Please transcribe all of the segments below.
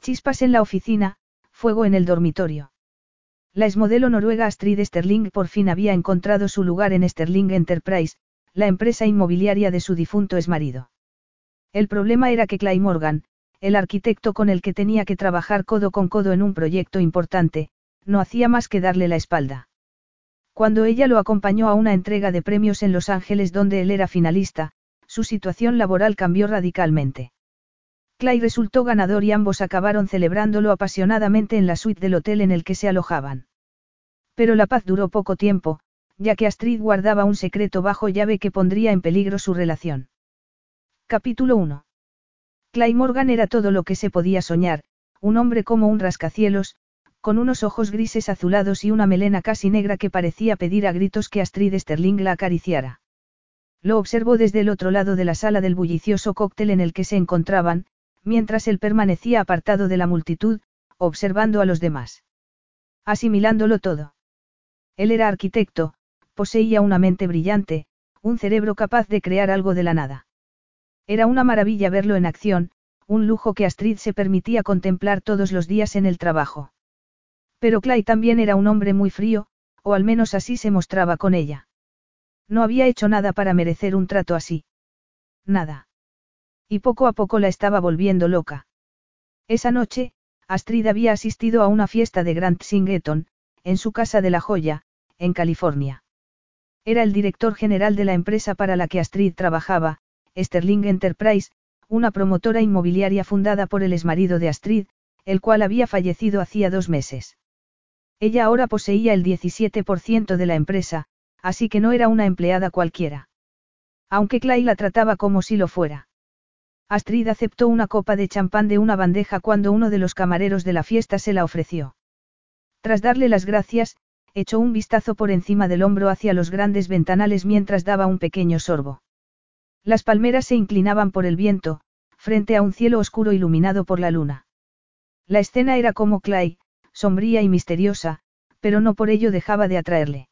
Chispas en la oficina, fuego en el dormitorio. La exmodelo noruega Astrid Sterling por fin había encontrado su lugar en Sterling Enterprise, la empresa inmobiliaria de su difunto exmarido. El problema era que Clay Morgan, el arquitecto con el que tenía que trabajar codo con codo en un proyecto importante, no hacía más que darle la espalda. Cuando ella lo acompañó a una entrega de premios en Los Ángeles donde él era finalista, su situación laboral cambió radicalmente. Clay resultó ganador y ambos acabaron celebrándolo apasionadamente en la suite del hotel en el que se alojaban. Pero la paz duró poco tiempo, ya que Astrid guardaba un secreto bajo llave que pondría en peligro su relación. Capítulo 1. Clay Morgan era todo lo que se podía soñar, un hombre como un rascacielos, con unos ojos grises azulados y una melena casi negra que parecía pedir a gritos que Astrid Sterling la acariciara. Lo observó desde el otro lado de la sala del bullicioso cóctel en el que se encontraban, mientras él permanecía apartado de la multitud, observando a los demás. Asimilándolo todo. Él era arquitecto, poseía una mente brillante, un cerebro capaz de crear algo de la nada. Era una maravilla verlo en acción, un lujo que Astrid se permitía contemplar todos los días en el trabajo. Pero Clay también era un hombre muy frío, o al menos así se mostraba con ella. No había hecho nada para merecer un trato así. Nada. Y poco a poco la estaba volviendo loca. Esa noche, Astrid había asistido a una fiesta de Grant Singeton, en su casa de La Joya, en California. Era el director general de la empresa para la que Astrid trabajaba, Sterling Enterprise, una promotora inmobiliaria fundada por el exmarido de Astrid, el cual había fallecido hacía dos meses. Ella ahora poseía el 17% de la empresa, así que no era una empleada cualquiera. Aunque Clay la trataba como si lo fuera. Astrid aceptó una copa de champán de una bandeja cuando uno de los camareros de la fiesta se la ofreció. Tras darle las gracias, echó un vistazo por encima del hombro hacia los grandes ventanales mientras daba un pequeño sorbo. Las palmeras se inclinaban por el viento, frente a un cielo oscuro iluminado por la luna. La escena era como Clay, sombría y misteriosa, pero no por ello dejaba de atraerle.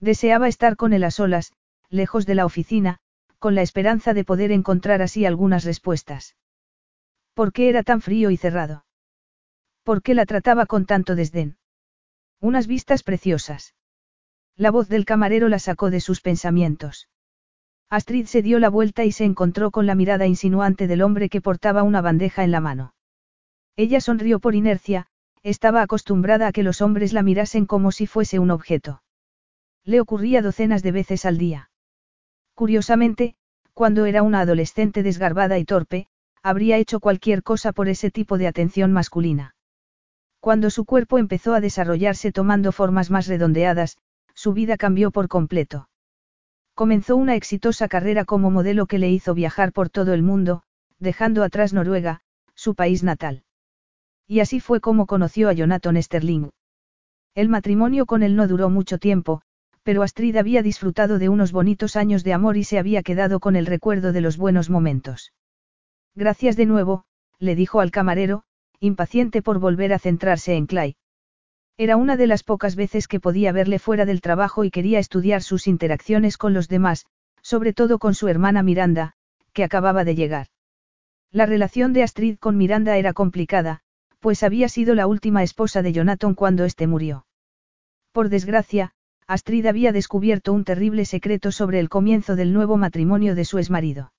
Deseaba estar con él a solas, lejos de la oficina, con la esperanza de poder encontrar así algunas respuestas. ¿Por qué era tan frío y cerrado? ¿Por qué la trataba con tanto desdén? Unas vistas preciosas. La voz del camarero la sacó de sus pensamientos. Astrid se dio la vuelta y se encontró con la mirada insinuante del hombre que portaba una bandeja en la mano. Ella sonrió por inercia, estaba acostumbrada a que los hombres la mirasen como si fuese un objeto. Le ocurría docenas de veces al día. Curiosamente, cuando era una adolescente desgarbada y torpe, habría hecho cualquier cosa por ese tipo de atención masculina. Cuando su cuerpo empezó a desarrollarse tomando formas más redondeadas, su vida cambió por completo. Comenzó una exitosa carrera como modelo que le hizo viajar por todo el mundo, dejando atrás Noruega, su país natal. Y así fue como conoció a Jonathan Sterling. El matrimonio con él no duró mucho tiempo, pero Astrid había disfrutado de unos bonitos años de amor y se había quedado con el recuerdo de los buenos momentos. Gracias de nuevo, le dijo al camarero, impaciente por volver a centrarse en Clay. Era una de las pocas veces que podía verle fuera del trabajo y quería estudiar sus interacciones con los demás, sobre todo con su hermana Miranda, que acababa de llegar. La relación de Astrid con Miranda era complicada, pues había sido la última esposa de Jonathan cuando éste murió. Por desgracia, Astrid había descubierto un terrible secreto sobre el comienzo del nuevo matrimonio de su exmarido.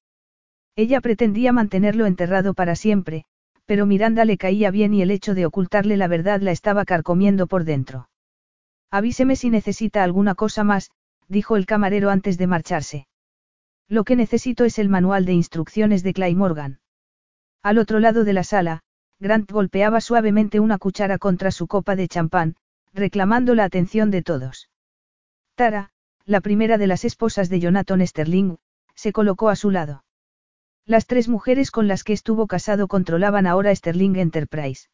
Ella pretendía mantenerlo enterrado para siempre, pero Miranda le caía bien y el hecho de ocultarle la verdad la estaba carcomiendo por dentro. Avíseme si necesita alguna cosa más, dijo el camarero antes de marcharse. Lo que necesito es el manual de instrucciones de Clay Morgan. Al otro lado de la sala, Grant golpeaba suavemente una cuchara contra su copa de champán, reclamando la atención de todos. Tara, la primera de las esposas de Jonathan Sterling, se colocó a su lado. Las tres mujeres con las que estuvo casado controlaban ahora Sterling Enterprise.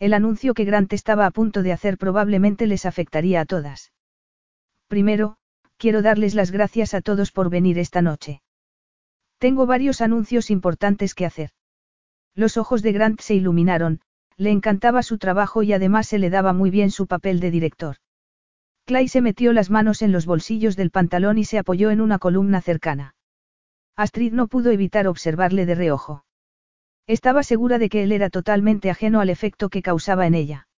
El anuncio que Grant estaba a punto de hacer probablemente les afectaría a todas. Primero, quiero darles las gracias a todos por venir esta noche. Tengo varios anuncios importantes que hacer. Los ojos de Grant se iluminaron, le encantaba su trabajo y además se le daba muy bien su papel de director. Clay se metió las manos en los bolsillos del pantalón y se apoyó en una columna cercana. Astrid no pudo evitar observarle de reojo. Estaba segura de que él era totalmente ajeno al efecto que causaba en ella.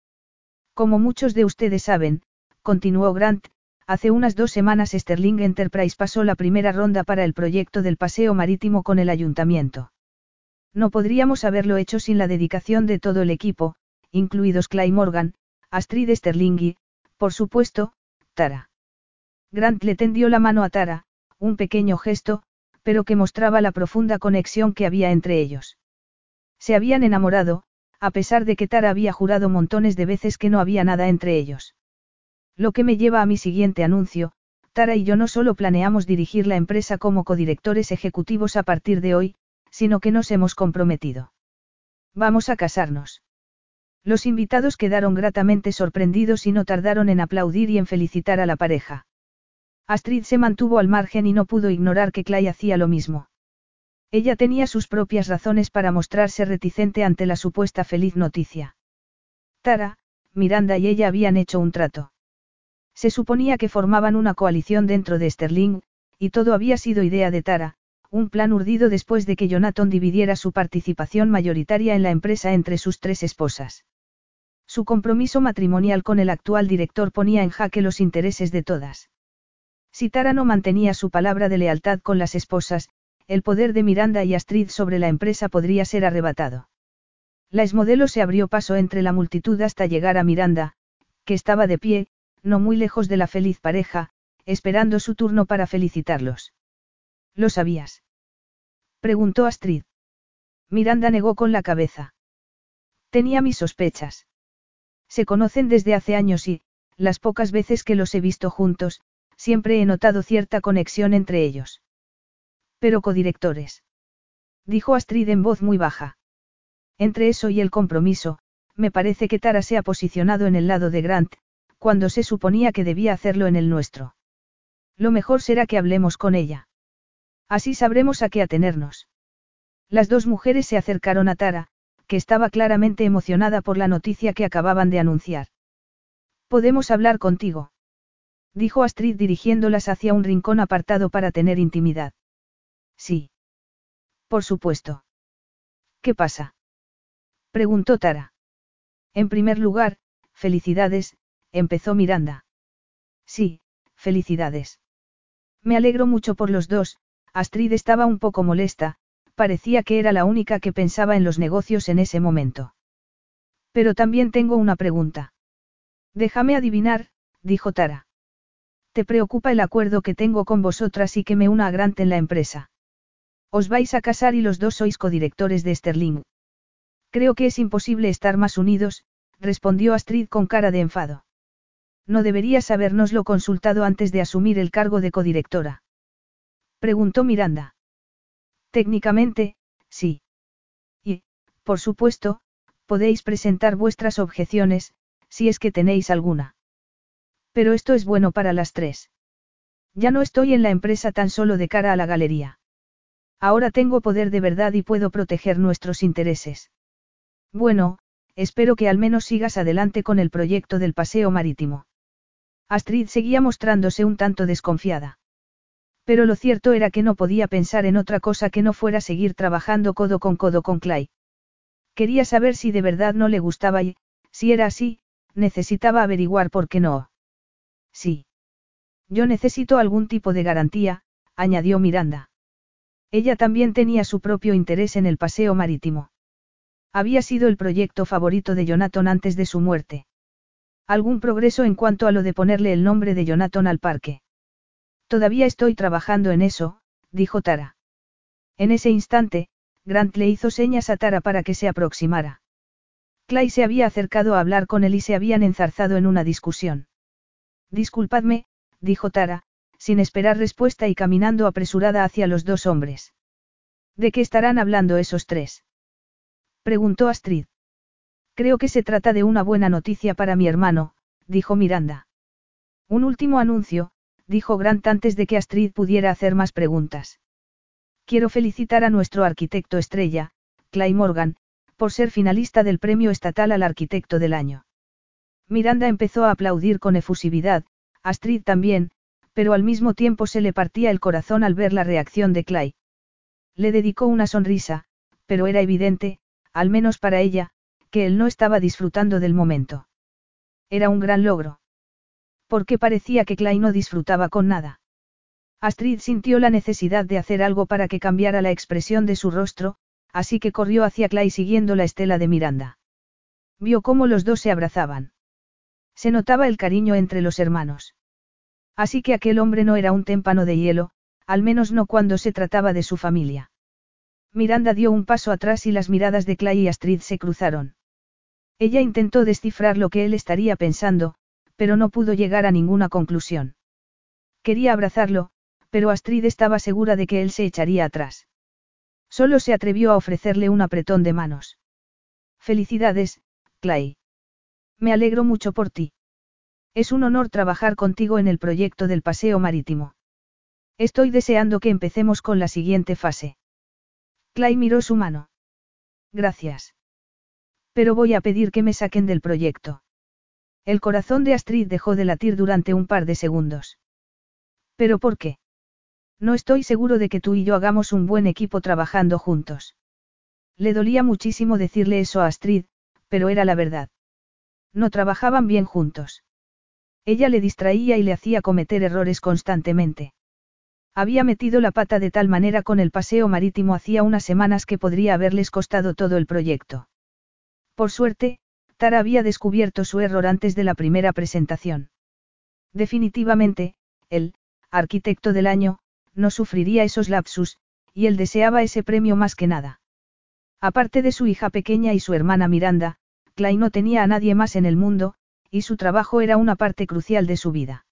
Como muchos de ustedes saben, continuó Grant, hace unas dos semanas Sterling Enterprise pasó la primera ronda para el proyecto del paseo marítimo con el ayuntamiento. No podríamos haberlo hecho sin la dedicación de todo el equipo, incluidos Clay Morgan, Astrid Sterling y, por supuesto, Tara. Grant le tendió la mano a Tara, un pequeño gesto, pero que mostraba la profunda conexión que había entre ellos. Se habían enamorado, a pesar de que Tara había jurado montones de veces que no había nada entre ellos. Lo que me lleva a mi siguiente anuncio, Tara y yo no solo planeamos dirigir la empresa como codirectores ejecutivos a partir de hoy, sino que nos hemos comprometido. Vamos a casarnos. Los invitados quedaron gratamente sorprendidos y no tardaron en aplaudir y en felicitar a la pareja. Astrid se mantuvo al margen y no pudo ignorar que Clay hacía lo mismo. Ella tenía sus propias razones para mostrarse reticente ante la supuesta feliz noticia. Tara, Miranda y ella habían hecho un trato. Se suponía que formaban una coalición dentro de Sterling, y todo había sido idea de Tara, un plan urdido después de que Jonathan dividiera su participación mayoritaria en la empresa entre sus tres esposas. Su compromiso matrimonial con el actual director ponía en jaque los intereses de todas. Si Tara no mantenía su palabra de lealtad con las esposas, el poder de Miranda y Astrid sobre la empresa podría ser arrebatado. La esmodelo se abrió paso entre la multitud hasta llegar a Miranda, que estaba de pie, no muy lejos de la feliz pareja, esperando su turno para felicitarlos. ¿Lo sabías? Preguntó Astrid. Miranda negó con la cabeza. Tenía mis sospechas. Se conocen desde hace años y, las pocas veces que los he visto juntos, siempre he notado cierta conexión entre ellos. Pero codirectores. Dijo Astrid en voz muy baja. Entre eso y el compromiso, me parece que Tara se ha posicionado en el lado de Grant, cuando se suponía que debía hacerlo en el nuestro. Lo mejor será que hablemos con ella. Así sabremos a qué atenernos. Las dos mujeres se acercaron a Tara, que estaba claramente emocionada por la noticia que acababan de anunciar. ¿Podemos hablar contigo? Dijo Astrid dirigiéndolas hacia un rincón apartado para tener intimidad. Sí. Por supuesto. ¿Qué pasa? Preguntó Tara. En primer lugar, felicidades, empezó Miranda. Sí, felicidades. Me alegro mucho por los dos, Astrid estaba un poco molesta, parecía que era la única que pensaba en los negocios en ese momento. Pero también tengo una pregunta. Déjame adivinar, dijo Tara. ¿Te preocupa el acuerdo que tengo con vosotras y que me una a Grant en la empresa? Os vais a casar y los dos sois codirectores de Sterling. Creo que es imposible estar más unidos, respondió Astrid con cara de enfado. No deberías habérnoslo consultado antes de asumir el cargo de codirectora. Preguntó Miranda. Técnicamente, sí. Y, por supuesto, podéis presentar vuestras objeciones, si es que tenéis alguna. Pero esto es bueno para las tres. Ya no estoy en la empresa tan solo de cara a la galería. Ahora tengo poder de verdad y puedo proteger nuestros intereses. Bueno, espero que al menos sigas adelante con el proyecto del paseo marítimo. Astrid seguía mostrándose un tanto desconfiada. Pero lo cierto era que no podía pensar en otra cosa que no fuera seguir trabajando codo con codo con Clay. Quería saber si de verdad no le gustaba y, si era así, necesitaba averiguar por qué no. Sí. Yo necesito algún tipo de garantía, añadió Miranda. Ella también tenía su propio interés en el paseo marítimo. Había sido el proyecto favorito de Jonathan antes de su muerte. Algún progreso en cuanto a lo de ponerle el nombre de Jonathan al parque. Todavía estoy trabajando en eso, dijo Tara. En ese instante, Grant le hizo señas a Tara para que se aproximara. Clay se había acercado a hablar con él y se habían enzarzado en una discusión. Disculpadme, dijo Tara, sin esperar respuesta y caminando apresurada hacia los dos hombres. ¿De qué estarán hablando esos tres? Preguntó Astrid. Creo que se trata de una buena noticia para mi hermano, dijo Miranda. Un último anuncio, dijo Grant antes de que Astrid pudiera hacer más preguntas. Quiero felicitar a nuestro arquitecto estrella, Clay Morgan, por ser finalista del Premio Estatal al Arquitecto del Año. Miranda empezó a aplaudir con efusividad, Astrid también, pero al mismo tiempo se le partía el corazón al ver la reacción de Clay. Le dedicó una sonrisa, pero era evidente, al menos para ella, que él no estaba disfrutando del momento. Era un gran logro. Porque parecía que Clay no disfrutaba con nada. Astrid sintió la necesidad de hacer algo para que cambiara la expresión de su rostro, así que corrió hacia Clay siguiendo la estela de Miranda. Vio cómo los dos se abrazaban. Se notaba el cariño entre los hermanos. Así que aquel hombre no era un témpano de hielo, al menos no cuando se trataba de su familia. Miranda dio un paso atrás y las miradas de Clay y Astrid se cruzaron. Ella intentó descifrar lo que él estaría pensando, pero no pudo llegar a ninguna conclusión. Quería abrazarlo, pero Astrid estaba segura de que él se echaría atrás. Solo se atrevió a ofrecerle un apretón de manos. Felicidades, Clay. Me alegro mucho por ti. Es un honor trabajar contigo en el proyecto del paseo marítimo. Estoy deseando que empecemos con la siguiente fase. Clay miró su mano. Gracias. Pero voy a pedir que me saquen del proyecto. El corazón de Astrid dejó de latir durante un par de segundos. ¿Pero por qué? No estoy seguro de que tú y yo hagamos un buen equipo trabajando juntos. Le dolía muchísimo decirle eso a Astrid, pero era la verdad. No trabajaban bien juntos. Ella le distraía y le hacía cometer errores constantemente. Había metido la pata de tal manera con el paseo marítimo hacía unas semanas que podría haberles costado todo el proyecto. Por suerte, Tara había descubierto su error antes de la primera presentación. Definitivamente, el arquitecto del año, no sufriría esos lapsus, y él deseaba ese premio más que nada. Aparte de su hija pequeña y su hermana Miranda, Clay no tenía a nadie más en el mundo, y su trabajo era una parte crucial de su vida.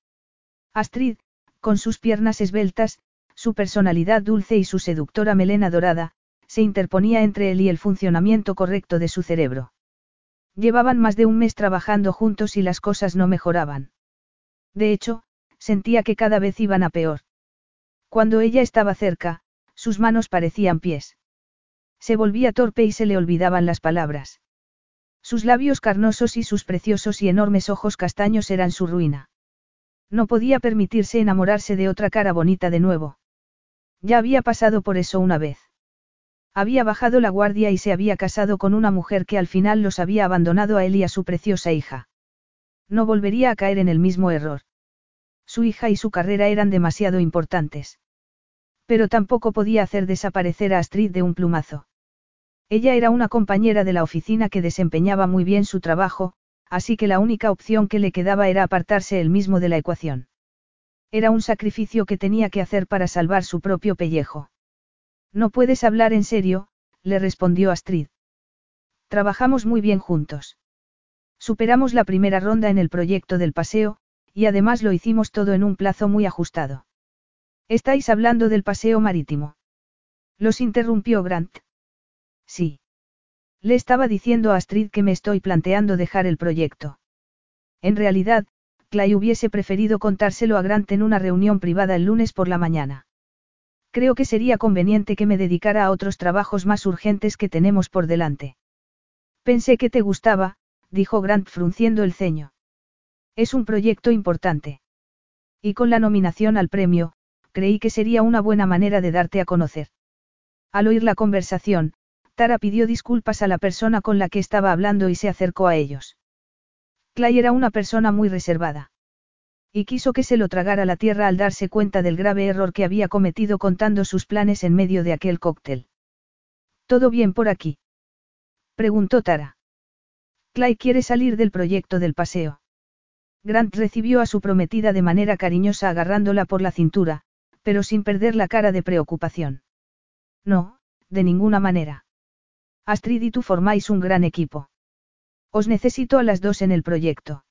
Astrid, con sus piernas esbeltas, su personalidad dulce y su seductora melena dorada, se interponía entre él y el funcionamiento correcto de su cerebro. Llevaban más de un mes trabajando juntos y las cosas no mejoraban. De hecho, sentía que cada vez iban a peor. Cuando ella estaba cerca, sus manos parecían pies. Se volvía torpe y se le olvidaban las palabras. Sus labios carnosos y sus preciosos y enormes ojos castaños eran su ruina. No podía permitirse enamorarse de otra cara bonita de nuevo. Ya había pasado por eso una vez. Había bajado la guardia y se había casado con una mujer que al final los había abandonado a él y a su preciosa hija. No volvería a caer en el mismo error. Su hija y su carrera eran demasiado importantes. Pero tampoco podía hacer desaparecer a Astrid de un plumazo. Ella era una compañera de la oficina que desempeñaba muy bien su trabajo, así que la única opción que le quedaba era apartarse él mismo de la ecuación. Era un sacrificio que tenía que hacer para salvar su propio pellejo. No puedes hablar en serio, le respondió Astrid. Trabajamos muy bien juntos. Superamos la primera ronda en el proyecto del paseo, y además lo hicimos todo en un plazo muy ajustado. ¿Estáis hablando del paseo marítimo? Los interrumpió Grant. Sí. Le estaba diciendo a Astrid que me estoy planteando dejar el proyecto. En realidad, Clay hubiese preferido contárselo a Grant en una reunión privada el lunes por la mañana. Creo que sería conveniente que me dedicara a otros trabajos más urgentes que tenemos por delante. Pensé que te gustaba, dijo Grant frunciendo el ceño. Es un proyecto importante. Y con la nominación al premio, creí que sería una buena manera de darte a conocer. Al oír la conversación, Tara pidió disculpas a la persona con la que estaba hablando y se acercó a ellos. Clay era una persona muy reservada. Y quiso que se lo tragara la tierra al darse cuenta del grave error que había cometido contando sus planes en medio de aquel cóctel. ¿Todo bien por aquí? Preguntó Tara. Clay quiere salir del proyecto del paseo. Grant recibió a su prometida de manera cariñosa agarrándola por la cintura, pero sin perder la cara de preocupación. No, de ninguna manera. Astrid y tú formáis un gran equipo. Os necesito a las dos en el proyecto.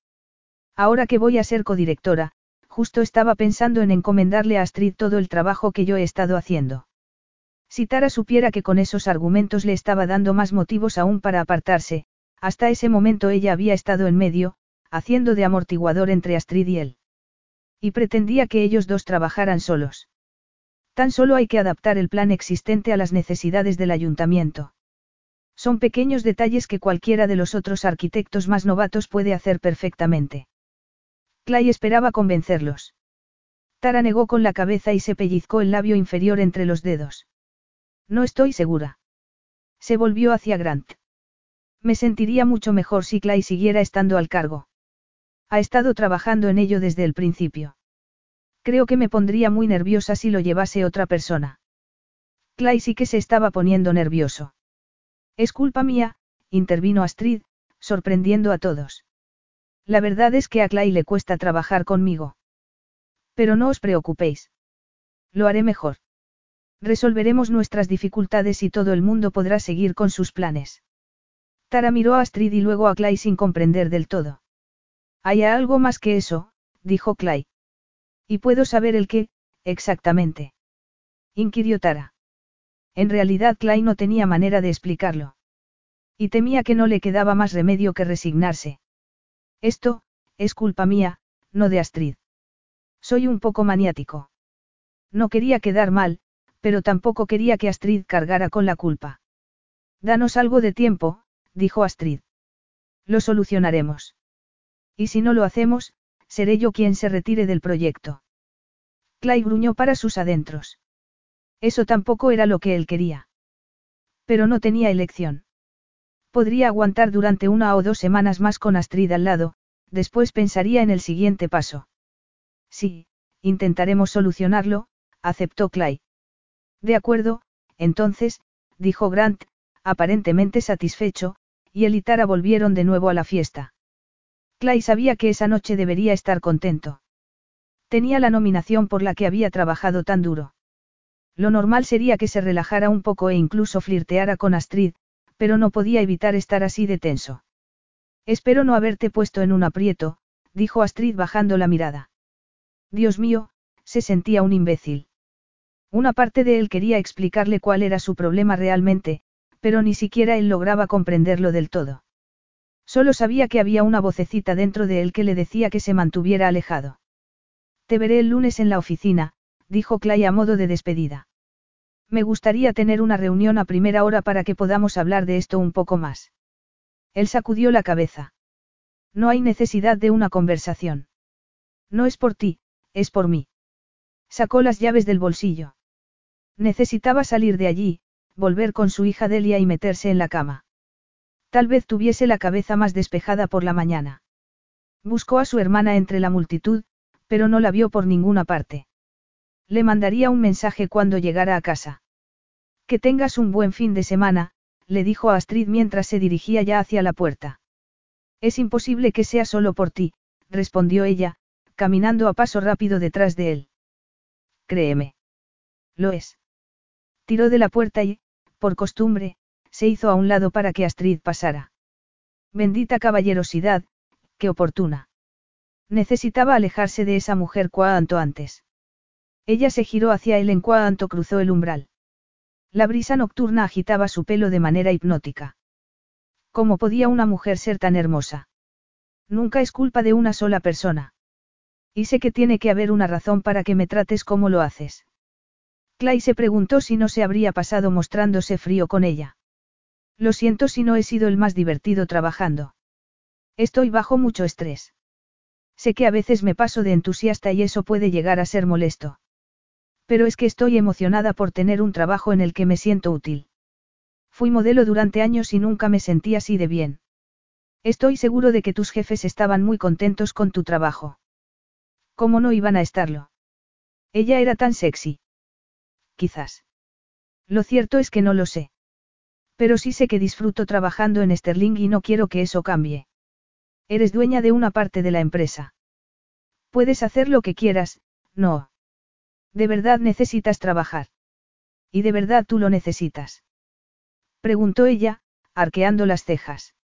Ahora que voy a ser codirectora, justo estaba pensando en encomendarle a Astrid todo el trabajo que yo he estado haciendo. Si Tara supiera que con esos argumentos le estaba dando más motivos aún para apartarse, hasta ese momento ella había estado en medio, haciendo de amortiguador entre Astrid y él. Y pretendía que ellos dos trabajaran solos. Tan solo hay que adaptar el plan existente a las necesidades del ayuntamiento. Son pequeños detalles que cualquiera de los otros arquitectos más novatos puede hacer perfectamente. Clay esperaba convencerlos. Tara negó con la cabeza y se pellizcó el labio inferior entre los dedos. No estoy segura. Se volvió hacia Grant. Me sentiría mucho mejor si Clay siguiera estando al cargo. Ha estado trabajando en ello desde el principio. Creo que me pondría muy nerviosa si lo llevase otra persona. Clay sí que se estaba poniendo nervioso. Es culpa mía, intervino Astrid, sorprendiendo a todos. La verdad es que a Clay le cuesta trabajar conmigo. Pero no os preocupéis. Lo haré mejor. Resolveremos nuestras dificultades y todo el mundo podrá seguir con sus planes. Tara miró a Astrid y luego a Clay sin comprender del todo. Hay algo más que eso, dijo Clay. Y puedo saber el qué, exactamente. Inquirió Tara. En realidad Clay no tenía manera de explicarlo. Y temía que no le quedaba más remedio que resignarse. Esto, es culpa mía, no de Astrid. Soy un poco maniático. No quería quedar mal, pero tampoco quería que Astrid cargara con la culpa. Danos algo de tiempo, dijo Astrid. Lo solucionaremos. Y si no lo hacemos, seré yo quien se retire del proyecto. Clay gruñó para sus adentros. Eso tampoco era lo que él quería. Pero no tenía elección. Podría aguantar durante una o dos semanas más con Astrid al lado, después pensaría en el siguiente paso. Sí, intentaremos solucionarlo, aceptó Clay. De acuerdo, entonces, dijo Grant, aparentemente satisfecho, y él y Tara volvieron de nuevo a la fiesta. Clay sabía que esa noche debería estar contento. Tenía la nominación por la que había trabajado tan duro. Lo normal sería que se relajara un poco e incluso flirteara con Astrid, pero no podía evitar estar así de tenso. Espero no haberte puesto en un aprieto, dijo Astrid bajando la mirada. Dios mío, se sentía un imbécil. Una parte de él quería explicarle cuál era su problema realmente, pero ni siquiera él lograba comprenderlo del todo. Solo sabía que había una vocecita dentro de él que le decía que se mantuviera alejado. Te veré el lunes en la oficina, dijo Clay a modo de despedida. Me gustaría tener una reunión a primera hora para que podamos hablar de esto un poco más. Él sacudió la cabeza. No hay necesidad de una conversación. No es por ti, es por mí. Sacó las llaves del bolsillo. Necesitaba salir de allí, volver con su hija Delia y meterse en la cama. Tal vez tuviese la cabeza más despejada por la mañana. Buscó a su hermana entre la multitud, pero no la vio por ninguna parte. Le mandaría un mensaje cuando llegara a casa. Que tengas un buen fin de semana, le dijo a Astrid mientras se dirigía ya hacia la puerta. Es imposible que sea solo por ti, respondió ella, caminando a paso rápido detrás de él. Créeme. Lo es. Tiró de la puerta y, por costumbre, se hizo a un lado para que Astrid pasara. Bendita caballerosidad, qué oportuna. Necesitaba alejarse de esa mujer cuanto antes. Ella se giró hacia él en cuanto cruzó el umbral. La brisa nocturna agitaba su pelo de manera hipnótica. ¿Cómo podía una mujer ser tan hermosa? Nunca es culpa de una sola persona. Y sé que tiene que haber una razón para que me trates como lo haces. Clay se preguntó si no se habría pasado mostrándose frío con ella. Lo siento si no he sido el más divertido trabajando. Estoy bajo mucho estrés. Sé que a veces me paso de entusiasta y eso puede llegar a ser molesto. Pero es que estoy emocionada por tener un trabajo en el que me siento útil. Fui modelo durante años y nunca me sentí así de bien. Estoy seguro de que tus jefes estaban muy contentos con tu trabajo. ¿Cómo no iban a estarlo? Ella era tan sexy. Quizás. Lo cierto es que no lo sé. Pero sí sé que disfruto trabajando en Sterling y no quiero que eso cambie. Eres dueña de una parte de la empresa. Puedes hacer lo que quieras, no. ¿De verdad necesitas trabajar? ¿Y de verdad tú lo necesitas? Preguntó ella, arqueando las cejas.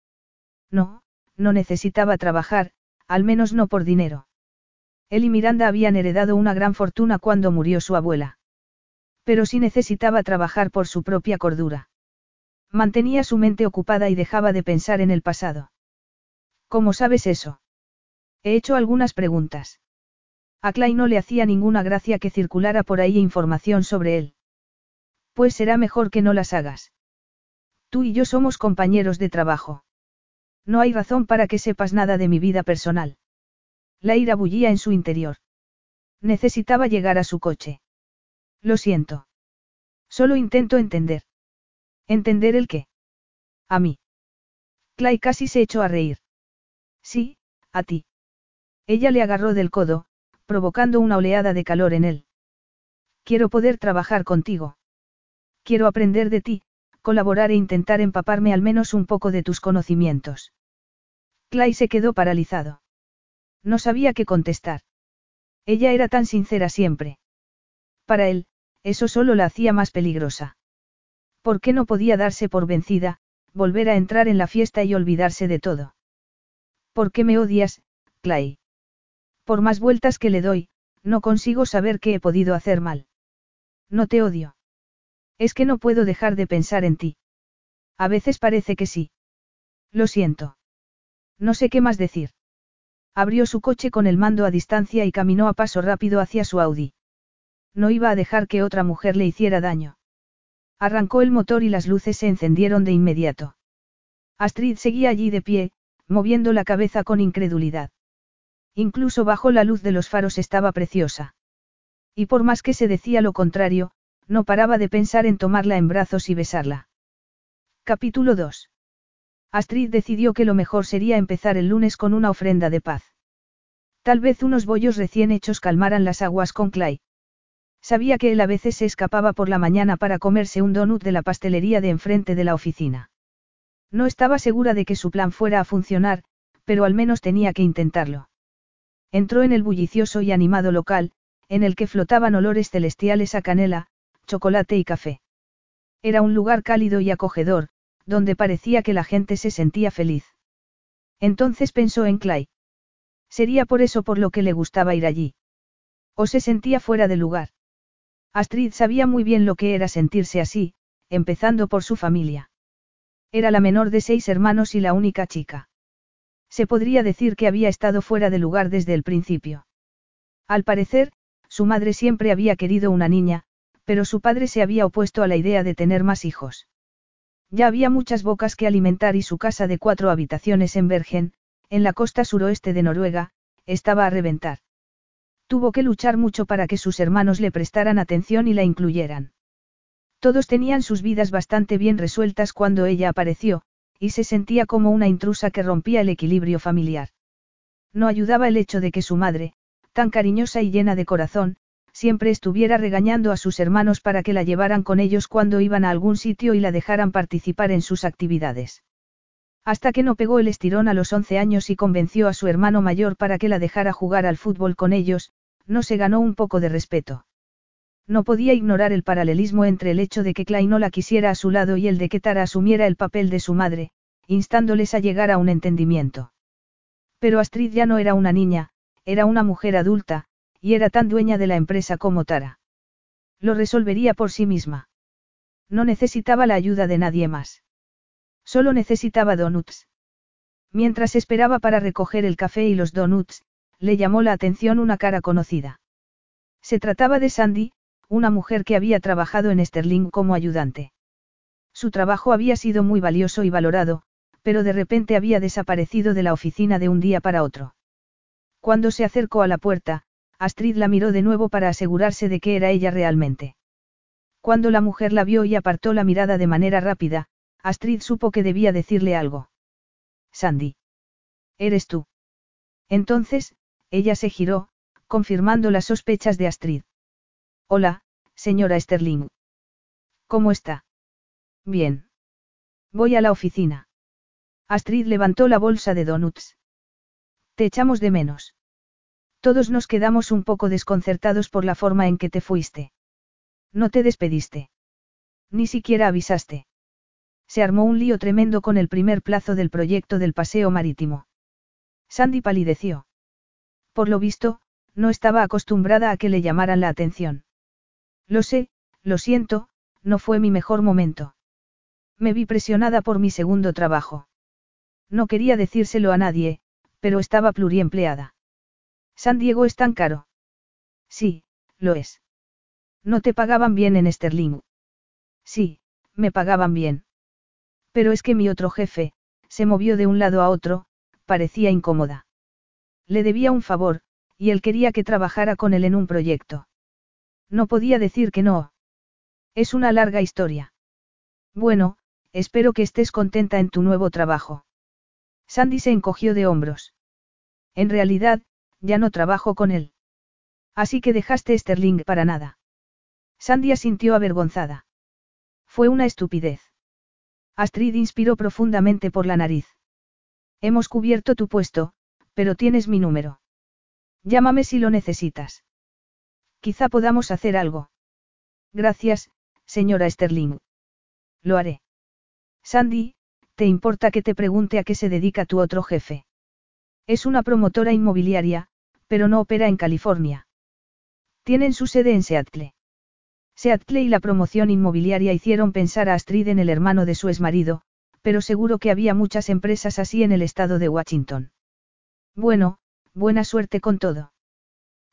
No, no necesitaba trabajar, al menos no por dinero. Él y Miranda habían heredado una gran fortuna cuando murió su abuela. Pero sí necesitaba trabajar por su propia cordura. Mantenía su mente ocupada y dejaba de pensar en el pasado. ¿Cómo sabes eso? He hecho algunas preguntas. A Clay no le hacía ninguna gracia que circulara por ahí información sobre él. Pues será mejor que no las hagas. Tú y yo somos compañeros de trabajo. No hay razón para que sepas nada de mi vida personal. La ira bullía en su interior. Necesitaba llegar a su coche. Lo siento. Solo intento entender. ¿Entender el qué? A mí. Clay casi se echó a reír. Sí, a ti. Ella le agarró del codo, provocando una oleada de calor en él. Quiero poder trabajar contigo. Quiero aprender de ti, colaborar e intentar empaparme al menos un poco de tus conocimientos. Clay se quedó paralizado. No sabía qué contestar. Ella era tan sincera siempre. Para él, eso solo la hacía más peligrosa. ¿Por qué no podía darse por vencida, volver a entrar en la fiesta y olvidarse de todo? ¿Por qué me odias, Clay? Por más vueltas que le doy, no consigo saber qué he podido hacer mal. No te odio. Es que no puedo dejar de pensar en ti. A veces parece que sí. Lo siento. No sé qué más decir. Abrió su coche con el mando a distancia y caminó a paso rápido hacia su Audi. No iba a dejar que otra mujer le hiciera daño. Arrancó el motor y las luces se encendieron de inmediato. Astrid seguía allí de pie, moviendo la cabeza con incredulidad. Incluso bajo la luz de los faros estaba preciosa. Y por más que se decía lo contrario, no paraba de pensar en tomarla en brazos y besarla. Capítulo 2. Astrid decidió que lo mejor sería empezar el lunes con una ofrenda de paz. Tal vez unos bollos recién hechos calmaran las aguas con Clay. Sabía que él a veces se escapaba por la mañana para comerse un donut de la pastelería de enfrente de la oficina. No estaba segura de que su plan fuera a funcionar, pero al menos tenía que intentarlo. Entró en el bullicioso y animado local, en el que flotaban olores celestiales a canela, chocolate y café. Era un lugar cálido y acogedor, donde parecía que la gente se sentía feliz. Entonces pensó en Clay. Sería por eso por lo que le gustaba ir allí. O se sentía fuera de lugar. Astrid sabía muy bien lo que era sentirse así, empezando por su familia. Era la menor de seis hermanos y la única chica. Se podría decir que había estado fuera de lugar desde el principio. Al parecer, su madre siempre había querido una niña, pero su padre se había opuesto a la idea de tener más hijos. Ya había muchas bocas que alimentar y su casa de cuatro habitaciones en Bergen, en la costa suroeste de Noruega, estaba a reventar. Tuvo que luchar mucho para que sus hermanos le prestaran atención y la incluyeran. Todos tenían sus vidas bastante bien resueltas cuando ella apareció, y se sentía como una intrusa que rompía el equilibrio familiar. No ayudaba el hecho de que su madre, tan cariñosa y llena de corazón, siempre estuviera regañando a sus hermanos para que la llevaran con ellos cuando iban a algún sitio y la dejaran participar en sus actividades. Hasta que no pegó el estirón a los 11 años y convenció a su hermano mayor para que la dejara jugar al fútbol con ellos, no se ganó un poco de respeto. No podía ignorar el paralelismo entre el hecho de que Clay no la quisiera a su lado y el de que Tara asumiera el papel de su madre, instándoles a llegar a un entendimiento. Pero Astrid ya no era una niña, era una mujer adulta, y era tan dueña de la empresa como Tara. Lo resolvería por sí misma. No necesitaba la ayuda de nadie más. Solo necesitaba donuts. Mientras esperaba para recoger el café y los donuts, le llamó la atención una cara conocida. Se trataba de Sandy, una mujer que había trabajado en Sterling como ayudante. Su trabajo había sido muy valioso y valorado, pero de repente había desaparecido de la oficina de un día para otro. Cuando se acercó a la puerta, Astrid la miró de nuevo para asegurarse de que era ella realmente. Cuando la mujer la vio y apartó la mirada de manera rápida, Astrid supo que debía decirle algo. Sandy. ¿Eres tú? Entonces, ella se giró, confirmando las sospechas de Astrid. Hola, señora Sterling. ¿Cómo está? Bien. Voy a la oficina. Astrid levantó la bolsa de donuts. Te echamos de menos. Todos nos quedamos un poco desconcertados por la forma en que te fuiste. No te despediste. Ni siquiera avisaste. Se armó un lío tremendo con el primer plazo del proyecto del paseo marítimo. Sandy palideció. Por lo visto, no estaba acostumbrada a que le llamaran la atención. Lo sé, lo siento, no fue mi mejor momento. Me vi presionada por mi segundo trabajo. No quería decírselo a nadie, pero estaba pluriempleada. San Diego es tan caro. Sí, lo es. No te pagaban bien en Sterling. Sí, me pagaban bien. Pero es que mi otro jefe, se movió de un lado a otro, parecía incómoda. Le debía un favor, y él quería que trabajara con él en un proyecto. No podía decir que no. Es una larga historia. Bueno, espero que estés contenta en tu nuevo trabajo. Sandy se encogió de hombros. En realidad, ya no trabajo con él. Así que dejaste Sterling para nada. Sandy asintió avergonzada. Fue una estupidez. Astrid inspiró profundamente por la nariz. Hemos cubierto tu puesto, pero tienes mi número. Llámame si lo necesitas. Quizá podamos hacer algo. Gracias, señora Sterling. Lo haré. Sandy, ¿te importa que te pregunte a qué se dedica tu otro jefe? Es una promotora inmobiliaria, pero no opera en California. Tienen su sede en Seattle. Seattle y la promoción inmobiliaria hicieron pensar a Astrid en el hermano de su exmarido, pero seguro que había muchas empresas así en el estado de Washington. Bueno, buena suerte con todo.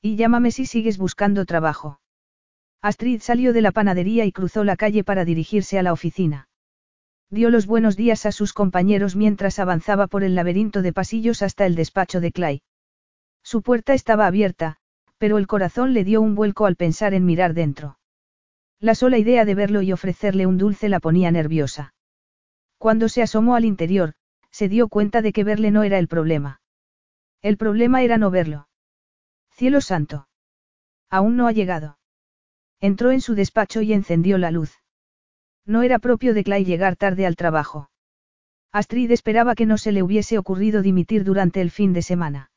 Y llámame si sigues buscando trabajo. Astrid salió de la panadería y cruzó la calle para dirigirse a la oficina. Dio los buenos días a sus compañeros mientras avanzaba por el laberinto de pasillos hasta el despacho de Clay. Su puerta estaba abierta, pero el corazón le dio un vuelco al pensar en mirar dentro. La sola idea de verlo y ofrecerle un dulce la ponía nerviosa. Cuando se asomó al interior, se dio cuenta de que verle no era el problema. El problema era no verlo. Cielo santo. Aún no ha llegado. Entró en su despacho y encendió la luz. No era propio de Clay llegar tarde al trabajo. Astrid esperaba que no se le hubiese ocurrido dimitir durante el fin de semana.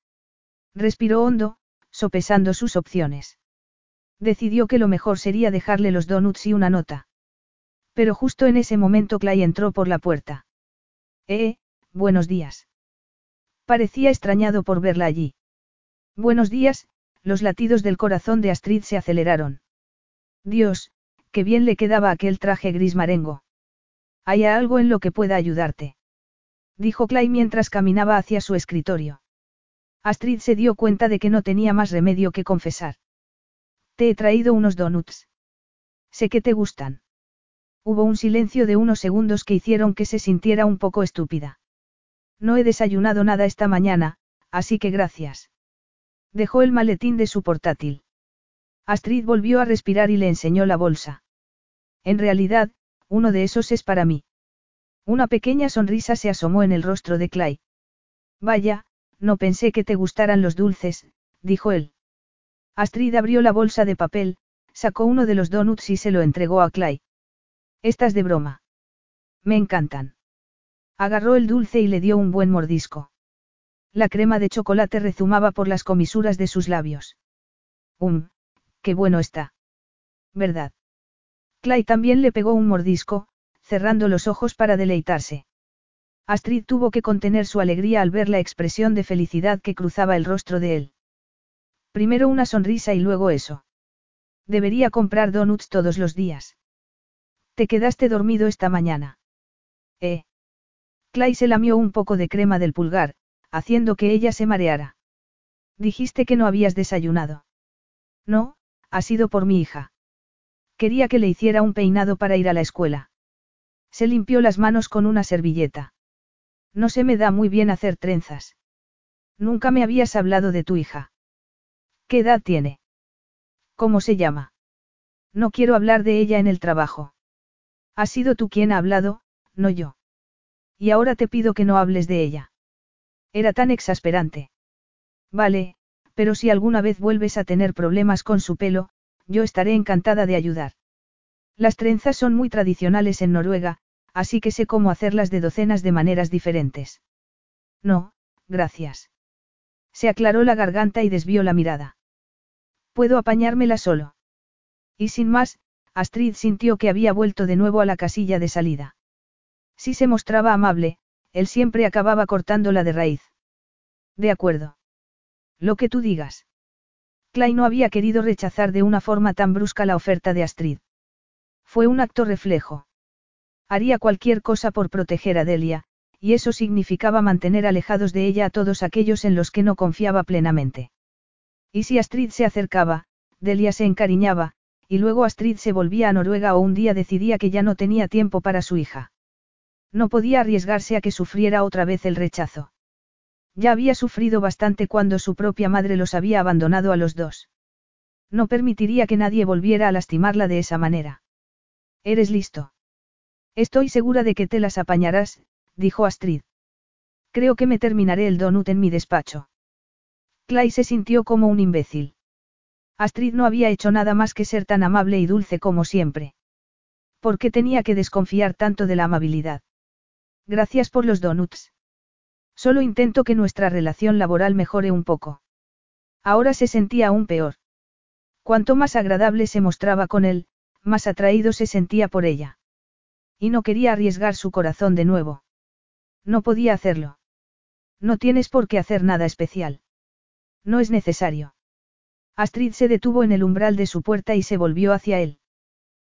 Respiró hondo, sopesando sus opciones. Decidió que lo mejor sería dejarle los donuts y una nota. Pero justo en ese momento Clay entró por la puerta. Eh, buenos días. Parecía extrañado por verla allí. Buenos días, los latidos del corazón de Astrid se aceleraron. Dios, qué bien le quedaba aquel traje gris marengo. ¿Hay algo en lo que pueda ayudarte? Dijo Clay mientras caminaba hacia su escritorio. Astrid se dio cuenta de que no tenía más remedio que confesar. Te he traído unos donuts. Sé que te gustan. Hubo un silencio de unos segundos que hicieron que se sintiera un poco estúpida. No he desayunado nada esta mañana, así que gracias. Dejó el maletín de su portátil. Astrid volvió a respirar y le enseñó la bolsa. En realidad, uno de esos es para mí. Una pequeña sonrisa se asomó en el rostro de Clay. Vaya, no pensé que te gustaran los dulces, dijo él. Astrid abrió la bolsa de papel, sacó uno de los donuts y se lo entregó a Clay. Estás de broma. Me encantan. Agarró el dulce y le dio un buen mordisco. La crema de chocolate rezumaba por las comisuras de sus labios. Um, qué bueno está. ¿Verdad? Clay también le pegó un mordisco, cerrando los ojos para deleitarse. Astrid tuvo que contener su alegría al ver la expresión de felicidad que cruzaba el rostro de él. Primero una sonrisa y luego eso. Debería comprar donuts todos los días. Te quedaste dormido esta mañana. Eh. Clay se lamió un poco de crema del pulgar, haciendo que ella se mareara. Dijiste que no habías desayunado. No, ha sido por mi hija. Quería que le hiciera un peinado para ir a la escuela. Se limpió las manos con una servilleta. No se me da muy bien hacer trenzas. Nunca me habías hablado de tu hija. ¿Qué edad tiene? ¿Cómo se llama? No quiero hablar de ella en el trabajo. Has sido tú quien ha hablado, no yo. Y ahora te pido que no hables de ella. Era tan exasperante. Vale, pero si alguna vez vuelves a tener problemas con su pelo, yo estaré encantada de ayudar. Las trenzas son muy tradicionales en Noruega, así que sé cómo hacerlas de docenas de maneras diferentes. No, gracias. Se aclaró la garganta y desvió la mirada. Puedo apañármela solo. Y sin más, Astrid sintió que había vuelto de nuevo a la casilla de salida. Si se mostraba amable, él siempre acababa cortándola de raíz. De acuerdo. Lo que tú digas. Clay no había querido rechazar de una forma tan brusca la oferta de Astrid. Fue un acto reflejo. Haría cualquier cosa por proteger a Delia, y eso significaba mantener alejados de ella a todos aquellos en los que no confiaba plenamente. Y si Astrid se acercaba, Delia se encariñaba, y luego Astrid se volvía a Noruega o un día decidía que ya no tenía tiempo para su hija. No podía arriesgarse a que sufriera otra vez el rechazo. Ya había sufrido bastante cuando su propia madre los había abandonado a los dos. No permitiría que nadie volviera a lastimarla de esa manera. Eres listo. Estoy segura de que te las apañarás, dijo Astrid. Creo que me terminaré el donut en mi despacho. Clay se sintió como un imbécil. Astrid no había hecho nada más que ser tan amable y dulce como siempre. ¿Por qué tenía que desconfiar tanto de la amabilidad? Gracias por los donuts. Solo intento que nuestra relación laboral mejore un poco. Ahora se sentía aún peor. Cuanto más agradable se mostraba con él, más atraído se sentía por ella. Y no quería arriesgar su corazón de nuevo. No podía hacerlo. No tienes por qué hacer nada especial. No es necesario. Astrid se detuvo en el umbral de su puerta y se volvió hacia él.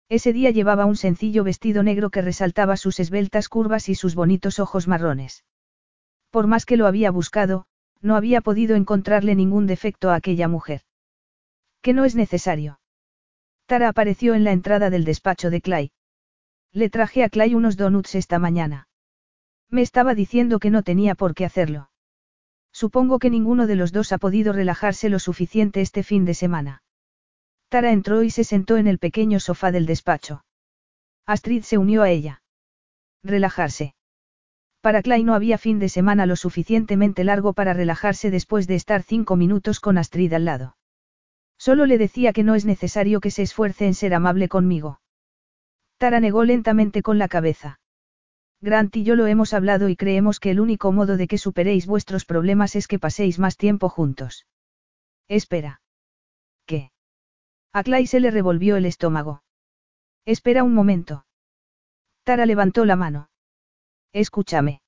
Ese día llevaba un sencillo vestido negro que resaltaba sus esbeltas curvas y sus bonitos ojos marrones. Por más que lo había buscado, no había podido encontrarle ningún defecto a aquella mujer. Que no es necesario. Tara apareció en la entrada del despacho de Clay. Le traje a Clay unos donuts esta mañana. Me estaba diciendo que no tenía por qué hacerlo. Supongo que ninguno de los dos ha podido relajarse lo suficiente este fin de semana. Tara entró y se sentó en el pequeño sofá del despacho. Astrid se unió a ella. Relajarse. Para Clay no había fin de semana lo suficientemente largo para relajarse después de estar cinco minutos con Astrid al lado. Solo le decía que no es necesario que se esfuerce en ser amable conmigo. Tara negó lentamente con la cabeza. Grant y yo lo hemos hablado y creemos que el único modo de que superéis vuestros problemas es que paséis más tiempo juntos. Espera. A Clay se le revolvió el estómago. Espera un momento. Tara levantó la mano. Escúchame.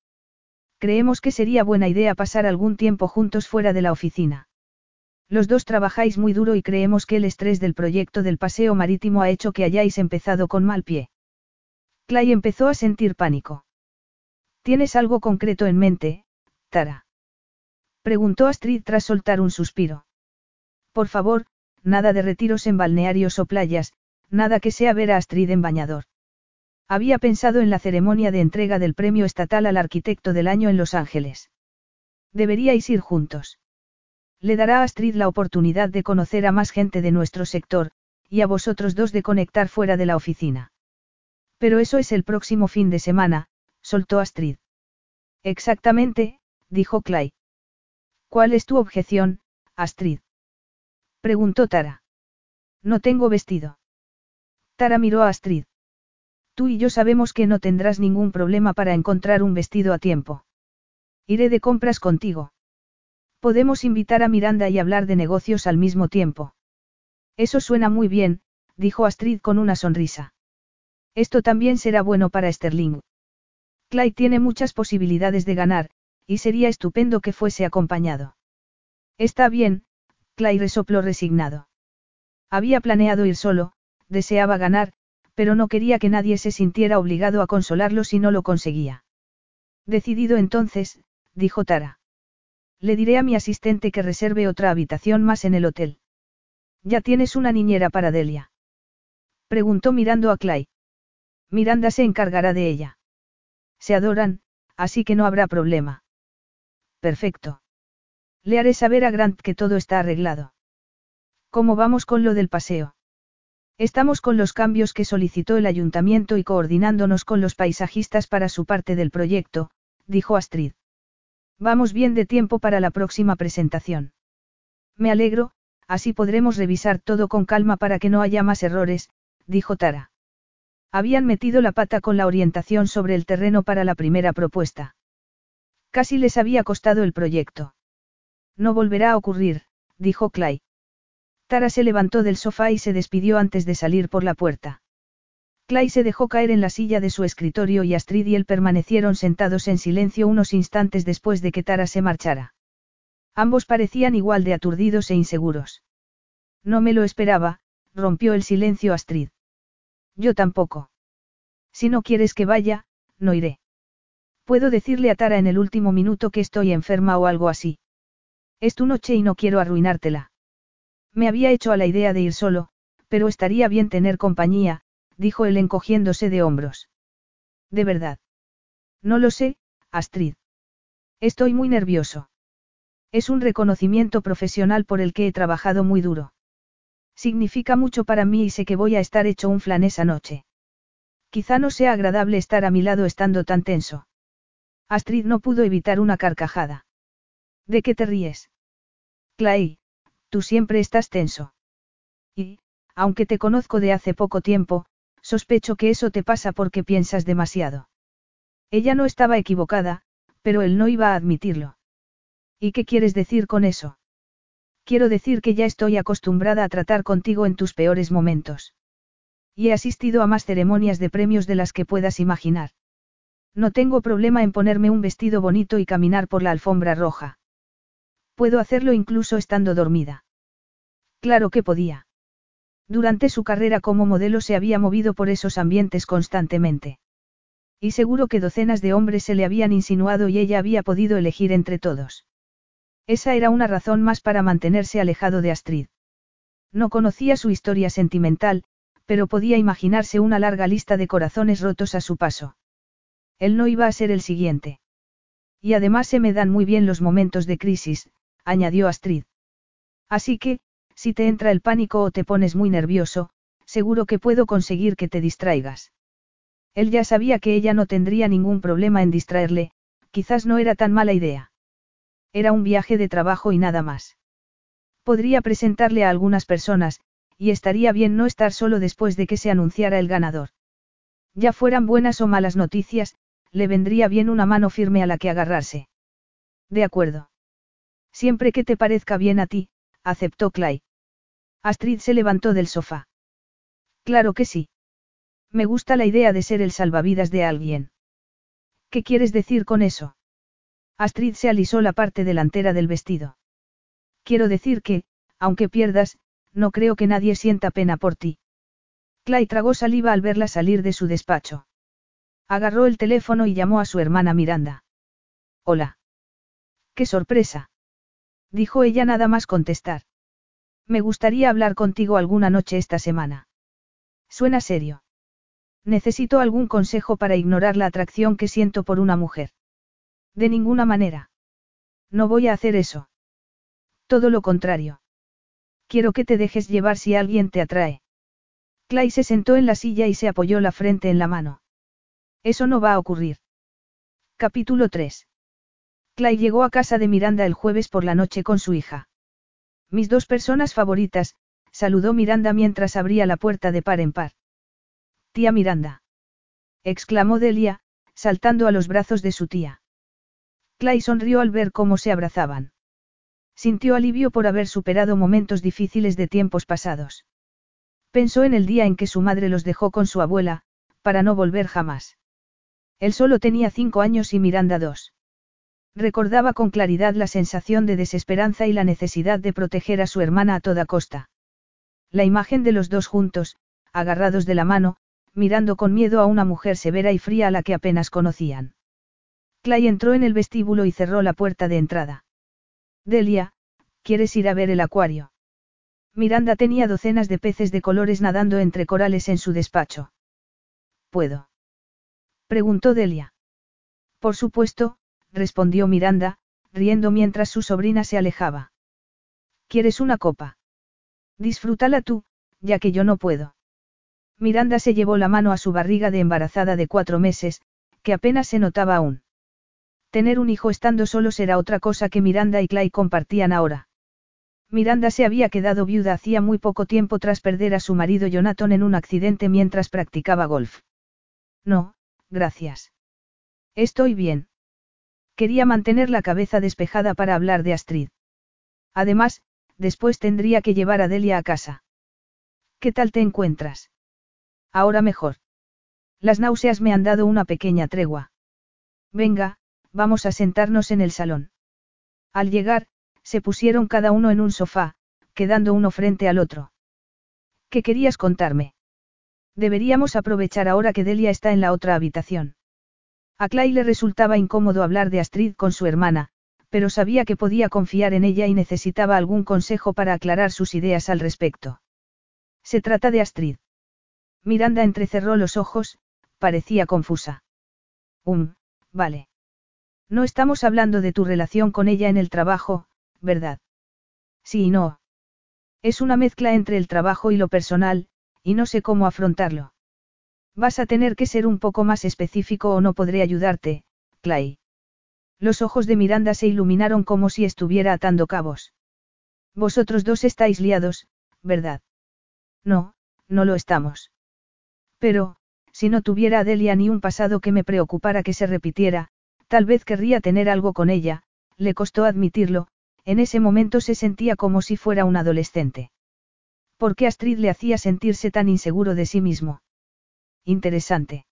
Creemos que sería buena idea pasar algún tiempo juntos fuera de la oficina. Los dos trabajáis muy duro y creemos que el estrés del proyecto del paseo marítimo ha hecho que hayáis empezado con mal pie. Clay empezó a sentir pánico. ¿Tienes algo concreto en mente, Tara? Preguntó Astrid tras soltar un suspiro. Por favor, nada de retiros en balnearios o playas, nada que sea ver a Astrid en bañador. Había pensado en la ceremonia de entrega del premio estatal al arquitecto del año en Los Ángeles. Deberíais ir juntos. Le dará a Astrid la oportunidad de conocer a más gente de nuestro sector, y a vosotros dos de conectar fuera de la oficina. Pero eso es el próximo fin de semana, soltó Astrid. Exactamente, dijo Clay. ¿Cuál es tu objeción, Astrid? Preguntó Tara. No tengo vestido. Tara miró a Astrid. Tú y yo sabemos que no tendrás ningún problema para encontrar un vestido a tiempo. Iré de compras contigo. Podemos invitar a Miranda y hablar de negocios al mismo tiempo. Eso suena muy bien, dijo Astrid con una sonrisa. Esto también será bueno para Sterling. Clay tiene muchas posibilidades de ganar, y sería estupendo que fuese acompañado. Está bien, Clay resopló resignado. Había planeado ir solo, deseaba ganar, pero no quería que nadie se sintiera obligado a consolarlo si no lo conseguía. Decidido entonces, dijo Tara. Le diré a mi asistente que reserve otra habitación más en el hotel. ¿Ya tienes una niñera para Delia? Preguntó mirando a Clay. Miranda se encargará de ella. Se adoran, así que no habrá problema. Perfecto. Le haré saber a Grant que todo está arreglado. ¿Cómo vamos con lo del paseo? Estamos con los cambios que solicitó el ayuntamiento y coordinándonos con los paisajistas para su parte del proyecto, dijo Astrid. Vamos bien de tiempo para la próxima presentación. Me alegro, así podremos revisar todo con calma para que no haya más errores, dijo Tara. Habían metido la pata con la orientación sobre el terreno para la primera propuesta. Casi les había costado el proyecto. No volverá a ocurrir, dijo Clay. Tara se levantó del sofá y se despidió antes de salir por la puerta. Clay se dejó caer en la silla de su escritorio y Astrid y él permanecieron sentados en silencio unos instantes después de que Tara se marchara. Ambos parecían igual de aturdidos e inseguros. No me lo esperaba, rompió el silencio Astrid. Yo tampoco. Si no quieres que vaya, no iré. Puedo decirle a Tara en el último minuto que estoy enferma o algo así. Es tu noche y no quiero arruinártela. Me había hecho a la idea de ir solo, pero estaría bien tener compañía, dijo él encogiéndose de hombros. ¿De verdad? No lo sé, Astrid. Estoy muy nervioso. Es un reconocimiento profesional por el que he trabajado muy duro. Significa mucho para mí y sé que voy a estar hecho un flan esa noche. Quizá no sea agradable estar a mi lado estando tan tenso. Astrid no pudo evitar una carcajada. ¿De qué te ríes? Clay, tú siempre estás tenso. Y, aunque te conozco de hace poco tiempo, sospecho que eso te pasa porque piensas demasiado. Ella no estaba equivocada, pero él no iba a admitirlo. ¿Y qué quieres decir con eso? Quiero decir que ya estoy acostumbrada a tratar contigo en tus peores momentos. Y he asistido a más ceremonias de premios de las que puedas imaginar. No tengo problema en ponerme un vestido bonito y caminar por la alfombra roja. Puedo hacerlo incluso estando dormida. Claro que podía. Durante su carrera como modelo se había movido por esos ambientes constantemente. Y seguro que docenas de hombres se le habían insinuado y ella había podido elegir entre todos. Esa era una razón más para mantenerse alejado de Astrid. No conocía su historia sentimental, pero podía imaginarse una larga lista de corazones rotos a su paso. Él no iba a ser el siguiente. Y además se me dan muy bien los momentos de crisis, añadió Astrid. Así que, si te entra el pánico o te pones muy nervioso, seguro que puedo conseguir que te distraigas. Él ya sabía que ella no tendría ningún problema en distraerle, quizás no era tan mala idea. Era un viaje de trabajo y nada más. Podría presentarle a algunas personas, y estaría bien no estar solo después de que se anunciara el ganador. Ya fueran buenas o malas noticias, le vendría bien una mano firme a la que agarrarse. De acuerdo. Siempre que te parezca bien a ti, aceptó Clay. Astrid se levantó del sofá. Claro que sí. Me gusta la idea de ser el salvavidas de alguien. ¿Qué quieres decir con eso? Astrid se alisó la parte delantera del vestido. Quiero decir que, aunque pierdas, no creo que nadie sienta pena por ti. Clay tragó saliva al verla salir de su despacho. Agarró el teléfono y llamó a su hermana Miranda. Hola. ¡Qué sorpresa! Dijo ella nada más contestar. Me gustaría hablar contigo alguna noche esta semana. Suena serio. Necesito algún consejo para ignorar la atracción que siento por una mujer. De ninguna manera. No voy a hacer eso. Todo lo contrario. Quiero que te dejes llevar si alguien te atrae. Clay se sentó en la silla y se apoyó la frente en la mano. Eso no va a ocurrir. Capítulo 3. Clay llegó a casa de Miranda el jueves por la noche con su hija. Mis dos personas favoritas, saludó Miranda mientras abría la puerta de par en par. Tía Miranda. exclamó Delia, saltando a los brazos de su tía. Clay sonrió al ver cómo se abrazaban. Sintió alivio por haber superado momentos difíciles de tiempos pasados. Pensó en el día en que su madre los dejó con su abuela, para no volver jamás. Él solo tenía cinco años y Miranda dos. Recordaba con claridad la sensación de desesperanza y la necesidad de proteger a su hermana a toda costa. La imagen de los dos juntos, agarrados de la mano, mirando con miedo a una mujer severa y fría a la que apenas conocían. Clay entró en el vestíbulo y cerró la puerta de entrada. Delia, ¿quieres ir a ver el acuario? Miranda tenía docenas de peces de colores nadando entre corales en su despacho. ¿Puedo? Preguntó Delia. Por supuesto, respondió Miranda, riendo mientras su sobrina se alejaba. ¿Quieres una copa? Disfrútala tú, ya que yo no puedo. Miranda se llevó la mano a su barriga de embarazada de cuatro meses, que apenas se notaba aún. Tener un hijo estando solo era otra cosa que Miranda y Clay compartían ahora. Miranda se había quedado viuda hacía muy poco tiempo tras perder a su marido Jonathan en un accidente mientras practicaba golf. No, gracias. Estoy bien. Quería mantener la cabeza despejada para hablar de Astrid. Además, después tendría que llevar a Delia a casa. ¿Qué tal te encuentras? Ahora mejor. Las náuseas me han dado una pequeña tregua. Venga, vamos a sentarnos en el salón. Al llegar, se pusieron cada uno en un sofá, quedando uno frente al otro. ¿Qué querías contarme? Deberíamos aprovechar ahora que Delia está en la otra habitación. A Clay le resultaba incómodo hablar de Astrid con su hermana, pero sabía que podía confiar en ella y necesitaba algún consejo para aclarar sus ideas al respecto. Se trata de Astrid. Miranda entrecerró los ojos, parecía confusa. Um, vale. No estamos hablando de tu relación con ella en el trabajo, ¿verdad? Sí y no. Es una mezcla entre el trabajo y lo personal, y no sé cómo afrontarlo. Vas a tener que ser un poco más específico o no podré ayudarte, Clay. Los ojos de Miranda se iluminaron como si estuviera atando cabos. Vosotros dos estáis liados, ¿verdad? No, no lo estamos. Pero, si no tuviera a Delia ni un pasado que me preocupara que se repitiera, tal vez querría tener algo con ella, le costó admitirlo, en ese momento se sentía como si fuera un adolescente. ¿Por qué Astrid le hacía sentirse tan inseguro de sí mismo? Interesante.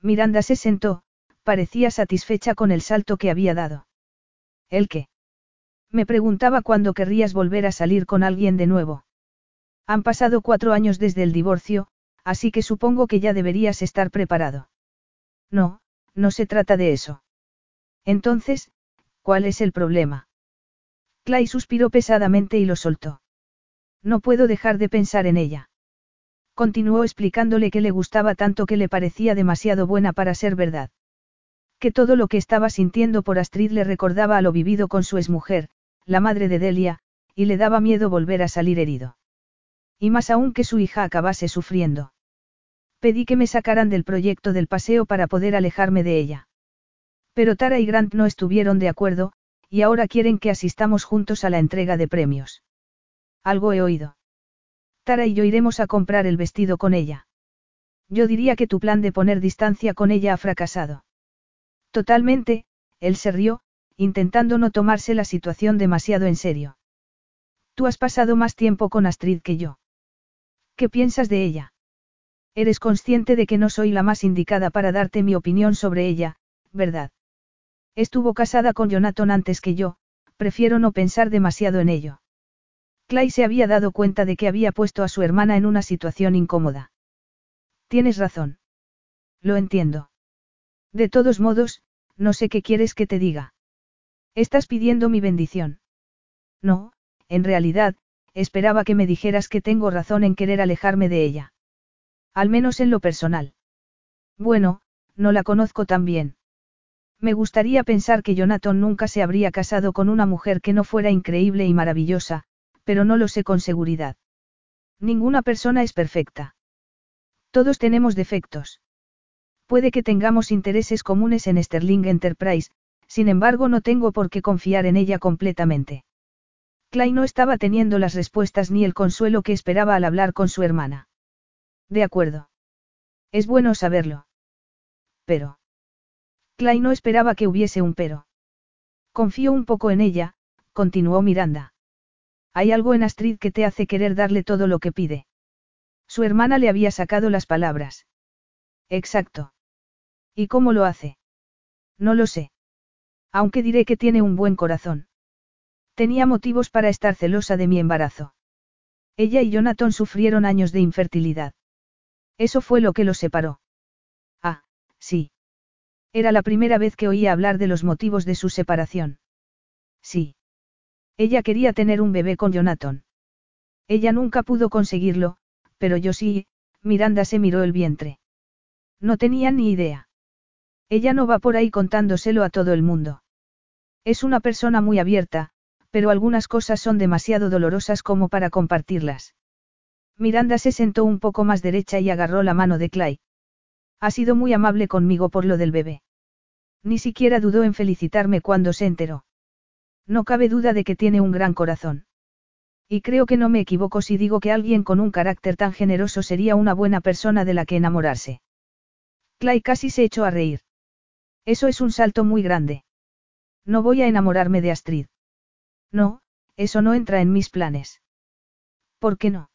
Miranda se sentó, parecía satisfecha con el salto que había dado. ¿El qué? Me preguntaba cuándo querrías volver a salir con alguien de nuevo. Han pasado cuatro años desde el divorcio, así que supongo que ya deberías estar preparado. No, no se trata de eso. Entonces, ¿cuál es el problema? Clay suspiró pesadamente y lo soltó. No puedo dejar de pensar en ella. Continuó explicándole que le gustaba tanto que le parecía demasiado buena para ser verdad. Que todo lo que estaba sintiendo por Astrid le recordaba a lo vivido con su exmujer, la madre de Delia, y le daba miedo volver a salir herido. Y más aún que su hija acabase sufriendo. Pedí que me sacaran del proyecto del paseo para poder alejarme de ella. Pero Tara y Grant no estuvieron de acuerdo, y ahora quieren que asistamos juntos a la entrega de premios. Algo he oído. Tara y yo iremos a comprar el vestido con ella. Yo diría que tu plan de poner distancia con ella ha fracasado. Totalmente, él se rió, intentando no tomarse la situación demasiado en serio. Tú has pasado más tiempo con Astrid que yo. ¿Qué piensas de ella? Eres consciente de que no soy la más indicada para darte mi opinión sobre ella, ¿verdad? Estuvo casada con Jonathan antes que yo, prefiero no pensar demasiado en ello. Clay se había dado cuenta de que había puesto a su hermana en una situación incómoda. Tienes razón. Lo entiendo. De todos modos, no sé qué quieres que te diga. Estás pidiendo mi bendición. No, en realidad, esperaba que me dijeras que tengo razón en querer alejarme de ella. Al menos en lo personal. Bueno, no la conozco tan bien. Me gustaría pensar que Jonathan nunca se habría casado con una mujer que no fuera increíble y maravillosa, pero no lo sé con seguridad. Ninguna persona es perfecta. Todos tenemos defectos. Puede que tengamos intereses comunes en Sterling Enterprise, sin embargo no tengo por qué confiar en ella completamente. Clay no estaba teniendo las respuestas ni el consuelo que esperaba al hablar con su hermana. De acuerdo. Es bueno saberlo. Pero. Clay no esperaba que hubiese un pero. Confío un poco en ella, continuó Miranda. Hay algo en Astrid que te hace querer darle todo lo que pide. Su hermana le había sacado las palabras. Exacto. ¿Y cómo lo hace? No lo sé. Aunque diré que tiene un buen corazón. Tenía motivos para estar celosa de mi embarazo. Ella y Jonathan sufrieron años de infertilidad. Eso fue lo que los separó. Ah, sí. Era la primera vez que oía hablar de los motivos de su separación. Sí. Ella quería tener un bebé con Jonathan. Ella nunca pudo conseguirlo, pero yo sí, Miranda se miró el vientre. No tenía ni idea. Ella no va por ahí contándoselo a todo el mundo. Es una persona muy abierta, pero algunas cosas son demasiado dolorosas como para compartirlas. Miranda se sentó un poco más derecha y agarró la mano de Clay. Ha sido muy amable conmigo por lo del bebé. Ni siquiera dudó en felicitarme cuando se enteró. No cabe duda de que tiene un gran corazón. Y creo que no me equivoco si digo que alguien con un carácter tan generoso sería una buena persona de la que enamorarse. Clay casi se echó a reír. Eso es un salto muy grande. No voy a enamorarme de Astrid. No, eso no entra en mis planes. ¿Por qué no?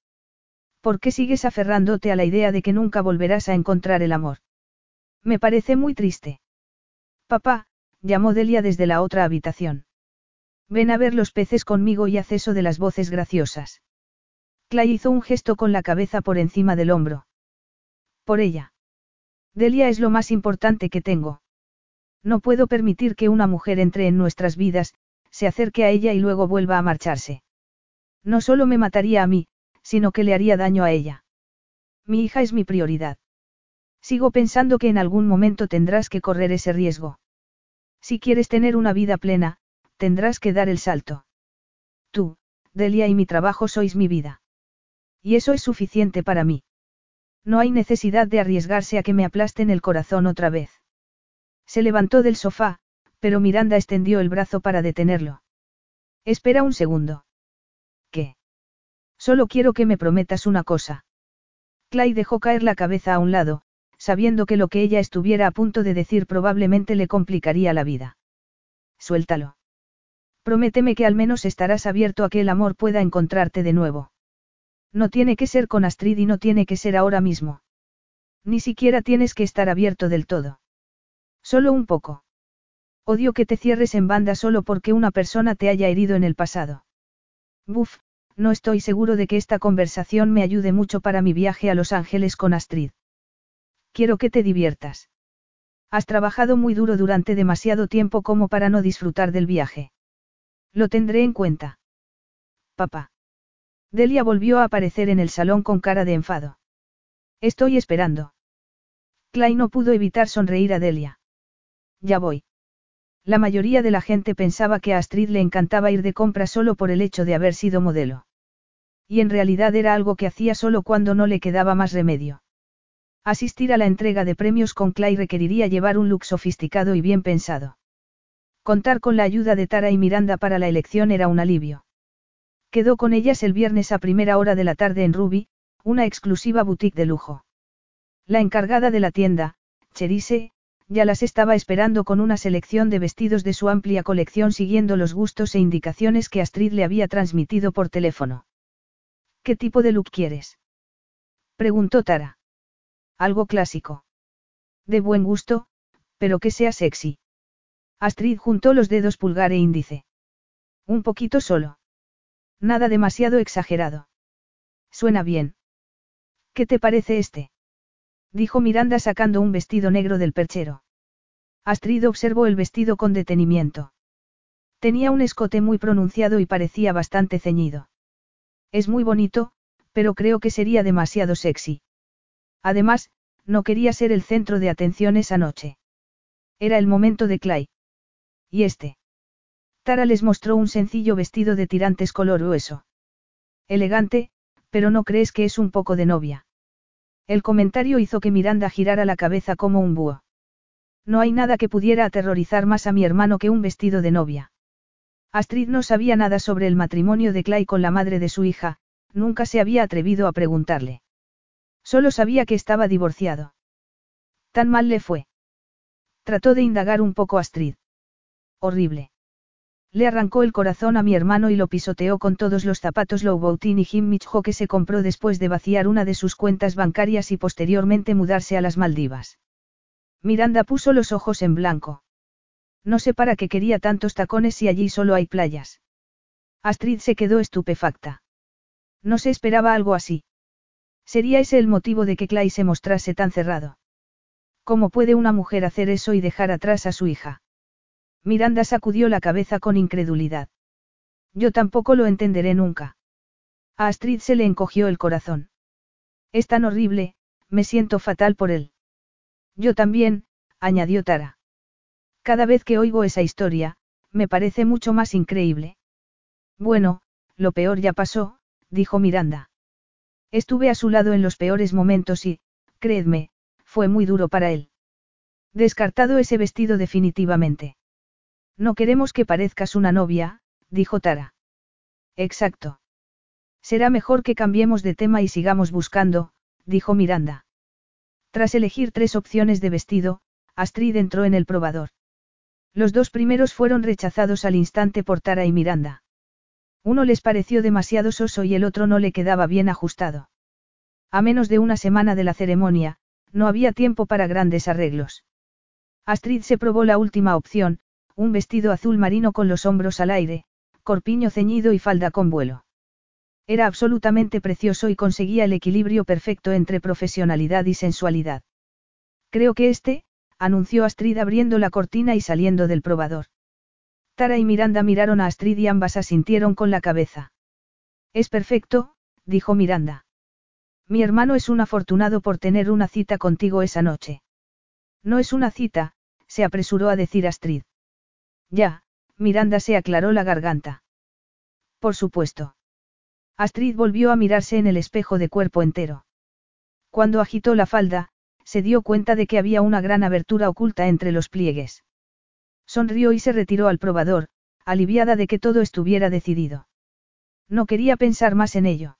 ¿Por qué sigues aferrándote a la idea de que nunca volverás a encontrar el amor? Me parece muy triste. Papá, llamó Delia desde la otra habitación. Ven a ver los peces conmigo y haz eso de las voces graciosas. Clay hizo un gesto con la cabeza por encima del hombro. Por ella. Delia es lo más importante que tengo. No puedo permitir que una mujer entre en nuestras vidas, se acerque a ella y luego vuelva a marcharse. No solo me mataría a mí, sino que le haría daño a ella. Mi hija es mi prioridad. Sigo pensando que en algún momento tendrás que correr ese riesgo. Si quieres tener una vida plena, tendrás que dar el salto. Tú, Delia y mi trabajo sois mi vida. Y eso es suficiente para mí. No hay necesidad de arriesgarse a que me aplasten el corazón otra vez. Se levantó del sofá, pero Miranda extendió el brazo para detenerlo. Espera un segundo. ¿Qué? Solo quiero que me prometas una cosa. Clay dejó caer la cabeza a un lado, sabiendo que lo que ella estuviera a punto de decir probablemente le complicaría la vida. Suéltalo. Prométeme que al menos estarás abierto a que el amor pueda encontrarte de nuevo. No tiene que ser con Astrid y no tiene que ser ahora mismo. Ni siquiera tienes que estar abierto del todo. Solo un poco. Odio que te cierres en banda solo porque una persona te haya herido en el pasado. Buf, no estoy seguro de que esta conversación me ayude mucho para mi viaje a Los Ángeles con Astrid. Quiero que te diviertas. Has trabajado muy duro durante demasiado tiempo como para no disfrutar del viaje. Lo tendré en cuenta. Papá. Delia volvió a aparecer en el salón con cara de enfado. Estoy esperando. Clay no pudo evitar sonreír a Delia. Ya voy. La mayoría de la gente pensaba que a Astrid le encantaba ir de compra solo por el hecho de haber sido modelo. Y en realidad era algo que hacía solo cuando no le quedaba más remedio. Asistir a la entrega de premios con Clay requeriría llevar un look sofisticado y bien pensado. Contar con la ayuda de Tara y Miranda para la elección era un alivio. Quedó con ellas el viernes a primera hora de la tarde en Ruby, una exclusiva boutique de lujo. La encargada de la tienda, Cherise, ya las estaba esperando con una selección de vestidos de su amplia colección siguiendo los gustos e indicaciones que Astrid le había transmitido por teléfono. ¿Qué tipo de look quieres? preguntó Tara. Algo clásico. De buen gusto, pero que sea sexy. Astrid juntó los dedos pulgar e índice. Un poquito solo. Nada demasiado exagerado. Suena bien. ¿Qué te parece este? Dijo Miranda sacando un vestido negro del perchero. Astrid observó el vestido con detenimiento. Tenía un escote muy pronunciado y parecía bastante ceñido. Es muy bonito, pero creo que sería demasiado sexy. Además, no quería ser el centro de atención esa noche. Era el momento de Clay. ¿Y este? Tara les mostró un sencillo vestido de tirantes color hueso. Elegante, pero no crees que es un poco de novia. El comentario hizo que Miranda girara la cabeza como un búho. No hay nada que pudiera aterrorizar más a mi hermano que un vestido de novia. Astrid no sabía nada sobre el matrimonio de Clay con la madre de su hija, nunca se había atrevido a preguntarle. Solo sabía que estaba divorciado. Tan mal le fue. Trató de indagar un poco Astrid. Horrible. Le arrancó el corazón a mi hermano y lo pisoteó con todos los zapatos Louboutin y Jim Mitchell que se compró después de vaciar una de sus cuentas bancarias y posteriormente mudarse a las Maldivas. Miranda puso los ojos en blanco. No sé para qué quería tantos tacones si allí solo hay playas. Astrid se quedó estupefacta. No se esperaba algo así. ¿Sería ese el motivo de que Clay se mostrase tan cerrado? ¿Cómo puede una mujer hacer eso y dejar atrás a su hija? Miranda sacudió la cabeza con incredulidad. Yo tampoco lo entenderé nunca. A Astrid se le encogió el corazón. Es tan horrible, me siento fatal por él. Yo también, añadió Tara. Cada vez que oigo esa historia, me parece mucho más increíble. Bueno, lo peor ya pasó, dijo Miranda. Estuve a su lado en los peores momentos y, créedme, fue muy duro para él. Descartado ese vestido definitivamente. No queremos que parezcas una novia, dijo Tara. Exacto. Será mejor que cambiemos de tema y sigamos buscando, dijo Miranda. Tras elegir tres opciones de vestido, Astrid entró en el probador. Los dos primeros fueron rechazados al instante por Tara y Miranda. Uno les pareció demasiado soso y el otro no le quedaba bien ajustado. A menos de una semana de la ceremonia, no había tiempo para grandes arreglos. Astrid se probó la última opción, un vestido azul marino con los hombros al aire, corpiño ceñido y falda con vuelo. Era absolutamente precioso y conseguía el equilibrio perfecto entre profesionalidad y sensualidad. Creo que este, anunció Astrid abriendo la cortina y saliendo del probador. Tara y Miranda miraron a Astrid y ambas asintieron con la cabeza. Es perfecto, dijo Miranda. Mi hermano es un afortunado por tener una cita contigo esa noche. No es una cita, se apresuró a decir Astrid. Ya, Miranda se aclaró la garganta. Por supuesto. Astrid volvió a mirarse en el espejo de cuerpo entero. Cuando agitó la falda, se dio cuenta de que había una gran abertura oculta entre los pliegues. Sonrió y se retiró al probador, aliviada de que todo estuviera decidido. No quería pensar más en ello.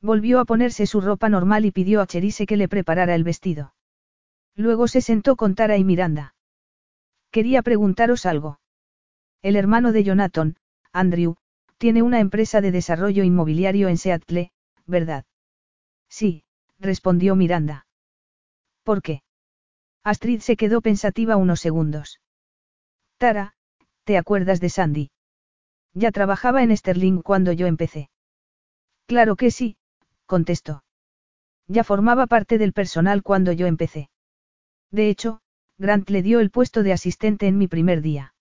Volvió a ponerse su ropa normal y pidió a Cherise que le preparara el vestido. Luego se sentó con Tara y Miranda. Quería preguntaros algo. El hermano de Jonathan, Andrew, tiene una empresa de desarrollo inmobiliario en Seattle, ¿verdad? Sí, respondió Miranda. ¿Por qué? Astrid se quedó pensativa unos segundos. Tara, ¿te acuerdas de Sandy? Ya trabajaba en Sterling cuando yo empecé. Claro que sí, contestó. Ya formaba parte del personal cuando yo empecé. De hecho, Grant le dio el puesto de asistente en mi primer día.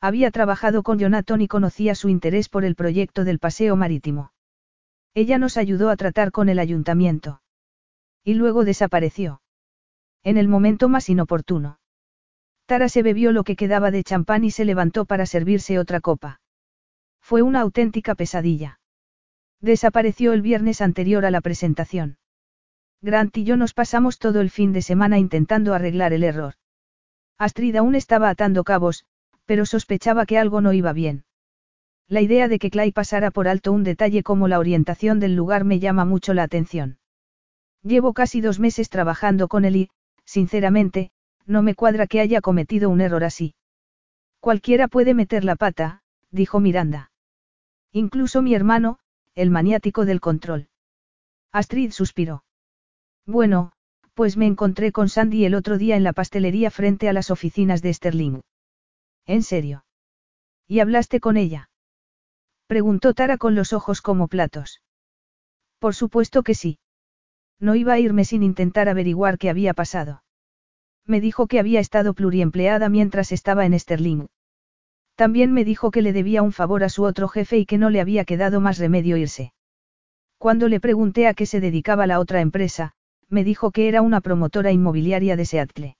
Había trabajado con Jonathan y conocía su interés por el proyecto del paseo marítimo. Ella nos ayudó a tratar con el ayuntamiento. Y luego desapareció. En el momento más inoportuno. Tara se bebió lo que quedaba de champán y se levantó para servirse otra copa. Fue una auténtica pesadilla. Desapareció el viernes anterior a la presentación. Grant y yo nos pasamos todo el fin de semana intentando arreglar el error. Astrid aún estaba atando cabos, pero sospechaba que algo no iba bien. La idea de que Clay pasara por alto un detalle como la orientación del lugar me llama mucho la atención. Llevo casi dos meses trabajando con él y, sinceramente, no me cuadra que haya cometido un error así. Cualquiera puede meter la pata, dijo Miranda. Incluso mi hermano, el maniático del control. Astrid suspiró. Bueno, pues me encontré con Sandy el otro día en la pastelería frente a las oficinas de Sterling. ¿En serio? ¿Y hablaste con ella? Preguntó Tara con los ojos como platos. Por supuesto que sí. No iba a irme sin intentar averiguar qué había pasado. Me dijo que había estado pluriempleada mientras estaba en Sterling. También me dijo que le debía un favor a su otro jefe y que no le había quedado más remedio irse. Cuando le pregunté a qué se dedicaba la otra empresa, me dijo que era una promotora inmobiliaria de Seattle.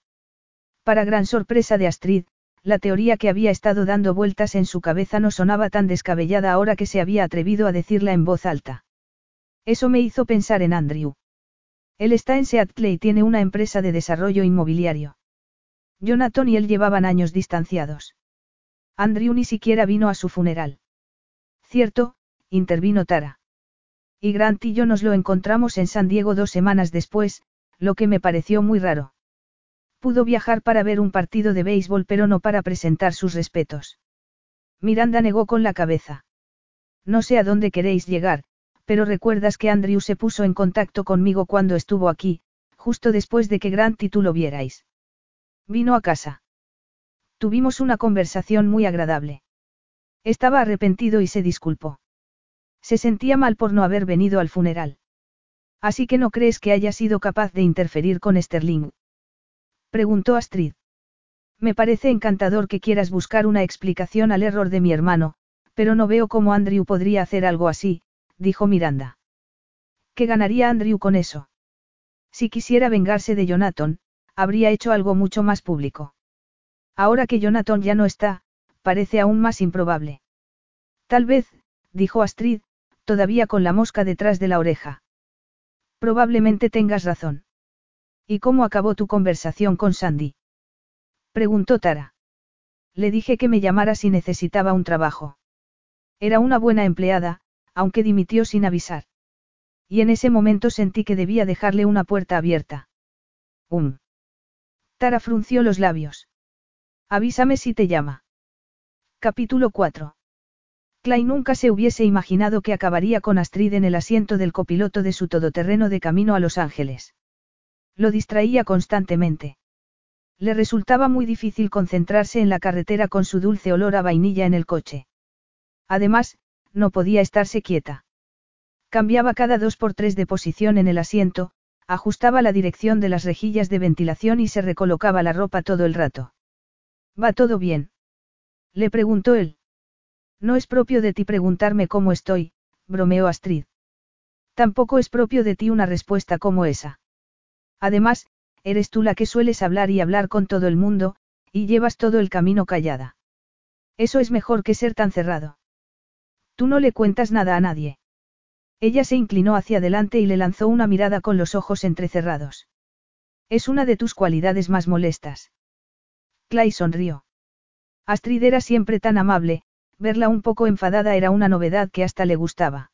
Para gran sorpresa de Astrid, la teoría que había estado dando vueltas en su cabeza no sonaba tan descabellada ahora que se había atrevido a decirla en voz alta. Eso me hizo pensar en Andrew. Él está en Seattle y tiene una empresa de desarrollo inmobiliario. Jonathan y él llevaban años distanciados. Andrew ni siquiera vino a su funeral. Cierto, intervino Tara. Y Grant y yo nos lo encontramos en San Diego dos semanas después, lo que me pareció muy raro. Pudo viajar para ver un partido de béisbol pero no para presentar sus respetos. Miranda negó con la cabeza. No sé a dónde queréis llegar, pero recuerdas que Andrew se puso en contacto conmigo cuando estuvo aquí, justo después de que Grant y tú lo vierais. Vino a casa. Tuvimos una conversación muy agradable. Estaba arrepentido y se disculpó. Se sentía mal por no haber venido al funeral. Así que no crees que haya sido capaz de interferir con Sterling. Preguntó Astrid. Me parece encantador que quieras buscar una explicación al error de mi hermano, pero no veo cómo Andrew podría hacer algo así, dijo Miranda. ¿Qué ganaría Andrew con eso? Si quisiera vengarse de Jonathan, habría hecho algo mucho más público. Ahora que Jonathan ya no está, parece aún más improbable. Tal vez, dijo Astrid, todavía con la mosca detrás de la oreja. Probablemente tengas razón. ¿Y cómo acabó tu conversación con Sandy? Preguntó Tara. Le dije que me llamara si necesitaba un trabajo. Era una buena empleada, aunque dimitió sin avisar. Y en ese momento sentí que debía dejarle una puerta abierta. Um. Tara frunció los labios. Avísame si te llama. Capítulo 4. Clay nunca se hubiese imaginado que acabaría con Astrid en el asiento del copiloto de su todoterreno de camino a Los Ángeles. Lo distraía constantemente. Le resultaba muy difícil concentrarse en la carretera con su dulce olor a vainilla en el coche. Además, no podía estarse quieta. Cambiaba cada dos por tres de posición en el asiento, ajustaba la dirección de las rejillas de ventilación y se recolocaba la ropa todo el rato. ¿Va todo bien? Le preguntó él. No es propio de ti preguntarme cómo estoy, bromeó Astrid. Tampoco es propio de ti una respuesta como esa. Además, eres tú la que sueles hablar y hablar con todo el mundo, y llevas todo el camino callada. Eso es mejor que ser tan cerrado. Tú no le cuentas nada a nadie. Ella se inclinó hacia adelante y le lanzó una mirada con los ojos entrecerrados. Es una de tus cualidades más molestas. Clay sonrió. Astrid era siempre tan amable, verla un poco enfadada era una novedad que hasta le gustaba.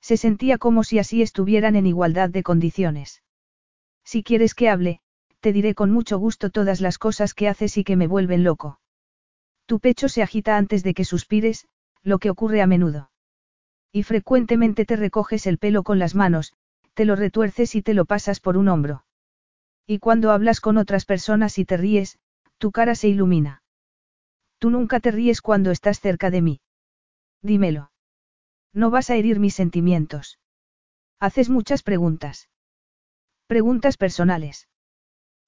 Se sentía como si así estuvieran en igualdad de condiciones. Si quieres que hable, te diré con mucho gusto todas las cosas que haces y que me vuelven loco. Tu pecho se agita antes de que suspires, lo que ocurre a menudo. Y frecuentemente te recoges el pelo con las manos, te lo retuerces y te lo pasas por un hombro. Y cuando hablas con otras personas y te ríes, tu cara se ilumina. Tú nunca te ríes cuando estás cerca de mí. Dímelo. No vas a herir mis sentimientos. Haces muchas preguntas. Preguntas personales.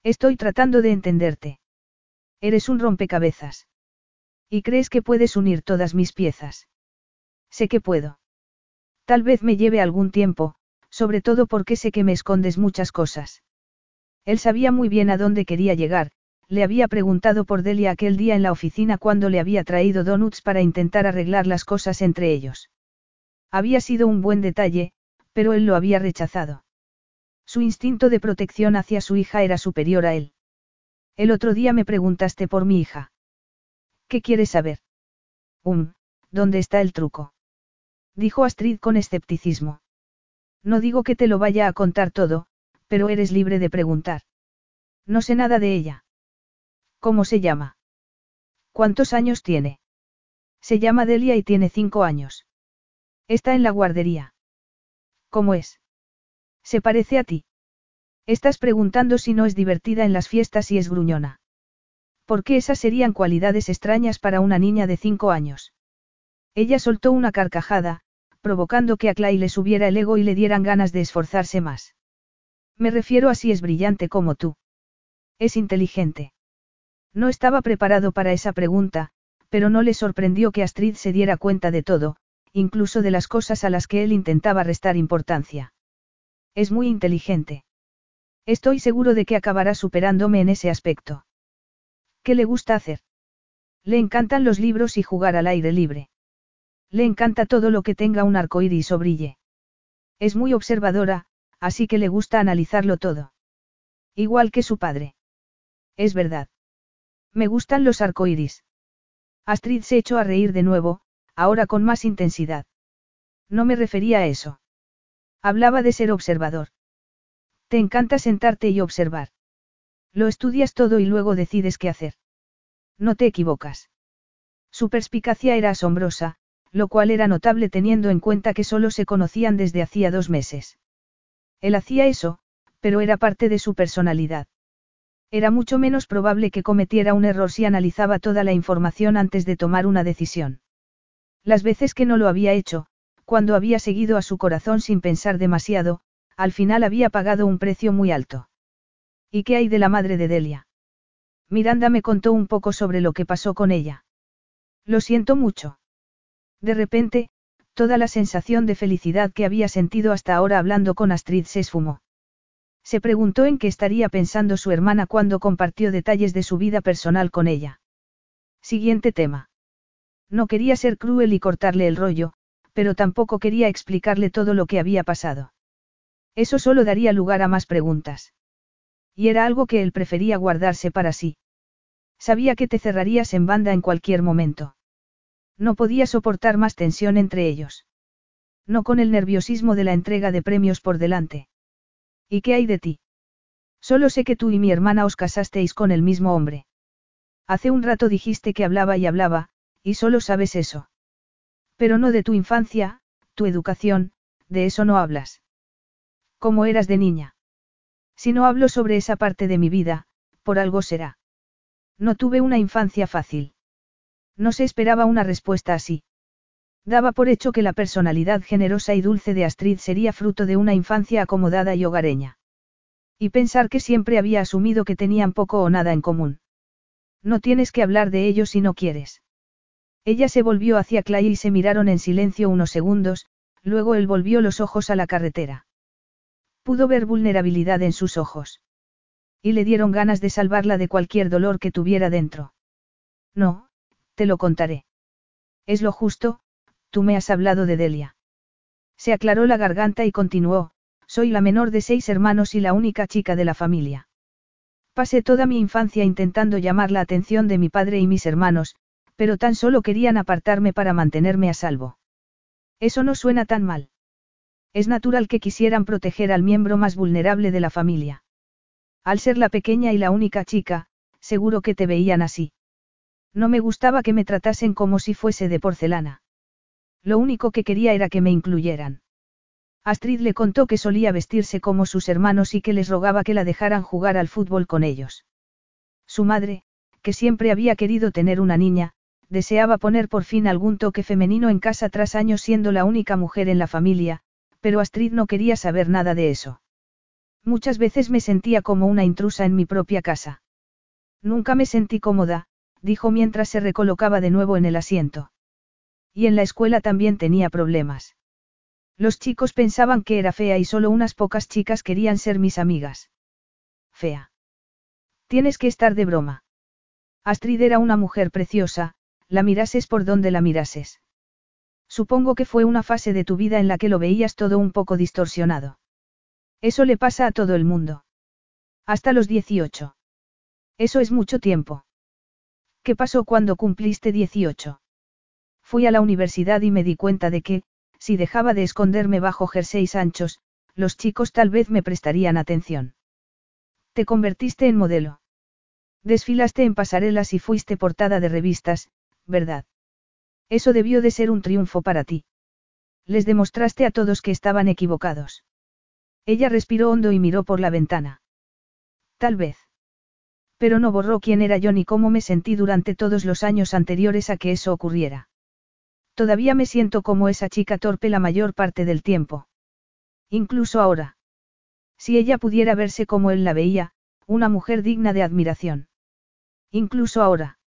Estoy tratando de entenderte. Eres un rompecabezas. ¿Y crees que puedes unir todas mis piezas? Sé que puedo. Tal vez me lleve algún tiempo, sobre todo porque sé que me escondes muchas cosas. Él sabía muy bien a dónde quería llegar, le había preguntado por Delia aquel día en la oficina cuando le había traído donuts para intentar arreglar las cosas entre ellos. Había sido un buen detalle, pero él lo había rechazado. Su instinto de protección hacia su hija era superior a él. El otro día me preguntaste por mi hija. ¿Qué quieres saber? Um, ¿dónde está el truco? dijo Astrid con escepticismo. No digo que te lo vaya a contar todo, pero eres libre de preguntar. No sé nada de ella. ¿Cómo se llama? ¿Cuántos años tiene? Se llama Delia y tiene cinco años. Está en la guardería. ¿Cómo es? ¿Se parece a ti? Estás preguntando si no es divertida en las fiestas y es gruñona. ¿Por qué esas serían cualidades extrañas para una niña de cinco años? Ella soltó una carcajada, provocando que a Clay le subiera el ego y le dieran ganas de esforzarse más. Me refiero a si es brillante como tú. Es inteligente. No estaba preparado para esa pregunta, pero no le sorprendió que Astrid se diera cuenta de todo, incluso de las cosas a las que él intentaba restar importancia. Es muy inteligente. Estoy seguro de que acabará superándome en ese aspecto. ¿Qué le gusta hacer? Le encantan los libros y jugar al aire libre. Le encanta todo lo que tenga un arco iris o brille. Es muy observadora, así que le gusta analizarlo todo. Igual que su padre. Es verdad. Me gustan los arcoíris. Astrid se echó a reír de nuevo, ahora con más intensidad. No me refería a eso. Hablaba de ser observador. Te encanta sentarte y observar. Lo estudias todo y luego decides qué hacer. No te equivocas. Su perspicacia era asombrosa, lo cual era notable teniendo en cuenta que solo se conocían desde hacía dos meses. Él hacía eso, pero era parte de su personalidad. Era mucho menos probable que cometiera un error si analizaba toda la información antes de tomar una decisión. Las veces que no lo había hecho, cuando había seguido a su corazón sin pensar demasiado, al final había pagado un precio muy alto. ¿Y qué hay de la madre de Delia? Miranda me contó un poco sobre lo que pasó con ella. Lo siento mucho. De repente, toda la sensación de felicidad que había sentido hasta ahora hablando con Astrid se esfumó. Se preguntó en qué estaría pensando su hermana cuando compartió detalles de su vida personal con ella. Siguiente tema. No quería ser cruel y cortarle el rollo, pero tampoco quería explicarle todo lo que había pasado. Eso solo daría lugar a más preguntas. Y era algo que él prefería guardarse para sí. Sabía que te cerrarías en banda en cualquier momento. No podía soportar más tensión entre ellos. No con el nerviosismo de la entrega de premios por delante. ¿Y qué hay de ti? Solo sé que tú y mi hermana os casasteis con el mismo hombre. Hace un rato dijiste que hablaba y hablaba, y solo sabes eso. Pero no de tu infancia, tu educación, de eso no hablas. ¿Cómo eras de niña? Si no hablo sobre esa parte de mi vida, por algo será. No tuve una infancia fácil. No se esperaba una respuesta así. Daba por hecho que la personalidad generosa y dulce de Astrid sería fruto de una infancia acomodada y hogareña. Y pensar que siempre había asumido que tenían poco o nada en común. No tienes que hablar de ello si no quieres. Ella se volvió hacia Clay y se miraron en silencio unos segundos, luego él volvió los ojos a la carretera. Pudo ver vulnerabilidad en sus ojos. Y le dieron ganas de salvarla de cualquier dolor que tuviera dentro. No, te lo contaré. Es lo justo, tú me has hablado de Delia. Se aclaró la garganta y continuó, soy la menor de seis hermanos y la única chica de la familia. Pasé toda mi infancia intentando llamar la atención de mi padre y mis hermanos, pero tan solo querían apartarme para mantenerme a salvo. Eso no suena tan mal. Es natural que quisieran proteger al miembro más vulnerable de la familia. Al ser la pequeña y la única chica, seguro que te veían así. No me gustaba que me tratasen como si fuese de porcelana. Lo único que quería era que me incluyeran. Astrid le contó que solía vestirse como sus hermanos y que les rogaba que la dejaran jugar al fútbol con ellos. Su madre, que siempre había querido tener una niña, deseaba poner por fin algún toque femenino en casa tras años siendo la única mujer en la familia, pero Astrid no quería saber nada de eso. Muchas veces me sentía como una intrusa en mi propia casa. Nunca me sentí cómoda, dijo mientras se recolocaba de nuevo en el asiento. Y en la escuela también tenía problemas. Los chicos pensaban que era fea y solo unas pocas chicas querían ser mis amigas. Fea. Tienes que estar de broma. Astrid era una mujer preciosa, la mirases por donde la mirases. Supongo que fue una fase de tu vida en la que lo veías todo un poco distorsionado. Eso le pasa a todo el mundo. Hasta los 18. Eso es mucho tiempo. ¿Qué pasó cuando cumpliste 18? Fui a la universidad y me di cuenta de que, si dejaba de esconderme bajo jerseys anchos, los chicos tal vez me prestarían atención. Te convertiste en modelo. Desfilaste en pasarelas y fuiste portada de revistas, ¿verdad? Eso debió de ser un triunfo para ti. Les demostraste a todos que estaban equivocados. Ella respiró hondo y miró por la ventana. Tal vez. Pero no borró quién era yo ni cómo me sentí durante todos los años anteriores a que eso ocurriera. Todavía me siento como esa chica torpe la mayor parte del tiempo. Incluso ahora. Si ella pudiera verse como él la veía, una mujer digna de admiración. Incluso ahora.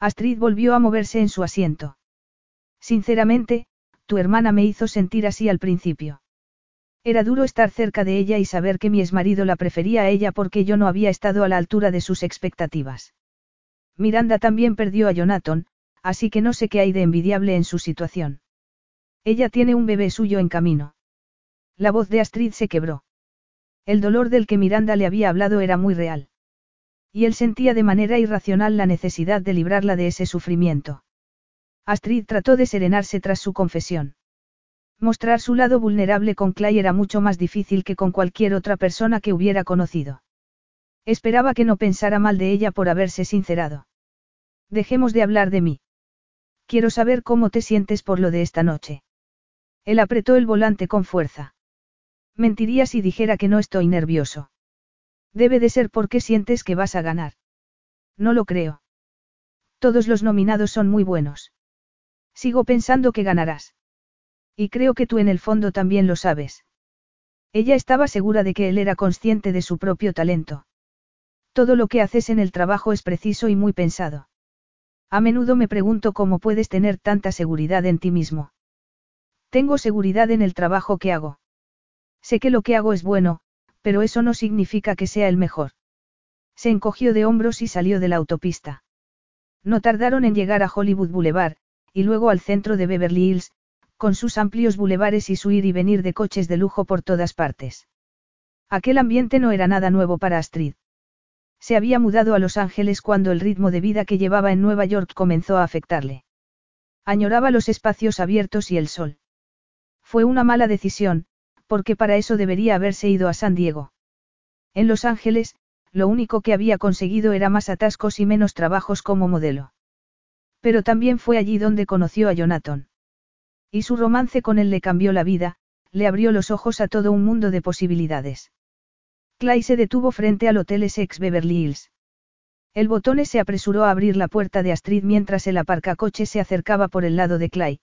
Astrid volvió a moverse en su asiento. Sinceramente, tu hermana me hizo sentir así al principio. Era duro estar cerca de ella y saber que mi exmarido la prefería a ella porque yo no había estado a la altura de sus expectativas. Miranda también perdió a Jonathan, así que no sé qué hay de envidiable en su situación. Ella tiene un bebé suyo en camino. La voz de Astrid se quebró. El dolor del que Miranda le había hablado era muy real. Y él sentía de manera irracional la necesidad de librarla de ese sufrimiento. Astrid trató de serenarse tras su confesión. Mostrar su lado vulnerable con Clay era mucho más difícil que con cualquier otra persona que hubiera conocido. Esperaba que no pensara mal de ella por haberse sincerado. Dejemos de hablar de mí. Quiero saber cómo te sientes por lo de esta noche. Él apretó el volante con fuerza. Mentiría si dijera que no estoy nervioso. Debe de ser porque sientes que vas a ganar. No lo creo. Todos los nominados son muy buenos. Sigo pensando que ganarás. Y creo que tú en el fondo también lo sabes. Ella estaba segura de que él era consciente de su propio talento. Todo lo que haces en el trabajo es preciso y muy pensado. A menudo me pregunto cómo puedes tener tanta seguridad en ti mismo. Tengo seguridad en el trabajo que hago. Sé que lo que hago es bueno, pero eso no significa que sea el mejor. Se encogió de hombros y salió de la autopista. No tardaron en llegar a Hollywood Boulevard, y luego al centro de Beverly Hills, con sus amplios bulevares y su ir y venir de coches de lujo por todas partes. Aquel ambiente no era nada nuevo para Astrid. Se había mudado a Los Ángeles cuando el ritmo de vida que llevaba en Nueva York comenzó a afectarle. Añoraba los espacios abiertos y el sol. Fue una mala decisión, porque para eso debería haberse ido a San Diego. En Los Ángeles, lo único que había conseguido era más atascos y menos trabajos como modelo. Pero también fue allí donde conoció a Jonathan. Y su romance con él le cambió la vida, le abrió los ojos a todo un mundo de posibilidades. Clay se detuvo frente al Hotel Essex Beverly Hills. El botón se apresuró a abrir la puerta de Astrid mientras el aparcacoche se acercaba por el lado de Clay.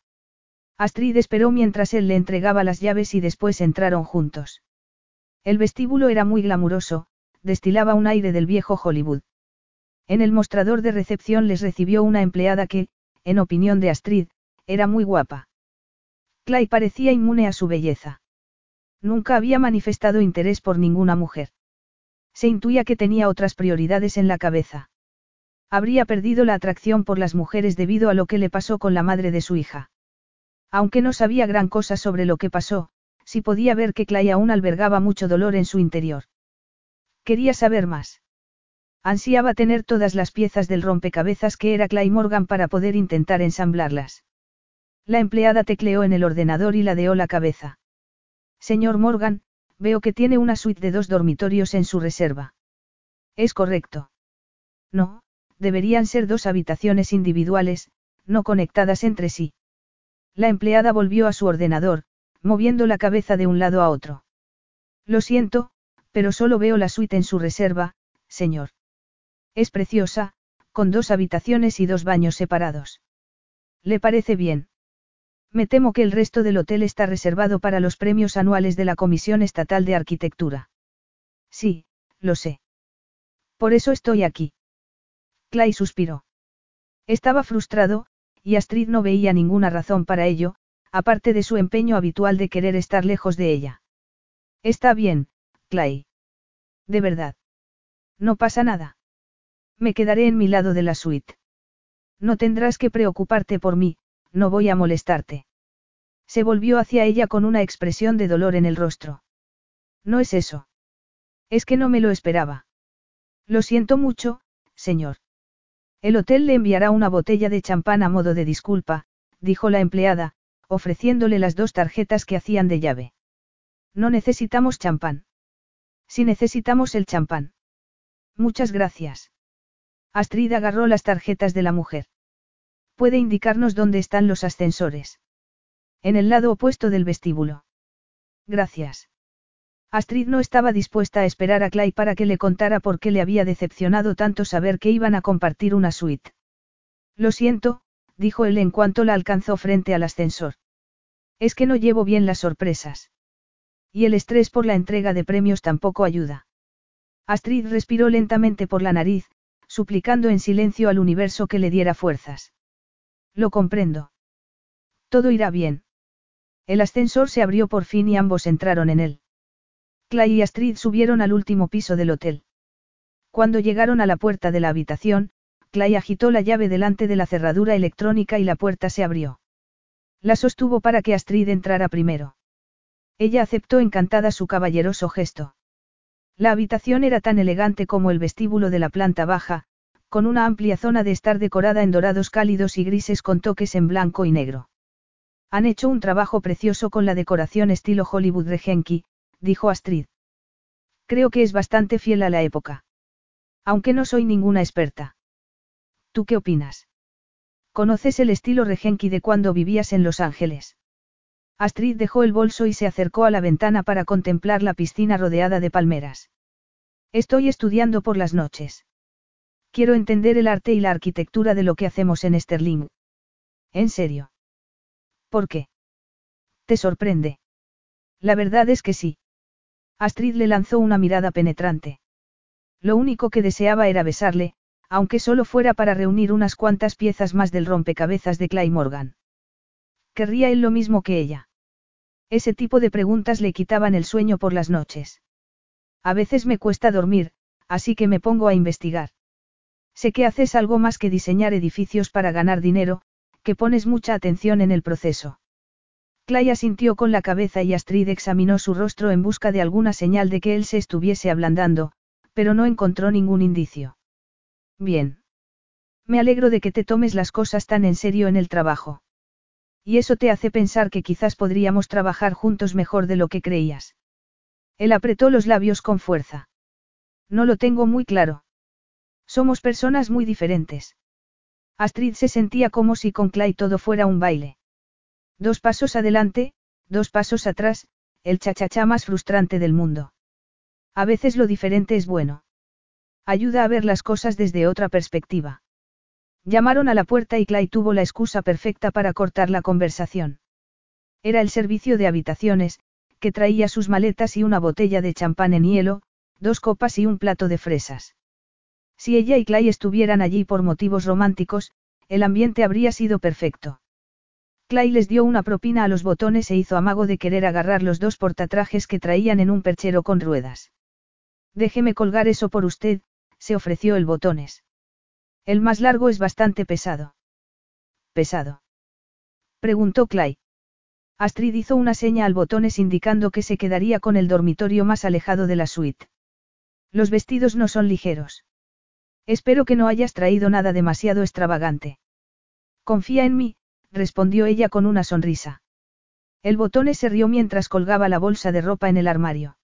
Astrid esperó mientras él le entregaba las llaves y después entraron juntos. El vestíbulo era muy glamuroso, destilaba un aire del viejo Hollywood. En el mostrador de recepción les recibió una empleada que, en opinión de Astrid, era muy guapa. Clay parecía inmune a su belleza. Nunca había manifestado interés por ninguna mujer. Se intuía que tenía otras prioridades en la cabeza. Habría perdido la atracción por las mujeres debido a lo que le pasó con la madre de su hija. Aunque no sabía gran cosa sobre lo que pasó, sí podía ver que Clay aún albergaba mucho dolor en su interior. Quería saber más. Ansiaba tener todas las piezas del rompecabezas que era Clay Morgan para poder intentar ensamblarlas. La empleada tecleó en el ordenador y ladeó la cabeza. Señor Morgan, veo que tiene una suite de dos dormitorios en su reserva. Es correcto. No, deberían ser dos habitaciones individuales, no conectadas entre sí. La empleada volvió a su ordenador, moviendo la cabeza de un lado a otro. Lo siento, pero solo veo la suite en su reserva, señor. Es preciosa, con dos habitaciones y dos baños separados. ¿Le parece bien? Me temo que el resto del hotel está reservado para los premios anuales de la Comisión Estatal de Arquitectura. Sí, lo sé. Por eso estoy aquí. Clay suspiró. Estaba frustrado, y Astrid no veía ninguna razón para ello, aparte de su empeño habitual de querer estar lejos de ella. Está bien, Clay. De verdad. No pasa nada. Me quedaré en mi lado de la suite. No tendrás que preocuparte por mí, no voy a molestarte. Se volvió hacia ella con una expresión de dolor en el rostro. No es eso. Es que no me lo esperaba. Lo siento mucho, señor. El hotel le enviará una botella de champán a modo de disculpa, dijo la empleada, ofreciéndole las dos tarjetas que hacían de llave. No necesitamos champán. Si necesitamos el champán. Muchas gracias. Astrid agarró las tarjetas de la mujer. ¿Puede indicarnos dónde están los ascensores? En el lado opuesto del vestíbulo. Gracias. Astrid no estaba dispuesta a esperar a Clay para que le contara por qué le había decepcionado tanto saber que iban a compartir una suite. Lo siento, dijo él en cuanto la alcanzó frente al ascensor. Es que no llevo bien las sorpresas. Y el estrés por la entrega de premios tampoco ayuda. Astrid respiró lentamente por la nariz, suplicando en silencio al universo que le diera fuerzas. Lo comprendo. Todo irá bien. El ascensor se abrió por fin y ambos entraron en él. Clay y Astrid subieron al último piso del hotel. Cuando llegaron a la puerta de la habitación, Clay agitó la llave delante de la cerradura electrónica y la puerta se abrió. La sostuvo para que Astrid entrara primero. Ella aceptó encantada su caballeroso gesto. La habitación era tan elegante como el vestíbulo de la planta baja, con una amplia zona de estar decorada en dorados cálidos y grises con toques en blanco y negro. Han hecho un trabajo precioso con la decoración estilo Hollywood Regenki, dijo Astrid. Creo que es bastante fiel a la época. Aunque no soy ninguna experta. ¿Tú qué opinas? ¿Conoces el estilo Regenki de cuando vivías en Los Ángeles? Astrid dejó el bolso y se acercó a la ventana para contemplar la piscina rodeada de palmeras. Estoy estudiando por las noches. Quiero entender el arte y la arquitectura de lo que hacemos en Sterling. ¿En serio? ¿Por qué? ¿Te sorprende? La verdad es que sí. Astrid le lanzó una mirada penetrante. Lo único que deseaba era besarle, aunque solo fuera para reunir unas cuantas piezas más del rompecabezas de Clay Morgan. Querría él lo mismo que ella. Ese tipo de preguntas le quitaban el sueño por las noches. A veces me cuesta dormir, así que me pongo a investigar. Sé que haces algo más que diseñar edificios para ganar dinero, que pones mucha atención en el proceso. Clay asintió con la cabeza y Astrid examinó su rostro en busca de alguna señal de que él se estuviese ablandando, pero no encontró ningún indicio. Bien. Me alegro de que te tomes las cosas tan en serio en el trabajo. Y eso te hace pensar que quizás podríamos trabajar juntos mejor de lo que creías. Él apretó los labios con fuerza. No lo tengo muy claro. Somos personas muy diferentes. Astrid se sentía como si con Clay todo fuera un baile. Dos pasos adelante, dos pasos atrás, el chachachá más frustrante del mundo. A veces lo diferente es bueno. Ayuda a ver las cosas desde otra perspectiva. Llamaron a la puerta y Clay tuvo la excusa perfecta para cortar la conversación. Era el servicio de habitaciones, que traía sus maletas y una botella de champán en hielo, dos copas y un plato de fresas. Si ella y Clay estuvieran allí por motivos románticos, el ambiente habría sido perfecto. Clay les dio una propina a los botones e hizo amago de querer agarrar los dos portatrajes que traían en un perchero con ruedas. Déjeme colgar eso por usted, se ofreció el botones. El más largo es bastante pesado. ¿Pesado? Preguntó Clay. Astrid hizo una seña al botones indicando que se quedaría con el dormitorio más alejado de la suite. Los vestidos no son ligeros. Espero que no hayas traído nada demasiado extravagante. Confía en mí, respondió ella con una sonrisa. El botones se rió mientras colgaba la bolsa de ropa en el armario.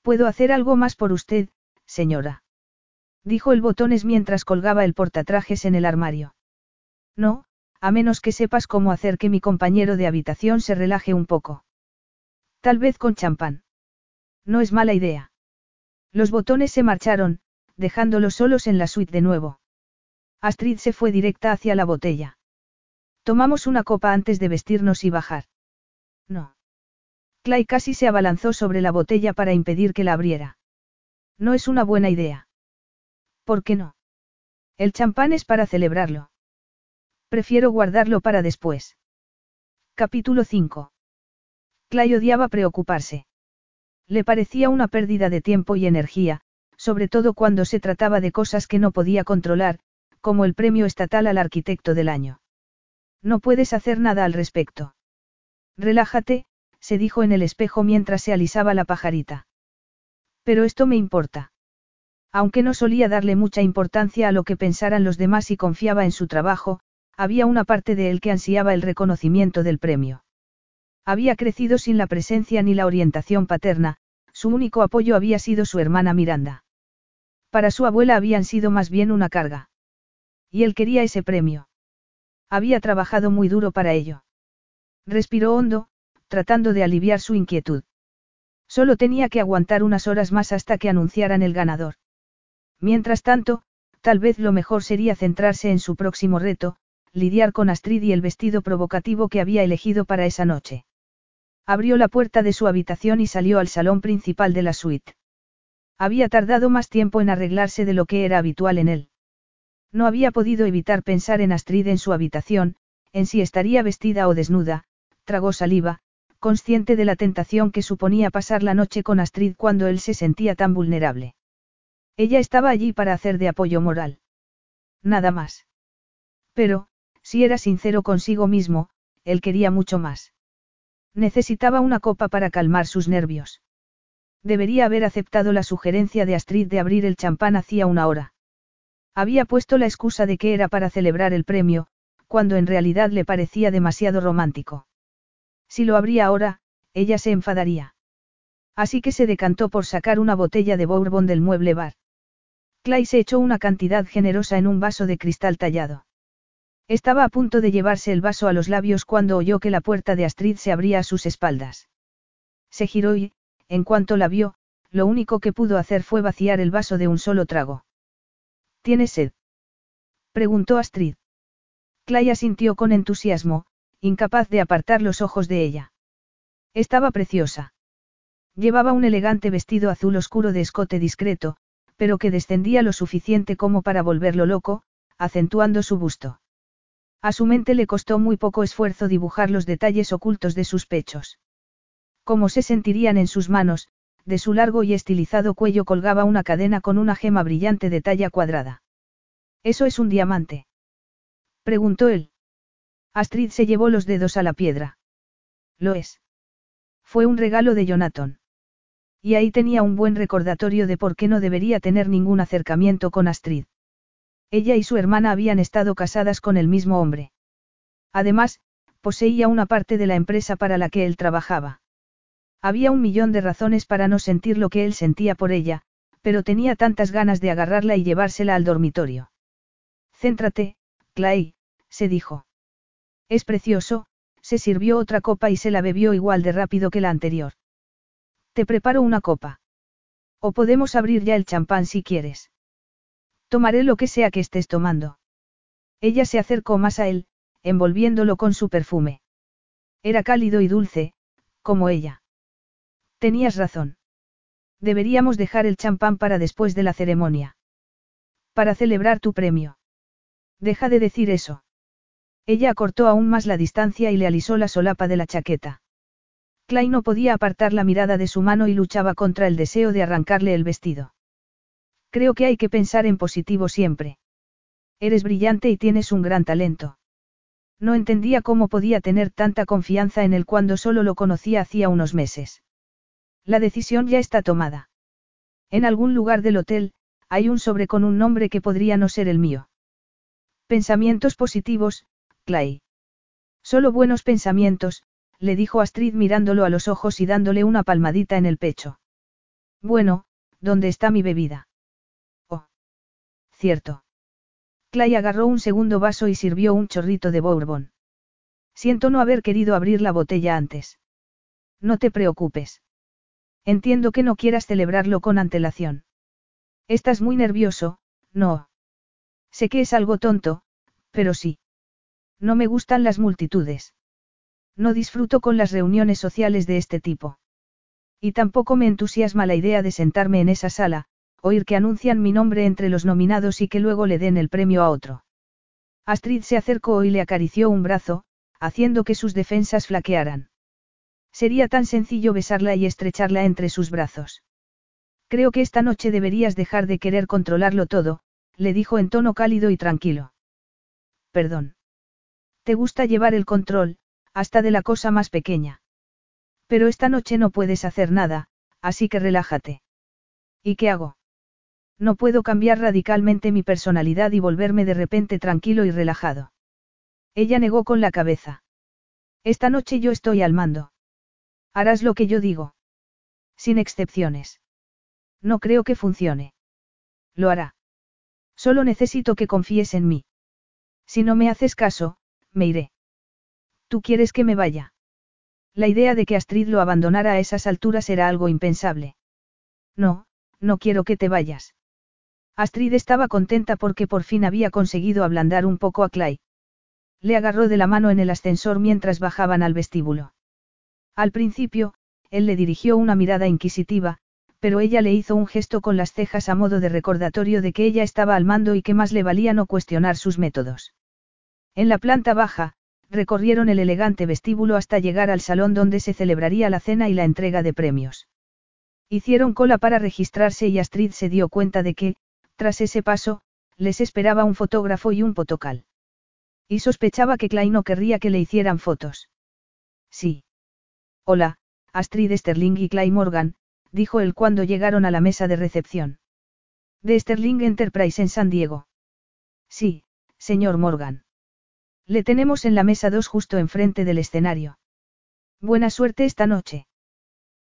¿Puedo hacer algo más por usted, señora? Dijo el botones mientras colgaba el portatrajes en el armario. No, a menos que sepas cómo hacer que mi compañero de habitación se relaje un poco. Tal vez con champán. No es mala idea. Los botones se marcharon, dejándolos solos en la suite de nuevo. Astrid se fue directa hacia la botella. Tomamos una copa antes de vestirnos y bajar. No. Clay casi se abalanzó sobre la botella para impedir que la abriera. No es una buena idea. ¿Por qué no? El champán es para celebrarlo. Prefiero guardarlo para después. Capítulo 5. Clay odiaba preocuparse. Le parecía una pérdida de tiempo y energía, sobre todo cuando se trataba de cosas que no podía controlar, como el premio estatal al arquitecto del año. No puedes hacer nada al respecto. Relájate, se dijo en el espejo mientras se alisaba la pajarita. Pero esto me importa. Aunque no solía darle mucha importancia a lo que pensaran los demás y confiaba en su trabajo, había una parte de él que ansiaba el reconocimiento del premio. Había crecido sin la presencia ni la orientación paterna, su único apoyo había sido su hermana Miranda. Para su abuela habían sido más bien una carga. Y él quería ese premio. Había trabajado muy duro para ello. Respiró hondo, tratando de aliviar su inquietud. Solo tenía que aguantar unas horas más hasta que anunciaran el ganador. Mientras tanto, tal vez lo mejor sería centrarse en su próximo reto, lidiar con Astrid y el vestido provocativo que había elegido para esa noche. Abrió la puerta de su habitación y salió al salón principal de la suite. Había tardado más tiempo en arreglarse de lo que era habitual en él. No había podido evitar pensar en Astrid en su habitación, en si estaría vestida o desnuda, tragó saliva, consciente de la tentación que suponía pasar la noche con Astrid cuando él se sentía tan vulnerable. Ella estaba allí para hacer de apoyo moral. Nada más. Pero, si era sincero consigo mismo, él quería mucho más. Necesitaba una copa para calmar sus nervios. Debería haber aceptado la sugerencia de Astrid de abrir el champán hacía una hora. Había puesto la excusa de que era para celebrar el premio, cuando en realidad le parecía demasiado romántico. Si lo abría ahora, ella se enfadaría. Así que se decantó por sacar una botella de bourbon del mueble bar. Clay se echó una cantidad generosa en un vaso de cristal tallado. Estaba a punto de llevarse el vaso a los labios cuando oyó que la puerta de Astrid se abría a sus espaldas. Se giró y, en cuanto la vio, lo único que pudo hacer fue vaciar el vaso de un solo trago. ¿Tienes sed? preguntó Astrid. Clay asintió con entusiasmo, incapaz de apartar los ojos de ella. Estaba preciosa. Llevaba un elegante vestido azul oscuro de escote discreto, pero que descendía lo suficiente como para volverlo loco, acentuando su busto. A su mente le costó muy poco esfuerzo dibujar los detalles ocultos de sus pechos. Cómo se sentirían en sus manos, de su largo y estilizado cuello colgaba una cadena con una gema brillante de talla cuadrada. ¿Eso es un diamante? preguntó él. Astrid se llevó los dedos a la piedra. Lo es. Fue un regalo de Jonathan. Y ahí tenía un buen recordatorio de por qué no debería tener ningún acercamiento con Astrid. Ella y su hermana habían estado casadas con el mismo hombre. Además, poseía una parte de la empresa para la que él trabajaba. Había un millón de razones para no sentir lo que él sentía por ella, pero tenía tantas ganas de agarrarla y llevársela al dormitorio. Céntrate, Clay, se dijo. Es precioso, se sirvió otra copa y se la bebió igual de rápido que la anterior. Te preparo una copa. O podemos abrir ya el champán si quieres. Tomaré lo que sea que estés tomando. Ella se acercó más a él, envolviéndolo con su perfume. Era cálido y dulce, como ella. Tenías razón. Deberíamos dejar el champán para después de la ceremonia. Para celebrar tu premio. Deja de decir eso. Ella acortó aún más la distancia y le alisó la solapa de la chaqueta. Clay no podía apartar la mirada de su mano y luchaba contra el deseo de arrancarle el vestido. Creo que hay que pensar en positivo siempre. Eres brillante y tienes un gran talento. No entendía cómo podía tener tanta confianza en él cuando solo lo conocía hacía unos meses. La decisión ya está tomada. En algún lugar del hotel, hay un sobre con un nombre que podría no ser el mío. Pensamientos positivos, Clay. Solo buenos pensamientos, le dijo Astrid mirándolo a los ojos y dándole una palmadita en el pecho. Bueno, ¿dónde está mi bebida? Oh. Cierto. Clay agarró un segundo vaso y sirvió un chorrito de bourbon. Siento no haber querido abrir la botella antes. No te preocupes. Entiendo que no quieras celebrarlo con antelación. Estás muy nervioso, no. Sé que es algo tonto, pero sí. No me gustan las multitudes. No disfruto con las reuniones sociales de este tipo. Y tampoco me entusiasma la idea de sentarme en esa sala, oír que anuncian mi nombre entre los nominados y que luego le den el premio a otro. Astrid se acercó y le acarició un brazo, haciendo que sus defensas flaquearan. Sería tan sencillo besarla y estrecharla entre sus brazos. Creo que esta noche deberías dejar de querer controlarlo todo, le dijo en tono cálido y tranquilo. Perdón. Te gusta llevar el control, hasta de la cosa más pequeña. Pero esta noche no puedes hacer nada, así que relájate. ¿Y qué hago? No puedo cambiar radicalmente mi personalidad y volverme de repente tranquilo y relajado. Ella negó con la cabeza. Esta noche yo estoy al mando. Harás lo que yo digo. Sin excepciones. No creo que funcione. Lo hará. Solo necesito que confíes en mí. Si no me haces caso, me iré. ¿Tú quieres que me vaya? La idea de que Astrid lo abandonara a esas alturas era algo impensable. No, no quiero que te vayas. Astrid estaba contenta porque por fin había conseguido ablandar un poco a Clay. Le agarró de la mano en el ascensor mientras bajaban al vestíbulo. Al principio, él le dirigió una mirada inquisitiva, pero ella le hizo un gesto con las cejas a modo de recordatorio de que ella estaba al mando y que más le valía no cuestionar sus métodos. En la planta baja, recorrieron el elegante vestíbulo hasta llegar al salón donde se celebraría la cena y la entrega de premios. Hicieron cola para registrarse y Astrid se dio cuenta de que, tras ese paso, les esperaba un fotógrafo y un potocal. Y sospechaba que Klein no querría que le hicieran fotos. Sí. Hola, Astrid Sterling y Clay Morgan, dijo él cuando llegaron a la mesa de recepción. De Sterling Enterprise en San Diego. Sí, señor Morgan. Le tenemos en la mesa dos justo enfrente del escenario. Buena suerte esta noche.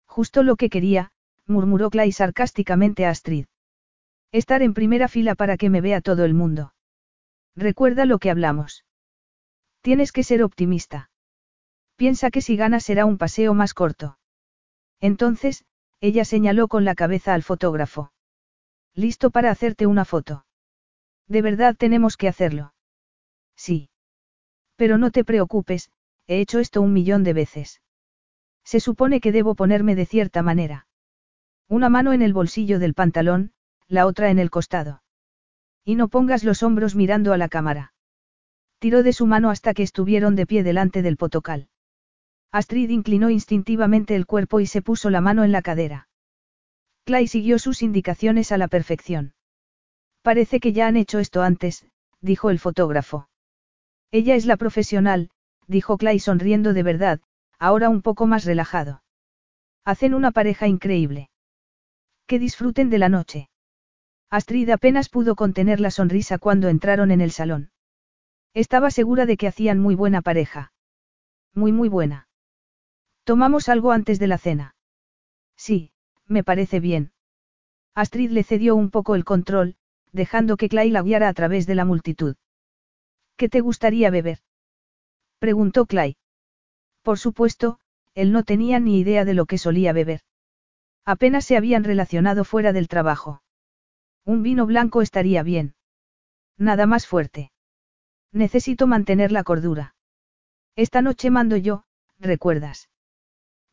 Justo lo que quería, murmuró Clay sarcásticamente a Astrid. Estar en primera fila para que me vea todo el mundo. Recuerda lo que hablamos. Tienes que ser optimista. Piensa que si ganas será un paseo más corto. Entonces, ella señaló con la cabeza al fotógrafo. Listo para hacerte una foto. De verdad tenemos que hacerlo. Sí. Pero no te preocupes, he hecho esto un millón de veces. Se supone que debo ponerme de cierta manera. Una mano en el bolsillo del pantalón, la otra en el costado. Y no pongas los hombros mirando a la cámara. Tiró de su mano hasta que estuvieron de pie delante del potocal. Astrid inclinó instintivamente el cuerpo y se puso la mano en la cadera. Clay siguió sus indicaciones a la perfección. Parece que ya han hecho esto antes, dijo el fotógrafo. Ella es la profesional, dijo Clay sonriendo de verdad, ahora un poco más relajado. Hacen una pareja increíble. Que disfruten de la noche. Astrid apenas pudo contener la sonrisa cuando entraron en el salón. Estaba segura de que hacían muy buena pareja. Muy muy buena. ¿Tomamos algo antes de la cena? Sí, me parece bien. Astrid le cedió un poco el control, dejando que Clay la guiara a través de la multitud. ¿Qué te gustaría beber? preguntó Clay. Por supuesto, él no tenía ni idea de lo que solía beber. Apenas se habían relacionado fuera del trabajo. Un vino blanco estaría bien. Nada más fuerte. Necesito mantener la cordura. Esta noche mando yo, ¿recuerdas?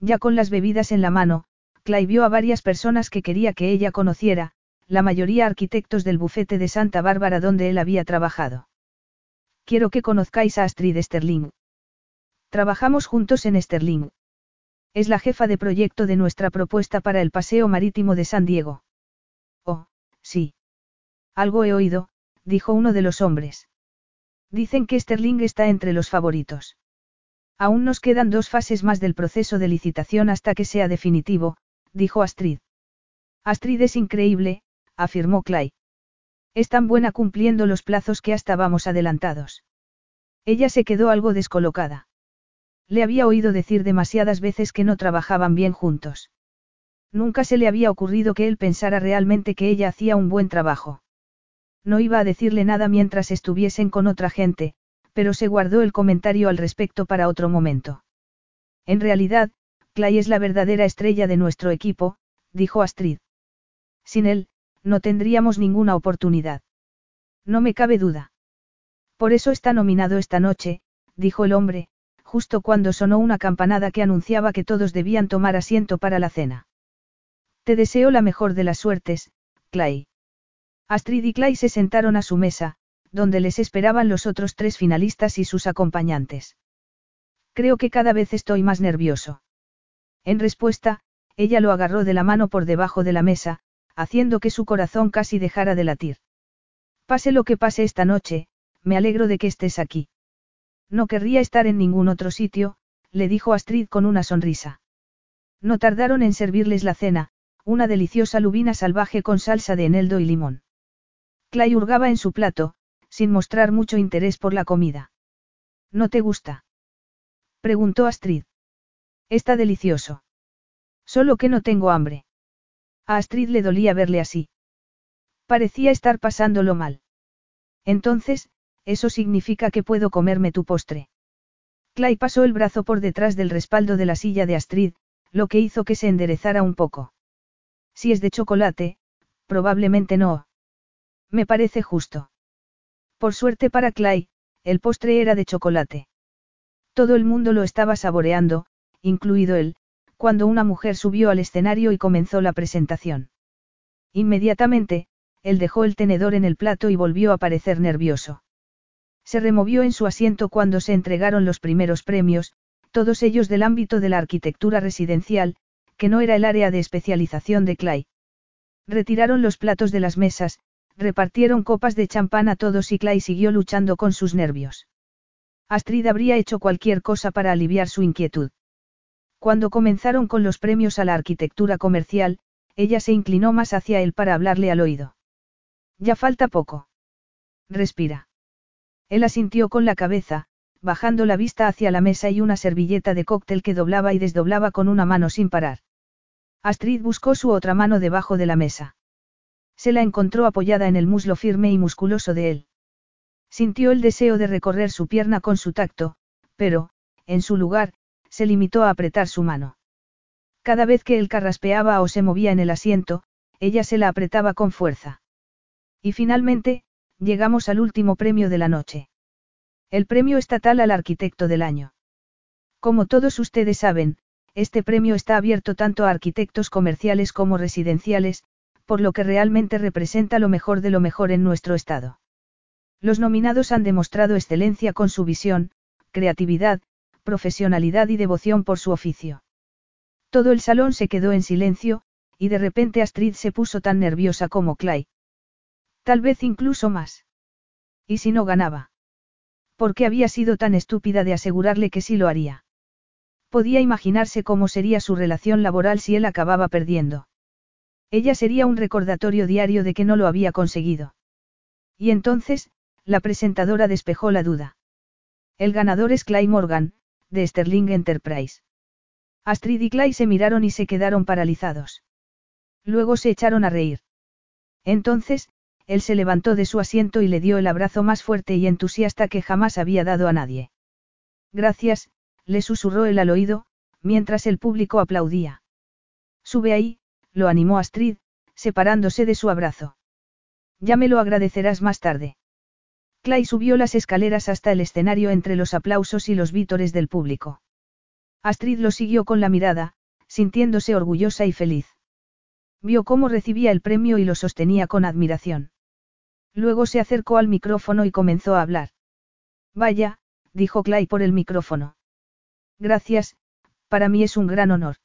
Ya con las bebidas en la mano, Clay vio a varias personas que quería que ella conociera, la mayoría arquitectos del bufete de Santa Bárbara donde él había trabajado. Quiero que conozcáis a Astrid Sterling. Trabajamos juntos en Sterling. Es la jefa de proyecto de nuestra propuesta para el paseo marítimo de San Diego. Oh, sí. Algo he oído, dijo uno de los hombres. Dicen que Sterling está entre los favoritos. Aún nos quedan dos fases más del proceso de licitación hasta que sea definitivo, dijo Astrid. Astrid es increíble, afirmó Clay. Es tan buena cumpliendo los plazos que hasta vamos adelantados. Ella se quedó algo descolocada. Le había oído decir demasiadas veces que no trabajaban bien juntos. Nunca se le había ocurrido que él pensara realmente que ella hacía un buen trabajo. No iba a decirle nada mientras estuviesen con otra gente, pero se guardó el comentario al respecto para otro momento. En realidad, Clay es la verdadera estrella de nuestro equipo, dijo Astrid. Sin él, no tendríamos ninguna oportunidad. No me cabe duda. Por eso está nominado esta noche, dijo el hombre, justo cuando sonó una campanada que anunciaba que todos debían tomar asiento para la cena. Te deseo la mejor de las suertes, Clay. Astrid y Clay se sentaron a su mesa, donde les esperaban los otros tres finalistas y sus acompañantes. Creo que cada vez estoy más nervioso. En respuesta, ella lo agarró de la mano por debajo de la mesa, haciendo que su corazón casi dejara de latir. Pase lo que pase esta noche, me alegro de que estés aquí. No querría estar en ningún otro sitio, le dijo Astrid con una sonrisa. No tardaron en servirles la cena, una deliciosa lubina salvaje con salsa de eneldo y limón. Clay hurgaba en su plato, sin mostrar mucho interés por la comida. ¿No te gusta? preguntó Astrid. Está delicioso. Solo que no tengo hambre. A Astrid le dolía verle así. Parecía estar pasándolo mal. Entonces, eso significa que puedo comerme tu postre. Clay pasó el brazo por detrás del respaldo de la silla de Astrid, lo que hizo que se enderezara un poco. Si es de chocolate, probablemente no. Me parece justo. Por suerte para Clay, el postre era de chocolate. Todo el mundo lo estaba saboreando, incluido él, cuando una mujer subió al escenario y comenzó la presentación. Inmediatamente, él dejó el tenedor en el plato y volvió a parecer nervioso. Se removió en su asiento cuando se entregaron los primeros premios, todos ellos del ámbito de la arquitectura residencial, que no era el área de especialización de Clay. Retiraron los platos de las mesas, repartieron copas de champán a todos y Clay siguió luchando con sus nervios. Astrid habría hecho cualquier cosa para aliviar su inquietud. Cuando comenzaron con los premios a la arquitectura comercial, ella se inclinó más hacia él para hablarle al oído. Ya falta poco. Respira. Él asintió con la cabeza, bajando la vista hacia la mesa y una servilleta de cóctel que doblaba y desdoblaba con una mano sin parar. Astrid buscó su otra mano debajo de la mesa. Se la encontró apoyada en el muslo firme y musculoso de él. Sintió el deseo de recorrer su pierna con su tacto, pero, en su lugar, se limitó a apretar su mano. Cada vez que él carraspeaba o se movía en el asiento, ella se la apretaba con fuerza. Y finalmente, llegamos al último premio de la noche. El premio estatal al arquitecto del año. Como todos ustedes saben, este premio está abierto tanto a arquitectos comerciales como residenciales, por lo que realmente representa lo mejor de lo mejor en nuestro estado. Los nominados han demostrado excelencia con su visión, creatividad, profesionalidad y devoción por su oficio. Todo el salón se quedó en silencio, y de repente Astrid se puso tan nerviosa como Clay. Tal vez incluso más. ¿Y si no ganaba? ¿Por qué había sido tan estúpida de asegurarle que sí lo haría? Podía imaginarse cómo sería su relación laboral si él acababa perdiendo. Ella sería un recordatorio diario de que no lo había conseguido. Y entonces, la presentadora despejó la duda. El ganador es Clay Morgan, de Sterling Enterprise. Astrid y Clay se miraron y se quedaron paralizados. Luego se echaron a reír. Entonces, él se levantó de su asiento y le dio el abrazo más fuerte y entusiasta que jamás había dado a nadie. Gracias, le susurró él al oído, mientras el público aplaudía. Sube ahí, lo animó Astrid, separándose de su abrazo. Ya me lo agradecerás más tarde. Clay subió las escaleras hasta el escenario entre los aplausos y los vítores del público. Astrid lo siguió con la mirada, sintiéndose orgullosa y feliz. Vio cómo recibía el premio y lo sostenía con admiración. Luego se acercó al micrófono y comenzó a hablar. Vaya, dijo Clay por el micrófono. Gracias, para mí es un gran honor.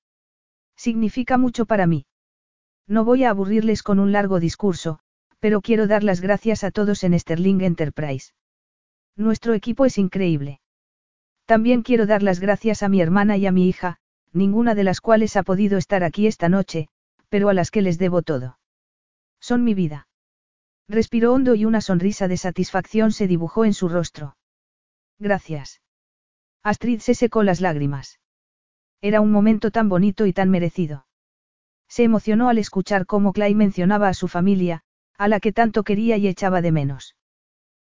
Significa mucho para mí. No voy a aburrirles con un largo discurso, pero quiero dar las gracias a todos en Sterling Enterprise. Nuestro equipo es increíble. También quiero dar las gracias a mi hermana y a mi hija, ninguna de las cuales ha podido estar aquí esta noche, pero a las que les debo todo. Son mi vida. Respiró hondo y una sonrisa de satisfacción se dibujó en su rostro. Gracias. Astrid se secó las lágrimas. Era un momento tan bonito y tan merecido. Se emocionó al escuchar cómo Clay mencionaba a su familia, a la que tanto quería y echaba de menos.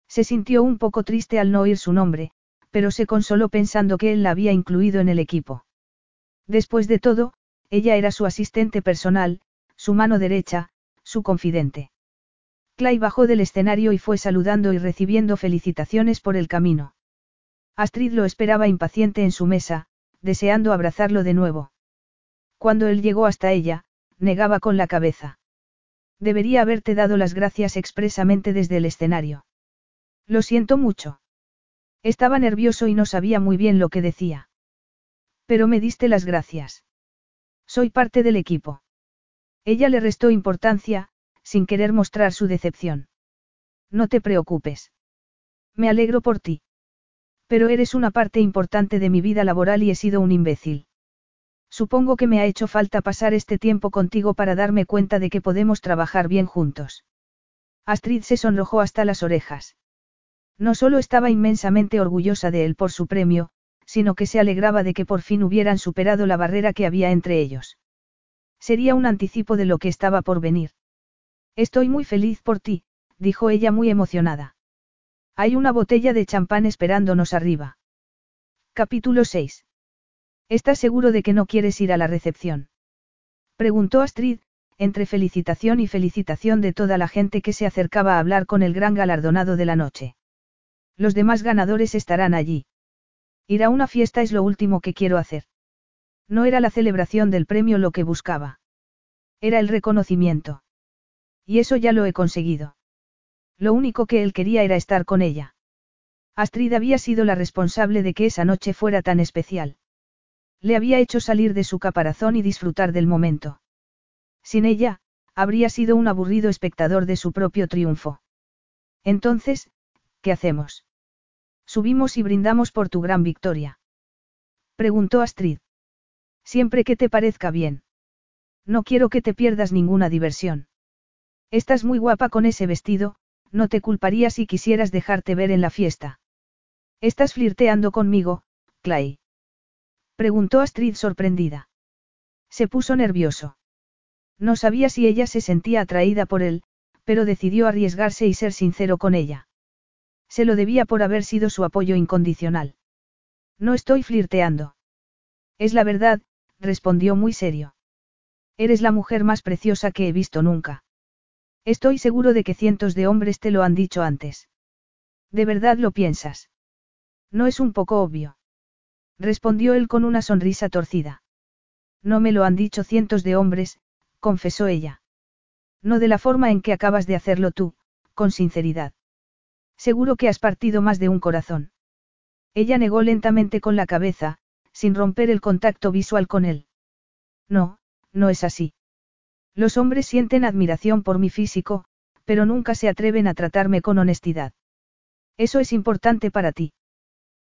Se sintió un poco triste al no oír su nombre, pero se consoló pensando que él la había incluido en el equipo. Después de todo, ella era su asistente personal, su mano derecha, su confidente. Clay bajó del escenario y fue saludando y recibiendo felicitaciones por el camino. Astrid lo esperaba impaciente en su mesa, deseando abrazarlo de nuevo. Cuando él llegó hasta ella, negaba con la cabeza. Debería haberte dado las gracias expresamente desde el escenario. Lo siento mucho. Estaba nervioso y no sabía muy bien lo que decía. Pero me diste las gracias. Soy parte del equipo. Ella le restó importancia, sin querer mostrar su decepción. No te preocupes. Me alegro por ti. Pero eres una parte importante de mi vida laboral y he sido un imbécil. Supongo que me ha hecho falta pasar este tiempo contigo para darme cuenta de que podemos trabajar bien juntos. Astrid se sonrojó hasta las orejas. No solo estaba inmensamente orgullosa de él por su premio, sino que se alegraba de que por fin hubieran superado la barrera que había entre ellos. Sería un anticipo de lo que estaba por venir. Estoy muy feliz por ti, dijo ella muy emocionada. Hay una botella de champán esperándonos arriba. Capítulo 6. ¿Estás seguro de que no quieres ir a la recepción? Preguntó Astrid, entre felicitación y felicitación de toda la gente que se acercaba a hablar con el gran galardonado de la noche. Los demás ganadores estarán allí. Ir a una fiesta es lo último que quiero hacer. No era la celebración del premio lo que buscaba. Era el reconocimiento. Y eso ya lo he conseguido. Lo único que él quería era estar con ella. Astrid había sido la responsable de que esa noche fuera tan especial. Le había hecho salir de su caparazón y disfrutar del momento. Sin ella, habría sido un aburrido espectador de su propio triunfo. Entonces, ¿qué hacemos? Subimos y brindamos por tu gran victoria. Preguntó Astrid. Siempre que te parezca bien. No quiero que te pierdas ninguna diversión. Estás muy guapa con ese vestido, no te culparía si quisieras dejarte ver en la fiesta. ¿Estás flirteando conmigo, Clay? Preguntó Astrid sorprendida. Se puso nervioso. No sabía si ella se sentía atraída por él, pero decidió arriesgarse y ser sincero con ella. Se lo debía por haber sido su apoyo incondicional. No estoy flirteando. Es la verdad, respondió muy serio. Eres la mujer más preciosa que he visto nunca. Estoy seguro de que cientos de hombres te lo han dicho antes. ¿De verdad lo piensas? No es un poco obvio. Respondió él con una sonrisa torcida. No me lo han dicho cientos de hombres, confesó ella. No de la forma en que acabas de hacerlo tú, con sinceridad. Seguro que has partido más de un corazón. Ella negó lentamente con la cabeza, sin romper el contacto visual con él. No, no es así. Los hombres sienten admiración por mi físico, pero nunca se atreven a tratarme con honestidad. Eso es importante para ti.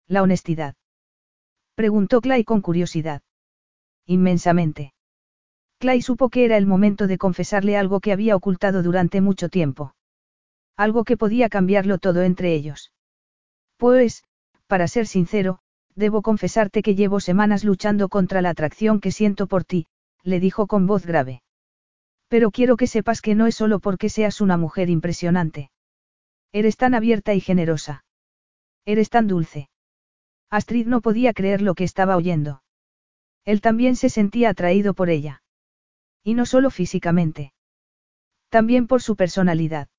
La honestidad. Preguntó Clay con curiosidad. Inmensamente. Clay supo que era el momento de confesarle algo que había ocultado durante mucho tiempo. Algo que podía cambiarlo todo entre ellos. Pues, para ser sincero, debo confesarte que llevo semanas luchando contra la atracción que siento por ti, le dijo con voz grave. Pero quiero que sepas que no es solo porque seas una mujer impresionante. Eres tan abierta y generosa. Eres tan dulce. Astrid no podía creer lo que estaba oyendo. Él también se sentía atraído por ella. Y no solo físicamente. También por su personalidad.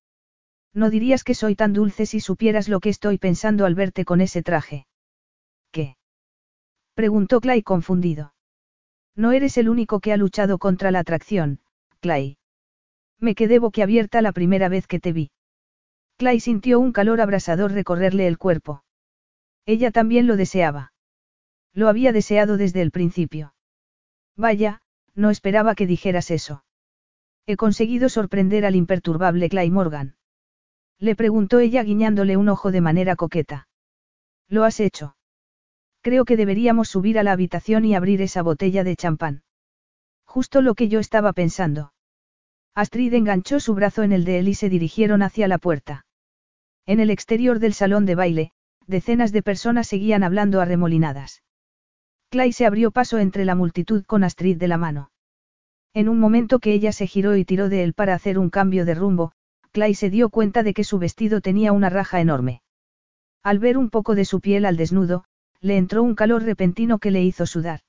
No dirías que soy tan dulce si supieras lo que estoy pensando al verte con ese traje. ¿Qué? Preguntó Clay confundido. No eres el único que ha luchado contra la atracción, Clay. Me quedé boquiabierta la primera vez que te vi. Clay sintió un calor abrasador recorrerle el cuerpo. Ella también lo deseaba. Lo había deseado desde el principio. Vaya, no esperaba que dijeras eso. He conseguido sorprender al imperturbable Clay Morgan. Le preguntó ella guiñándole un ojo de manera coqueta. Lo has hecho. Creo que deberíamos subir a la habitación y abrir esa botella de champán. Justo lo que yo estaba pensando. Astrid enganchó su brazo en el de él y se dirigieron hacia la puerta. En el exterior del salón de baile, decenas de personas seguían hablando arremolinadas. Clay se abrió paso entre la multitud con Astrid de la mano. En un momento que ella se giró y tiró de él para hacer un cambio de rumbo, Clay se dio cuenta de que su vestido tenía una raja enorme. Al ver un poco de su piel al desnudo, le entró un calor repentino que le hizo sudar.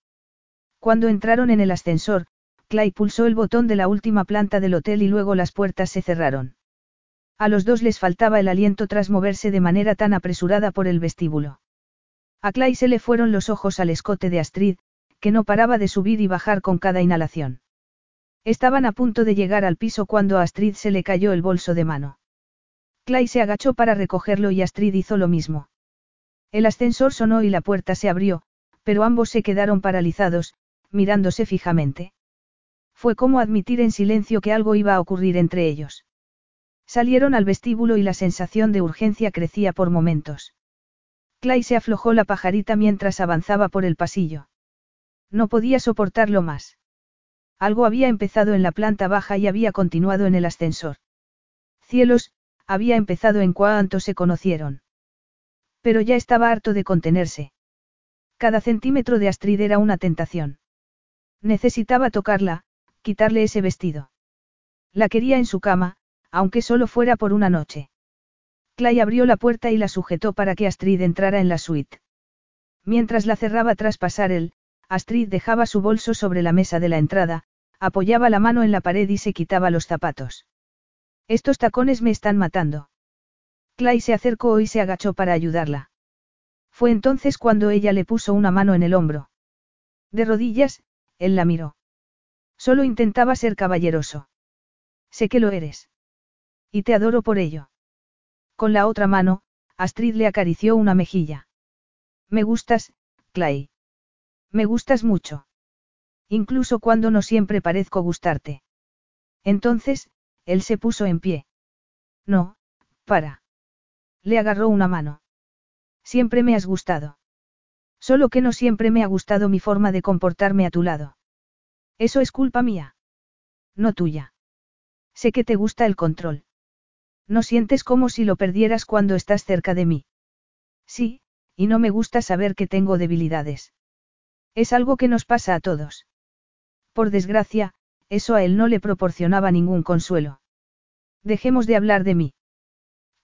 Cuando entraron en el ascensor, Clay pulsó el botón de la última planta del hotel y luego las puertas se cerraron. A los dos les faltaba el aliento tras moverse de manera tan apresurada por el vestíbulo. A Clay se le fueron los ojos al escote de Astrid, que no paraba de subir y bajar con cada inhalación. Estaban a punto de llegar al piso cuando a Astrid se le cayó el bolso de mano. Clay se agachó para recogerlo y Astrid hizo lo mismo. El ascensor sonó y la puerta se abrió, pero ambos se quedaron paralizados, mirándose fijamente. Fue como admitir en silencio que algo iba a ocurrir entre ellos. Salieron al vestíbulo y la sensación de urgencia crecía por momentos. Clay se aflojó la pajarita mientras avanzaba por el pasillo. No podía soportarlo más. Algo había empezado en la planta baja y había continuado en el ascensor. Cielos, había empezado en cuanto se conocieron. Pero ya estaba harto de contenerse. Cada centímetro de Astrid era una tentación. Necesitaba tocarla, quitarle ese vestido. La quería en su cama, aunque solo fuera por una noche. Clay abrió la puerta y la sujetó para que Astrid entrara en la suite. Mientras la cerraba tras pasar él, Astrid dejaba su bolso sobre la mesa de la entrada, apoyaba la mano en la pared y se quitaba los zapatos. Estos tacones me están matando. Clay se acercó y se agachó para ayudarla. Fue entonces cuando ella le puso una mano en el hombro. De rodillas, él la miró. Solo intentaba ser caballeroso. Sé que lo eres. Y te adoro por ello. Con la otra mano, Astrid le acarició una mejilla. Me gustas, Clay. Me gustas mucho. Incluso cuando no siempre parezco gustarte. Entonces, él se puso en pie. No, para. Le agarró una mano. Siempre me has gustado. Solo que no siempre me ha gustado mi forma de comportarme a tu lado. Eso es culpa mía. No tuya. Sé que te gusta el control. No sientes como si lo perdieras cuando estás cerca de mí. Sí, y no me gusta saber que tengo debilidades. Es algo que nos pasa a todos. Por desgracia, eso a él no le proporcionaba ningún consuelo. Dejemos de hablar de mí.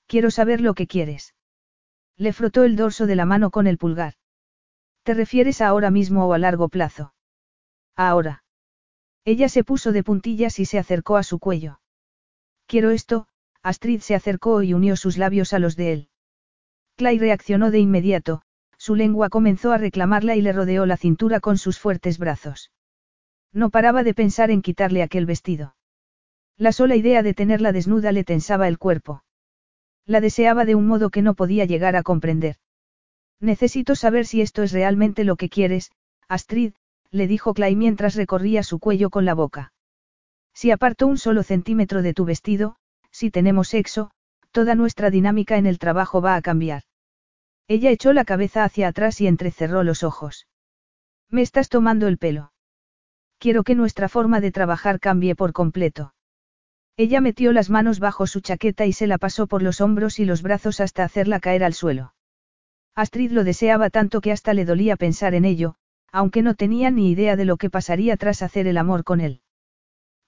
Quiero saber lo que quieres. Le frotó el dorso de la mano con el pulgar. ¿Te refieres ahora mismo o a largo plazo? Ahora. Ella se puso de puntillas y se acercó a su cuello. Quiero esto, Astrid se acercó y unió sus labios a los de él. Clay reaccionó de inmediato, su lengua comenzó a reclamarla y le rodeó la cintura con sus fuertes brazos. No paraba de pensar en quitarle aquel vestido. La sola idea de tenerla desnuda le tensaba el cuerpo. La deseaba de un modo que no podía llegar a comprender. Necesito saber si esto es realmente lo que quieres, Astrid, le dijo Clay mientras recorría su cuello con la boca. Si aparto un solo centímetro de tu vestido, si tenemos sexo, toda nuestra dinámica en el trabajo va a cambiar. Ella echó la cabeza hacia atrás y entrecerró los ojos. Me estás tomando el pelo. Quiero que nuestra forma de trabajar cambie por completo. Ella metió las manos bajo su chaqueta y se la pasó por los hombros y los brazos hasta hacerla caer al suelo. Astrid lo deseaba tanto que hasta le dolía pensar en ello, aunque no tenía ni idea de lo que pasaría tras hacer el amor con él.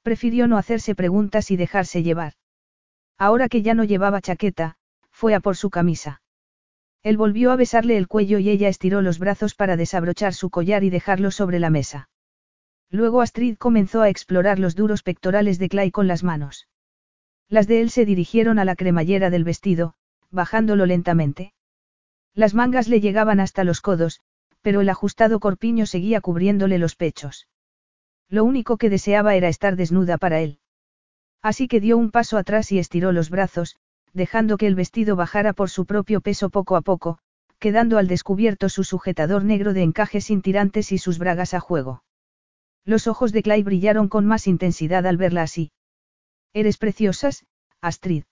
Prefirió no hacerse preguntas y dejarse llevar. Ahora que ya no llevaba chaqueta, fue a por su camisa. Él volvió a besarle el cuello y ella estiró los brazos para desabrochar su collar y dejarlo sobre la mesa. Luego Astrid comenzó a explorar los duros pectorales de Clay con las manos. Las de él se dirigieron a la cremallera del vestido, bajándolo lentamente. Las mangas le llegaban hasta los codos, pero el ajustado corpiño seguía cubriéndole los pechos. Lo único que deseaba era estar desnuda para él. Así que dio un paso atrás y estiró los brazos, dejando que el vestido bajara por su propio peso poco a poco, quedando al descubierto su sujetador negro de encaje sin tirantes y sus bragas a juego. Los ojos de Clay brillaron con más intensidad al verla así. Eres preciosas, Astrid.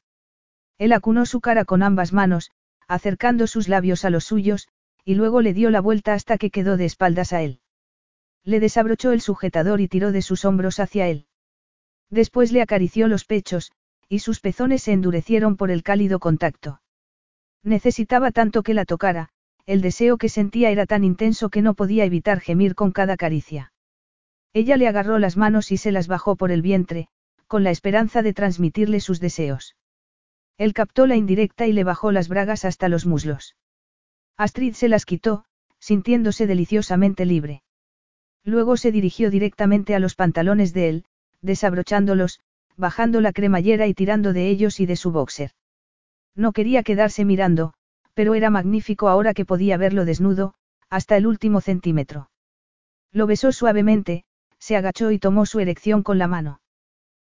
Él acunó su cara con ambas manos, acercando sus labios a los suyos, y luego le dio la vuelta hasta que quedó de espaldas a él. Le desabrochó el sujetador y tiró de sus hombros hacia él. Después le acarició los pechos, y sus pezones se endurecieron por el cálido contacto. Necesitaba tanto que la tocara, el deseo que sentía era tan intenso que no podía evitar gemir con cada caricia. Ella le agarró las manos y se las bajó por el vientre, con la esperanza de transmitirle sus deseos. Él captó la indirecta y le bajó las bragas hasta los muslos. Astrid se las quitó, sintiéndose deliciosamente libre. Luego se dirigió directamente a los pantalones de él, desabrochándolos, bajando la cremallera y tirando de ellos y de su boxer. No quería quedarse mirando, pero era magnífico ahora que podía verlo desnudo, hasta el último centímetro. Lo besó suavemente, se agachó y tomó su erección con la mano.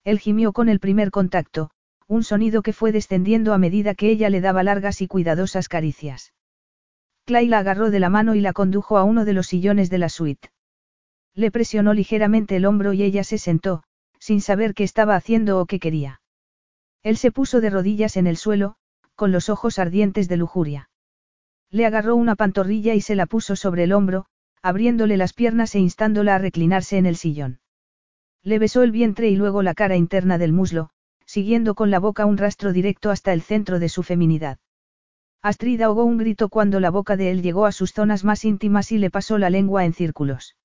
Él gimió con el primer contacto, un sonido que fue descendiendo a medida que ella le daba largas y cuidadosas caricias. Clay la agarró de la mano y la condujo a uno de los sillones de la suite. Le presionó ligeramente el hombro y ella se sentó, sin saber qué estaba haciendo o qué quería. Él se puso de rodillas en el suelo, con los ojos ardientes de lujuria. Le agarró una pantorrilla y se la puso sobre el hombro, abriéndole las piernas e instándola a reclinarse en el sillón. Le besó el vientre y luego la cara interna del muslo, siguiendo con la boca un rastro directo hasta el centro de su feminidad. Astrid ahogó un grito cuando la boca de él llegó a sus zonas más íntimas y le pasó la lengua en círculos.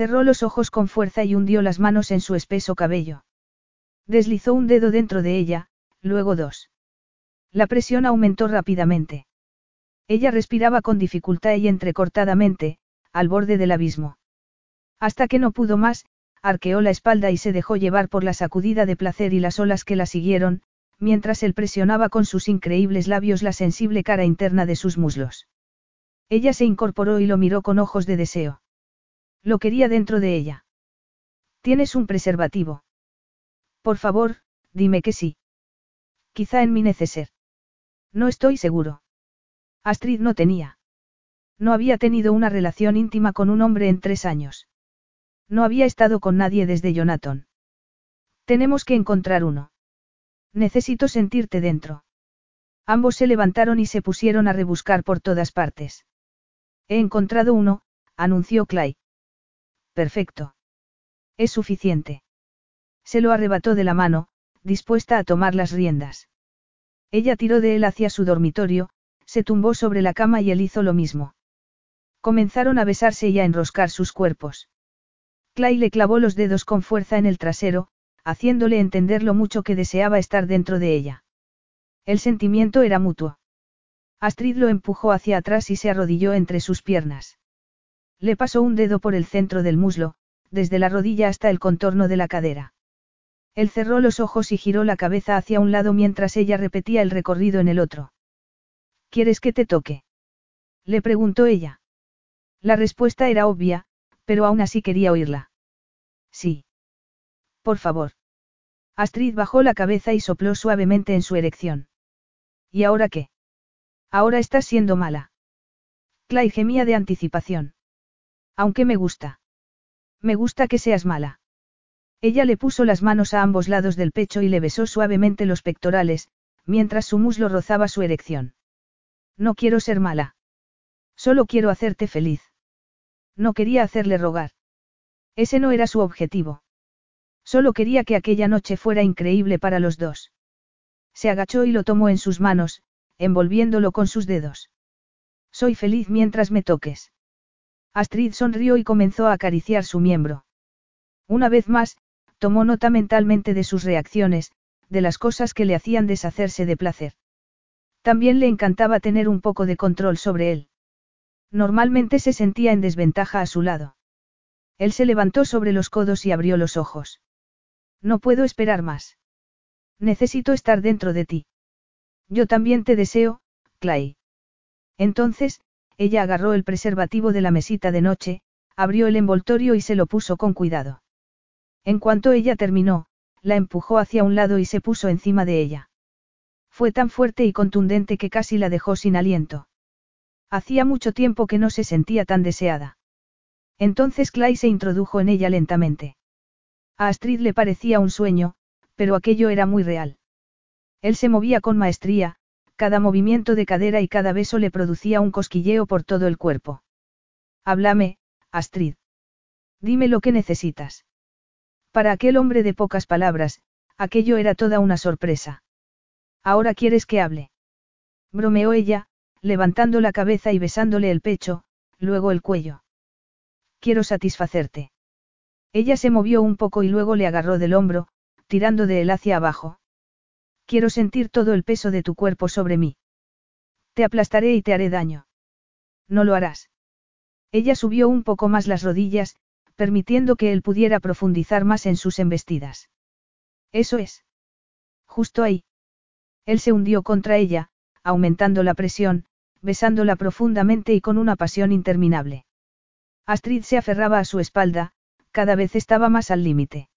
Cerró los ojos con fuerza y hundió las manos en su espeso cabello. Deslizó un dedo dentro de ella, luego dos. La presión aumentó rápidamente. Ella respiraba con dificultad y entrecortadamente, al borde del abismo. Hasta que no pudo más, arqueó la espalda y se dejó llevar por la sacudida de placer y las olas que la siguieron, mientras él presionaba con sus increíbles labios la sensible cara interna de sus muslos. Ella se incorporó y lo miró con ojos de deseo. Lo quería dentro de ella. ¿Tienes un preservativo? Por favor, dime que sí. Quizá en mi neceser. No estoy seguro. Astrid no tenía. No había tenido una relación íntima con un hombre en tres años. No había estado con nadie desde Jonathan. Tenemos que encontrar uno. Necesito sentirte dentro. Ambos se levantaron y se pusieron a rebuscar por todas partes. He encontrado uno, anunció Clay. Perfecto. Es suficiente. Se lo arrebató de la mano, dispuesta a tomar las riendas. Ella tiró de él hacia su dormitorio, se tumbó sobre la cama y él hizo lo mismo. Comenzaron a besarse y a enroscar sus cuerpos. Clay le clavó los dedos con fuerza en el trasero, haciéndole entender lo mucho que deseaba estar dentro de ella. El sentimiento era mutuo. Astrid lo empujó hacia atrás y se arrodilló entre sus piernas. Le pasó un dedo por el centro del muslo, desde la rodilla hasta el contorno de la cadera. Él cerró los ojos y giró la cabeza hacia un lado mientras ella repetía el recorrido en el otro. ¿Quieres que te toque? Le preguntó ella. La respuesta era obvia, pero aún así quería oírla. Sí. Por favor. Astrid bajó la cabeza y sopló suavemente en su erección. ¿Y ahora qué? Ahora estás siendo mala. Clay gemía de anticipación. Aunque me gusta. Me gusta que seas mala. Ella le puso las manos a ambos lados del pecho y le besó suavemente los pectorales, mientras su muslo rozaba su erección. No quiero ser mala. Solo quiero hacerte feliz. No quería hacerle rogar. Ese no era su objetivo. Solo quería que aquella noche fuera increíble para los dos. Se agachó y lo tomó en sus manos, envolviéndolo con sus dedos. Soy feliz mientras me toques. Astrid sonrió y comenzó a acariciar su miembro. Una vez más, tomó nota mentalmente de sus reacciones, de las cosas que le hacían deshacerse de placer. También le encantaba tener un poco de control sobre él. Normalmente se sentía en desventaja a su lado. Él se levantó sobre los codos y abrió los ojos. No puedo esperar más. Necesito estar dentro de ti. Yo también te deseo, Clay. Entonces, ella agarró el preservativo de la mesita de noche, abrió el envoltorio y se lo puso con cuidado. En cuanto ella terminó, la empujó hacia un lado y se puso encima de ella. Fue tan fuerte y contundente que casi la dejó sin aliento. Hacía mucho tiempo que no se sentía tan deseada. Entonces Clay se introdujo en ella lentamente. A Astrid le parecía un sueño, pero aquello era muy real. Él se movía con maestría, cada movimiento de cadera y cada beso le producía un cosquilleo por todo el cuerpo. Háblame, Astrid. Dime lo que necesitas. Para aquel hombre de pocas palabras, aquello era toda una sorpresa. Ahora quieres que hable. Bromeó ella, levantando la cabeza y besándole el pecho, luego el cuello. Quiero satisfacerte. Ella se movió un poco y luego le agarró del hombro, tirando de él hacia abajo. Quiero sentir todo el peso de tu cuerpo sobre mí. Te aplastaré y te haré daño. No lo harás. Ella subió un poco más las rodillas, permitiendo que él pudiera profundizar más en sus embestidas. Eso es. Justo ahí. Él se hundió contra ella, aumentando la presión, besándola profundamente y con una pasión interminable. Astrid se aferraba a su espalda, cada vez estaba más al límite.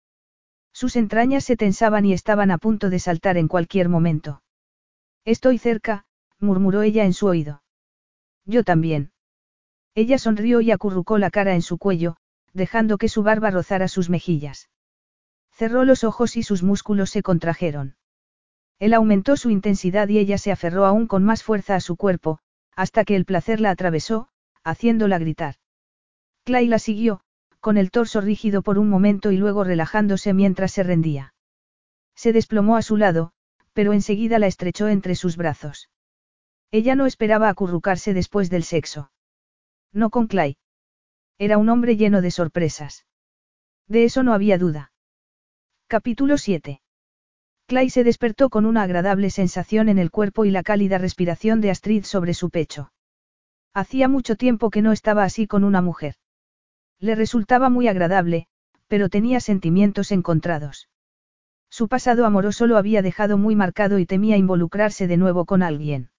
Sus entrañas se tensaban y estaban a punto de saltar en cualquier momento. Estoy cerca, murmuró ella en su oído. Yo también. Ella sonrió y acurrucó la cara en su cuello, dejando que su barba rozara sus mejillas. Cerró los ojos y sus músculos se contrajeron. Él aumentó su intensidad y ella se aferró aún con más fuerza a su cuerpo, hasta que el placer la atravesó, haciéndola gritar. Clay la siguió, con el torso rígido por un momento y luego relajándose mientras se rendía. Se desplomó a su lado, pero enseguida la estrechó entre sus brazos. Ella no esperaba acurrucarse después del sexo. No con Clay. Era un hombre lleno de sorpresas. De eso no había duda. Capítulo 7. Clay se despertó con una agradable sensación en el cuerpo y la cálida respiración de Astrid sobre su pecho. Hacía mucho tiempo que no estaba así con una mujer. Le resultaba muy agradable, pero tenía sentimientos encontrados. Su pasado amoroso lo había dejado muy marcado y temía involucrarse de nuevo con alguien.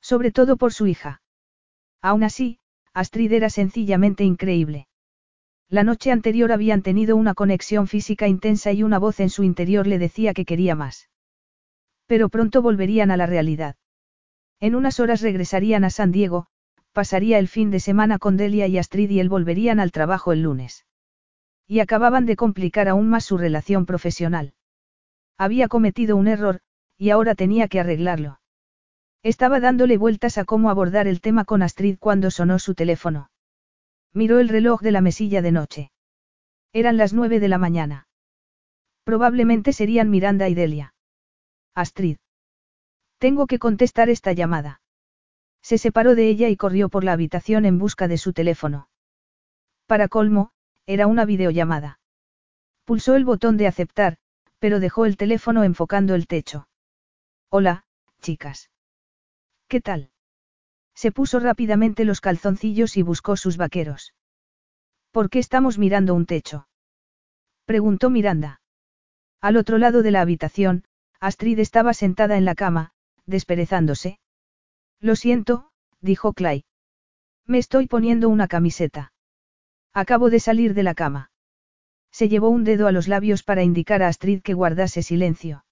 Sobre todo por su hija. Aún así, Astrid era sencillamente increíble. La noche anterior habían tenido una conexión física intensa y una voz en su interior le decía que quería más. Pero pronto volverían a la realidad. En unas horas regresarían a San Diego, pasaría el fin de semana con Delia y Astrid y él volverían al trabajo el lunes. Y acababan de complicar aún más su relación profesional. Había cometido un error, y ahora tenía que arreglarlo. Estaba dándole vueltas a cómo abordar el tema con Astrid cuando sonó su teléfono. Miró el reloj de la mesilla de noche. Eran las nueve de la mañana. Probablemente serían Miranda y Delia. Astrid. Tengo que contestar esta llamada. Se separó de ella y corrió por la habitación en busca de su teléfono. Para colmo, era una videollamada. Pulsó el botón de aceptar, pero dejó el teléfono enfocando el techo. Hola, chicas. ¿Qué tal? Se puso rápidamente los calzoncillos y buscó sus vaqueros. ¿Por qué estamos mirando un techo? Preguntó Miranda. Al otro lado de la habitación, Astrid estaba sentada en la cama, desperezándose. Lo siento, dijo Clay. Me estoy poniendo una camiseta. Acabo de salir de la cama. Se llevó un dedo a los labios para indicar a Astrid que guardase silencio.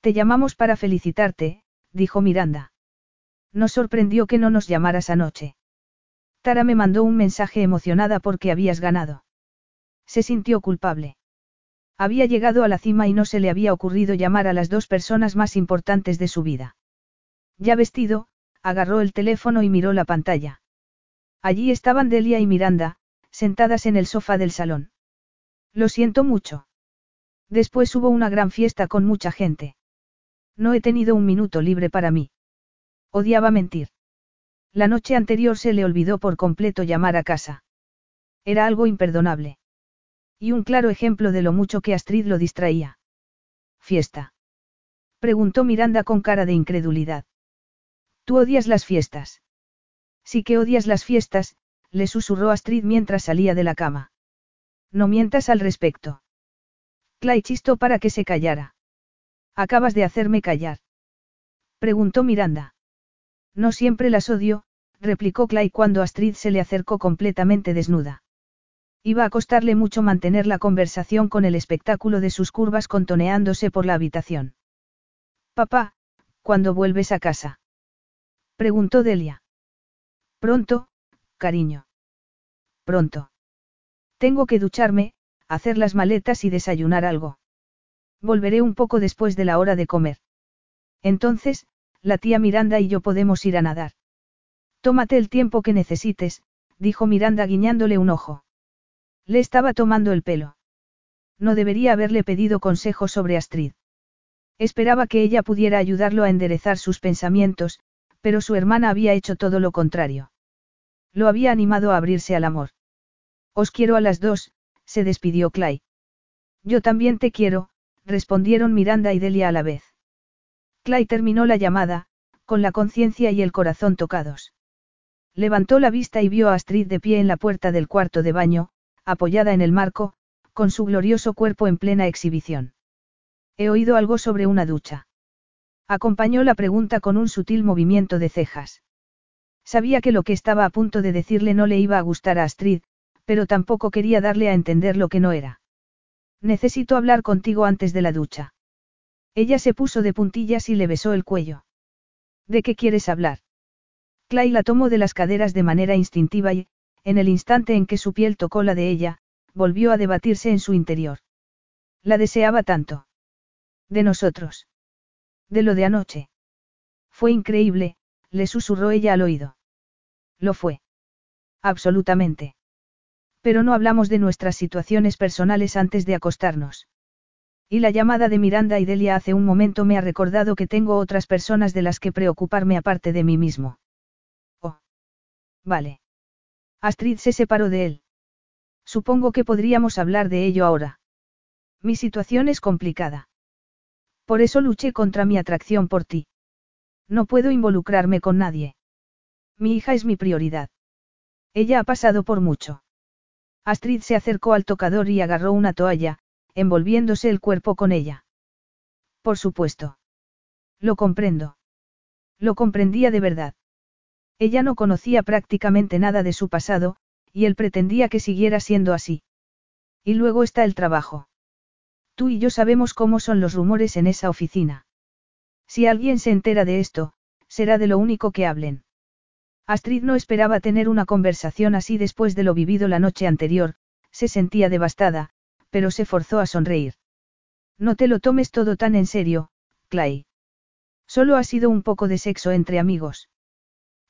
Te llamamos para felicitarte, dijo Miranda. Nos sorprendió que no nos llamaras anoche. Tara me mandó un mensaje emocionada porque habías ganado. Se sintió culpable. Había llegado a la cima y no se le había ocurrido llamar a las dos personas más importantes de su vida. Ya vestido, agarró el teléfono y miró la pantalla. Allí estaban Delia y Miranda, sentadas en el sofá del salón. Lo siento mucho. Después hubo una gran fiesta con mucha gente. No he tenido un minuto libre para mí. Odiaba mentir. La noche anterior se le olvidó por completo llamar a casa. Era algo imperdonable. Y un claro ejemplo de lo mucho que Astrid lo distraía. ¿Fiesta? Preguntó Miranda con cara de incredulidad. ¿Tú odias las fiestas? Sí que odias las fiestas, le susurró Astrid mientras salía de la cama. No mientas al respecto. Clay chistó para que se callara. Acabas de hacerme callar. Preguntó Miranda. No siempre las odio, replicó Clay cuando Astrid se le acercó completamente desnuda. Iba a costarle mucho mantener la conversación con el espectáculo de sus curvas contoneándose por la habitación. Papá, ¿cuándo vuelves a casa? Preguntó Delia. Pronto, cariño. Pronto. Tengo que ducharme, hacer las maletas y desayunar algo. Volveré un poco después de la hora de comer. Entonces, la tía Miranda y yo podemos ir a nadar. Tómate el tiempo que necesites, dijo Miranda guiñándole un ojo. Le estaba tomando el pelo. No debería haberle pedido consejo sobre Astrid. Esperaba que ella pudiera ayudarlo a enderezar sus pensamientos, pero su hermana había hecho todo lo contrario. Lo había animado a abrirse al amor. Os quiero a las dos, se despidió Clay. Yo también te quiero, respondieron Miranda y Delia a la vez. Clay terminó la llamada, con la conciencia y el corazón tocados. Levantó la vista y vio a Astrid de pie en la puerta del cuarto de baño, apoyada en el marco, con su glorioso cuerpo en plena exhibición. He oído algo sobre una ducha. Acompañó la pregunta con un sutil movimiento de cejas. Sabía que lo que estaba a punto de decirle no le iba a gustar a Astrid, pero tampoco quería darle a entender lo que no era. Necesito hablar contigo antes de la ducha. Ella se puso de puntillas y le besó el cuello. ¿De qué quieres hablar? Clay la tomó de las caderas de manera instintiva y, en el instante en que su piel tocó la de ella, volvió a debatirse en su interior. La deseaba tanto. De nosotros. De lo de anoche. Fue increíble, le susurró ella al oído. Lo fue. Absolutamente. Pero no hablamos de nuestras situaciones personales antes de acostarnos. Y la llamada de Miranda y Delia hace un momento me ha recordado que tengo otras personas de las que preocuparme aparte de mí mismo. Vale. Astrid se separó de él. Supongo que podríamos hablar de ello ahora. Mi situación es complicada. Por eso luché contra mi atracción por ti. No puedo involucrarme con nadie. Mi hija es mi prioridad. Ella ha pasado por mucho. Astrid se acercó al tocador y agarró una toalla, envolviéndose el cuerpo con ella. Por supuesto. Lo comprendo. Lo comprendía de verdad. Ella no conocía prácticamente nada de su pasado, y él pretendía que siguiera siendo así. Y luego está el trabajo. Tú y yo sabemos cómo son los rumores en esa oficina. Si alguien se entera de esto, será de lo único que hablen. Astrid no esperaba tener una conversación así después de lo vivido la noche anterior, se sentía devastada, pero se forzó a sonreír. No te lo tomes todo tan en serio, Clay. Solo ha sido un poco de sexo entre amigos.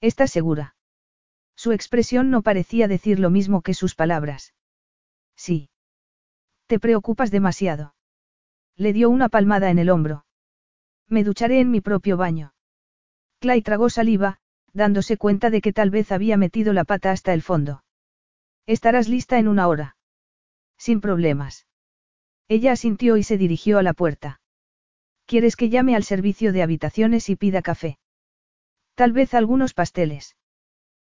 ¿Estás segura? Su expresión no parecía decir lo mismo que sus palabras. Sí. Te preocupas demasiado. Le dio una palmada en el hombro. Me ducharé en mi propio baño. Clay tragó saliva, dándose cuenta de que tal vez había metido la pata hasta el fondo. Estarás lista en una hora. Sin problemas. Ella asintió y se dirigió a la puerta. ¿Quieres que llame al servicio de habitaciones y pida café? Tal vez algunos pasteles.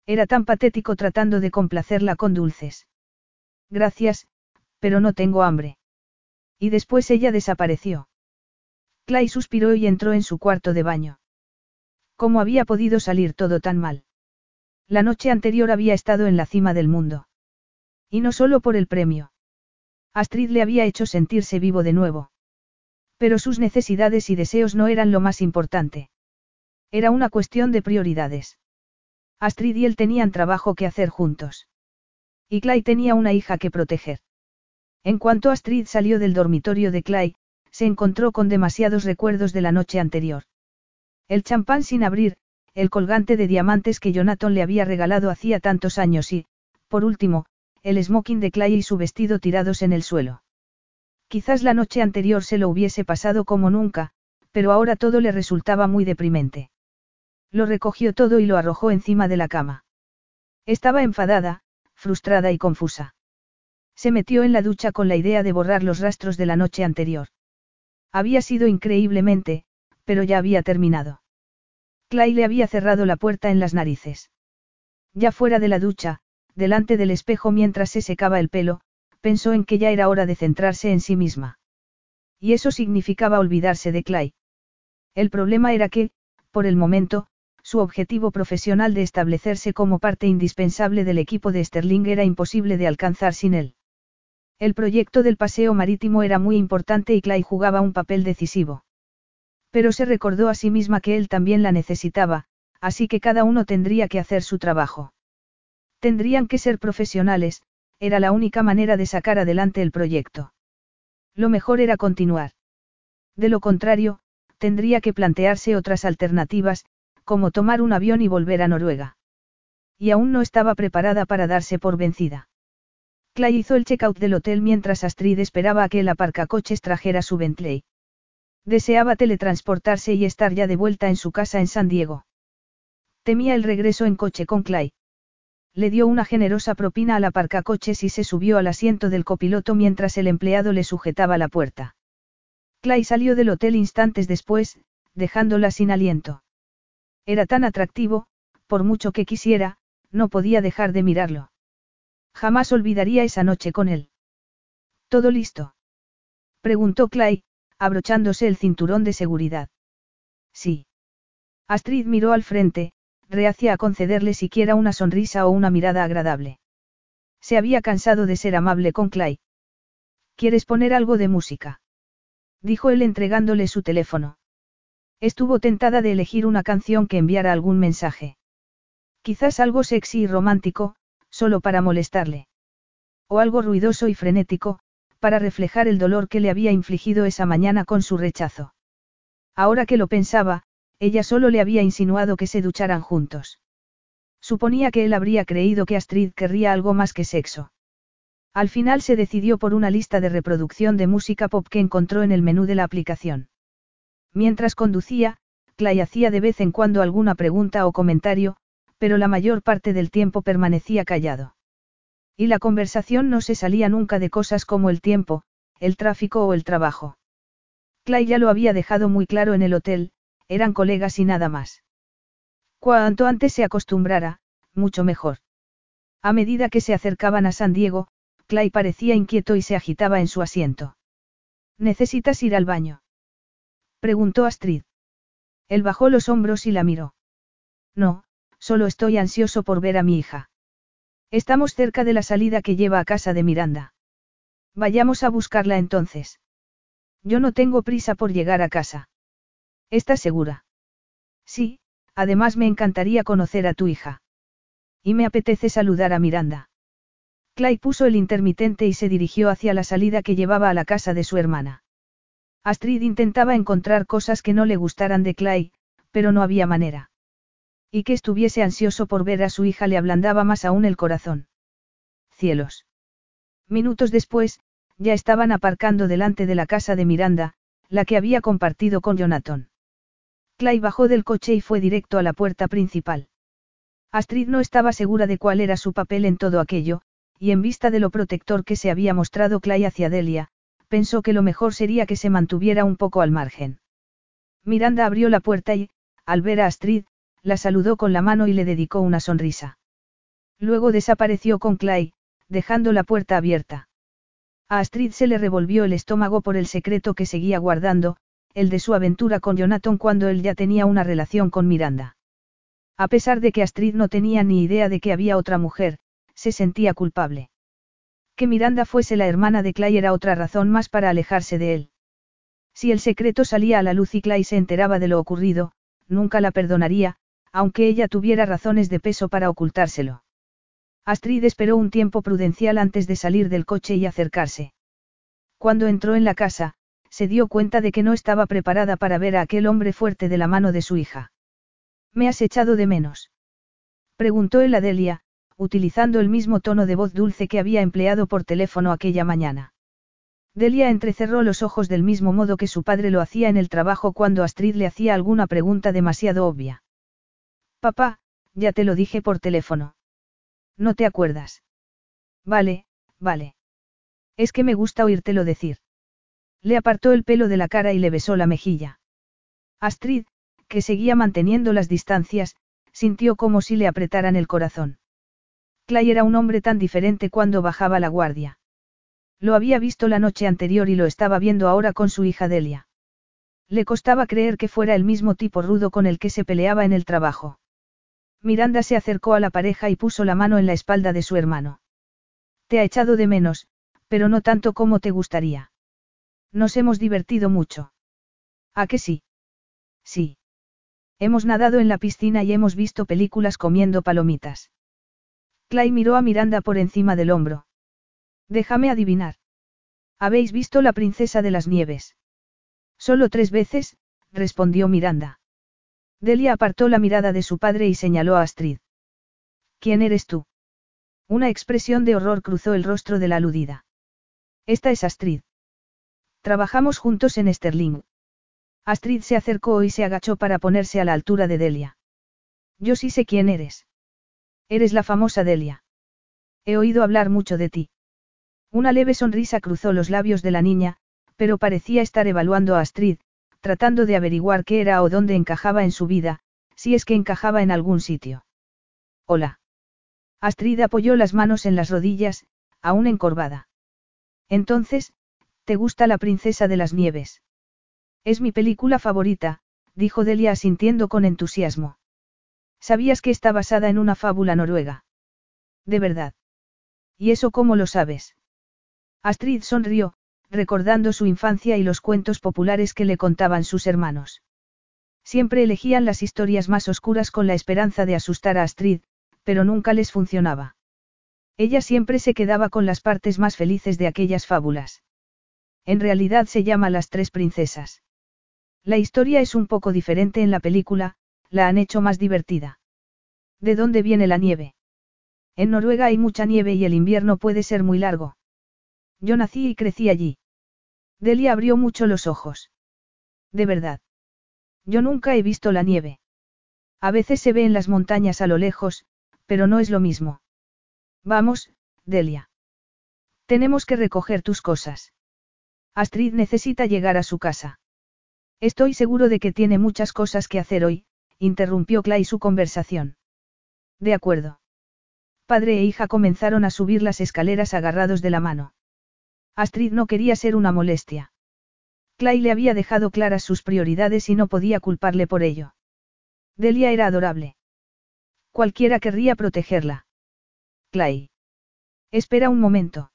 Era tan patético tratando de complacerla con dulces. Gracias, pero no tengo hambre. Y después ella desapareció. Clay suspiró y entró en su cuarto de baño. ¿Cómo había podido salir todo tan mal? La noche anterior había estado en la cima del mundo. Y no solo por el premio. Astrid le había hecho sentirse vivo de nuevo. Pero sus necesidades y deseos no eran lo más importante. Era una cuestión de prioridades. Astrid y él tenían trabajo que hacer juntos. Y Clay tenía una hija que proteger. En cuanto Astrid salió del dormitorio de Clay, se encontró con demasiados recuerdos de la noche anterior. El champán sin abrir, el colgante de diamantes que Jonathan le había regalado hacía tantos años y, por último, el smoking de Clay y su vestido tirados en el suelo. Quizás la noche anterior se lo hubiese pasado como nunca, pero ahora todo le resultaba muy deprimente. Lo recogió todo y lo arrojó encima de la cama. Estaba enfadada, frustrada y confusa. Se metió en la ducha con la idea de borrar los rastros de la noche anterior. Había sido increíblemente, pero ya había terminado. Clay le había cerrado la puerta en las narices. Ya fuera de la ducha, delante del espejo mientras se secaba el pelo, pensó en que ya era hora de centrarse en sí misma. Y eso significaba olvidarse de Clay. El problema era que, por el momento, su objetivo profesional de establecerse como parte indispensable del equipo de Sterling era imposible de alcanzar sin él. El proyecto del paseo marítimo era muy importante y Clay jugaba un papel decisivo. Pero se recordó a sí misma que él también la necesitaba, así que cada uno tendría que hacer su trabajo. Tendrían que ser profesionales, era la única manera de sacar adelante el proyecto. Lo mejor era continuar. De lo contrario, tendría que plantearse otras alternativas, como tomar un avión y volver a Noruega. Y aún no estaba preparada para darse por vencida. Clay hizo el checkout del hotel mientras Astrid esperaba a que el aparcacoches trajera su Bentley. Deseaba teletransportarse y estar ya de vuelta en su casa en San Diego. Temía el regreso en coche con Clay. Le dio una generosa propina al aparcacoches y se subió al asiento del copiloto mientras el empleado le sujetaba la puerta. Clay salió del hotel instantes después, dejándola sin aliento. Era tan atractivo, por mucho que quisiera, no podía dejar de mirarlo. Jamás olvidaría esa noche con él. ¿Todo listo? Preguntó Clay, abrochándose el cinturón de seguridad. Sí. Astrid miró al frente, reacia a concederle siquiera una sonrisa o una mirada agradable. Se había cansado de ser amable con Clay. ¿Quieres poner algo de música? Dijo él entregándole su teléfono. Estuvo tentada de elegir una canción que enviara algún mensaje. Quizás algo sexy y romántico, solo para molestarle. O algo ruidoso y frenético, para reflejar el dolor que le había infligido esa mañana con su rechazo. Ahora que lo pensaba, ella solo le había insinuado que se ducharan juntos. Suponía que él habría creído que Astrid querría algo más que sexo. Al final se decidió por una lista de reproducción de música pop que encontró en el menú de la aplicación. Mientras conducía, Clay hacía de vez en cuando alguna pregunta o comentario, pero la mayor parte del tiempo permanecía callado. Y la conversación no se salía nunca de cosas como el tiempo, el tráfico o el trabajo. Clay ya lo había dejado muy claro en el hotel, eran colegas y nada más. Cuanto antes se acostumbrara, mucho mejor. A medida que se acercaban a San Diego, Clay parecía inquieto y se agitaba en su asiento. ¿Necesitas ir al baño? Preguntó Astrid. Él bajó los hombros y la miró. No, solo estoy ansioso por ver a mi hija. Estamos cerca de la salida que lleva a casa de Miranda. Vayamos a buscarla entonces. Yo no tengo prisa por llegar a casa. ¿Estás segura? Sí, además me encantaría conocer a tu hija. Y me apetece saludar a Miranda. Clay puso el intermitente y se dirigió hacia la salida que llevaba a la casa de su hermana. Astrid intentaba encontrar cosas que no le gustaran de Clay, pero no había manera. Y que estuviese ansioso por ver a su hija le ablandaba más aún el corazón. Cielos. Minutos después, ya estaban aparcando delante de la casa de Miranda, la que había compartido con Jonathan. Clay bajó del coche y fue directo a la puerta principal. Astrid no estaba segura de cuál era su papel en todo aquello, y en vista de lo protector que se había mostrado Clay hacia Delia, pensó que lo mejor sería que se mantuviera un poco al margen. Miranda abrió la puerta y, al ver a Astrid, la saludó con la mano y le dedicó una sonrisa. Luego desapareció con Clay, dejando la puerta abierta. A Astrid se le revolvió el estómago por el secreto que seguía guardando, el de su aventura con Jonathan cuando él ya tenía una relación con Miranda. A pesar de que Astrid no tenía ni idea de que había otra mujer, se sentía culpable. Que Miranda fuese la hermana de Clay era otra razón más para alejarse de él. Si el secreto salía a la luz y Clay se enteraba de lo ocurrido, nunca la perdonaría, aunque ella tuviera razones de peso para ocultárselo. Astrid esperó un tiempo prudencial antes de salir del coche y acercarse. Cuando entró en la casa, se dio cuenta de que no estaba preparada para ver a aquel hombre fuerte de la mano de su hija. ¿Me has echado de menos? Preguntó él a Delia, utilizando el mismo tono de voz dulce que había empleado por teléfono aquella mañana. Delia entrecerró los ojos del mismo modo que su padre lo hacía en el trabajo cuando Astrid le hacía alguna pregunta demasiado obvia. Papá, ya te lo dije por teléfono. ¿No te acuerdas? Vale, vale. Es que me gusta oírtelo decir. Le apartó el pelo de la cara y le besó la mejilla. Astrid, que seguía manteniendo las distancias, sintió como si le apretaran el corazón. Clay era un hombre tan diferente cuando bajaba la guardia. Lo había visto la noche anterior y lo estaba viendo ahora con su hija Delia. Le costaba creer que fuera el mismo tipo rudo con el que se peleaba en el trabajo. Miranda se acercó a la pareja y puso la mano en la espalda de su hermano. Te ha echado de menos, pero no tanto como te gustaría. Nos hemos divertido mucho. ¿A qué sí? Sí. Hemos nadado en la piscina y hemos visto películas comiendo palomitas. Clay miró a Miranda por encima del hombro. Déjame adivinar. ¿Habéis visto la princesa de las nieves? Solo tres veces, respondió Miranda. Delia apartó la mirada de su padre y señaló a Astrid. ¿Quién eres tú? Una expresión de horror cruzó el rostro de la aludida. Esta es Astrid. Trabajamos juntos en Sterling. Astrid se acercó y se agachó para ponerse a la altura de Delia. Yo sí sé quién eres. Eres la famosa Delia. He oído hablar mucho de ti. Una leve sonrisa cruzó los labios de la niña, pero parecía estar evaluando a Astrid, tratando de averiguar qué era o dónde encajaba en su vida, si es que encajaba en algún sitio. Hola. Astrid apoyó las manos en las rodillas, aún encorvada. Entonces, ¿te gusta la princesa de las nieves? Es mi película favorita, dijo Delia asintiendo con entusiasmo. ¿Sabías que está basada en una fábula noruega? De verdad. ¿Y eso cómo lo sabes? Astrid sonrió, recordando su infancia y los cuentos populares que le contaban sus hermanos. Siempre elegían las historias más oscuras con la esperanza de asustar a Astrid, pero nunca les funcionaba. Ella siempre se quedaba con las partes más felices de aquellas fábulas. En realidad se llama Las Tres Princesas. La historia es un poco diferente en la película, la han hecho más divertida. ¿De dónde viene la nieve? En Noruega hay mucha nieve y el invierno puede ser muy largo. Yo nací y crecí allí. Delia abrió mucho los ojos. De verdad. Yo nunca he visto la nieve. A veces se ve en las montañas a lo lejos, pero no es lo mismo. Vamos, Delia. Tenemos que recoger tus cosas. Astrid necesita llegar a su casa. Estoy seguro de que tiene muchas cosas que hacer hoy, interrumpió Clay su conversación. De acuerdo. Padre e hija comenzaron a subir las escaleras agarrados de la mano. Astrid no quería ser una molestia. Clay le había dejado claras sus prioridades y no podía culparle por ello. Delia era adorable. Cualquiera querría protegerla. Clay. Espera un momento.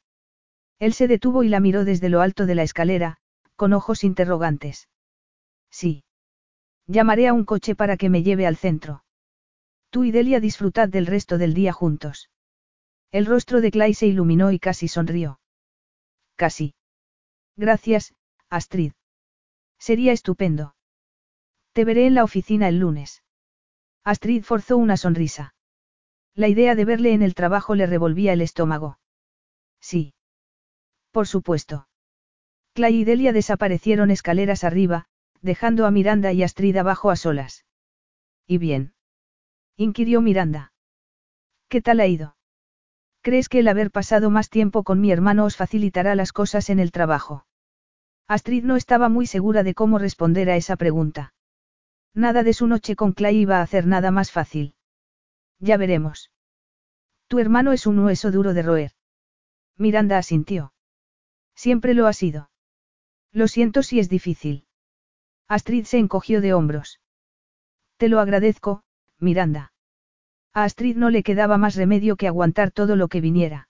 Él se detuvo y la miró desde lo alto de la escalera, con ojos interrogantes. Sí. Llamaré a un coche para que me lleve al centro. Tú y Delia disfrutad del resto del día juntos. El rostro de Clay se iluminó y casi sonrió. Casi. Gracias, Astrid. Sería estupendo. Te veré en la oficina el lunes. Astrid forzó una sonrisa. La idea de verle en el trabajo le revolvía el estómago. Sí. Por supuesto. Clay y Delia desaparecieron escaleras arriba, dejando a Miranda y Astrid abajo a solas. ¿Y bien? inquirió Miranda. ¿Qué tal ha ido? ¿Crees que el haber pasado más tiempo con mi hermano os facilitará las cosas en el trabajo? Astrid no estaba muy segura de cómo responder a esa pregunta. Nada de su noche con Clay iba a hacer nada más fácil. Ya veremos. Tu hermano es un hueso duro de roer. Miranda asintió. Siempre lo ha sido. Lo siento si es difícil. Astrid se encogió de hombros. Te lo agradezco, Miranda. A Astrid no le quedaba más remedio que aguantar todo lo que viniera.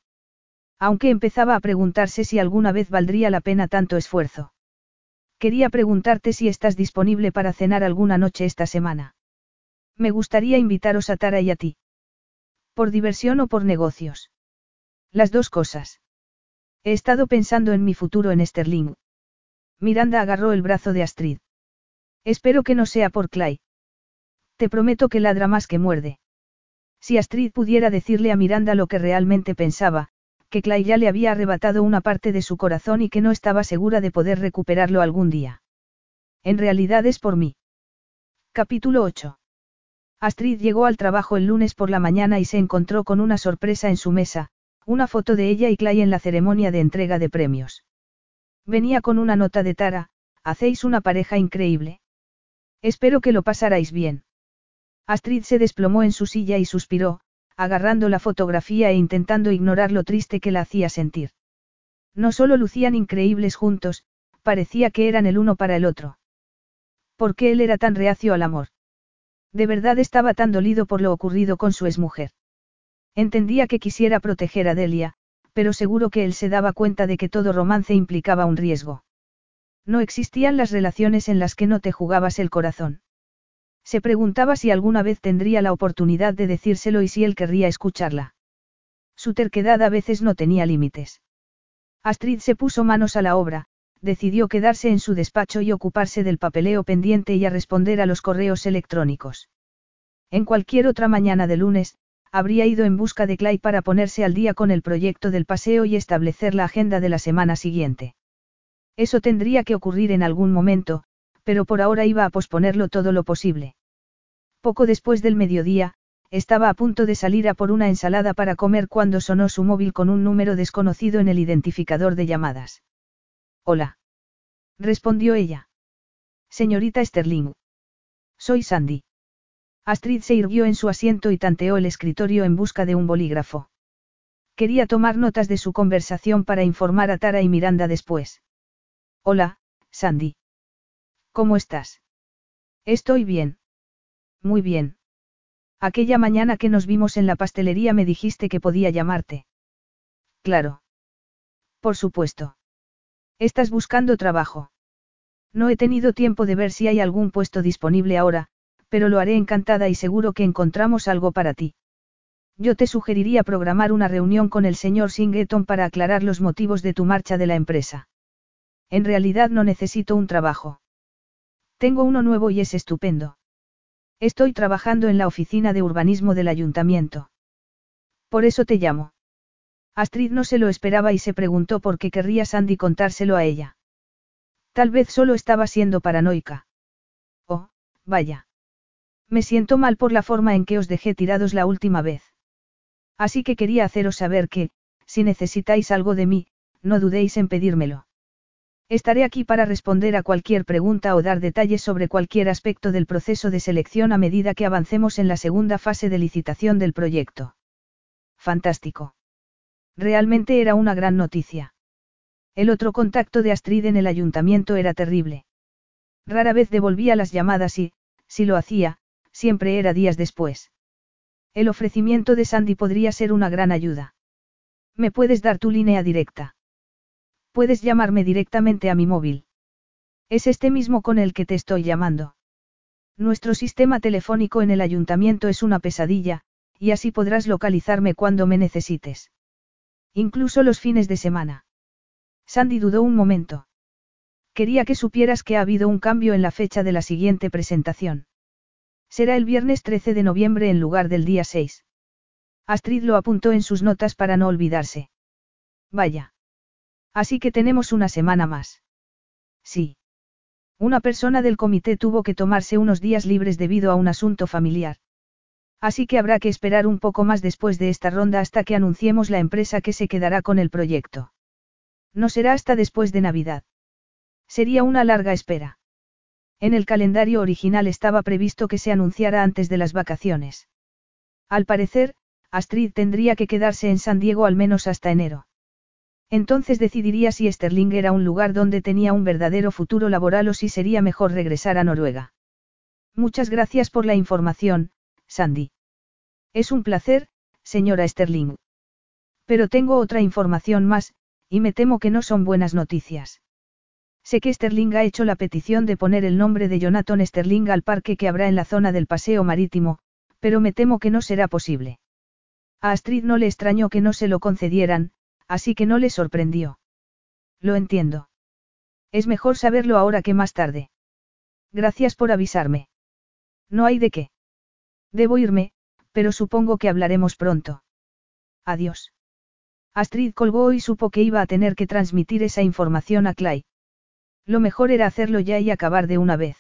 Aunque empezaba a preguntarse si alguna vez valdría la pena tanto esfuerzo. Quería preguntarte si estás disponible para cenar alguna noche esta semana. Me gustaría invitaros a Tara y a ti. ¿Por diversión o por negocios? Las dos cosas. He estado pensando en mi futuro en Sterling. Miranda agarró el brazo de Astrid. Espero que no sea por Clay. Te prometo que ladra más que muerde. Si Astrid pudiera decirle a Miranda lo que realmente pensaba, que Clay ya le había arrebatado una parte de su corazón y que no estaba segura de poder recuperarlo algún día. En realidad es por mí. Capítulo 8. Astrid llegó al trabajo el lunes por la mañana y se encontró con una sorpresa en su mesa, una foto de ella y Clay en la ceremonia de entrega de premios. Venía con una nota de Tara, hacéis una pareja increíble. Espero que lo pasarais bien. Astrid se desplomó en su silla y suspiró, agarrando la fotografía e intentando ignorar lo triste que la hacía sentir. No solo lucían increíbles juntos, parecía que eran el uno para el otro. ¿Por qué él era tan reacio al amor? De verdad estaba tan dolido por lo ocurrido con su exmujer. Entendía que quisiera proteger a Delia, pero seguro que él se daba cuenta de que todo romance implicaba un riesgo. No existían las relaciones en las que no te jugabas el corazón. Se preguntaba si alguna vez tendría la oportunidad de decírselo y si él querría escucharla. Su terquedad a veces no tenía límites. Astrid se puso manos a la obra, decidió quedarse en su despacho y ocuparse del papeleo pendiente y a responder a los correos electrónicos. En cualquier otra mañana de lunes, habría ido en busca de Clay para ponerse al día con el proyecto del paseo y establecer la agenda de la semana siguiente. Eso tendría que ocurrir en algún momento, pero por ahora iba a posponerlo todo lo posible. Poco después del mediodía, estaba a punto de salir a por una ensalada para comer cuando sonó su móvil con un número desconocido en el identificador de llamadas. Hola. Respondió ella. Señorita Sterling. Soy Sandy. Astrid se irguió en su asiento y tanteó el escritorio en busca de un bolígrafo. Quería tomar notas de su conversación para informar a Tara y Miranda después. Hola, Sandy. ¿Cómo estás? Estoy bien. Muy bien. Aquella mañana que nos vimos en la pastelería me dijiste que podía llamarte. Claro. Por supuesto. Estás buscando trabajo. No he tenido tiempo de ver si hay algún puesto disponible ahora, pero lo haré encantada y seguro que encontramos algo para ti. Yo te sugeriría programar una reunión con el señor Singleton para aclarar los motivos de tu marcha de la empresa. En realidad no necesito un trabajo. Tengo uno nuevo y es estupendo. Estoy trabajando en la oficina de urbanismo del ayuntamiento. Por eso te llamo. Astrid no se lo esperaba y se preguntó por qué querría Sandy contárselo a ella. Tal vez solo estaba siendo paranoica. Oh, vaya. Me siento mal por la forma en que os dejé tirados la última vez. Así que quería haceros saber que, si necesitáis algo de mí, no dudéis en pedírmelo. Estaré aquí para responder a cualquier pregunta o dar detalles sobre cualquier aspecto del proceso de selección a medida que avancemos en la segunda fase de licitación del proyecto. Fantástico. Realmente era una gran noticia. El otro contacto de Astrid en el ayuntamiento era terrible. Rara vez devolvía las llamadas y, si lo hacía, siempre era días después. El ofrecimiento de Sandy podría ser una gran ayuda. ¿Me puedes dar tu línea directa? Puedes llamarme directamente a mi móvil. Es este mismo con el que te estoy llamando. Nuestro sistema telefónico en el ayuntamiento es una pesadilla, y así podrás localizarme cuando me necesites. Incluso los fines de semana. Sandy dudó un momento. Quería que supieras que ha habido un cambio en la fecha de la siguiente presentación. Será el viernes 13 de noviembre en lugar del día 6. Astrid lo apuntó en sus notas para no olvidarse. Vaya. Así que tenemos una semana más. Sí. Una persona del comité tuvo que tomarse unos días libres debido a un asunto familiar. Así que habrá que esperar un poco más después de esta ronda hasta que anunciemos la empresa que se quedará con el proyecto. No será hasta después de Navidad. Sería una larga espera. En el calendario original estaba previsto que se anunciara antes de las vacaciones. Al parecer, Astrid tendría que quedarse en San Diego al menos hasta enero. Entonces decidiría si Sterling era un lugar donde tenía un verdadero futuro laboral o si sería mejor regresar a Noruega. Muchas gracias por la información, Sandy. Es un placer, señora Sterling. Pero tengo otra información más, y me temo que no son buenas noticias. Sé que Sterling ha hecho la petición de poner el nombre de Jonathan Sterling al parque que habrá en la zona del paseo marítimo, pero me temo que no será posible. A Astrid no le extrañó que no se lo concedieran, así que no le sorprendió. Lo entiendo. Es mejor saberlo ahora que más tarde. Gracias por avisarme. No hay de qué. Debo irme, pero supongo que hablaremos pronto. Adiós. Astrid colgó y supo que iba a tener que transmitir esa información a Clay. Lo mejor era hacerlo ya y acabar de una vez.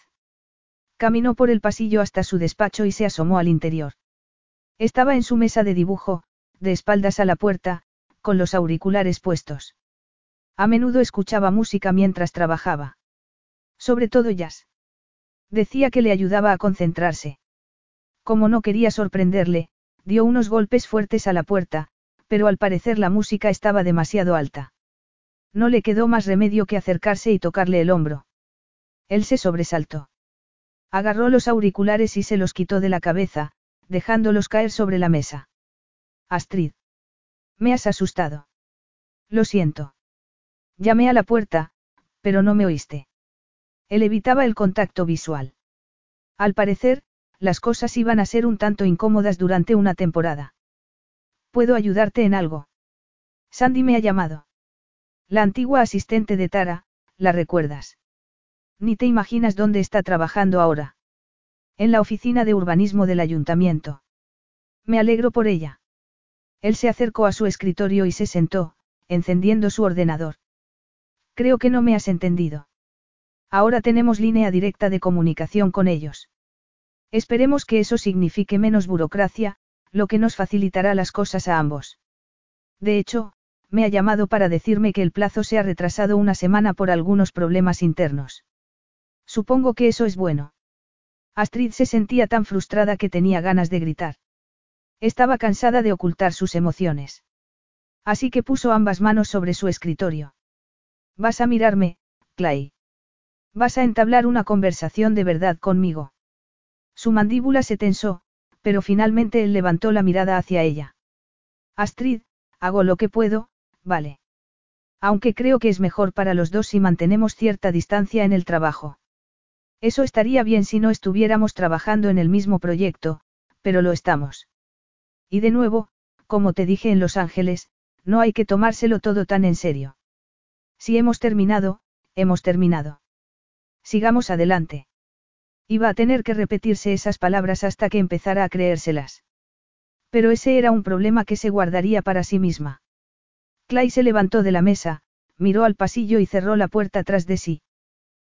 Caminó por el pasillo hasta su despacho y se asomó al interior. Estaba en su mesa de dibujo, de espaldas a la puerta, con los auriculares puestos. A menudo escuchaba música mientras trabajaba. Sobre todo jazz. Decía que le ayudaba a concentrarse. Como no quería sorprenderle, dio unos golpes fuertes a la puerta, pero al parecer la música estaba demasiado alta. No le quedó más remedio que acercarse y tocarle el hombro. Él se sobresaltó. Agarró los auriculares y se los quitó de la cabeza, dejándolos caer sobre la mesa. Astrid. Me has asustado. Lo siento. Llamé a la puerta, pero no me oíste. Él evitaba el contacto visual. Al parecer, las cosas iban a ser un tanto incómodas durante una temporada. ¿Puedo ayudarte en algo? Sandy me ha llamado. La antigua asistente de Tara, ¿la recuerdas? Ni te imaginas dónde está trabajando ahora. En la oficina de urbanismo del ayuntamiento. Me alegro por ella. Él se acercó a su escritorio y se sentó, encendiendo su ordenador. Creo que no me has entendido. Ahora tenemos línea directa de comunicación con ellos. Esperemos que eso signifique menos burocracia, lo que nos facilitará las cosas a ambos. De hecho, me ha llamado para decirme que el plazo se ha retrasado una semana por algunos problemas internos. Supongo que eso es bueno. Astrid se sentía tan frustrada que tenía ganas de gritar. Estaba cansada de ocultar sus emociones. Así que puso ambas manos sobre su escritorio. Vas a mirarme, Clay. Vas a entablar una conversación de verdad conmigo. Su mandíbula se tensó, pero finalmente él levantó la mirada hacia ella. Astrid, hago lo que puedo, vale. Aunque creo que es mejor para los dos si mantenemos cierta distancia en el trabajo. Eso estaría bien si no estuviéramos trabajando en el mismo proyecto, pero lo estamos. Y de nuevo, como te dije en Los Ángeles, no hay que tomárselo todo tan en serio. Si hemos terminado, hemos terminado. Sigamos adelante. Iba a tener que repetirse esas palabras hasta que empezara a creérselas. Pero ese era un problema que se guardaría para sí misma. Clay se levantó de la mesa, miró al pasillo y cerró la puerta tras de sí.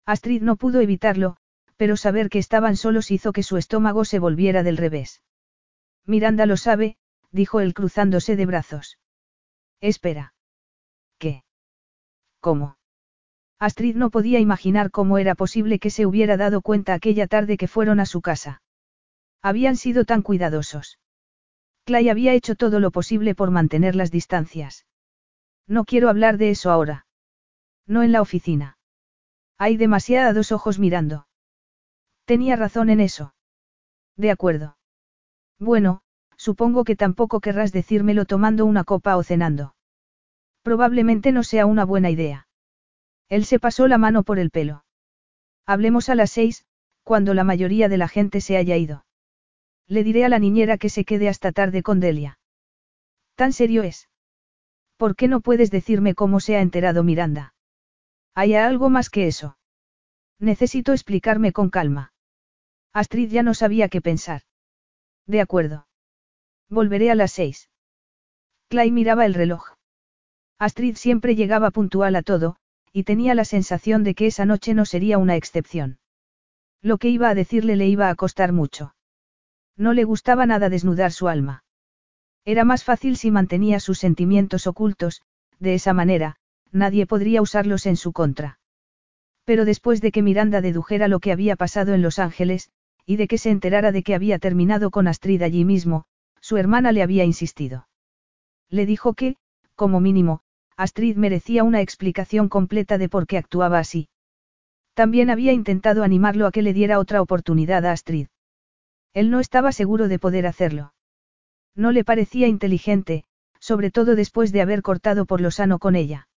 Astrid no pudo evitarlo, pero saber que estaban solos hizo que su estómago se volviera del revés. Miranda lo sabe, dijo él cruzándose de brazos. Espera. ¿Qué? ¿Cómo? Astrid no podía imaginar cómo era posible que se hubiera dado cuenta aquella tarde que fueron a su casa. Habían sido tan cuidadosos. Clay había hecho todo lo posible por mantener las distancias. No quiero hablar de eso ahora. No en la oficina. Hay demasiados ojos mirando. Tenía razón en eso. De acuerdo. Bueno, supongo que tampoco querrás decírmelo tomando una copa o cenando. Probablemente no sea una buena idea. Él se pasó la mano por el pelo. Hablemos a las seis, cuando la mayoría de la gente se haya ido. Le diré a la niñera que se quede hasta tarde con Delia. ¿Tan serio es? ¿Por qué no puedes decirme cómo se ha enterado Miranda? ¿Hay algo más que eso? Necesito explicarme con calma. Astrid ya no sabía qué pensar. De acuerdo. Volveré a las seis. Clay miraba el reloj. Astrid siempre llegaba puntual a todo, y tenía la sensación de que esa noche no sería una excepción. Lo que iba a decirle le iba a costar mucho. No le gustaba nada desnudar su alma. Era más fácil si mantenía sus sentimientos ocultos, de esa manera, nadie podría usarlos en su contra. Pero después de que Miranda dedujera lo que había pasado en Los Ángeles, y de que se enterara de que había terminado con Astrid allí mismo, su hermana le había insistido. Le dijo que, como mínimo, Astrid merecía una explicación completa de por qué actuaba así. También había intentado animarlo a que le diera otra oportunidad a Astrid. Él no estaba seguro de poder hacerlo. No le parecía inteligente, sobre todo después de haber cortado por lo sano con ella.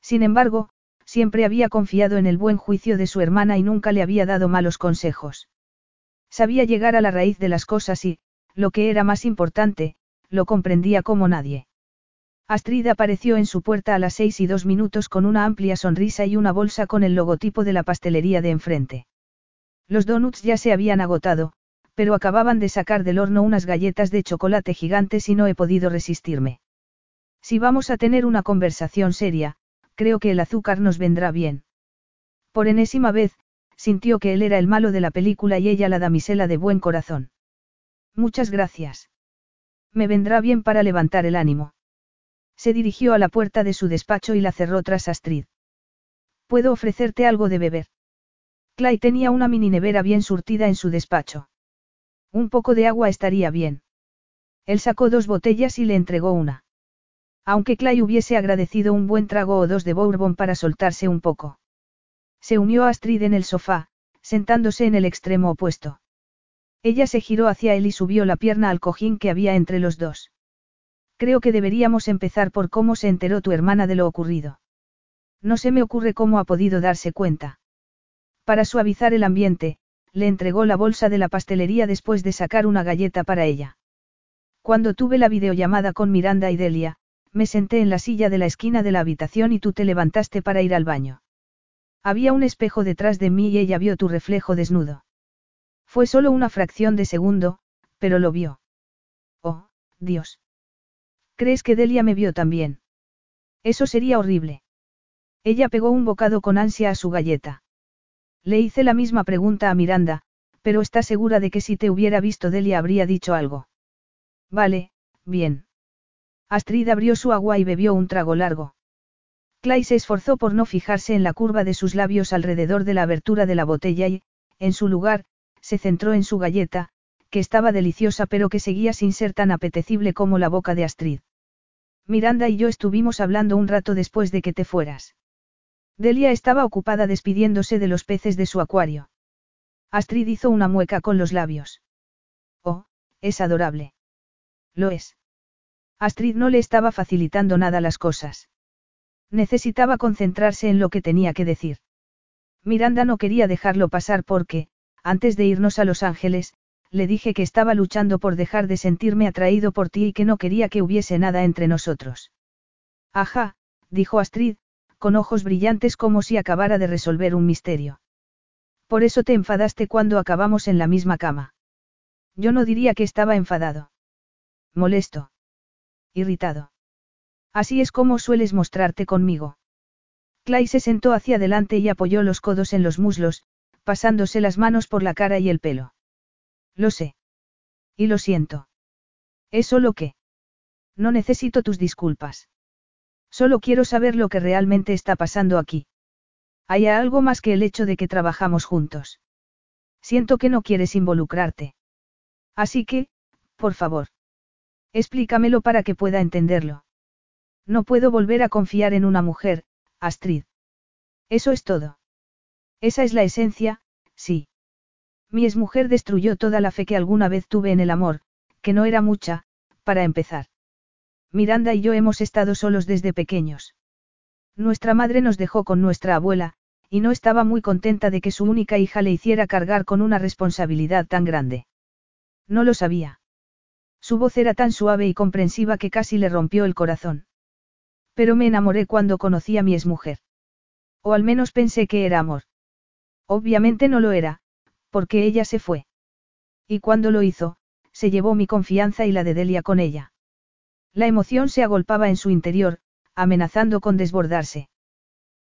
Sin embargo, siempre había confiado en el buen juicio de su hermana y nunca le había dado malos consejos. Sabía llegar a la raíz de las cosas y, lo que era más importante, lo comprendía como nadie. Astrid apareció en su puerta a las seis y dos minutos con una amplia sonrisa y una bolsa con el logotipo de la pastelería de enfrente. Los donuts ya se habían agotado, pero acababan de sacar del horno unas galletas de chocolate gigantes y no he podido resistirme. Si vamos a tener una conversación seria, creo que el azúcar nos vendrá bien. Por enésima vez, sintió que él era el malo de la película y ella la damisela de buen corazón. Muchas gracias. Me vendrá bien para levantar el ánimo. Se dirigió a la puerta de su despacho y la cerró tras Astrid. ¿Puedo ofrecerte algo de beber? Clay tenía una mini nevera bien surtida en su despacho. Un poco de agua estaría bien. Él sacó dos botellas y le entregó una. Aunque Clay hubiese agradecido un buen trago o dos de bourbon para soltarse un poco. Se unió a Astrid en el sofá, sentándose en el extremo opuesto. Ella se giró hacia él y subió la pierna al cojín que había entre los dos. Creo que deberíamos empezar por cómo se enteró tu hermana de lo ocurrido. No se me ocurre cómo ha podido darse cuenta. Para suavizar el ambiente, le entregó la bolsa de la pastelería después de sacar una galleta para ella. Cuando tuve la videollamada con Miranda y Delia, me senté en la silla de la esquina de la habitación y tú te levantaste para ir al baño. Había un espejo detrás de mí y ella vio tu reflejo desnudo. Fue solo una fracción de segundo, pero lo vio. Oh, Dios. ¿Crees que Delia me vio también? Eso sería horrible. Ella pegó un bocado con ansia a su galleta. Le hice la misma pregunta a Miranda, pero está segura de que si te hubiera visto Delia habría dicho algo. Vale, bien. Astrid abrió su agua y bebió un trago largo. Clay se esforzó por no fijarse en la curva de sus labios alrededor de la abertura de la botella y, en su lugar, se centró en su galleta, que estaba deliciosa pero que seguía sin ser tan apetecible como la boca de Astrid. Miranda y yo estuvimos hablando un rato después de que te fueras. Delia estaba ocupada despidiéndose de los peces de su acuario. Astrid hizo una mueca con los labios. Oh, es adorable. Lo es. Astrid no le estaba facilitando nada las cosas. Necesitaba concentrarse en lo que tenía que decir. Miranda no quería dejarlo pasar porque, antes de irnos a Los Ángeles, le dije que estaba luchando por dejar de sentirme atraído por ti y que no quería que hubiese nada entre nosotros. Ajá, dijo Astrid, con ojos brillantes como si acabara de resolver un misterio. Por eso te enfadaste cuando acabamos en la misma cama. Yo no diría que estaba enfadado. Molesto. Irritado. Así es como sueles mostrarte conmigo. Clay se sentó hacia adelante y apoyó los codos en los muslos, pasándose las manos por la cara y el pelo. Lo sé. Y lo siento. Es solo que. No necesito tus disculpas. Solo quiero saber lo que realmente está pasando aquí. Hay algo más que el hecho de que trabajamos juntos. Siento que no quieres involucrarte. Así que, por favor. Explícamelo para que pueda entenderlo. No puedo volver a confiar en una mujer, Astrid. Eso es todo. Esa es la esencia, sí. Mi exmujer destruyó toda la fe que alguna vez tuve en el amor, que no era mucha, para empezar. Miranda y yo hemos estado solos desde pequeños. Nuestra madre nos dejó con nuestra abuela, y no estaba muy contenta de que su única hija le hiciera cargar con una responsabilidad tan grande. No lo sabía. Su voz era tan suave y comprensiva que casi le rompió el corazón. Pero me enamoré cuando conocí a mi exmujer. O al menos pensé que era amor. Obviamente no lo era, porque ella se fue. Y cuando lo hizo, se llevó mi confianza y la de Delia con ella. La emoción se agolpaba en su interior, amenazando con desbordarse.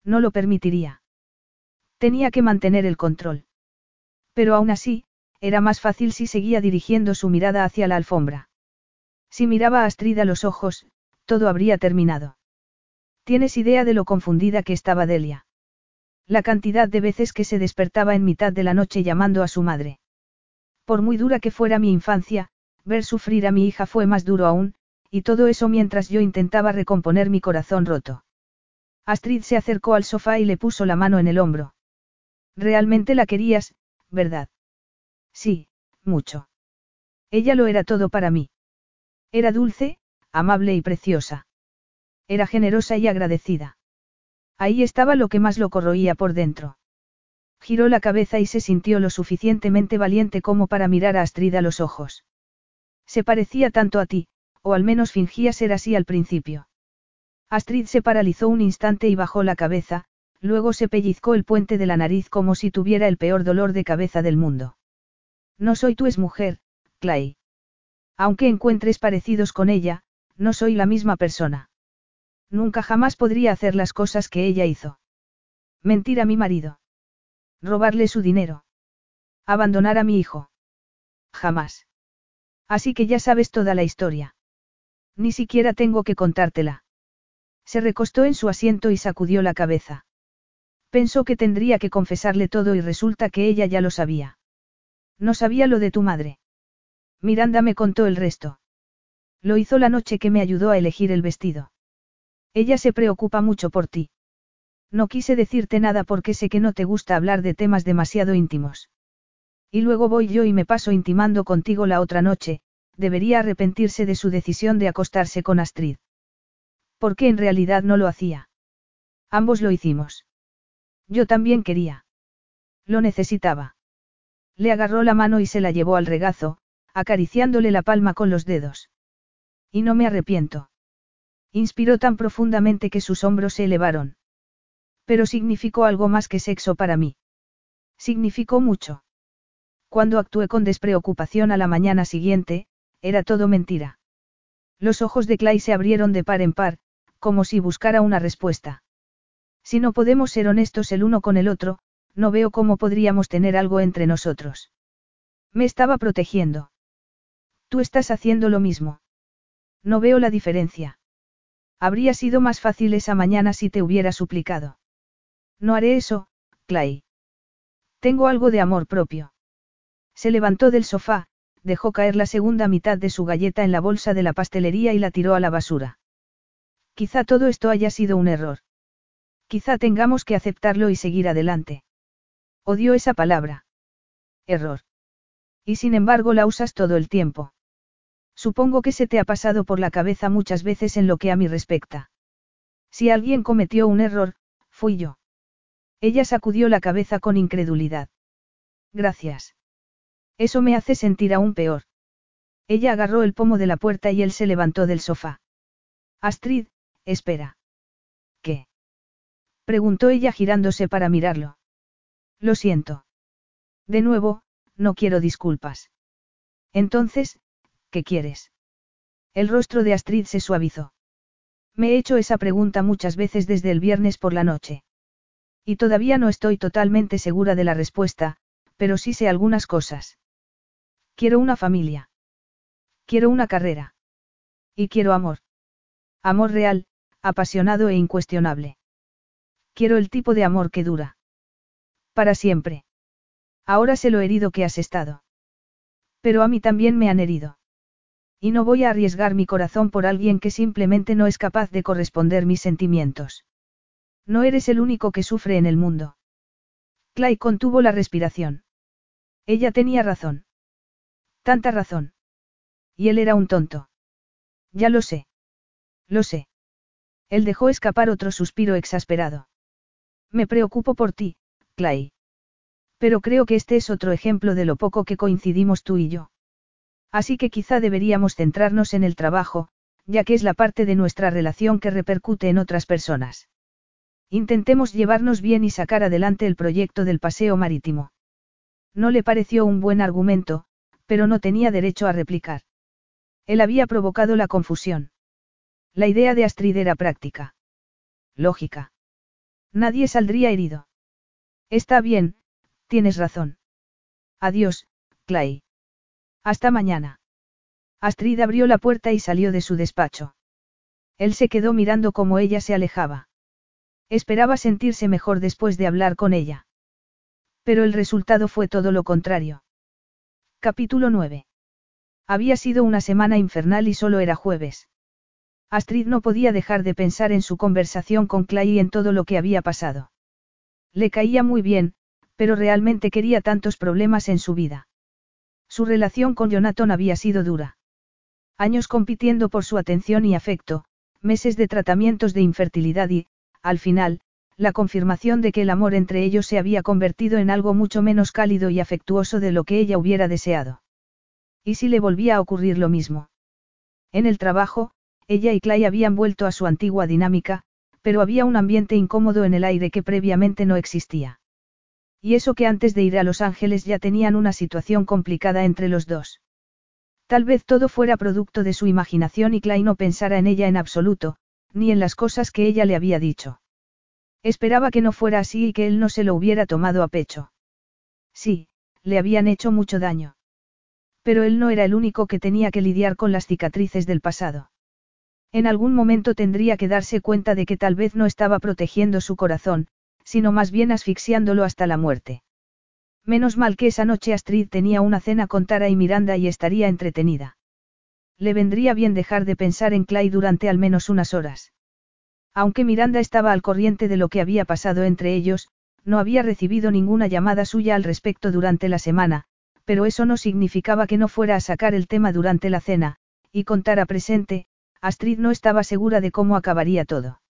No lo permitiría. Tenía que mantener el control. Pero aún así, era más fácil si seguía dirigiendo su mirada hacia la alfombra. Si miraba a Astrid a los ojos, todo habría terminado. ¿Tienes idea de lo confundida que estaba Delia? La cantidad de veces que se despertaba en mitad de la noche llamando a su madre. Por muy dura que fuera mi infancia, ver sufrir a mi hija fue más duro aún, y todo eso mientras yo intentaba recomponer mi corazón roto. Astrid se acercó al sofá y le puso la mano en el hombro. Realmente la querías, ¿verdad? Sí, mucho. Ella lo era todo para mí. Era dulce, amable y preciosa. Era generosa y agradecida. Ahí estaba lo que más lo corroía por dentro. Giró la cabeza y se sintió lo suficientemente valiente como para mirar a Astrid a los ojos. Se parecía tanto a ti, o al menos fingía ser así al principio. Astrid se paralizó un instante y bajó la cabeza, luego se pellizcó el puente de la nariz como si tuviera el peor dolor de cabeza del mundo. No soy tu mujer, Clay. Aunque encuentres parecidos con ella, no soy la misma persona. Nunca jamás podría hacer las cosas que ella hizo. Mentir a mi marido. Robarle su dinero. Abandonar a mi hijo. Jamás. Así que ya sabes toda la historia. Ni siquiera tengo que contártela. Se recostó en su asiento y sacudió la cabeza. Pensó que tendría que confesarle todo y resulta que ella ya lo sabía. No sabía lo de tu madre. Miranda me contó el resto. Lo hizo la noche que me ayudó a elegir el vestido. Ella se preocupa mucho por ti. No quise decirte nada porque sé que no te gusta hablar de temas demasiado íntimos. Y luego voy yo y me paso intimando contigo la otra noche, debería arrepentirse de su decisión de acostarse con Astrid. Porque en realidad no lo hacía. Ambos lo hicimos. Yo también quería. Lo necesitaba. Le agarró la mano y se la llevó al regazo, acariciándole la palma con los dedos. Y no me arrepiento. Inspiró tan profundamente que sus hombros se elevaron. Pero significó algo más que sexo para mí. Significó mucho. Cuando actué con despreocupación a la mañana siguiente, era todo mentira. Los ojos de Clay se abrieron de par en par, como si buscara una respuesta. Si no podemos ser honestos el uno con el otro, no veo cómo podríamos tener algo entre nosotros. Me estaba protegiendo. Tú estás haciendo lo mismo. No veo la diferencia. Habría sido más fácil esa mañana si te hubiera suplicado. No haré eso, Clay. Tengo algo de amor propio. Se levantó del sofá, dejó caer la segunda mitad de su galleta en la bolsa de la pastelería y la tiró a la basura. Quizá todo esto haya sido un error. Quizá tengamos que aceptarlo y seguir adelante. Odio esa palabra. Error. Y sin embargo la usas todo el tiempo. Supongo que se te ha pasado por la cabeza muchas veces en lo que a mí respecta. Si alguien cometió un error, fui yo. Ella sacudió la cabeza con incredulidad. Gracias. Eso me hace sentir aún peor. Ella agarró el pomo de la puerta y él se levantó del sofá. Astrid, espera. ¿Qué? preguntó ella girándose para mirarlo. Lo siento. De nuevo, no quiero disculpas. Entonces, ¿qué quieres? El rostro de Astrid se suavizó. Me he hecho esa pregunta muchas veces desde el viernes por la noche. Y todavía no estoy totalmente segura de la respuesta, pero sí sé algunas cosas. Quiero una familia. Quiero una carrera. Y quiero amor. Amor real, apasionado e incuestionable. Quiero el tipo de amor que dura. Para siempre. Ahora sé lo herido que has estado. Pero a mí también me han herido. Y no voy a arriesgar mi corazón por alguien que simplemente no es capaz de corresponder mis sentimientos. No eres el único que sufre en el mundo. Clay contuvo la respiración. Ella tenía razón. Tanta razón. Y él era un tonto. Ya lo sé. Lo sé. Él dejó escapar otro suspiro exasperado. Me preocupo por ti, Clay. Pero creo que este es otro ejemplo de lo poco que coincidimos tú y yo. Así que quizá deberíamos centrarnos en el trabajo, ya que es la parte de nuestra relación que repercute en otras personas. Intentemos llevarnos bien y sacar adelante el proyecto del paseo marítimo. No le pareció un buen argumento, pero no tenía derecho a replicar. Él había provocado la confusión. La idea de Astrid era práctica. Lógica. Nadie saldría herido. Está bien, tienes razón. Adiós, Clay. Hasta mañana. Astrid abrió la puerta y salió de su despacho. Él se quedó mirando cómo ella se alejaba. Esperaba sentirse mejor después de hablar con ella. Pero el resultado fue todo lo contrario. Capítulo 9. Había sido una semana infernal y solo era jueves. Astrid no podía dejar de pensar en su conversación con Clay y en todo lo que había pasado. Le caía muy bien, pero realmente quería tantos problemas en su vida. Su relación con Jonathan había sido dura. Años compitiendo por su atención y afecto, meses de tratamientos de infertilidad y, al final, la confirmación de que el amor entre ellos se había convertido en algo mucho menos cálido y afectuoso de lo que ella hubiera deseado. ¿Y si le volvía a ocurrir lo mismo? En el trabajo, ella y Clay habían vuelto a su antigua dinámica, pero había un ambiente incómodo en el aire que previamente no existía. Y eso que antes de ir a Los Ángeles ya tenían una situación complicada entre los dos. Tal vez todo fuera producto de su imaginación y Clay no pensara en ella en absoluto, ni en las cosas que ella le había dicho. Esperaba que no fuera así y que él no se lo hubiera tomado a pecho. Sí, le habían hecho mucho daño. Pero él no era el único que tenía que lidiar con las cicatrices del pasado. En algún momento tendría que darse cuenta de que tal vez no estaba protegiendo su corazón, sino más bien asfixiándolo hasta la muerte. Menos mal que esa noche Astrid tenía una cena con Tara y Miranda y estaría entretenida. Le vendría bien dejar de pensar en Clay durante al menos unas horas. Aunque Miranda estaba al corriente de lo que había pasado entre ellos, no había recibido ninguna llamada suya al respecto durante la semana, pero eso no significaba que no fuera a sacar el tema durante la cena, y contara presente, Astrid no estaba segura de cómo acabaría todo.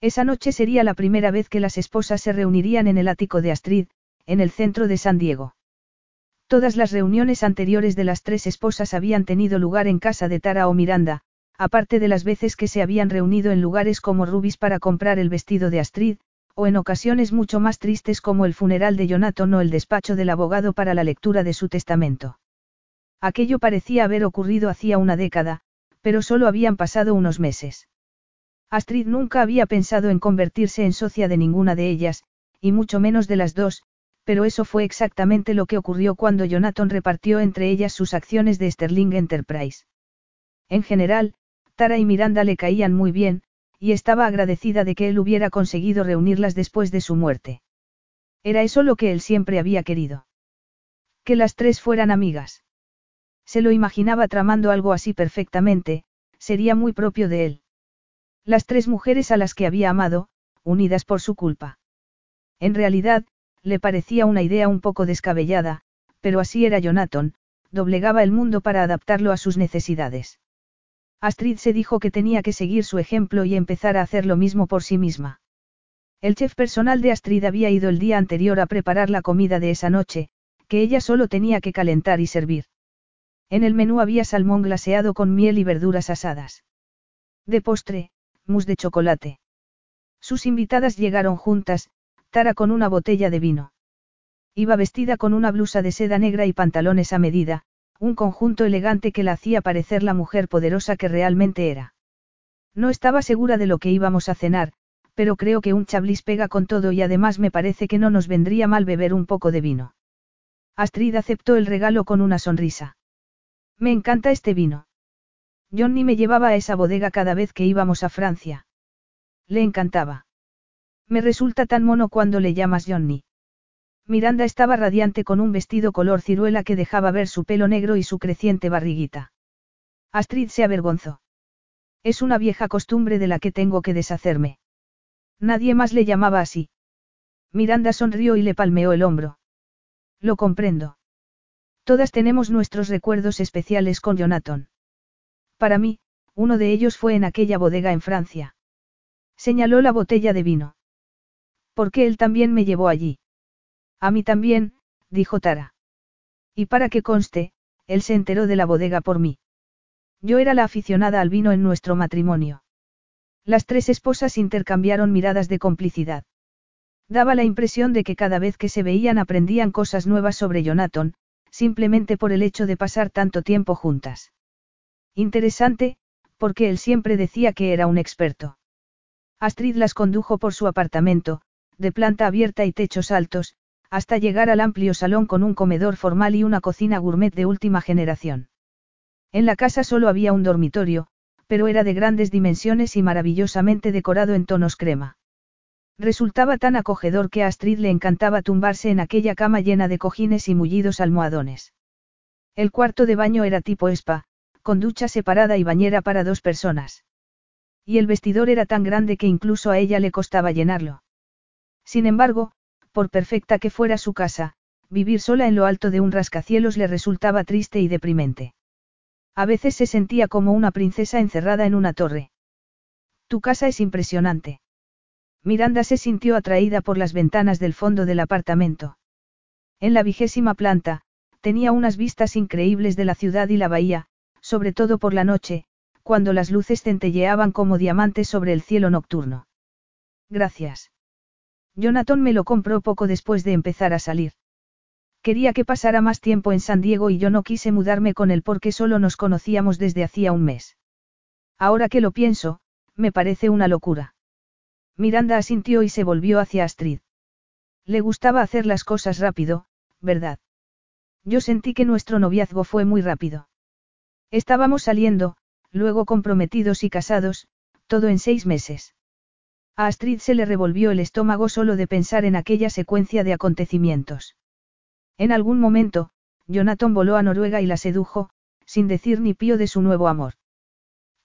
Esa noche sería la primera vez que las esposas se reunirían en el ático de Astrid, en el centro de San Diego. Todas las reuniones anteriores de las tres esposas habían tenido lugar en casa de Tara o Miranda, aparte de las veces que se habían reunido en lugares como Rubis para comprar el vestido de Astrid, o en ocasiones mucho más tristes como el funeral de Jonathan o el despacho del abogado para la lectura de su testamento. Aquello parecía haber ocurrido hacía una década, pero solo habían pasado unos meses. Astrid nunca había pensado en convertirse en socia de ninguna de ellas, y mucho menos de las dos, pero eso fue exactamente lo que ocurrió cuando Jonathan repartió entre ellas sus acciones de Sterling Enterprise. En general, Tara y Miranda le caían muy bien, y estaba agradecida de que él hubiera conseguido reunirlas después de su muerte. Era eso lo que él siempre había querido. Que las tres fueran amigas. Se lo imaginaba tramando algo así perfectamente, sería muy propio de él. Las tres mujeres a las que había amado, unidas por su culpa. En realidad, le parecía una idea un poco descabellada, pero así era Jonathan, doblegaba el mundo para adaptarlo a sus necesidades. Astrid se dijo que tenía que seguir su ejemplo y empezar a hacer lo mismo por sí misma. El chef personal de Astrid había ido el día anterior a preparar la comida de esa noche, que ella solo tenía que calentar y servir. En el menú había salmón glaseado con miel y verduras asadas. De postre, mousse de chocolate. Sus invitadas llegaron juntas, Tara con una botella de vino. Iba vestida con una blusa de seda negra y pantalones a medida, un conjunto elegante que la hacía parecer la mujer poderosa que realmente era. No estaba segura de lo que íbamos a cenar, pero creo que un chablis pega con todo y además me parece que no nos vendría mal beber un poco de vino. Astrid aceptó el regalo con una sonrisa. Me encanta este vino. Johnny me llevaba a esa bodega cada vez que íbamos a Francia. Le encantaba. Me resulta tan mono cuando le llamas Johnny. Miranda estaba radiante con un vestido color ciruela que dejaba ver su pelo negro y su creciente barriguita. Astrid se avergonzó. Es una vieja costumbre de la que tengo que deshacerme. Nadie más le llamaba así. Miranda sonrió y le palmeó el hombro. Lo comprendo. Todas tenemos nuestros recuerdos especiales con Jonathan. Para mí, uno de ellos fue en aquella bodega en Francia. Señaló la botella de vino. Porque él también me llevó allí. A mí también, dijo Tara. Y para que conste, él se enteró de la bodega por mí. Yo era la aficionada al vino en nuestro matrimonio. Las tres esposas intercambiaron miradas de complicidad. Daba la impresión de que cada vez que se veían aprendían cosas nuevas sobre Jonathan, simplemente por el hecho de pasar tanto tiempo juntas. Interesante, porque él siempre decía que era un experto. Astrid las condujo por su apartamento, de planta abierta y techos altos, hasta llegar al amplio salón con un comedor formal y una cocina gourmet de última generación. En la casa solo había un dormitorio, pero era de grandes dimensiones y maravillosamente decorado en tonos crema. Resultaba tan acogedor que a Astrid le encantaba tumbarse en aquella cama llena de cojines y mullidos almohadones. El cuarto de baño era tipo spa, con ducha separada y bañera para dos personas. Y el vestidor era tan grande que incluso a ella le costaba llenarlo. Sin embargo, por perfecta que fuera su casa, vivir sola en lo alto de un rascacielos le resultaba triste y deprimente. A veces se sentía como una princesa encerrada en una torre. Tu casa es impresionante. Miranda se sintió atraída por las ventanas del fondo del apartamento. En la vigésima planta, tenía unas vistas increíbles de la ciudad y la bahía, sobre todo por la noche, cuando las luces centelleaban como diamantes sobre el cielo nocturno. Gracias. Jonathan me lo compró poco después de empezar a salir. Quería que pasara más tiempo en San Diego y yo no quise mudarme con él porque solo nos conocíamos desde hacía un mes. Ahora que lo pienso, me parece una locura. Miranda asintió y se volvió hacia Astrid. Le gustaba hacer las cosas rápido, ¿verdad? Yo sentí que nuestro noviazgo fue muy rápido. Estábamos saliendo, luego comprometidos y casados, todo en seis meses. A Astrid se le revolvió el estómago solo de pensar en aquella secuencia de acontecimientos. En algún momento, Jonathan voló a Noruega y la sedujo, sin decir ni pío de su nuevo amor.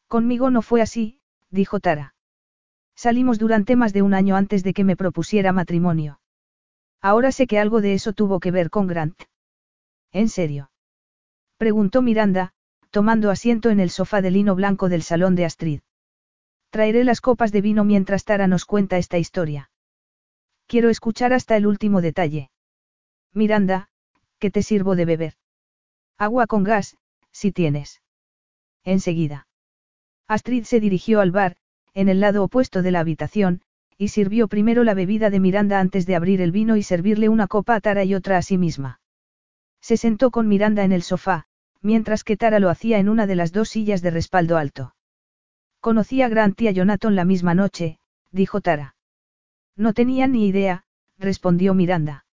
Conmigo no fue así, dijo Tara. Salimos durante más de un año antes de que me propusiera matrimonio. Ahora sé que algo de eso tuvo que ver con Grant. ¿En serio? Preguntó Miranda, tomando asiento en el sofá de lino blanco del salón de Astrid. Traeré las copas de vino mientras Tara nos cuenta esta historia. Quiero escuchar hasta el último detalle. Miranda, ¿qué te sirvo de beber? Agua con gas, si tienes. Enseguida. Astrid se dirigió al bar, en el lado opuesto de la habitación, y sirvió primero la bebida de Miranda antes de abrir el vino y servirle una copa a Tara y otra a sí misma. Se sentó con Miranda en el sofá, mientras que Tara lo hacía en una de las dos sillas de respaldo alto. Conocí a Grant y a Jonathan la misma noche, dijo Tara. No tenía ni idea, respondió Miranda.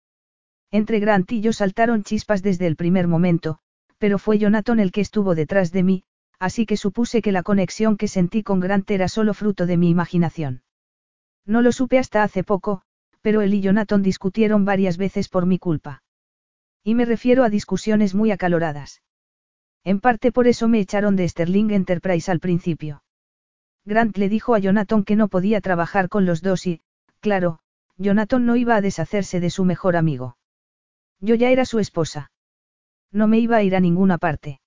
Entre Grant y yo saltaron chispas desde el primer momento, pero fue Jonathan el que estuvo detrás de mí, así que supuse que la conexión que sentí con Grant era solo fruto de mi imaginación. No lo supe hasta hace poco, pero él y Jonathan discutieron varias veces por mi culpa. Y me refiero a discusiones muy acaloradas. En parte por eso me echaron de Sterling Enterprise al principio. Grant le dijo a Jonathan que no podía trabajar con los dos y, claro, Jonathan no iba a deshacerse de su mejor amigo. Yo ya era su esposa. No me iba a ir a ninguna parte.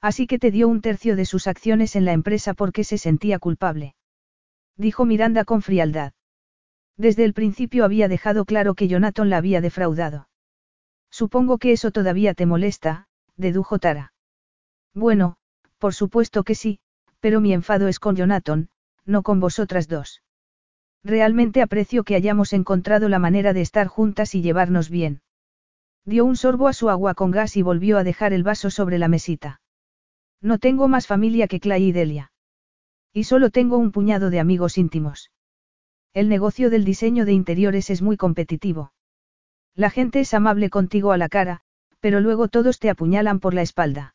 Así que te dio un tercio de sus acciones en la empresa porque se sentía culpable. Dijo Miranda con frialdad. Desde el principio había dejado claro que Jonathan la había defraudado. Supongo que eso todavía te molesta, dedujo Tara. Bueno, por supuesto que sí, pero mi enfado es con Jonathan, no con vosotras dos. Realmente aprecio que hayamos encontrado la manera de estar juntas y llevarnos bien. Dio un sorbo a su agua con gas y volvió a dejar el vaso sobre la mesita. No tengo más familia que Clay y Delia. Y solo tengo un puñado de amigos íntimos. El negocio del diseño de interiores es muy competitivo. La gente es amable contigo a la cara, pero luego todos te apuñalan por la espalda.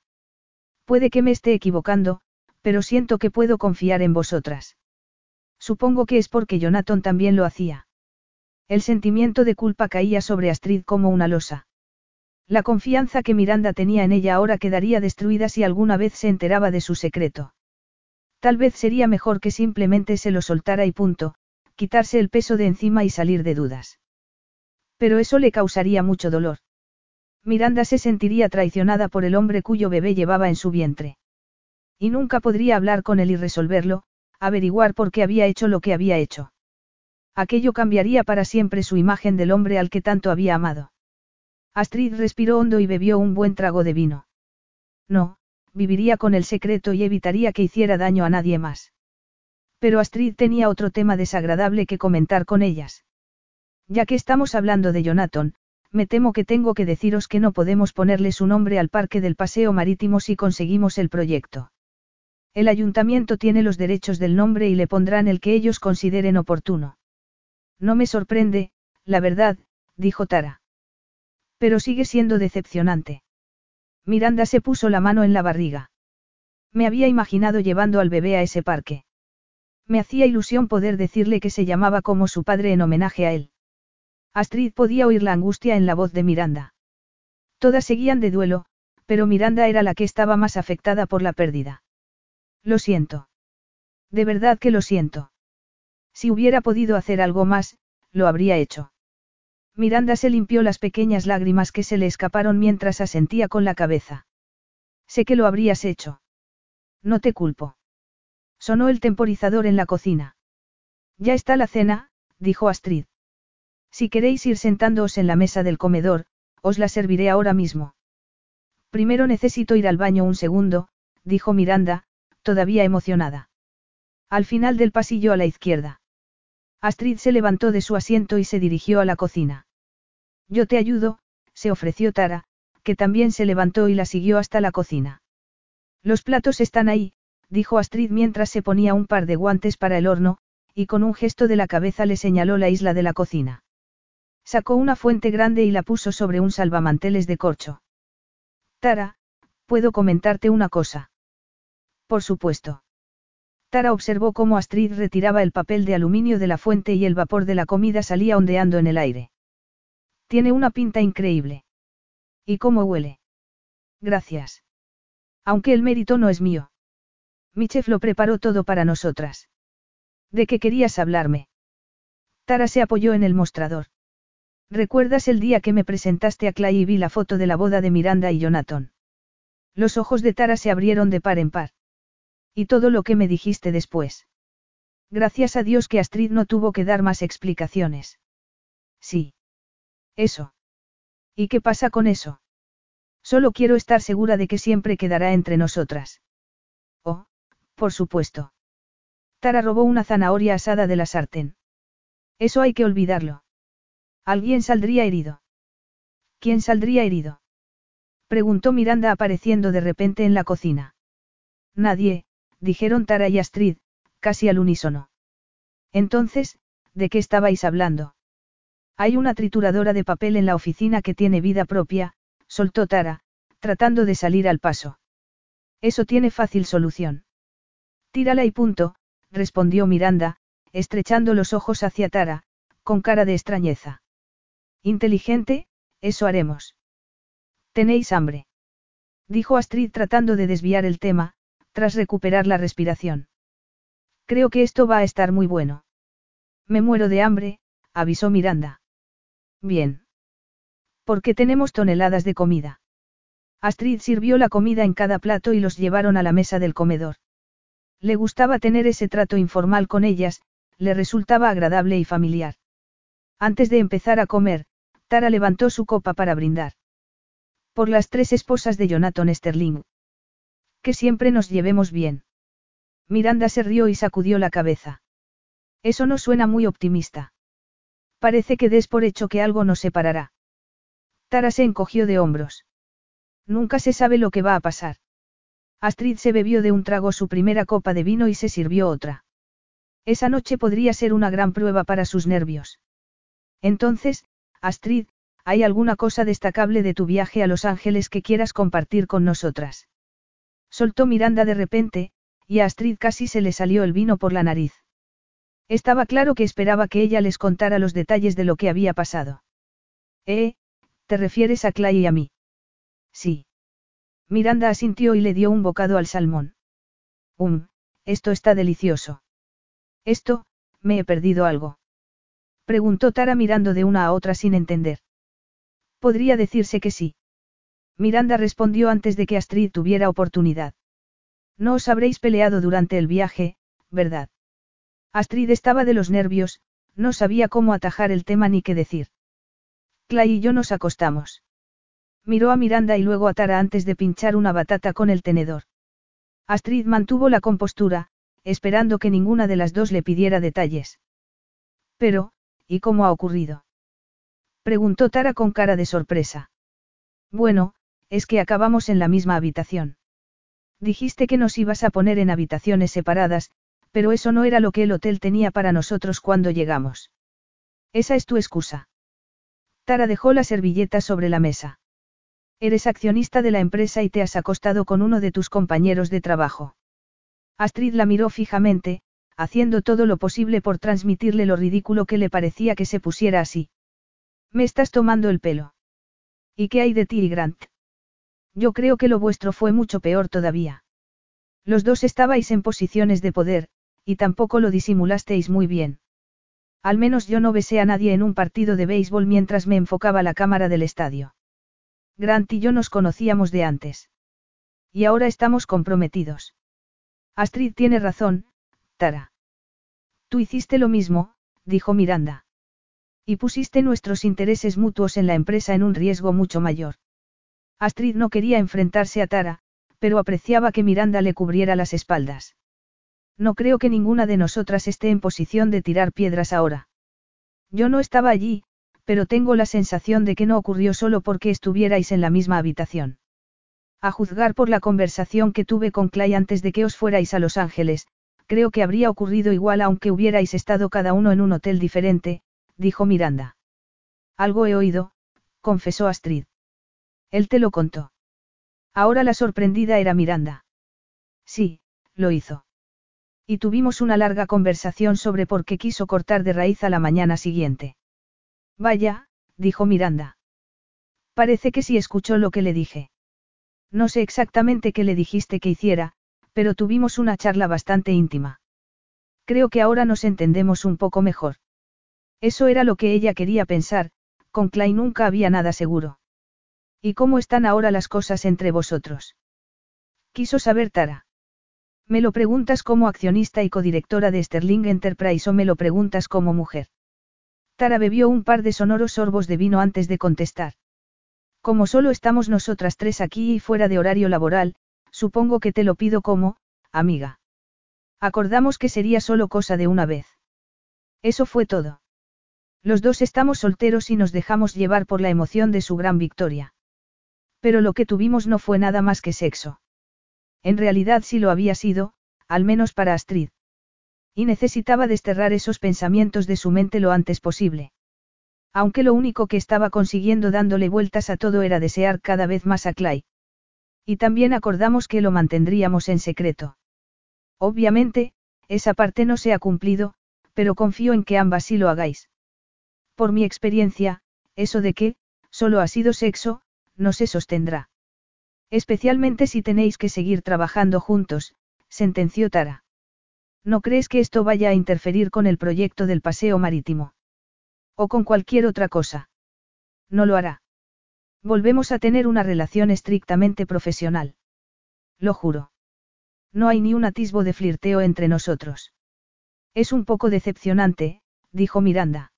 Puede que me esté equivocando, pero siento que puedo confiar en vosotras. Supongo que es porque Jonathan también lo hacía. El sentimiento de culpa caía sobre Astrid como una losa. La confianza que Miranda tenía en ella ahora quedaría destruida si alguna vez se enteraba de su secreto. Tal vez sería mejor que simplemente se lo soltara y punto, quitarse el peso de encima y salir de dudas. Pero eso le causaría mucho dolor. Miranda se sentiría traicionada por el hombre cuyo bebé llevaba en su vientre. Y nunca podría hablar con él y resolverlo, averiguar por qué había hecho lo que había hecho. Aquello cambiaría para siempre su imagen del hombre al que tanto había amado. Astrid respiró hondo y bebió un buen trago de vino. No, viviría con el secreto y evitaría que hiciera daño a nadie más. Pero Astrid tenía otro tema desagradable que comentar con ellas. Ya que estamos hablando de Jonathan, me temo que tengo que deciros que no podemos ponerle su nombre al parque del paseo marítimo si conseguimos el proyecto. El ayuntamiento tiene los derechos del nombre y le pondrán el que ellos consideren oportuno. No me sorprende, la verdad, dijo Tara. Pero sigue siendo decepcionante. Miranda se puso la mano en la barriga. Me había imaginado llevando al bebé a ese parque. Me hacía ilusión poder decirle que se llamaba como su padre en homenaje a él. Astrid podía oír la angustia en la voz de Miranda. Todas seguían de duelo, pero Miranda era la que estaba más afectada por la pérdida. Lo siento. De verdad que lo siento. Si hubiera podido hacer algo más, lo habría hecho. Miranda se limpió las pequeñas lágrimas que se le escaparon mientras asentía con la cabeza. Sé que lo habrías hecho. No te culpo. Sonó el temporizador en la cocina. Ya está la cena, dijo Astrid. Si queréis ir sentándoos en la mesa del comedor, os la serviré ahora mismo. Primero necesito ir al baño un segundo, dijo Miranda, todavía emocionada. Al final del pasillo a la izquierda. Astrid se levantó de su asiento y se dirigió a la cocina. Yo te ayudo, se ofreció Tara, que también se levantó y la siguió hasta la cocina. Los platos están ahí, dijo Astrid mientras se ponía un par de guantes para el horno, y con un gesto de la cabeza le señaló la isla de la cocina. Sacó una fuente grande y la puso sobre un salvamanteles de corcho. Tara, ¿puedo comentarte una cosa? Por supuesto. Tara observó cómo Astrid retiraba el papel de aluminio de la fuente y el vapor de la comida salía ondeando en el aire. Tiene una pinta increíble. ¿Y cómo huele? Gracias. Aunque el mérito no es mío. Mi chef lo preparó todo para nosotras. ¿De qué querías hablarme? Tara se apoyó en el mostrador. ¿Recuerdas el día que me presentaste a Clay y vi la foto de la boda de Miranda y Jonathan? Los ojos de Tara se abrieron de par en par. ¿Y todo lo que me dijiste después? Gracias a Dios que Astrid no tuvo que dar más explicaciones. Sí. Eso. ¿Y qué pasa con eso? Solo quiero estar segura de que siempre quedará entre nosotras. Oh, por supuesto. Tara robó una zanahoria asada de la sartén. Eso hay que olvidarlo. Alguien saldría herido. ¿Quién saldría herido? Preguntó Miranda apareciendo de repente en la cocina. Nadie, dijeron Tara y Astrid, casi al unísono. Entonces, ¿de qué estabais hablando? Hay una trituradora de papel en la oficina que tiene vida propia, soltó Tara, tratando de salir al paso. Eso tiene fácil solución. Tírala y punto, respondió Miranda, estrechando los ojos hacia Tara, con cara de extrañeza. Inteligente, eso haremos. ¿Tenéis hambre? Dijo Astrid tratando de desviar el tema, tras recuperar la respiración. Creo que esto va a estar muy bueno. Me muero de hambre, avisó Miranda. Bien. Porque tenemos toneladas de comida. Astrid sirvió la comida en cada plato y los llevaron a la mesa del comedor. Le gustaba tener ese trato informal con ellas, le resultaba agradable y familiar. Antes de empezar a comer, Tara levantó su copa para brindar. Por las tres esposas de Jonathan Sterling. Que siempre nos llevemos bien. Miranda se rió y sacudió la cabeza. Eso no suena muy optimista. Parece que des por hecho que algo nos separará. Tara se encogió de hombros. Nunca se sabe lo que va a pasar. Astrid se bebió de un trago su primera copa de vino y se sirvió otra. Esa noche podría ser una gran prueba para sus nervios. Entonces, Astrid, ¿hay alguna cosa destacable de tu viaje a Los Ángeles que quieras compartir con nosotras? Soltó Miranda de repente, y a Astrid casi se le salió el vino por la nariz. Estaba claro que esperaba que ella les contara los detalles de lo que había pasado. ¿Eh? ¿Te refieres a Clay y a mí? Sí. Miranda asintió y le dio un bocado al salmón. Um, esto está delicioso. Esto, me he perdido algo. Preguntó Tara mirando de una a otra sin entender. Podría decirse que sí. Miranda respondió antes de que Astrid tuviera oportunidad. No os habréis peleado durante el viaje, ¿verdad? Astrid estaba de los nervios, no sabía cómo atajar el tema ni qué decir. Clay y yo nos acostamos. Miró a Miranda y luego a Tara antes de pinchar una batata con el tenedor. Astrid mantuvo la compostura, esperando que ninguna de las dos le pidiera detalles. Pero, ¿Y cómo ha ocurrido? Preguntó Tara con cara de sorpresa. Bueno, es que acabamos en la misma habitación. Dijiste que nos ibas a poner en habitaciones separadas, pero eso no era lo que el hotel tenía para nosotros cuando llegamos. Esa es tu excusa. Tara dejó la servilleta sobre la mesa. Eres accionista de la empresa y te has acostado con uno de tus compañeros de trabajo. Astrid la miró fijamente, haciendo todo lo posible por transmitirle lo ridículo que le parecía que se pusiera así. Me estás tomando el pelo. ¿Y qué hay de ti Grant? Yo creo que lo vuestro fue mucho peor todavía. Los dos estabais en posiciones de poder, y tampoco lo disimulasteis muy bien. Al menos yo no besé a nadie en un partido de béisbol mientras me enfocaba la cámara del estadio. Grant y yo nos conocíamos de antes. Y ahora estamos comprometidos. Astrid tiene razón, Tara. Tú hiciste lo mismo, dijo Miranda. Y pusiste nuestros intereses mutuos en la empresa en un riesgo mucho mayor. Astrid no quería enfrentarse a Tara, pero apreciaba que Miranda le cubriera las espaldas. No creo que ninguna de nosotras esté en posición de tirar piedras ahora. Yo no estaba allí, pero tengo la sensación de que no ocurrió solo porque estuvierais en la misma habitación. A juzgar por la conversación que tuve con Clay antes de que os fuerais a Los Ángeles, creo que habría ocurrido igual aunque hubierais estado cada uno en un hotel diferente, dijo Miranda. Algo he oído, confesó Astrid. Él te lo contó. Ahora la sorprendida era Miranda. Sí, lo hizo. Y tuvimos una larga conversación sobre por qué quiso cortar de raíz a la mañana siguiente. Vaya, dijo Miranda. Parece que sí escuchó lo que le dije. No sé exactamente qué le dijiste que hiciera, pero tuvimos una charla bastante íntima. Creo que ahora nos entendemos un poco mejor. Eso era lo que ella quería pensar, con Clay nunca había nada seguro. ¿Y cómo están ahora las cosas entre vosotros? Quiso saber Tara. ¿Me lo preguntas como accionista y codirectora de Sterling Enterprise o me lo preguntas como mujer? Tara bebió un par de sonoros sorbos de vino antes de contestar. Como solo estamos nosotras tres aquí y fuera de horario laboral, supongo que te lo pido como, amiga. Acordamos que sería solo cosa de una vez. Eso fue todo. Los dos estamos solteros y nos dejamos llevar por la emoción de su gran victoria. Pero lo que tuvimos no fue nada más que sexo. En realidad sí lo había sido, al menos para Astrid. Y necesitaba desterrar esos pensamientos de su mente lo antes posible. Aunque lo único que estaba consiguiendo dándole vueltas a todo era desear cada vez más a Clay. Y también acordamos que lo mantendríamos en secreto. Obviamente, esa parte no se ha cumplido, pero confío en que ambas sí lo hagáis. Por mi experiencia, eso de que, solo ha sido sexo, no se sostendrá. Especialmente si tenéis que seguir trabajando juntos, sentenció Tara. ¿No crees que esto vaya a interferir con el proyecto del paseo marítimo? O con cualquier otra cosa. No lo hará. Volvemos a tener una relación estrictamente profesional. Lo juro. No hay ni un atisbo de flirteo entre nosotros. Es un poco decepcionante, dijo Miranda.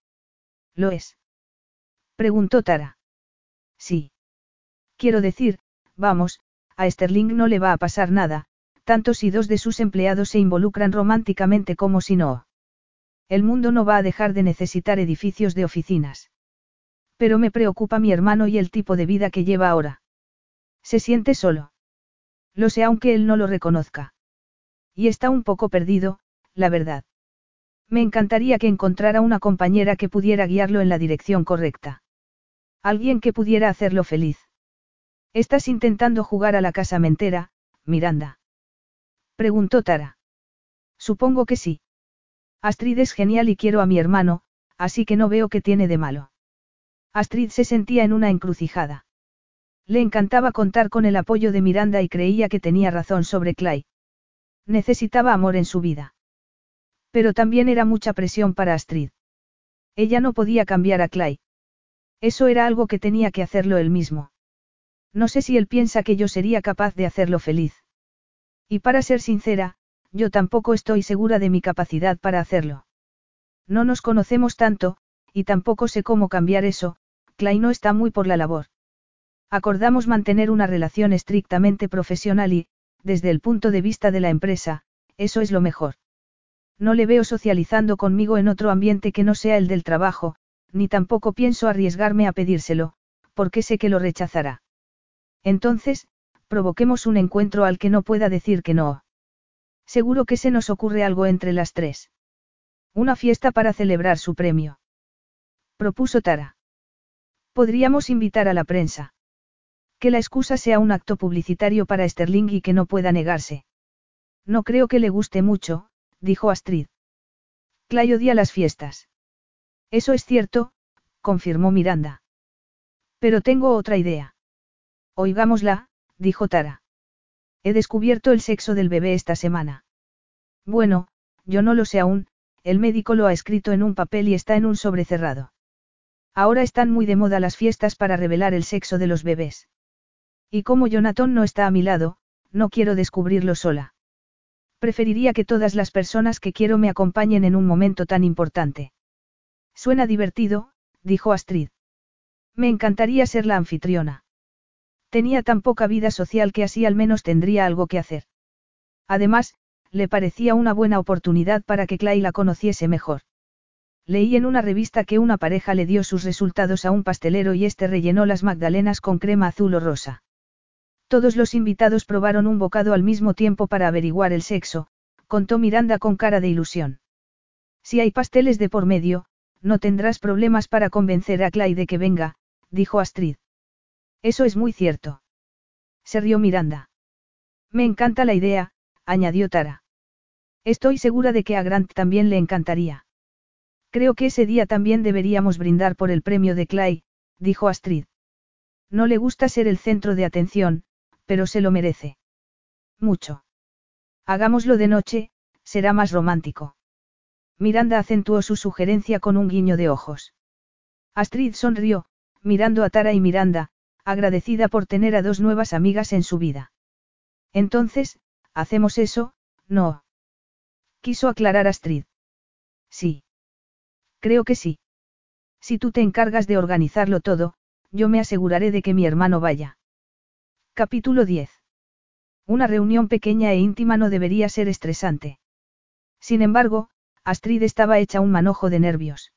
¿Lo es? Preguntó Tara. Sí. Quiero decir, vamos, a Sterling no le va a pasar nada, tanto si dos de sus empleados se involucran románticamente como si no. El mundo no va a dejar de necesitar edificios de oficinas. Pero me preocupa mi hermano y el tipo de vida que lleva ahora. Se siente solo. Lo sé aunque él no lo reconozca. Y está un poco perdido, la verdad. Me encantaría que encontrara una compañera que pudiera guiarlo en la dirección correcta. Alguien que pudiera hacerlo feliz. ¿Estás intentando jugar a la casamentera, Miranda? Preguntó Tara. Supongo que sí. Astrid es genial y quiero a mi hermano, así que no veo qué tiene de malo. Astrid se sentía en una encrucijada. Le encantaba contar con el apoyo de Miranda y creía que tenía razón sobre Clay. Necesitaba amor en su vida. Pero también era mucha presión para Astrid. Ella no podía cambiar a Clay. Eso era algo que tenía que hacerlo él mismo. No sé si él piensa que yo sería capaz de hacerlo feliz. Y para ser sincera, yo tampoco estoy segura de mi capacidad para hacerlo. No nos conocemos tanto, y tampoco sé cómo cambiar eso, Clay no está muy por la labor. Acordamos mantener una relación estrictamente profesional y, desde el punto de vista de la empresa, eso es lo mejor. No le veo socializando conmigo en otro ambiente que no sea el del trabajo, ni tampoco pienso arriesgarme a pedírselo, porque sé que lo rechazará. Entonces, provoquemos un encuentro al que no pueda decir que no. Seguro que se nos ocurre algo entre las tres. Una fiesta para celebrar su premio. Propuso Tara. Podríamos invitar a la prensa. Que la excusa sea un acto publicitario para Sterling y que no pueda negarse. No creo que le guste mucho, dijo Astrid. Clay odia las fiestas. Eso es cierto, confirmó Miranda. Pero tengo otra idea. Oigámosla, dijo Tara. He descubierto el sexo del bebé esta semana. Bueno, yo no lo sé aún, el médico lo ha escrito en un papel y está en un sobre cerrado. Ahora están muy de moda las fiestas para revelar el sexo de los bebés. Y como Jonathan no está a mi lado, no quiero descubrirlo sola. Preferiría que todas las personas que quiero me acompañen en un momento tan importante. Suena divertido, dijo Astrid. Me encantaría ser la anfitriona. Tenía tan poca vida social que así al menos tendría algo que hacer. Además, le parecía una buena oportunidad para que Clay la conociese mejor. Leí en una revista que una pareja le dio sus resultados a un pastelero y este rellenó las magdalenas con crema azul o rosa. Todos los invitados probaron un bocado al mismo tiempo para averiguar el sexo, contó Miranda con cara de ilusión. Si hay pasteles de por medio, no tendrás problemas para convencer a Clay de que venga, dijo Astrid. Eso es muy cierto. Se rió Miranda. Me encanta la idea, añadió Tara. Estoy segura de que a Grant también le encantaría. Creo que ese día también deberíamos brindar por el premio de Clay, dijo Astrid. No le gusta ser el centro de atención, pero se lo merece. Mucho. Hagámoslo de noche, será más romántico. Miranda acentuó su sugerencia con un guiño de ojos. Astrid sonrió, mirando a Tara y Miranda, agradecida por tener a dos nuevas amigas en su vida. Entonces, ¿hacemos eso? No. Quiso aclarar Astrid. Sí. Creo que sí. Si tú te encargas de organizarlo todo, yo me aseguraré de que mi hermano vaya. Capítulo 10. Una reunión pequeña e íntima no debería ser estresante. Sin embargo, Astrid estaba hecha un manojo de nervios.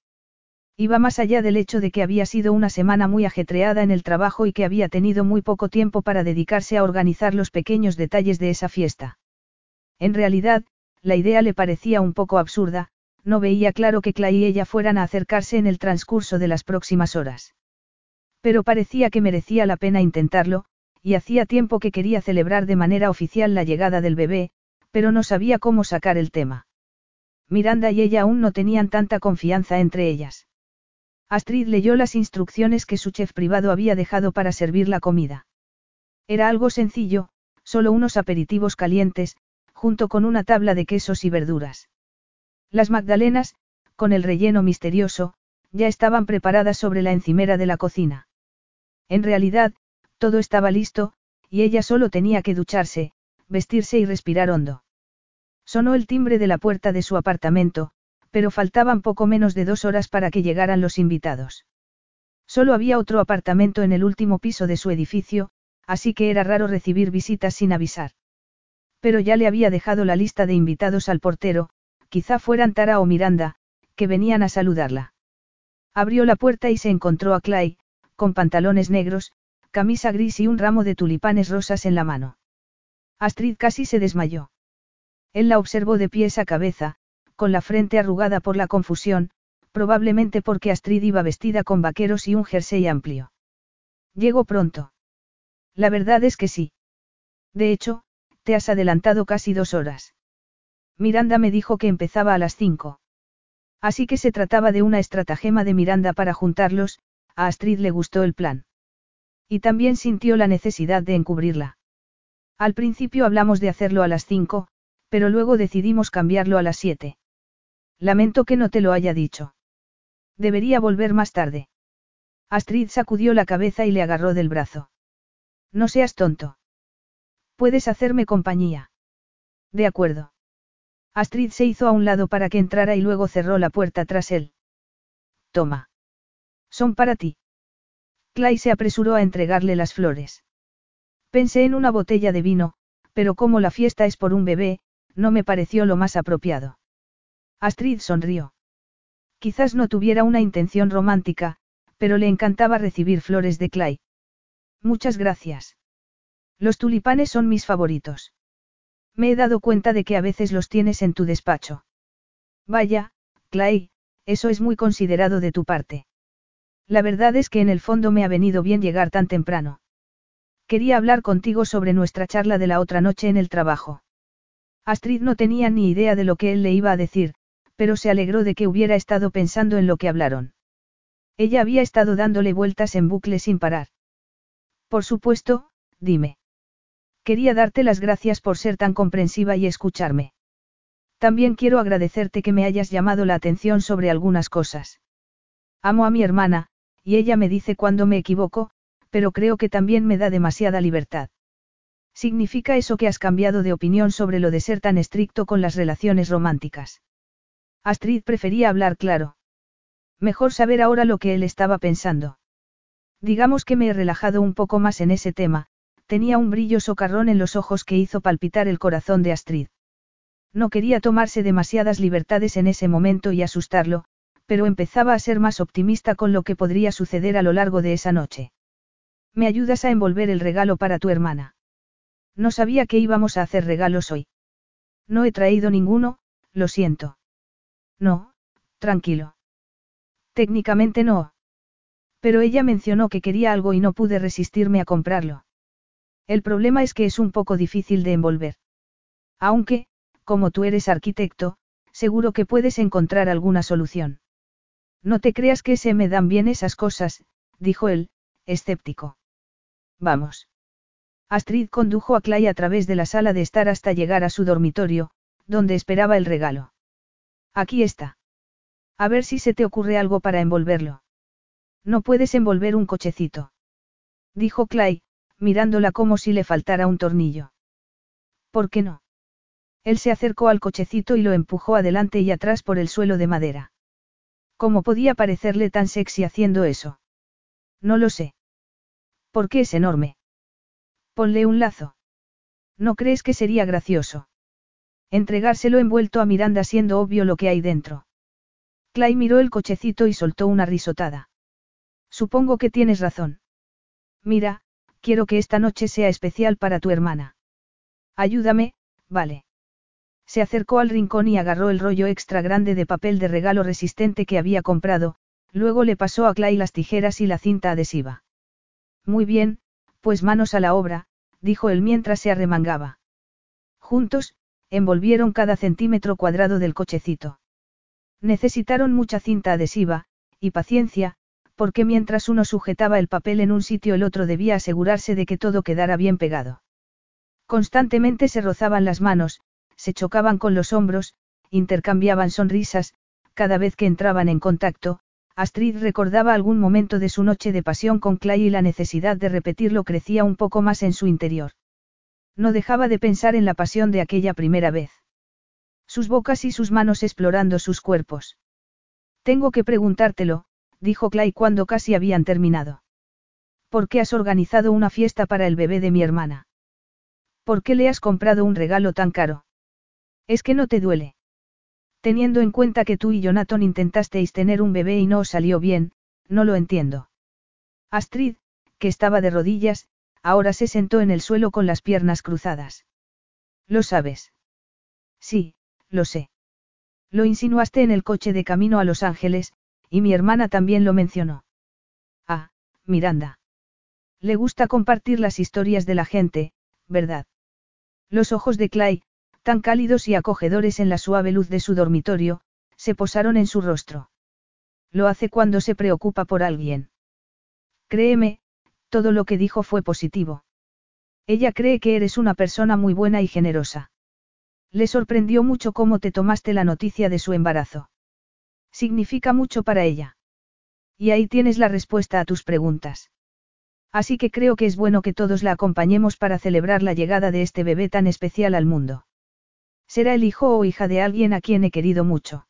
Iba más allá del hecho de que había sido una semana muy ajetreada en el trabajo y que había tenido muy poco tiempo para dedicarse a organizar los pequeños detalles de esa fiesta. En realidad, la idea le parecía un poco absurda, no veía claro que Clay y ella fueran a acercarse en el transcurso de las próximas horas. Pero parecía que merecía la pena intentarlo, y hacía tiempo que quería celebrar de manera oficial la llegada del bebé, pero no sabía cómo sacar el tema. Miranda y ella aún no tenían tanta confianza entre ellas. Astrid leyó las instrucciones que su chef privado había dejado para servir la comida. Era algo sencillo, solo unos aperitivos calientes, junto con una tabla de quesos y verduras. Las magdalenas, con el relleno misterioso, ya estaban preparadas sobre la encimera de la cocina. En realidad, todo estaba listo, y ella solo tenía que ducharse, vestirse y respirar hondo. Sonó el timbre de la puerta de su apartamento, pero faltaban poco menos de dos horas para que llegaran los invitados. Solo había otro apartamento en el último piso de su edificio, así que era raro recibir visitas sin avisar. Pero ya le había dejado la lista de invitados al portero, quizá fueran Tara o Miranda, que venían a saludarla. Abrió la puerta y se encontró a Clay, con pantalones negros, camisa gris y un ramo de tulipanes rosas en la mano. Astrid casi se desmayó. Él la observó de pies a cabeza, con la frente arrugada por la confusión, probablemente porque Astrid iba vestida con vaqueros y un jersey amplio. Llegó pronto. La verdad es que sí. De hecho, te has adelantado casi dos horas. Miranda me dijo que empezaba a las cinco. Así que se trataba de una estratagema de Miranda para juntarlos, a Astrid le gustó el plan. Y también sintió la necesidad de encubrirla. Al principio hablamos de hacerlo a las cinco, pero luego decidimos cambiarlo a las siete. Lamento que no te lo haya dicho. Debería volver más tarde. Astrid sacudió la cabeza y le agarró del brazo. No seas tonto. Puedes hacerme compañía. De acuerdo. Astrid se hizo a un lado para que entrara y luego cerró la puerta tras él. Toma. Son para ti. Clay se apresuró a entregarle las flores. Pensé en una botella de vino, pero como la fiesta es por un bebé, no me pareció lo más apropiado. Astrid sonrió. Quizás no tuviera una intención romántica, pero le encantaba recibir flores de Clay. Muchas gracias. Los tulipanes son mis favoritos. Me he dado cuenta de que a veces los tienes en tu despacho. Vaya, Clay, eso es muy considerado de tu parte. La verdad es que en el fondo me ha venido bien llegar tan temprano. Quería hablar contigo sobre nuestra charla de la otra noche en el trabajo. Astrid no tenía ni idea de lo que él le iba a decir, pero se alegró de que hubiera estado pensando en lo que hablaron. Ella había estado dándole vueltas en bucle sin parar. Por supuesto, dime. Quería darte las gracias por ser tan comprensiva y escucharme. También quiero agradecerte que me hayas llamado la atención sobre algunas cosas. Amo a mi hermana, y ella me dice cuando me equivoco, pero creo que también me da demasiada libertad. ¿Significa eso que has cambiado de opinión sobre lo de ser tan estricto con las relaciones románticas? Astrid prefería hablar claro. Mejor saber ahora lo que él estaba pensando. Digamos que me he relajado un poco más en ese tema, tenía un brillo socarrón en los ojos que hizo palpitar el corazón de Astrid. No quería tomarse demasiadas libertades en ese momento y asustarlo, pero empezaba a ser más optimista con lo que podría suceder a lo largo de esa noche. ¿Me ayudas a envolver el regalo para tu hermana? No sabía que íbamos a hacer regalos hoy. No he traído ninguno, lo siento. No, tranquilo. Técnicamente no. Pero ella mencionó que quería algo y no pude resistirme a comprarlo. El problema es que es un poco difícil de envolver. Aunque, como tú eres arquitecto, seguro que puedes encontrar alguna solución. No te creas que se me dan bien esas cosas, dijo él, escéptico. Vamos. Astrid condujo a Clay a través de la sala de estar hasta llegar a su dormitorio, donde esperaba el regalo. Aquí está. A ver si se te ocurre algo para envolverlo. No puedes envolver un cochecito. Dijo Clay, mirándola como si le faltara un tornillo. ¿Por qué no? Él se acercó al cochecito y lo empujó adelante y atrás por el suelo de madera. ¿Cómo podía parecerle tan sexy haciendo eso? No lo sé. ¿Por qué es enorme? Ponle un lazo. ¿No crees que sería gracioso? Entregárselo envuelto a Miranda siendo obvio lo que hay dentro. Clay miró el cochecito y soltó una risotada. Supongo que tienes razón. Mira, quiero que esta noche sea especial para tu hermana. Ayúdame, vale. Se acercó al rincón y agarró el rollo extra grande de papel de regalo resistente que había comprado, luego le pasó a Clay las tijeras y la cinta adhesiva. Muy bien, pues manos a la obra, dijo él mientras se arremangaba. Juntos, envolvieron cada centímetro cuadrado del cochecito. Necesitaron mucha cinta adhesiva, y paciencia, porque mientras uno sujetaba el papel en un sitio el otro debía asegurarse de que todo quedara bien pegado. Constantemente se rozaban las manos, se chocaban con los hombros, intercambiaban sonrisas, cada vez que entraban en contacto, Astrid recordaba algún momento de su noche de pasión con Clay y la necesidad de repetirlo crecía un poco más en su interior. No dejaba de pensar en la pasión de aquella primera vez. Sus bocas y sus manos explorando sus cuerpos. Tengo que preguntártelo, dijo Clay cuando casi habían terminado. ¿Por qué has organizado una fiesta para el bebé de mi hermana? ¿Por qué le has comprado un regalo tan caro? Es que no te duele. Teniendo en cuenta que tú y Jonathan intentasteis tener un bebé y no os salió bien, no lo entiendo. Astrid, que estaba de rodillas, ahora se sentó en el suelo con las piernas cruzadas. ¿Lo sabes? Sí, lo sé. Lo insinuaste en el coche de camino a Los Ángeles, y mi hermana también lo mencionó. Ah, Miranda. Le gusta compartir las historias de la gente, ¿verdad? Los ojos de Clay, tan cálidos y acogedores en la suave luz de su dormitorio, se posaron en su rostro. Lo hace cuando se preocupa por alguien. Créeme, todo lo que dijo fue positivo. Ella cree que eres una persona muy buena y generosa. Le sorprendió mucho cómo te tomaste la noticia de su embarazo. Significa mucho para ella. Y ahí tienes la respuesta a tus preguntas. Así que creo que es bueno que todos la acompañemos para celebrar la llegada de este bebé tan especial al mundo. Será el hijo o hija de alguien a quien he querido mucho.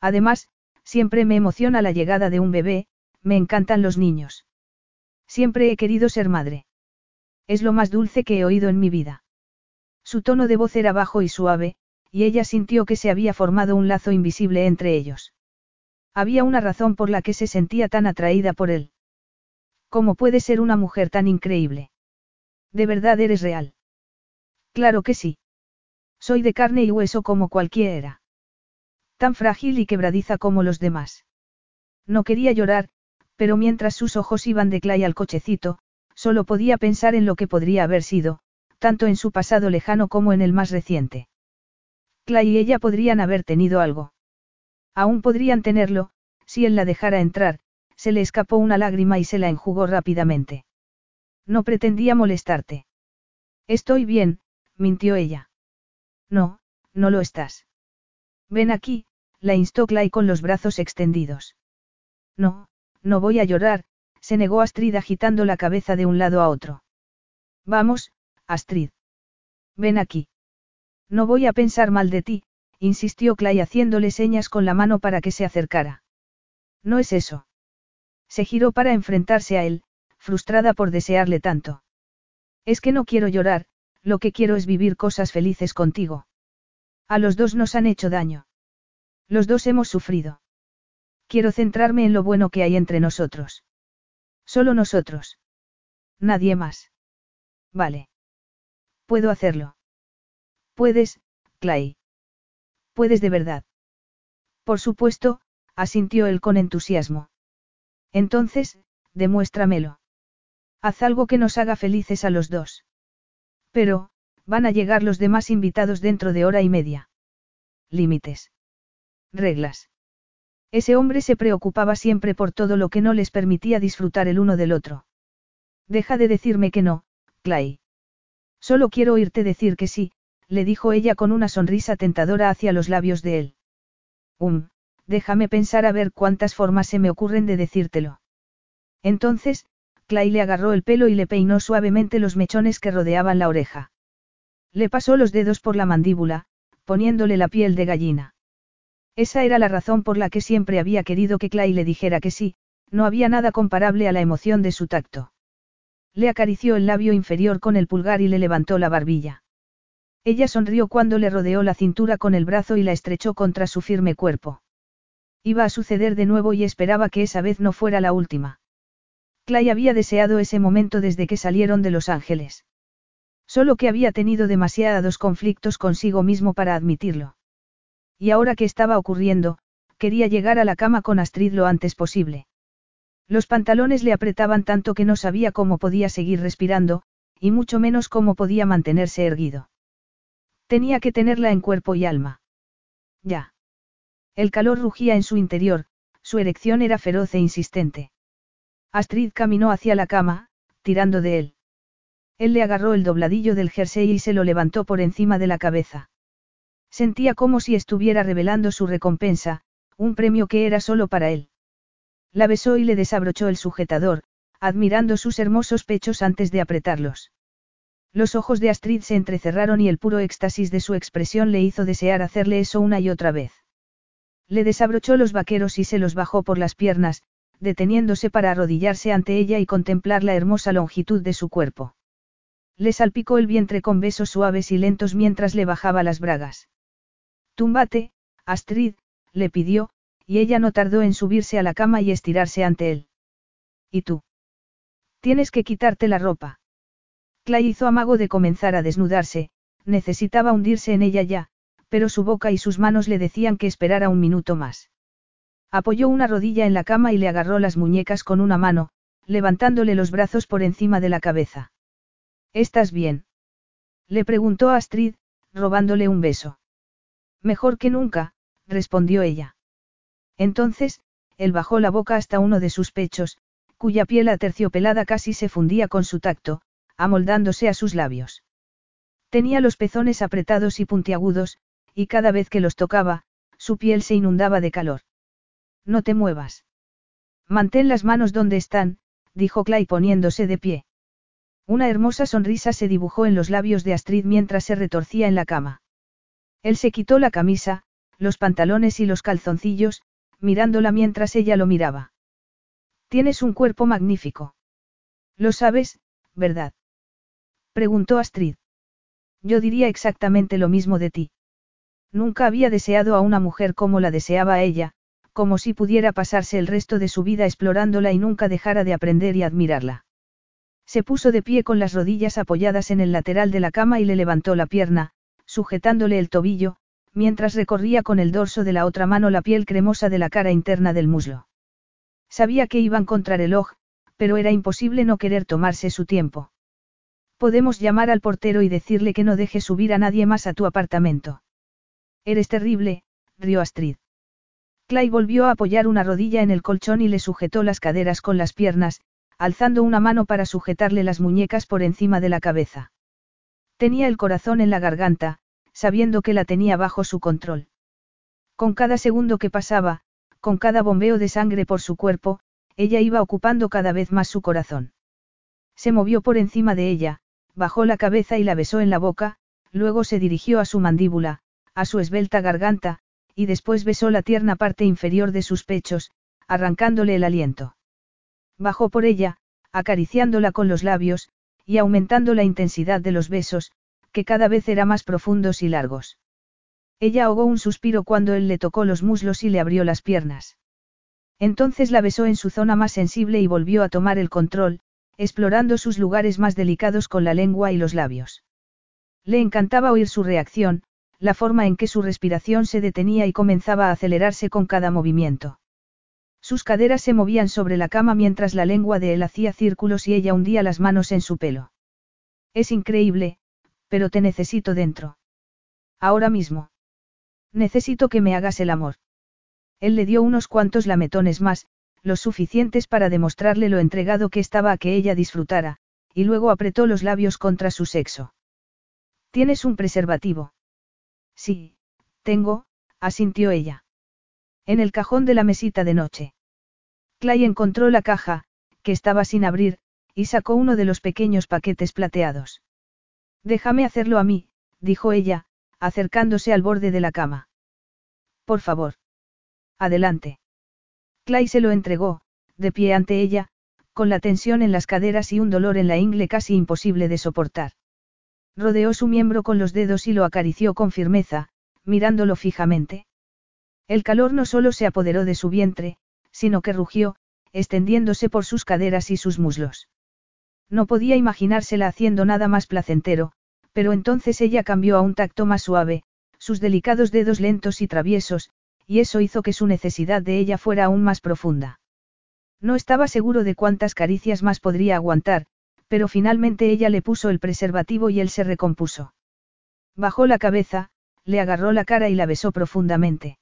Además, siempre me emociona la llegada de un bebé, me encantan los niños. Siempre he querido ser madre. Es lo más dulce que he oído en mi vida. Su tono de voz era bajo y suave, y ella sintió que se había formado un lazo invisible entre ellos. Había una razón por la que se sentía tan atraída por él. ¿Cómo puede ser una mujer tan increíble? ¿De verdad eres real? Claro que sí. Soy de carne y hueso como cualquiera. Tan frágil y quebradiza como los demás. No quería llorar, pero mientras sus ojos iban de Clay al cochecito, solo podía pensar en lo que podría haber sido, tanto en su pasado lejano como en el más reciente. Clay y ella podrían haber tenido algo. Aún podrían tenerlo, si él la dejara entrar, se le escapó una lágrima y se la enjugó rápidamente. No pretendía molestarte. Estoy bien, mintió ella. No, no lo estás. Ven aquí, la instó Clay con los brazos extendidos. No, no voy a llorar, se negó Astrid agitando la cabeza de un lado a otro. Vamos, Astrid. Ven aquí. No voy a pensar mal de ti, insistió Clay haciéndole señas con la mano para que se acercara. No es eso. Se giró para enfrentarse a él, frustrada por desearle tanto. Es que no quiero llorar, lo que quiero es vivir cosas felices contigo. A los dos nos han hecho daño. Los dos hemos sufrido. Quiero centrarme en lo bueno que hay entre nosotros. Solo nosotros. Nadie más. Vale. Puedo hacerlo. Puedes, Clay. Puedes de verdad. Por supuesto, asintió él con entusiasmo. Entonces, demuéstramelo. Haz algo que nos haga felices a los dos. Pero, van a llegar los demás invitados dentro de hora y media. Límites. Reglas. Ese hombre se preocupaba siempre por todo lo que no les permitía disfrutar el uno del otro. Deja de decirme que no, Clay. Solo quiero oírte decir que sí, le dijo ella con una sonrisa tentadora hacia los labios de él. Um, déjame pensar a ver cuántas formas se me ocurren de decírtelo. Entonces, Clay le agarró el pelo y le peinó suavemente los mechones que rodeaban la oreja. Le pasó los dedos por la mandíbula, poniéndole la piel de gallina. Esa era la razón por la que siempre había querido que Clay le dijera que sí, no había nada comparable a la emoción de su tacto. Le acarició el labio inferior con el pulgar y le levantó la barbilla. Ella sonrió cuando le rodeó la cintura con el brazo y la estrechó contra su firme cuerpo. Iba a suceder de nuevo y esperaba que esa vez no fuera la última. Clay había deseado ese momento desde que salieron de Los Ángeles. Solo que había tenido demasiados conflictos consigo mismo para admitirlo. Y ahora que estaba ocurriendo, quería llegar a la cama con Astrid lo antes posible. Los pantalones le apretaban tanto que no sabía cómo podía seguir respirando, y mucho menos cómo podía mantenerse erguido. Tenía que tenerla en cuerpo y alma. Ya. El calor rugía en su interior, su erección era feroz e insistente. Astrid caminó hacia la cama, tirando de él. Él le agarró el dobladillo del jersey y se lo levantó por encima de la cabeza. Sentía como si estuviera revelando su recompensa, un premio que era solo para él. La besó y le desabrochó el sujetador, admirando sus hermosos pechos antes de apretarlos. Los ojos de Astrid se entrecerraron y el puro éxtasis de su expresión le hizo desear hacerle eso una y otra vez. Le desabrochó los vaqueros y se los bajó por las piernas, deteniéndose para arrodillarse ante ella y contemplar la hermosa longitud de su cuerpo. Le salpicó el vientre con besos suaves y lentos mientras le bajaba las bragas. Túmbate, Astrid, le pidió, y ella no tardó en subirse a la cama y estirarse ante él. ¿Y tú? Tienes que quitarte la ropa. Clay hizo amago de comenzar a desnudarse, necesitaba hundirse en ella ya, pero su boca y sus manos le decían que esperara un minuto más. Apoyó una rodilla en la cama y le agarró las muñecas con una mano, levantándole los brazos por encima de la cabeza. ¿Estás bien? Le preguntó a Astrid, robándole un beso. Mejor que nunca, respondió ella. Entonces, él bajó la boca hasta uno de sus pechos, cuya piel aterciopelada casi se fundía con su tacto, amoldándose a sus labios. Tenía los pezones apretados y puntiagudos, y cada vez que los tocaba, su piel se inundaba de calor. No te muevas. Mantén las manos donde están, dijo Clay poniéndose de pie. Una hermosa sonrisa se dibujó en los labios de Astrid mientras se retorcía en la cama. Él se quitó la camisa, los pantalones y los calzoncillos, mirándola mientras ella lo miraba. Tienes un cuerpo magnífico. Lo sabes, ¿verdad? Preguntó Astrid. Yo diría exactamente lo mismo de ti. Nunca había deseado a una mujer como la deseaba ella, como si pudiera pasarse el resto de su vida explorándola y nunca dejara de aprender y admirarla. Se puso de pie con las rodillas apoyadas en el lateral de la cama y le levantó la pierna, sujetándole el tobillo, mientras recorría con el dorso de la otra mano la piel cremosa de la cara interna del muslo. Sabía que iba a encontrar reloj, pero era imposible no querer tomarse su tiempo. Podemos llamar al portero y decirle que no deje subir a nadie más a tu apartamento. Eres terrible, rió Astrid. Clay volvió a apoyar una rodilla en el colchón y le sujetó las caderas con las piernas, alzando una mano para sujetarle las muñecas por encima de la cabeza. Tenía el corazón en la garganta, sabiendo que la tenía bajo su control. Con cada segundo que pasaba, con cada bombeo de sangre por su cuerpo, ella iba ocupando cada vez más su corazón. Se movió por encima de ella, bajó la cabeza y la besó en la boca, luego se dirigió a su mandíbula, a su esbelta garganta, y después besó la tierna parte inferior de sus pechos, arrancándole el aliento. Bajó por ella, acariciándola con los labios, y aumentando la intensidad de los besos, que cada vez eran más profundos y largos. Ella ahogó un suspiro cuando él le tocó los muslos y le abrió las piernas. Entonces la besó en su zona más sensible y volvió a tomar el control, explorando sus lugares más delicados con la lengua y los labios. Le encantaba oír su reacción, la forma en que su respiración se detenía y comenzaba a acelerarse con cada movimiento. Sus caderas se movían sobre la cama mientras la lengua de él hacía círculos y ella hundía las manos en su pelo. Es increíble, pero te necesito dentro. Ahora mismo. Necesito que me hagas el amor. Él le dio unos cuantos lametones más, los suficientes para demostrarle lo entregado que estaba a que ella disfrutara, y luego apretó los labios contra su sexo. ¿Tienes un preservativo? Sí, tengo, asintió ella. En el cajón de la mesita de noche. Clay encontró la caja, que estaba sin abrir, y sacó uno de los pequeños paquetes plateados. Déjame hacerlo a mí, dijo ella, acercándose al borde de la cama. Por favor. Adelante. Clay se lo entregó, de pie ante ella, con la tensión en las caderas y un dolor en la ingle casi imposible de soportar. Rodeó su miembro con los dedos y lo acarició con firmeza, mirándolo fijamente. El calor no solo se apoderó de su vientre, sino que rugió, extendiéndose por sus caderas y sus muslos. No podía imaginársela haciendo nada más placentero, pero entonces ella cambió a un tacto más suave, sus delicados dedos lentos y traviesos, y eso hizo que su necesidad de ella fuera aún más profunda. No estaba seguro de cuántas caricias más podría aguantar, pero finalmente ella le puso el preservativo y él se recompuso. Bajó la cabeza, le agarró la cara y la besó profundamente.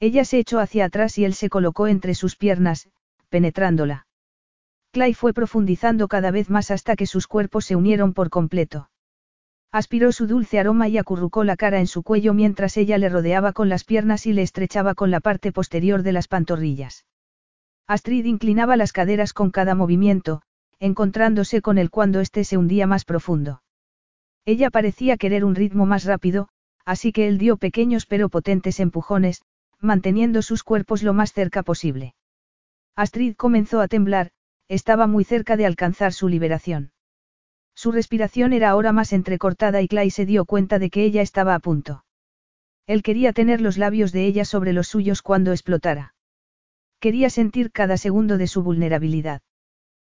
Ella se echó hacia atrás y él se colocó entre sus piernas, penetrándola. Clay fue profundizando cada vez más hasta que sus cuerpos se unieron por completo. Aspiró su dulce aroma y acurrucó la cara en su cuello mientras ella le rodeaba con las piernas y le estrechaba con la parte posterior de las pantorrillas. Astrid inclinaba las caderas con cada movimiento, encontrándose con él cuando éste se hundía más profundo. Ella parecía querer un ritmo más rápido, así que él dio pequeños pero potentes empujones, manteniendo sus cuerpos lo más cerca posible. Astrid comenzó a temblar, estaba muy cerca de alcanzar su liberación. Su respiración era ahora más entrecortada y Clay se dio cuenta de que ella estaba a punto. Él quería tener los labios de ella sobre los suyos cuando explotara. Quería sentir cada segundo de su vulnerabilidad.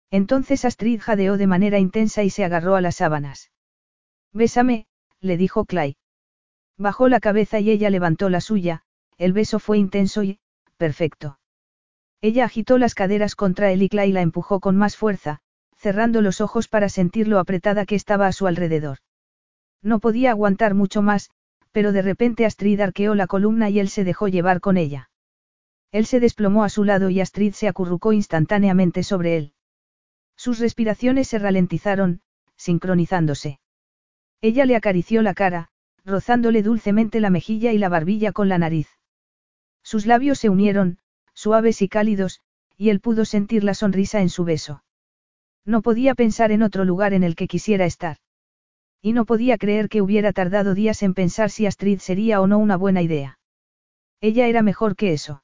Entonces Astrid jadeó de manera intensa y se agarró a las sábanas. Bésame, le dijo Clay. Bajó la cabeza y ella levantó la suya, el beso fue intenso y, perfecto. Ella agitó las caderas contra él y Clay la empujó con más fuerza, cerrando los ojos para sentir lo apretada que estaba a su alrededor. No podía aguantar mucho más, pero de repente Astrid arqueó la columna y él se dejó llevar con ella. Él se desplomó a su lado y Astrid se acurrucó instantáneamente sobre él. Sus respiraciones se ralentizaron, sincronizándose. Ella le acarició la cara, rozándole dulcemente la mejilla y la barbilla con la nariz. Sus labios se unieron, suaves y cálidos, y él pudo sentir la sonrisa en su beso. No podía pensar en otro lugar en el que quisiera estar. Y no podía creer que hubiera tardado días en pensar si Astrid sería o no una buena idea. Ella era mejor que eso.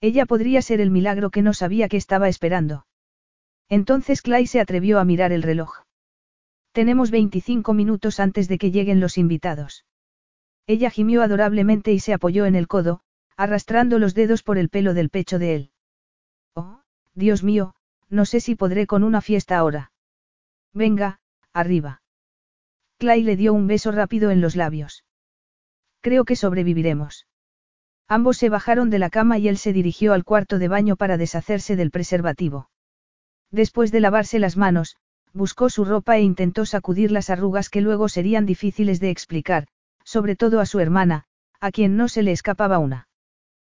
Ella podría ser el milagro que no sabía que estaba esperando. Entonces Clay se atrevió a mirar el reloj. Tenemos 25 minutos antes de que lleguen los invitados. Ella gimió adorablemente y se apoyó en el codo, arrastrando los dedos por el pelo del pecho de él. Oh, Dios mío, no sé si podré con una fiesta ahora. Venga, arriba. Clay le dio un beso rápido en los labios. Creo que sobreviviremos. Ambos se bajaron de la cama y él se dirigió al cuarto de baño para deshacerse del preservativo. Después de lavarse las manos, buscó su ropa e intentó sacudir las arrugas que luego serían difíciles de explicar, sobre todo a su hermana, a quien no se le escapaba una.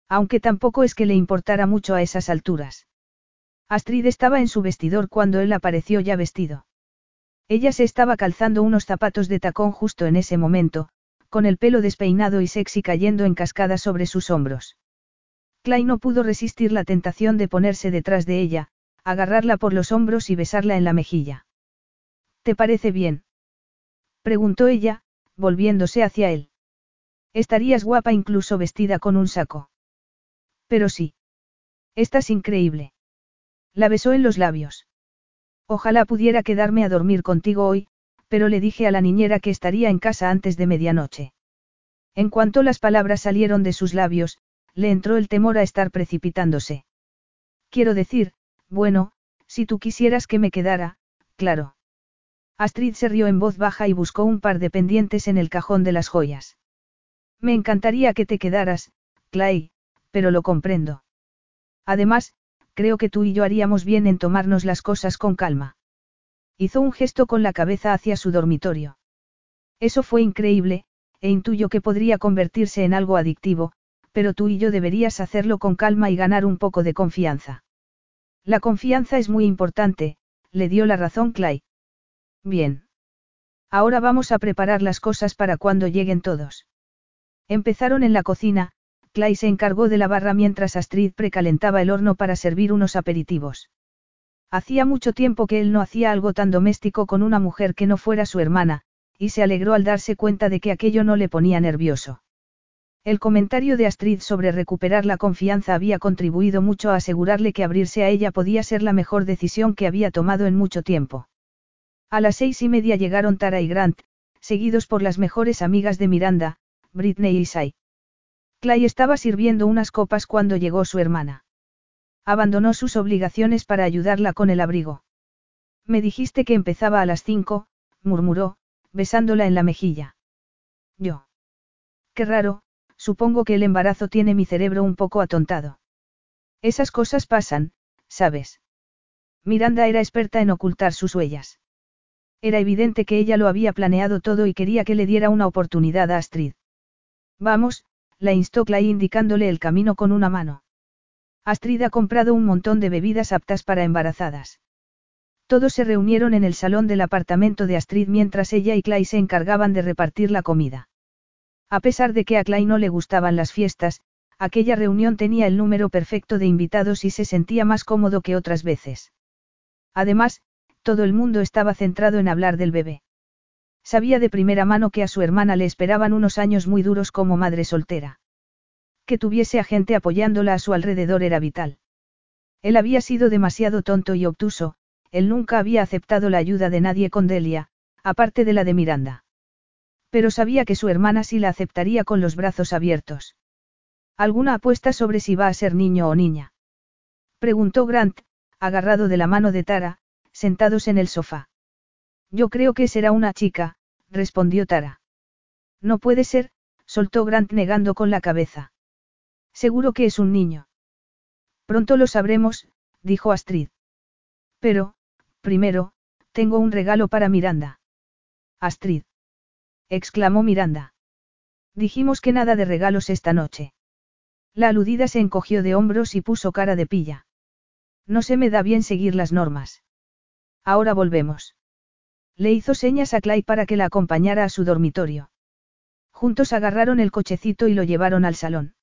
Aunque tampoco es que le importara mucho a esas alturas. Astrid estaba en su vestidor cuando él apareció ya vestido. Ella se estaba calzando unos zapatos de tacón justo en ese momento, con el pelo despeinado y sexy cayendo en cascada sobre sus hombros. Clay no pudo resistir la tentación de ponerse detrás de ella, agarrarla por los hombros y besarla en la mejilla. ¿Te parece bien? preguntó ella, volviéndose hacia él. Estarías guapa incluso vestida con un saco. Pero sí. Estás increíble. La besó en los labios. Ojalá pudiera quedarme a dormir contigo hoy, pero le dije a la niñera que estaría en casa antes de medianoche. En cuanto las palabras salieron de sus labios, le entró el temor a estar precipitándose. Quiero decir, bueno, si tú quisieras que me quedara, claro. Astrid se rió en voz baja y buscó un par de pendientes en el cajón de las joyas. Me encantaría que te quedaras, Clay, pero lo comprendo. Además, creo que tú y yo haríamos bien en tomarnos las cosas con calma. Hizo un gesto con la cabeza hacia su dormitorio. Eso fue increíble, e intuyo que podría convertirse en algo adictivo, pero tú y yo deberías hacerlo con calma y ganar un poco de confianza. La confianza es muy importante, le dio la razón Clay. Bien. Ahora vamos a preparar las cosas para cuando lleguen todos. Empezaron en la cocina, Clay se encargó de la barra mientras Astrid precalentaba el horno para servir unos aperitivos. Hacía mucho tiempo que él no hacía algo tan doméstico con una mujer que no fuera su hermana, y se alegró al darse cuenta de que aquello no le ponía nervioso. El comentario de Astrid sobre recuperar la confianza había contribuido mucho a asegurarle que abrirse a ella podía ser la mejor decisión que había tomado en mucho tiempo. A las seis y media llegaron Tara y Grant, seguidos por las mejores amigas de Miranda, Britney y Sai. Clay estaba sirviendo unas copas cuando llegó su hermana. Abandonó sus obligaciones para ayudarla con el abrigo. Me dijiste que empezaba a las cinco, murmuró, besándola en la mejilla. Yo. Qué raro, supongo que el embarazo tiene mi cerebro un poco atontado. Esas cosas pasan, ¿sabes? Miranda era experta en ocultar sus huellas. Era evidente que ella lo había planeado todo y quería que le diera una oportunidad a Astrid. Vamos, la instó Clay indicándole el camino con una mano. Astrid ha comprado un montón de bebidas aptas para embarazadas. Todos se reunieron en el salón del apartamento de Astrid mientras ella y Clay se encargaban de repartir la comida. A pesar de que a Clay no le gustaban las fiestas, aquella reunión tenía el número perfecto de invitados y se sentía más cómodo que otras veces. Además, todo el mundo estaba centrado en hablar del bebé. Sabía de primera mano que a su hermana le esperaban unos años muy duros como madre soltera. Que tuviese a gente apoyándola a su alrededor era vital. Él había sido demasiado tonto y obtuso, él nunca había aceptado la ayuda de nadie con Delia, aparte de la de Miranda. Pero sabía que su hermana sí la aceptaría con los brazos abiertos. ¿Alguna apuesta sobre si va a ser niño o niña? Preguntó Grant, agarrado de la mano de Tara, sentados en el sofá. Yo creo que será una chica, respondió Tara. No puede ser, soltó Grant negando con la cabeza. Seguro que es un niño. Pronto lo sabremos, dijo Astrid. Pero, primero, tengo un regalo para Miranda. Astrid exclamó Miranda. Dijimos que nada de regalos esta noche. La aludida se encogió de hombros y puso cara de pilla. No se me da bien seguir las normas. Ahora volvemos. Le hizo señas a Clay para que la acompañara a su dormitorio. Juntos agarraron el cochecito y lo llevaron al salón.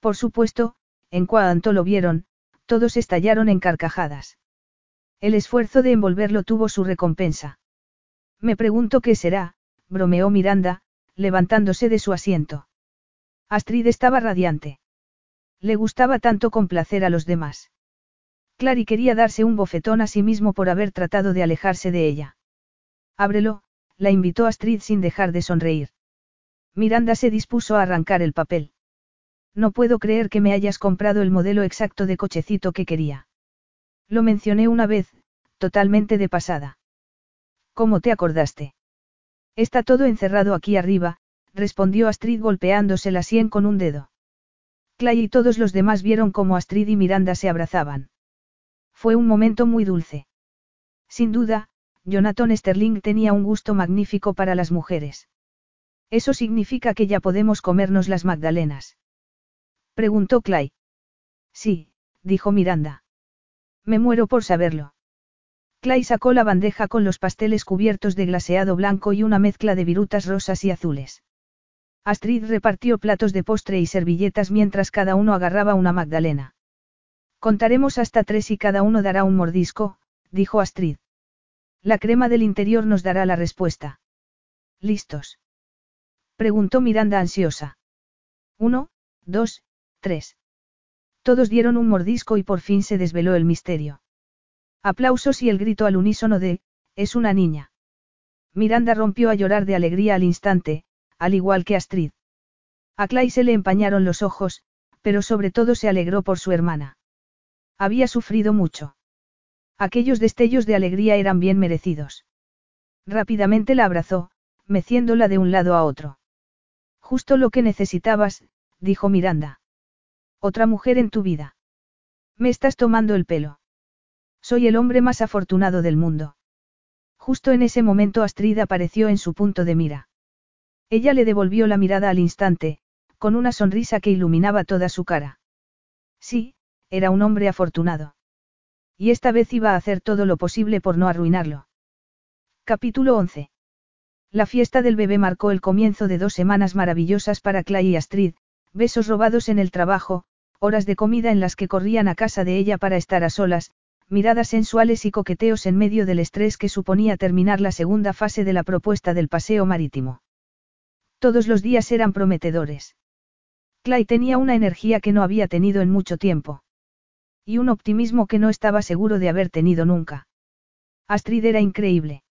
Por supuesto, en cuanto lo vieron, todos estallaron en carcajadas. El esfuerzo de envolverlo tuvo su recompensa. Me pregunto qué será, bromeó Miranda, levantándose de su asiento. Astrid estaba radiante. Le gustaba tanto complacer a los demás. Clary quería darse un bofetón a sí mismo por haber tratado de alejarse de ella. Ábrelo, la invitó Astrid sin dejar de sonreír. Miranda se dispuso a arrancar el papel. No puedo creer que me hayas comprado el modelo exacto de cochecito que quería. Lo mencioné una vez, totalmente de pasada. ¿Cómo te acordaste? Está todo encerrado aquí arriba, respondió Astrid golpeándose la sien con un dedo. Clay y todos los demás vieron cómo Astrid y Miranda se abrazaban. Fue un momento muy dulce. Sin duda, Jonathan Sterling tenía un gusto magnífico para las mujeres. ¿Eso significa que ya podemos comernos las magdalenas? Preguntó Clay. Sí, dijo Miranda. Me muero por saberlo. Clay sacó la bandeja con los pasteles cubiertos de glaseado blanco y una mezcla de virutas rosas y azules. Astrid repartió platos de postre y servilletas mientras cada uno agarraba una magdalena. Contaremos hasta tres y cada uno dará un mordisco, dijo Astrid. La crema del interior nos dará la respuesta. ¿Listos? Preguntó Miranda ansiosa. Uno, dos, tres. Todos dieron un mordisco y por fin se desveló el misterio. Aplausos y el grito al unísono de, es una niña. Miranda rompió a llorar de alegría al instante, al igual que Astrid. A Clay se le empañaron los ojos, pero sobre todo se alegró por su hermana. Había sufrido mucho. Aquellos destellos de alegría eran bien merecidos. Rápidamente la abrazó, meciéndola de un lado a otro. Justo lo que necesitabas, dijo Miranda. Otra mujer en tu vida. Me estás tomando el pelo. Soy el hombre más afortunado del mundo. Justo en ese momento Astrid apareció en su punto de mira. Ella le devolvió la mirada al instante, con una sonrisa que iluminaba toda su cara. Sí, era un hombre afortunado. Y esta vez iba a hacer todo lo posible por no arruinarlo. Capítulo 11. La fiesta del bebé marcó el comienzo de dos semanas maravillosas para Clay y Astrid, besos robados en el trabajo, horas de comida en las que corrían a casa de ella para estar a solas, miradas sensuales y coqueteos en medio del estrés que suponía terminar la segunda fase de la propuesta del paseo marítimo. Todos los días eran prometedores. Clay tenía una energía que no había tenido en mucho tiempo. Y un optimismo que no estaba seguro de haber tenido nunca. Astrid era increíble.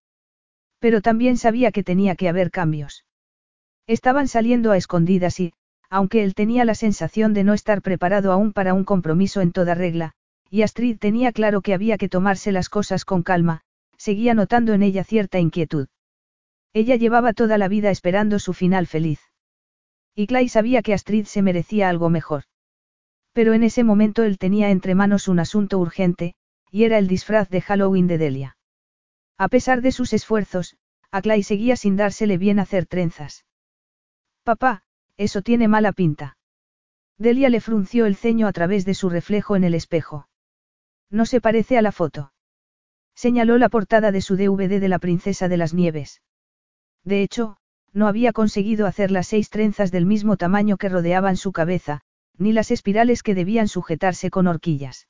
Pero también sabía que tenía que haber cambios. Estaban saliendo a escondidas y, aunque él tenía la sensación de no estar preparado aún para un compromiso en toda regla, y Astrid tenía claro que había que tomarse las cosas con calma, seguía notando en ella cierta inquietud. Ella llevaba toda la vida esperando su final feliz. Y Clay sabía que Astrid se merecía algo mejor. Pero en ese momento él tenía entre manos un asunto urgente, y era el disfraz de Halloween de Delia. A pesar de sus esfuerzos, a Clay seguía sin dársele bien hacer trenzas. Papá, eso tiene mala pinta. Delia le frunció el ceño a través de su reflejo en el espejo. No se parece a la foto. Señaló la portada de su DVD de la Princesa de las Nieves. De hecho, no había conseguido hacer las seis trenzas del mismo tamaño que rodeaban su cabeza, ni las espirales que debían sujetarse con horquillas.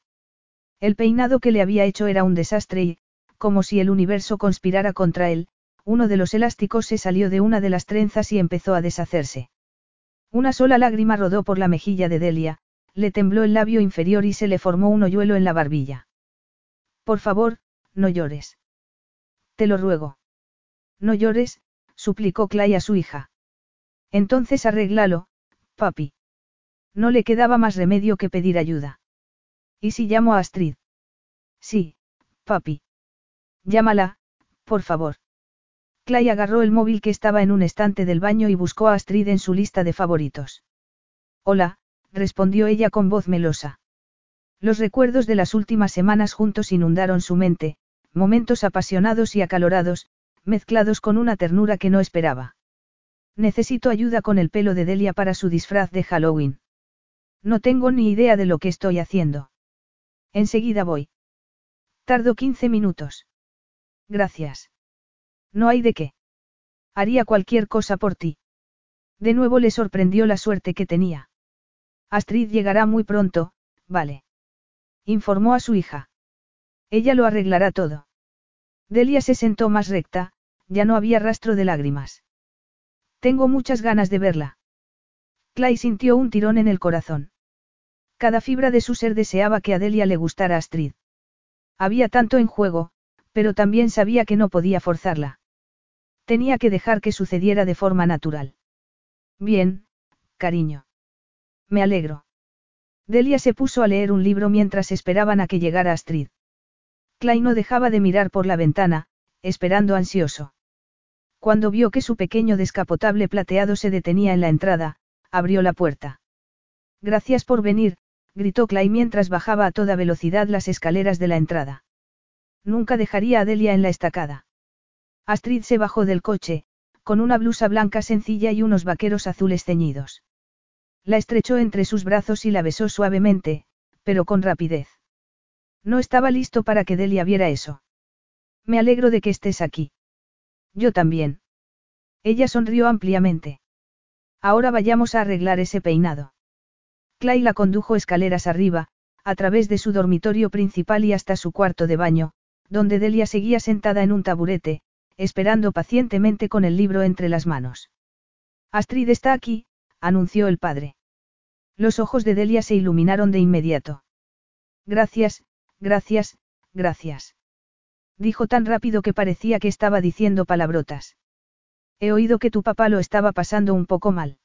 El peinado que le había hecho era un desastre y, como si el universo conspirara contra él, uno de los elásticos se salió de una de las trenzas y empezó a deshacerse. Una sola lágrima rodó por la mejilla de Delia, le tembló el labio inferior y se le formó un hoyuelo en la barbilla. Por favor, no llores. Te lo ruego. No llores, suplicó Clay a su hija. Entonces arréglalo, papi. No le quedaba más remedio que pedir ayuda. ¿Y si llamo a Astrid? Sí, papi. Llámala, por favor. Clay agarró el móvil que estaba en un estante del baño y buscó a Astrid en su lista de favoritos. Hola, respondió ella con voz melosa. Los recuerdos de las últimas semanas juntos inundaron su mente, momentos apasionados y acalorados, mezclados con una ternura que no esperaba. Necesito ayuda con el pelo de Delia para su disfraz de Halloween. No tengo ni idea de lo que estoy haciendo. Enseguida voy. Tardo 15 minutos. Gracias. No hay de qué. Haría cualquier cosa por ti. De nuevo le sorprendió la suerte que tenía. Astrid llegará muy pronto, vale. Informó a su hija. Ella lo arreglará todo. Delia se sentó más recta, ya no había rastro de lágrimas. Tengo muchas ganas de verla. Clay sintió un tirón en el corazón. Cada fibra de su ser deseaba que a Delia le gustara Astrid. Había tanto en juego, pero también sabía que no podía forzarla. Tenía que dejar que sucediera de forma natural. Bien, cariño. Me alegro. Delia se puso a leer un libro mientras esperaban a que llegara Astrid. Clay no dejaba de mirar por la ventana, esperando ansioso. Cuando vio que su pequeño descapotable plateado se detenía en la entrada, abrió la puerta. Gracias por venir, gritó Clay mientras bajaba a toda velocidad las escaleras de la entrada. Nunca dejaría a Delia en la estacada. Astrid se bajó del coche, con una blusa blanca sencilla y unos vaqueros azules ceñidos. La estrechó entre sus brazos y la besó suavemente, pero con rapidez. No estaba listo para que Delia viera eso. Me alegro de que estés aquí. Yo también. Ella sonrió ampliamente. Ahora vayamos a arreglar ese peinado. Clay la condujo escaleras arriba, a través de su dormitorio principal y hasta su cuarto de baño, donde Delia seguía sentada en un taburete, esperando pacientemente con el libro entre las manos. Astrid está aquí, anunció el padre. Los ojos de Delia se iluminaron de inmediato. Gracias, gracias, gracias. Dijo tan rápido que parecía que estaba diciendo palabrotas. He oído que tu papá lo estaba pasando un poco mal.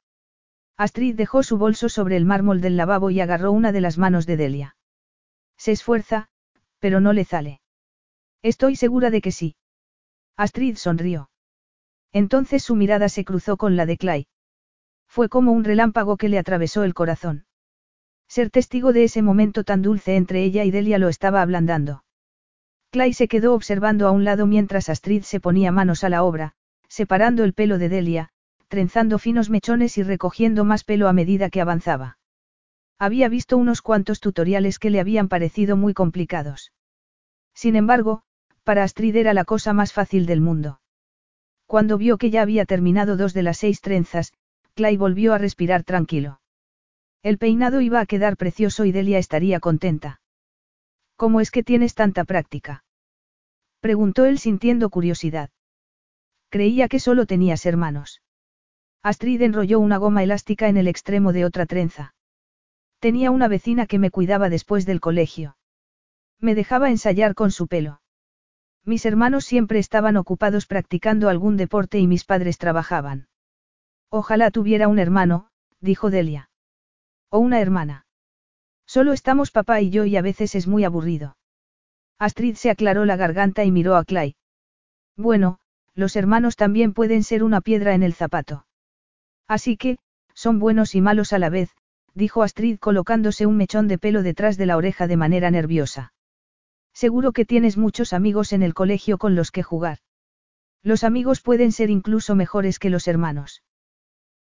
Astrid dejó su bolso sobre el mármol del lavabo y agarró una de las manos de Delia. Se esfuerza, pero no le sale. Estoy segura de que sí. Astrid sonrió. Entonces su mirada se cruzó con la de Clay. Fue como un relámpago que le atravesó el corazón. Ser testigo de ese momento tan dulce entre ella y Delia lo estaba ablandando. Clay se quedó observando a un lado mientras Astrid se ponía manos a la obra, separando el pelo de Delia, trenzando finos mechones y recogiendo más pelo a medida que avanzaba. Había visto unos cuantos tutoriales que le habían parecido muy complicados. Sin embargo, para Astrid era la cosa más fácil del mundo. Cuando vio que ya había terminado dos de las seis trenzas, Clay volvió a respirar tranquilo. El peinado iba a quedar precioso y Delia estaría contenta. ¿Cómo es que tienes tanta práctica? Preguntó él sintiendo curiosidad. Creía que solo tenías hermanos. Astrid enrolló una goma elástica en el extremo de otra trenza. Tenía una vecina que me cuidaba después del colegio. Me dejaba ensayar con su pelo. Mis hermanos siempre estaban ocupados practicando algún deporte y mis padres trabajaban. Ojalá tuviera un hermano, dijo Delia. O una hermana. Solo estamos papá y yo y a veces es muy aburrido. Astrid se aclaró la garganta y miró a Clay. Bueno, los hermanos también pueden ser una piedra en el zapato. Así que, son buenos y malos a la vez, dijo Astrid colocándose un mechón de pelo detrás de la oreja de manera nerviosa. Seguro que tienes muchos amigos en el colegio con los que jugar. Los amigos pueden ser incluso mejores que los hermanos.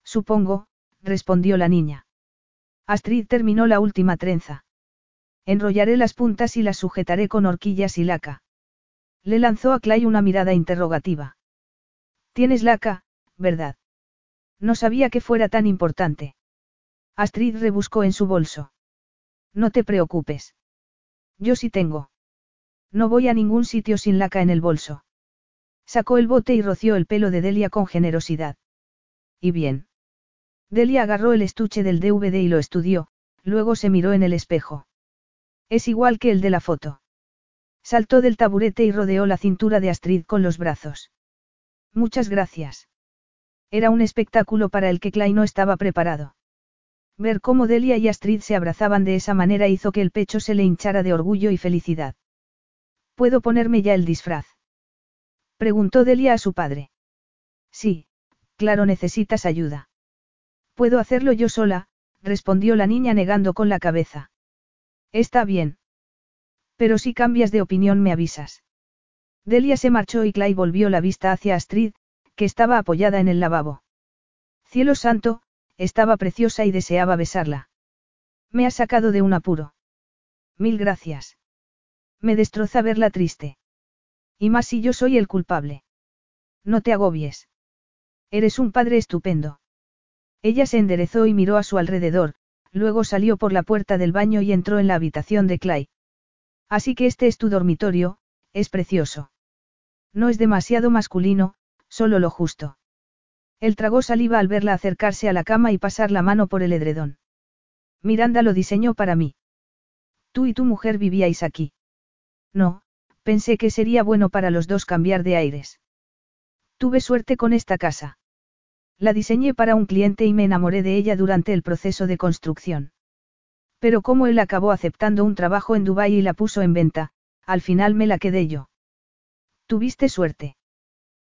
Supongo, respondió la niña. Astrid terminó la última trenza. Enrollaré las puntas y las sujetaré con horquillas y laca. Le lanzó a Clay una mirada interrogativa. Tienes laca, ¿verdad? No sabía que fuera tan importante. Astrid rebuscó en su bolso. No te preocupes. Yo sí tengo. No voy a ningún sitio sin laca en el bolso. Sacó el bote y roció el pelo de Delia con generosidad. ¿Y bien? Delia agarró el estuche del DVD y lo estudió, luego se miró en el espejo. Es igual que el de la foto. Saltó del taburete y rodeó la cintura de Astrid con los brazos. Muchas gracias. Era un espectáculo para el que Clay no estaba preparado. Ver cómo Delia y Astrid se abrazaban de esa manera hizo que el pecho se le hinchara de orgullo y felicidad. ¿Puedo ponerme ya el disfraz? Preguntó Delia a su padre. Sí, claro necesitas ayuda. Puedo hacerlo yo sola, respondió la niña negando con la cabeza. Está bien. Pero si cambias de opinión me avisas. Delia se marchó y Clay volvió la vista hacia Astrid, que estaba apoyada en el lavabo. Cielo santo, estaba preciosa y deseaba besarla. Me ha sacado de un apuro. Mil gracias. Me destroza verla triste. Y más si yo soy el culpable. No te agobies. Eres un padre estupendo. Ella se enderezó y miró a su alrededor, luego salió por la puerta del baño y entró en la habitación de Clay. Así que este es tu dormitorio, es precioso. No es demasiado masculino, solo lo justo. Él tragó saliva al verla acercarse a la cama y pasar la mano por el edredón. Miranda lo diseñó para mí. Tú y tu mujer vivíais aquí. No, pensé que sería bueno para los dos cambiar de aires. Tuve suerte con esta casa. La diseñé para un cliente y me enamoré de ella durante el proceso de construcción. Pero como él acabó aceptando un trabajo en Dubái y la puso en venta, al final me la quedé yo. Tuviste suerte.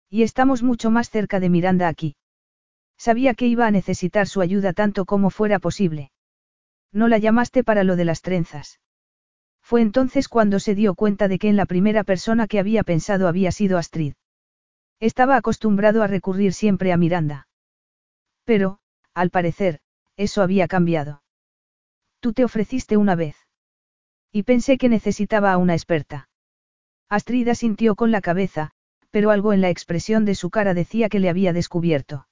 Y estamos mucho más cerca de Miranda aquí. Sabía que iba a necesitar su ayuda tanto como fuera posible. No la llamaste para lo de las trenzas. Fue entonces cuando se dio cuenta de que en la primera persona que había pensado había sido Astrid. Estaba acostumbrado a recurrir siempre a Miranda. Pero, al parecer, eso había cambiado. Tú te ofreciste una vez. Y pensé que necesitaba a una experta. Astrid asintió con la cabeza, pero algo en la expresión de su cara decía que le había descubierto.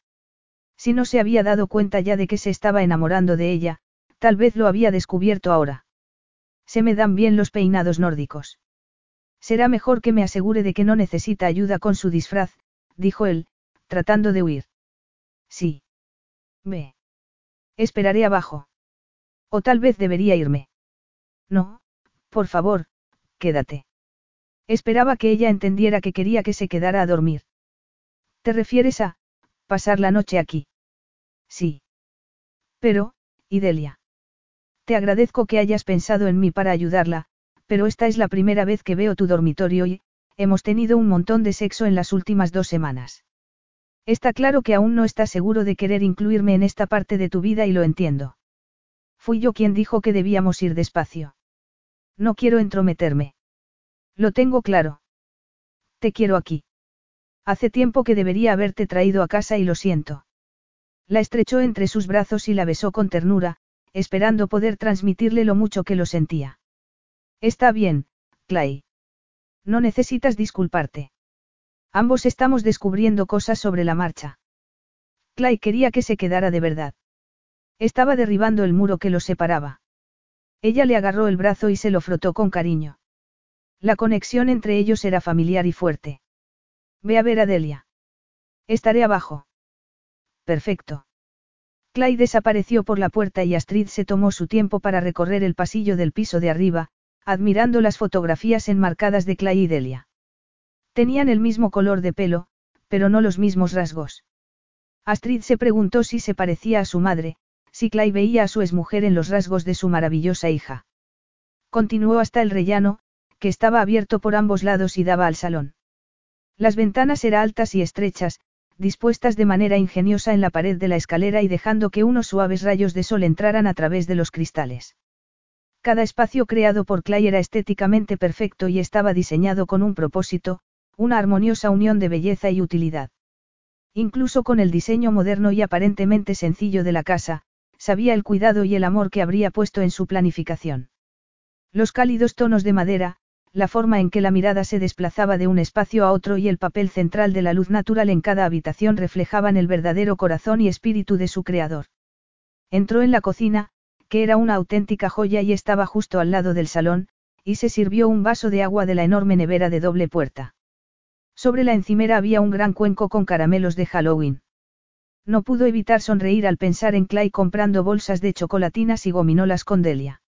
Si no se había dado cuenta ya de que se estaba enamorando de ella, tal vez lo había descubierto ahora. Se me dan bien los peinados nórdicos. Será mejor que me asegure de que no necesita ayuda con su disfraz, dijo él, tratando de huir. Sí. Ve. Esperaré abajo. O tal vez debería irme. No, por favor, quédate. Esperaba que ella entendiera que quería que se quedara a dormir. ¿Te refieres a, pasar la noche aquí? Sí. Pero, Idelia. Te agradezco que hayas pensado en mí para ayudarla, pero esta es la primera vez que veo tu dormitorio y, hemos tenido un montón de sexo en las últimas dos semanas. Está claro que aún no estás seguro de querer incluirme en esta parte de tu vida y lo entiendo. Fui yo quien dijo que debíamos ir despacio. No quiero entrometerme. Lo tengo claro. Te quiero aquí. Hace tiempo que debería haberte traído a casa y lo siento. La estrechó entre sus brazos y la besó con ternura, esperando poder transmitirle lo mucho que lo sentía. Está bien, Clay. No necesitas disculparte. Ambos estamos descubriendo cosas sobre la marcha. Clay quería que se quedara de verdad. Estaba derribando el muro que los separaba. Ella le agarró el brazo y se lo frotó con cariño. La conexión entre ellos era familiar y fuerte. Ve a ver a Delia. Estaré abajo. Perfecto. Clay desapareció por la puerta y Astrid se tomó su tiempo para recorrer el pasillo del piso de arriba, admirando las fotografías enmarcadas de Clay y Delia. Tenían el mismo color de pelo, pero no los mismos rasgos. Astrid se preguntó si se parecía a su madre, si Clay veía a su exmujer en los rasgos de su maravillosa hija. Continuó hasta el rellano, que estaba abierto por ambos lados y daba al salón. Las ventanas eran altas y estrechas, dispuestas de manera ingeniosa en la pared de la escalera y dejando que unos suaves rayos de sol entraran a través de los cristales. Cada espacio creado por Clay era estéticamente perfecto y estaba diseñado con un propósito, una armoniosa unión de belleza y utilidad. Incluso con el diseño moderno y aparentemente sencillo de la casa, sabía el cuidado y el amor que habría puesto en su planificación. Los cálidos tonos de madera, la forma en que la mirada se desplazaba de un espacio a otro y el papel central de la luz natural en cada habitación reflejaban el verdadero corazón y espíritu de su creador. Entró en la cocina, que era una auténtica joya y estaba justo al lado del salón, y se sirvió un vaso de agua de la enorme nevera de doble puerta. Sobre la encimera había un gran cuenco con caramelos de Halloween. No pudo evitar sonreír al pensar en Clay comprando bolsas de chocolatinas y gominolas con Delia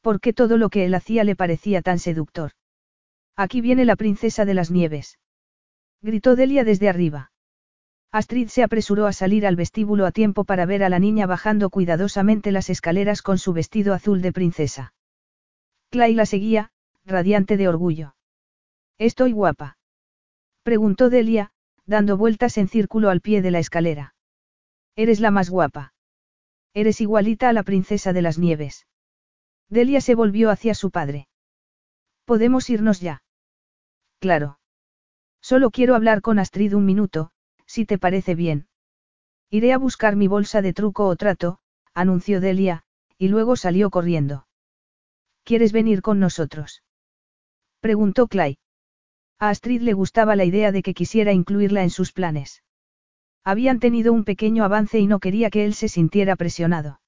porque todo lo que él hacía le parecía tan seductor. Aquí viene la princesa de las nieves. Gritó Delia desde arriba. Astrid se apresuró a salir al vestíbulo a tiempo para ver a la niña bajando cuidadosamente las escaleras con su vestido azul de princesa. Clay la seguía, radiante de orgullo. ¿Estoy guapa? Preguntó Delia, dando vueltas en círculo al pie de la escalera. Eres la más guapa. Eres igualita a la princesa de las nieves. Delia se volvió hacia su padre. ¿Podemos irnos ya? Claro. Solo quiero hablar con Astrid un minuto, si te parece bien. Iré a buscar mi bolsa de truco o trato, anunció Delia, y luego salió corriendo. ¿Quieres venir con nosotros? Preguntó Clay. A Astrid le gustaba la idea de que quisiera incluirla en sus planes. Habían tenido un pequeño avance y no quería que él se sintiera presionado.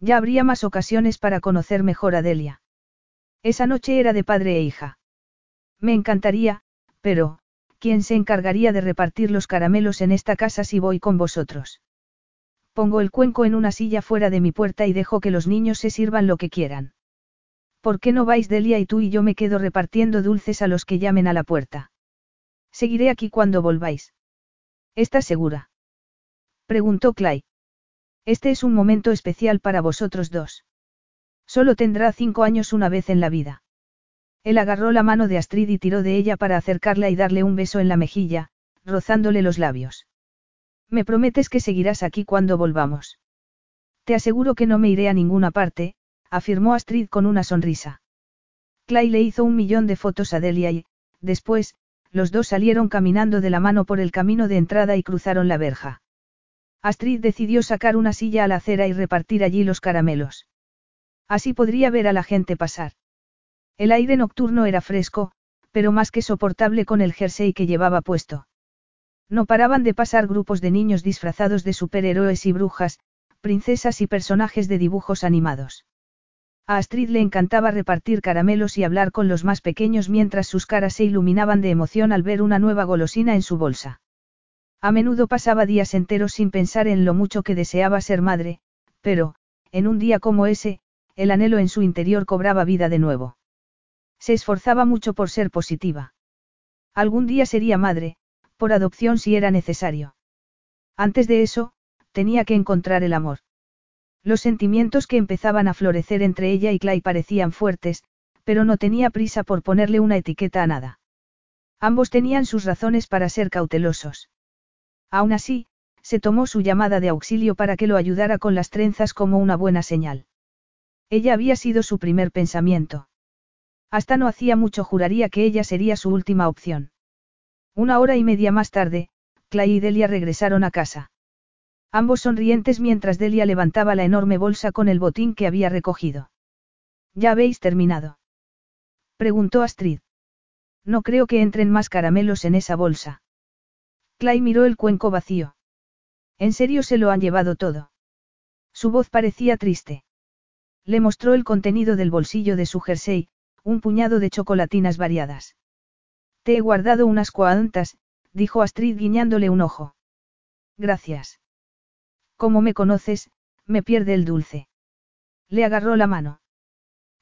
Ya habría más ocasiones para conocer mejor a Delia. Esa noche era de padre e hija. Me encantaría, pero, ¿quién se encargaría de repartir los caramelos en esta casa si voy con vosotros? Pongo el cuenco en una silla fuera de mi puerta y dejo que los niños se sirvan lo que quieran. ¿Por qué no vais Delia y tú y yo me quedo repartiendo dulces a los que llamen a la puerta? Seguiré aquí cuando volváis. ¿Estás segura? Preguntó Clay. Este es un momento especial para vosotros dos. Solo tendrá cinco años una vez en la vida. Él agarró la mano de Astrid y tiró de ella para acercarla y darle un beso en la mejilla, rozándole los labios. Me prometes que seguirás aquí cuando volvamos. Te aseguro que no me iré a ninguna parte, afirmó Astrid con una sonrisa. Clay le hizo un millón de fotos a Delia y, después, los dos salieron caminando de la mano por el camino de entrada y cruzaron la verja. Astrid decidió sacar una silla a la acera y repartir allí los caramelos. Así podría ver a la gente pasar. El aire nocturno era fresco, pero más que soportable con el jersey que llevaba puesto. No paraban de pasar grupos de niños disfrazados de superhéroes y brujas, princesas y personajes de dibujos animados. A Astrid le encantaba repartir caramelos y hablar con los más pequeños mientras sus caras se iluminaban de emoción al ver una nueva golosina en su bolsa. A menudo pasaba días enteros sin pensar en lo mucho que deseaba ser madre, pero, en un día como ese, el anhelo en su interior cobraba vida de nuevo. Se esforzaba mucho por ser positiva. Algún día sería madre, por adopción si era necesario. Antes de eso, tenía que encontrar el amor. Los sentimientos que empezaban a florecer entre ella y Clay parecían fuertes, pero no tenía prisa por ponerle una etiqueta a nada. Ambos tenían sus razones para ser cautelosos. Aún así, se tomó su llamada de auxilio para que lo ayudara con las trenzas como una buena señal. Ella había sido su primer pensamiento. Hasta no hacía mucho juraría que ella sería su última opción. Una hora y media más tarde, Clay y Delia regresaron a casa. Ambos sonrientes mientras Delia levantaba la enorme bolsa con el botín que había recogido. ¿Ya habéis terminado? Preguntó Astrid. No creo que entren más caramelos en esa bolsa. Clay miró el cuenco vacío. ¿En serio se lo han llevado todo? Su voz parecía triste. Le mostró el contenido del bolsillo de su jersey, un puñado de chocolatinas variadas. Te he guardado unas cuantas, dijo Astrid guiñándole un ojo. Gracias. Como me conoces, me pierde el dulce. Le agarró la mano.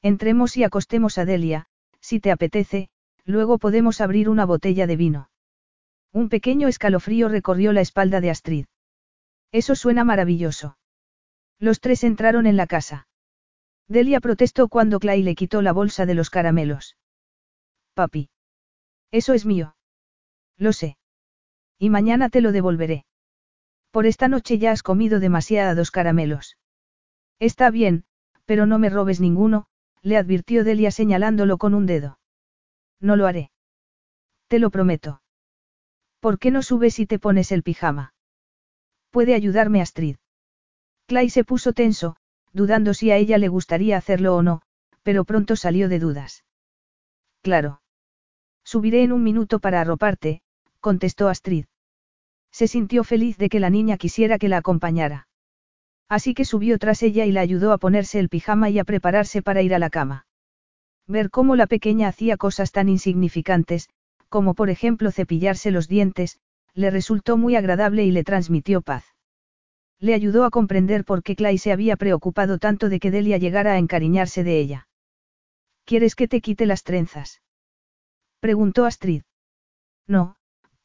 Entremos y acostemos a Delia, si te apetece, luego podemos abrir una botella de vino. Un pequeño escalofrío recorrió la espalda de Astrid. Eso suena maravilloso. Los tres entraron en la casa. Delia protestó cuando Clay le quitó la bolsa de los caramelos. Papi. Eso es mío. Lo sé. Y mañana te lo devolveré. Por esta noche ya has comido demasiados caramelos. Está bien, pero no me robes ninguno, le advirtió Delia señalándolo con un dedo. No lo haré. Te lo prometo. ¿Por qué no subes y te pones el pijama? Puede ayudarme Astrid. Clay se puso tenso, dudando si a ella le gustaría hacerlo o no, pero pronto salió de dudas. Claro. Subiré en un minuto para arroparte, contestó Astrid. Se sintió feliz de que la niña quisiera que la acompañara. Así que subió tras ella y la ayudó a ponerse el pijama y a prepararse para ir a la cama. Ver cómo la pequeña hacía cosas tan insignificantes, como por ejemplo cepillarse los dientes, le resultó muy agradable y le transmitió paz. Le ayudó a comprender por qué Clay se había preocupado tanto de que Delia llegara a encariñarse de ella. ¿Quieres que te quite las trenzas? Preguntó Astrid. No,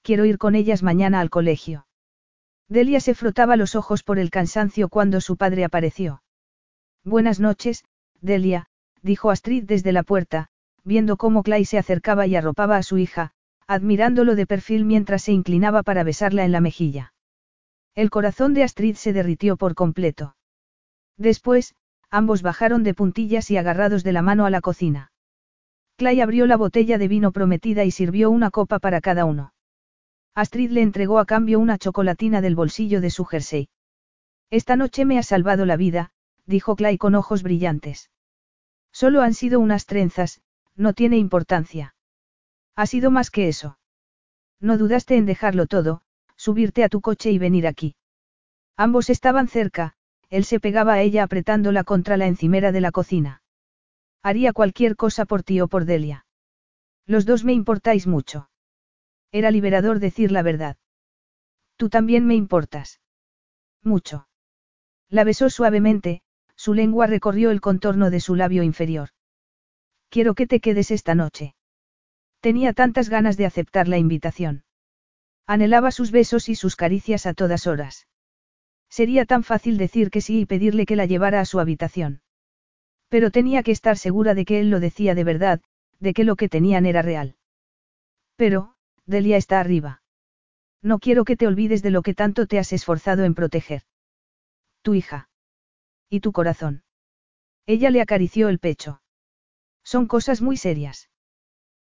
quiero ir con ellas mañana al colegio. Delia se frotaba los ojos por el cansancio cuando su padre apareció. Buenas noches, Delia, dijo Astrid desde la puerta, viendo cómo Clay se acercaba y arropaba a su hija, admirándolo de perfil mientras se inclinaba para besarla en la mejilla. El corazón de Astrid se derritió por completo. Después, ambos bajaron de puntillas y agarrados de la mano a la cocina. Clay abrió la botella de vino prometida y sirvió una copa para cada uno. Astrid le entregó a cambio una chocolatina del bolsillo de su jersey. Esta noche me ha salvado la vida, dijo Clay con ojos brillantes. Solo han sido unas trenzas, no tiene importancia. Ha sido más que eso. No dudaste en dejarlo todo, subirte a tu coche y venir aquí. Ambos estaban cerca, él se pegaba a ella apretándola contra la encimera de la cocina. Haría cualquier cosa por ti o por Delia. Los dos me importáis mucho. Era liberador decir la verdad. Tú también me importas. Mucho. La besó suavemente, su lengua recorrió el contorno de su labio inferior. Quiero que te quedes esta noche. Tenía tantas ganas de aceptar la invitación. Anhelaba sus besos y sus caricias a todas horas. Sería tan fácil decir que sí y pedirle que la llevara a su habitación. Pero tenía que estar segura de que él lo decía de verdad, de que lo que tenían era real. Pero, Delia está arriba. No quiero que te olvides de lo que tanto te has esforzado en proteger. Tu hija. Y tu corazón. Ella le acarició el pecho. Son cosas muy serias.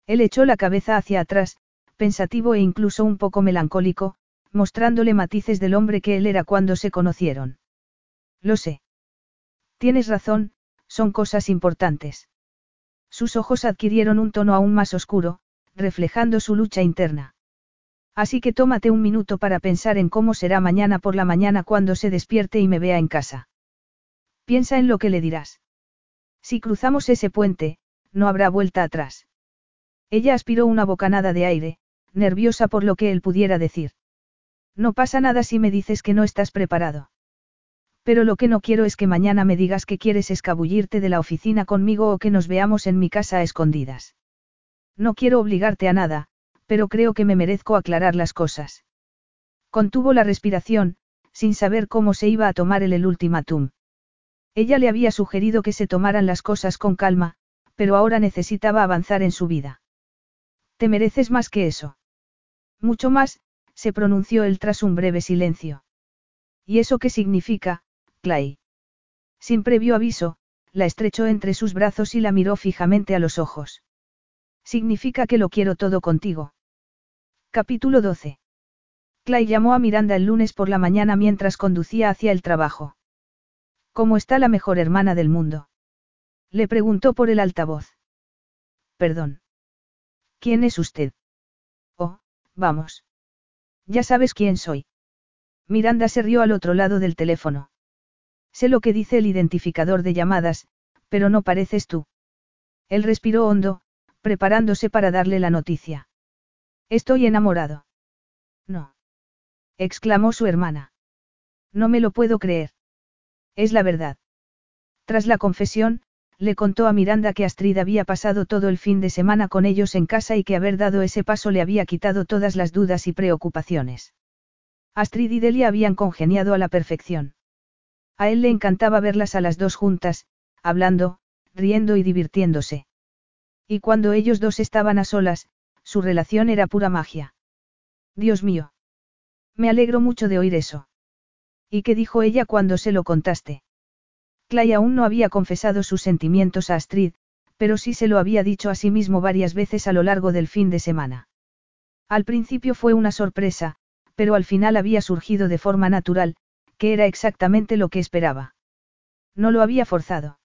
Él echó la cabeza hacia atrás, pensativo e incluso un poco melancólico, mostrándole matices del hombre que él era cuando se conocieron. Lo sé. Tienes razón, son cosas importantes. Sus ojos adquirieron un tono aún más oscuro, reflejando su lucha interna. Así que tómate un minuto para pensar en cómo será mañana por la mañana cuando se despierte y me vea en casa. Piensa en lo que le dirás. Si cruzamos ese puente, no habrá vuelta atrás. Ella aspiró una bocanada de aire, nerviosa por lo que él pudiera decir. No pasa nada si me dices que no estás preparado. Pero lo que no quiero es que mañana me digas que quieres escabullirte de la oficina conmigo o que nos veamos en mi casa a escondidas. No quiero obligarte a nada, pero creo que me merezco aclarar las cosas. Contuvo la respiración, sin saber cómo se iba a tomar el, el ultimátum. Ella le había sugerido que se tomaran las cosas con calma, pero ahora necesitaba avanzar en su vida. Te mereces más que eso. Mucho más, se pronunció él tras un breve silencio. ¿Y eso qué significa, Clay. Sin previo aviso, la estrechó entre sus brazos y la miró fijamente a los ojos. Significa que lo quiero todo contigo. Capítulo 12. Clay llamó a Miranda el lunes por la mañana mientras conducía hacia el trabajo. ¿Cómo está la mejor hermana del mundo? Le preguntó por el altavoz. Perdón. ¿Quién es usted? Oh, vamos. Ya sabes quién soy. Miranda se rió al otro lado del teléfono. Sé lo que dice el identificador de llamadas, pero no pareces tú. Él respiró hondo, preparándose para darle la noticia. Estoy enamorado. No. exclamó su hermana. No me lo puedo creer. Es la verdad. Tras la confesión, le contó a Miranda que Astrid había pasado todo el fin de semana con ellos en casa y que haber dado ese paso le había quitado todas las dudas y preocupaciones. Astrid y Delia habían congeniado a la perfección. A él le encantaba verlas a las dos juntas, hablando, riendo y divirtiéndose. Y cuando ellos dos estaban a solas, su relación era pura magia. Dios mío. Me alegro mucho de oír eso. ¿Y qué dijo ella cuando se lo contaste? Clay aún no había confesado sus sentimientos a Astrid, pero sí se lo había dicho a sí mismo varias veces a lo largo del fin de semana. Al principio fue una sorpresa, pero al final había surgido de forma natural, que era exactamente lo que esperaba. No lo había forzado.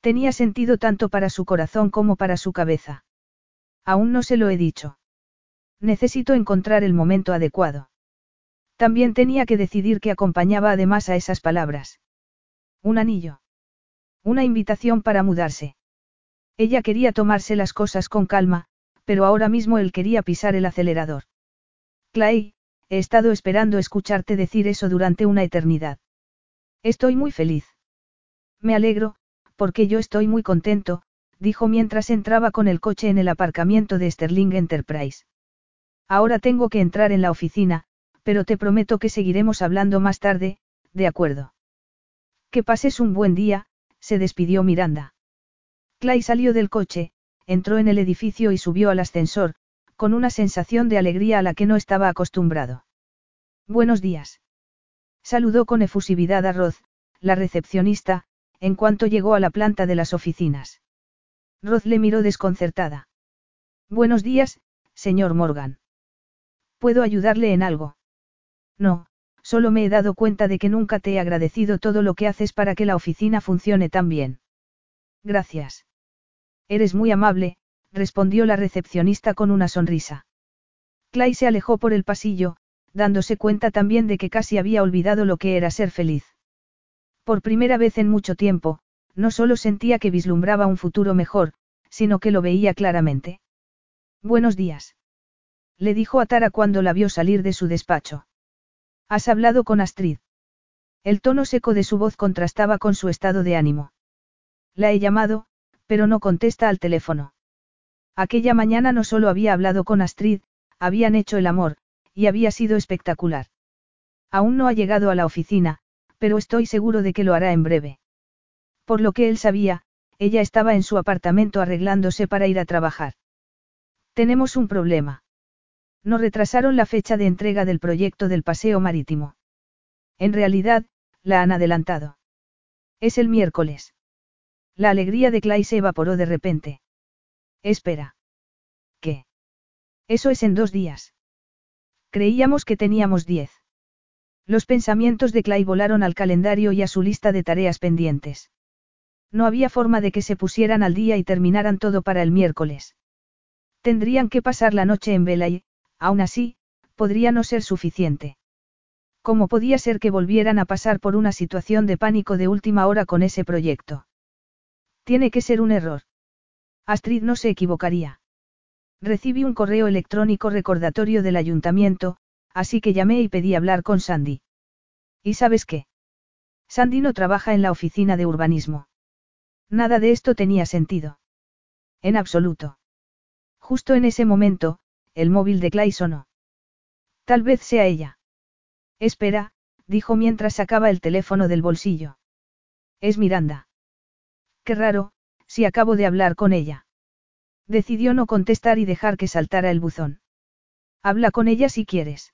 Tenía sentido tanto para su corazón como para su cabeza. Aún no se lo he dicho. Necesito encontrar el momento adecuado. También tenía que decidir que acompañaba además a esas palabras. Un anillo. Una invitación para mudarse. Ella quería tomarse las cosas con calma, pero ahora mismo él quería pisar el acelerador. Clay, he estado esperando escucharte decir eso durante una eternidad. Estoy muy feliz. Me alegro, porque yo estoy muy contento, dijo mientras entraba con el coche en el aparcamiento de Sterling Enterprise. Ahora tengo que entrar en la oficina, pero te prometo que seguiremos hablando más tarde, de acuerdo. Que pases un buen día, se despidió Miranda. Clay salió del coche, entró en el edificio y subió al ascensor, con una sensación de alegría a la que no estaba acostumbrado. Buenos días. Saludó con efusividad a Roz, la recepcionista, en cuanto llegó a la planta de las oficinas. Roz le miró desconcertada. Buenos días, señor Morgan. ¿Puedo ayudarle en algo? No, solo me he dado cuenta de que nunca te he agradecido todo lo que haces para que la oficina funcione tan bien. Gracias. Eres muy amable, respondió la recepcionista con una sonrisa. Clay se alejó por el pasillo, dándose cuenta también de que casi había olvidado lo que era ser feliz. Por primera vez en mucho tiempo, no solo sentía que vislumbraba un futuro mejor, sino que lo veía claramente. Buenos días. Le dijo a Tara cuando la vio salir de su despacho. ¿Has hablado con Astrid? El tono seco de su voz contrastaba con su estado de ánimo. La he llamado, pero no contesta al teléfono. Aquella mañana no solo había hablado con Astrid, habían hecho el amor, y había sido espectacular. Aún no ha llegado a la oficina, pero estoy seguro de que lo hará en breve. Por lo que él sabía, ella estaba en su apartamento arreglándose para ir a trabajar. Tenemos un problema. No retrasaron la fecha de entrega del proyecto del paseo marítimo. En realidad, la han adelantado. Es el miércoles. La alegría de Clay se evaporó de repente. Espera. ¿Qué? Eso es en dos días. Creíamos que teníamos diez. Los pensamientos de Clay volaron al calendario y a su lista de tareas pendientes. No había forma de que se pusieran al día y terminaran todo para el miércoles. Tendrían que pasar la noche en vela aún así, podría no ser suficiente. ¿Cómo podía ser que volvieran a pasar por una situación de pánico de última hora con ese proyecto? Tiene que ser un error. Astrid no se equivocaría. Recibí un correo electrónico recordatorio del ayuntamiento, así que llamé y pedí hablar con Sandy. ¿Y sabes qué? Sandy no trabaja en la oficina de urbanismo. Nada de esto tenía sentido. En absoluto. Justo en ese momento, el móvil de Clay sonó. Tal vez sea ella. Espera, dijo mientras sacaba el teléfono del bolsillo. Es Miranda. Qué raro, si acabo de hablar con ella. Decidió no contestar y dejar que saltara el buzón. Habla con ella si quieres.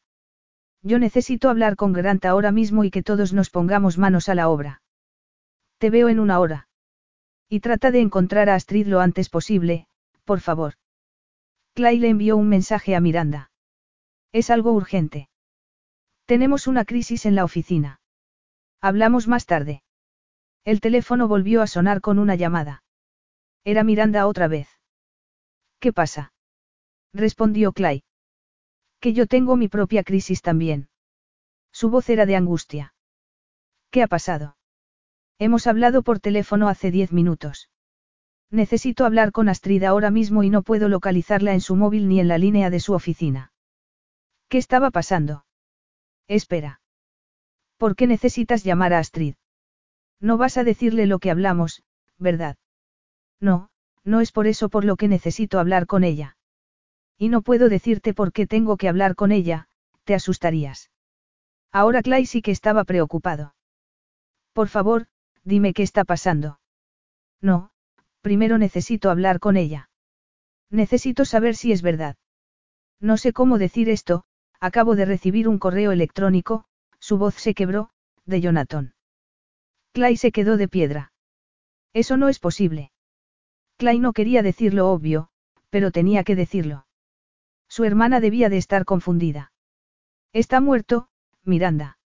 Yo necesito hablar con Grant ahora mismo y que todos nos pongamos manos a la obra. Te veo en una hora. Y trata de encontrar a Astrid lo antes posible, por favor. Clay le envió un mensaje a Miranda. Es algo urgente. Tenemos una crisis en la oficina. Hablamos más tarde. El teléfono volvió a sonar con una llamada. Era Miranda otra vez. ¿Qué pasa? respondió Clay. Que yo tengo mi propia crisis también. Su voz era de angustia. ¿Qué ha pasado? Hemos hablado por teléfono hace diez minutos. Necesito hablar con Astrid ahora mismo y no puedo localizarla en su móvil ni en la línea de su oficina. ¿Qué estaba pasando? Espera. ¿Por qué necesitas llamar a Astrid? No vas a decirle lo que hablamos, ¿verdad? No, no es por eso por lo que necesito hablar con ella. Y no puedo decirte por qué tengo que hablar con ella, te asustarías. Ahora Clay sí que estaba preocupado. Por favor, dime qué está pasando. No, primero necesito hablar con ella. Necesito saber si es verdad. No sé cómo decir esto, acabo de recibir un correo electrónico, su voz se quebró, de Jonathan. Clay se quedó de piedra. Eso no es posible. Clay no quería decir lo obvio, pero tenía que decirlo. Su hermana debía de estar confundida. Está muerto, Miranda.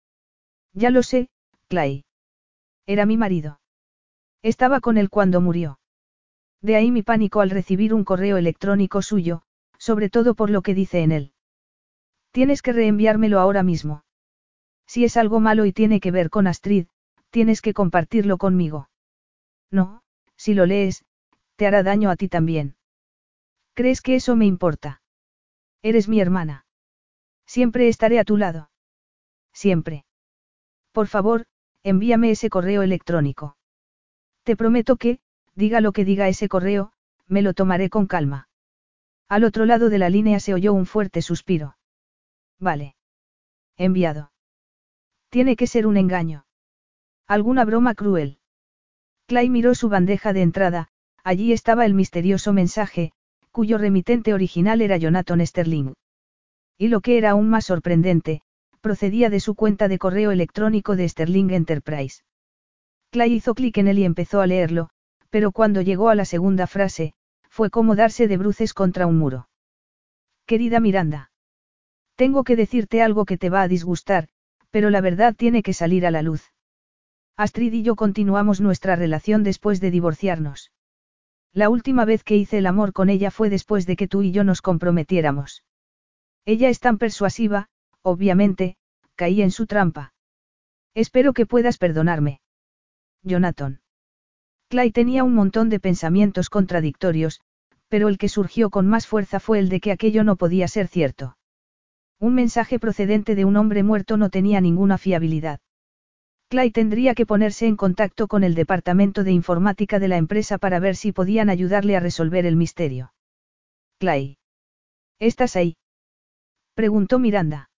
Ya lo sé, Clay. Era mi marido. Estaba con él cuando murió. De ahí mi pánico al recibir un correo electrónico suyo, sobre todo por lo que dice en él. Tienes que reenviármelo ahora mismo. Si es algo malo y tiene que ver con Astrid, tienes que compartirlo conmigo. No, si lo lees, te hará daño a ti también. ¿Crees que eso me importa? Eres mi hermana. Siempre estaré a tu lado. Siempre. Por favor, envíame ese correo electrónico. Te prometo que, diga lo que diga ese correo, me lo tomaré con calma. Al otro lado de la línea se oyó un fuerte suspiro. Vale. Enviado. Tiene que ser un engaño. Alguna broma cruel. Clay miró su bandeja de entrada, allí estaba el misterioso mensaje, cuyo remitente original era Jonathan Sterling. Y lo que era aún más sorprendente, procedía de su cuenta de correo electrónico de Sterling Enterprise. Clay hizo clic en él y empezó a leerlo, pero cuando llegó a la segunda frase, fue como darse de bruces contra un muro. Querida Miranda. Tengo que decirte algo que te va a disgustar, pero la verdad tiene que salir a la luz. Astrid y yo continuamos nuestra relación después de divorciarnos. La última vez que hice el amor con ella fue después de que tú y yo nos comprometiéramos. Ella es tan persuasiva, obviamente, caí en su trampa. Espero que puedas perdonarme. Jonathan. Clay tenía un montón de pensamientos contradictorios, pero el que surgió con más fuerza fue el de que aquello no podía ser cierto. Un mensaje procedente de un hombre muerto no tenía ninguna fiabilidad. Clay tendría que ponerse en contacto con el departamento de informática de la empresa para ver si podían ayudarle a resolver el misterio. Clay. ¿Estás ahí? Preguntó Miranda.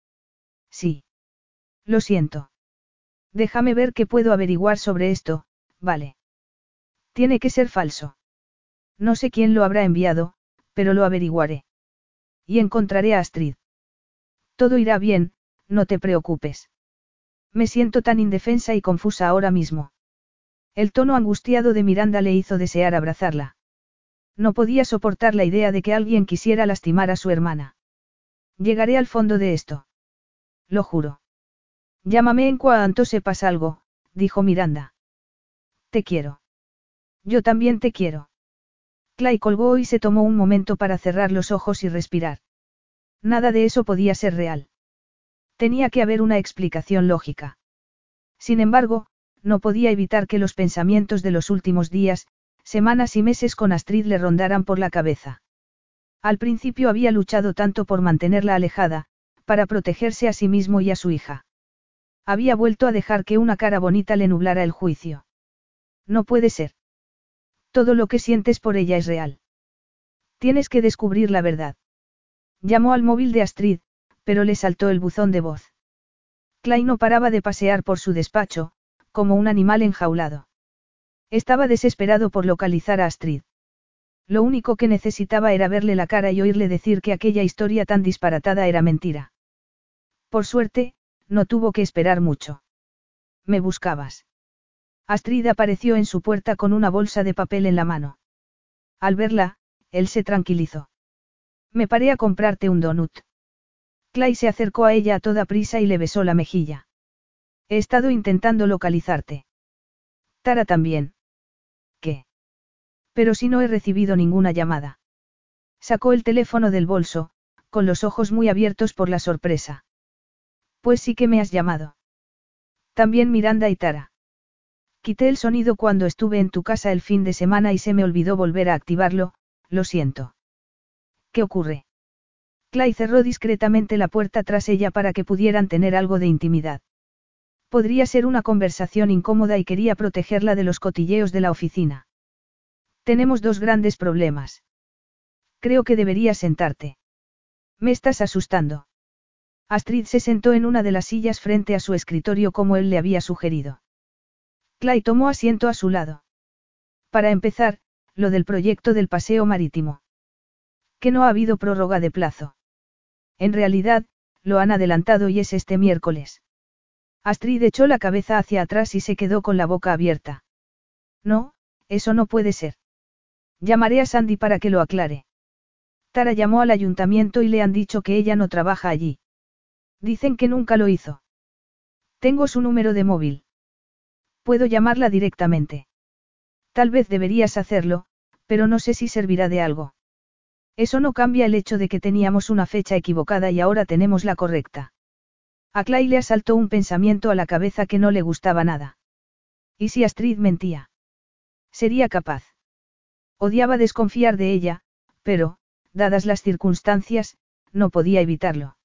Sí. Lo siento. Déjame ver qué puedo averiguar sobre esto, vale. Tiene que ser falso. No sé quién lo habrá enviado, pero lo averiguaré. Y encontraré a Astrid. Todo irá bien, no te preocupes. Me siento tan indefensa y confusa ahora mismo. El tono angustiado de Miranda le hizo desear abrazarla. No podía soportar la idea de que alguien quisiera lastimar a su hermana. Llegaré al fondo de esto. Lo juro. Llámame en cuanto sepas algo, dijo Miranda. Te quiero. Yo también te quiero. Clay colgó y se tomó un momento para cerrar los ojos y respirar. Nada de eso podía ser real. Tenía que haber una explicación lógica. Sin embargo, no podía evitar que los pensamientos de los últimos días, semanas y meses con Astrid le rondaran por la cabeza. Al principio había luchado tanto por mantenerla alejada, para protegerse a sí mismo y a su hija. Había vuelto a dejar que una cara bonita le nublara el juicio. No puede ser. Todo lo que sientes por ella es real. Tienes que descubrir la verdad. Llamó al móvil de Astrid, pero le saltó el buzón de voz. Clay no paraba de pasear por su despacho, como un animal enjaulado. Estaba desesperado por localizar a Astrid. Lo único que necesitaba era verle la cara y oírle decir que aquella historia tan disparatada era mentira. Por suerte, no tuvo que esperar mucho. Me buscabas. Astrid apareció en su puerta con una bolsa de papel en la mano. Al verla, él se tranquilizó. Me paré a comprarte un donut. Clay se acercó a ella a toda prisa y le besó la mejilla. He estado intentando localizarte. Tara también. ¿Qué? Pero si no he recibido ninguna llamada. Sacó el teléfono del bolso, con los ojos muy abiertos por la sorpresa. Pues sí que me has llamado. También Miranda y Tara. Quité el sonido cuando estuve en tu casa el fin de semana y se me olvidó volver a activarlo, lo siento. ¿Qué ocurre? Clay cerró discretamente la puerta tras ella para que pudieran tener algo de intimidad. Podría ser una conversación incómoda y quería protegerla de los cotilleos de la oficina. Tenemos dos grandes problemas. Creo que deberías sentarte. Me estás asustando. Astrid se sentó en una de las sillas frente a su escritorio como él le había sugerido. Clay tomó asiento a su lado. Para empezar, lo del proyecto del paseo marítimo. Que no ha habido prórroga de plazo. En realidad, lo han adelantado y es este miércoles. Astrid echó la cabeza hacia atrás y se quedó con la boca abierta. No, eso no puede ser. Llamaré a Sandy para que lo aclare. Tara llamó al ayuntamiento y le han dicho que ella no trabaja allí. Dicen que nunca lo hizo. Tengo su número de móvil. Puedo llamarla directamente. Tal vez deberías hacerlo, pero no sé si servirá de algo. Eso no cambia el hecho de que teníamos una fecha equivocada y ahora tenemos la correcta. A Clay le asaltó un pensamiento a la cabeza que no le gustaba nada. ¿Y si Astrid mentía? Sería capaz. Odiaba desconfiar de ella, pero, dadas las circunstancias, no podía evitarlo.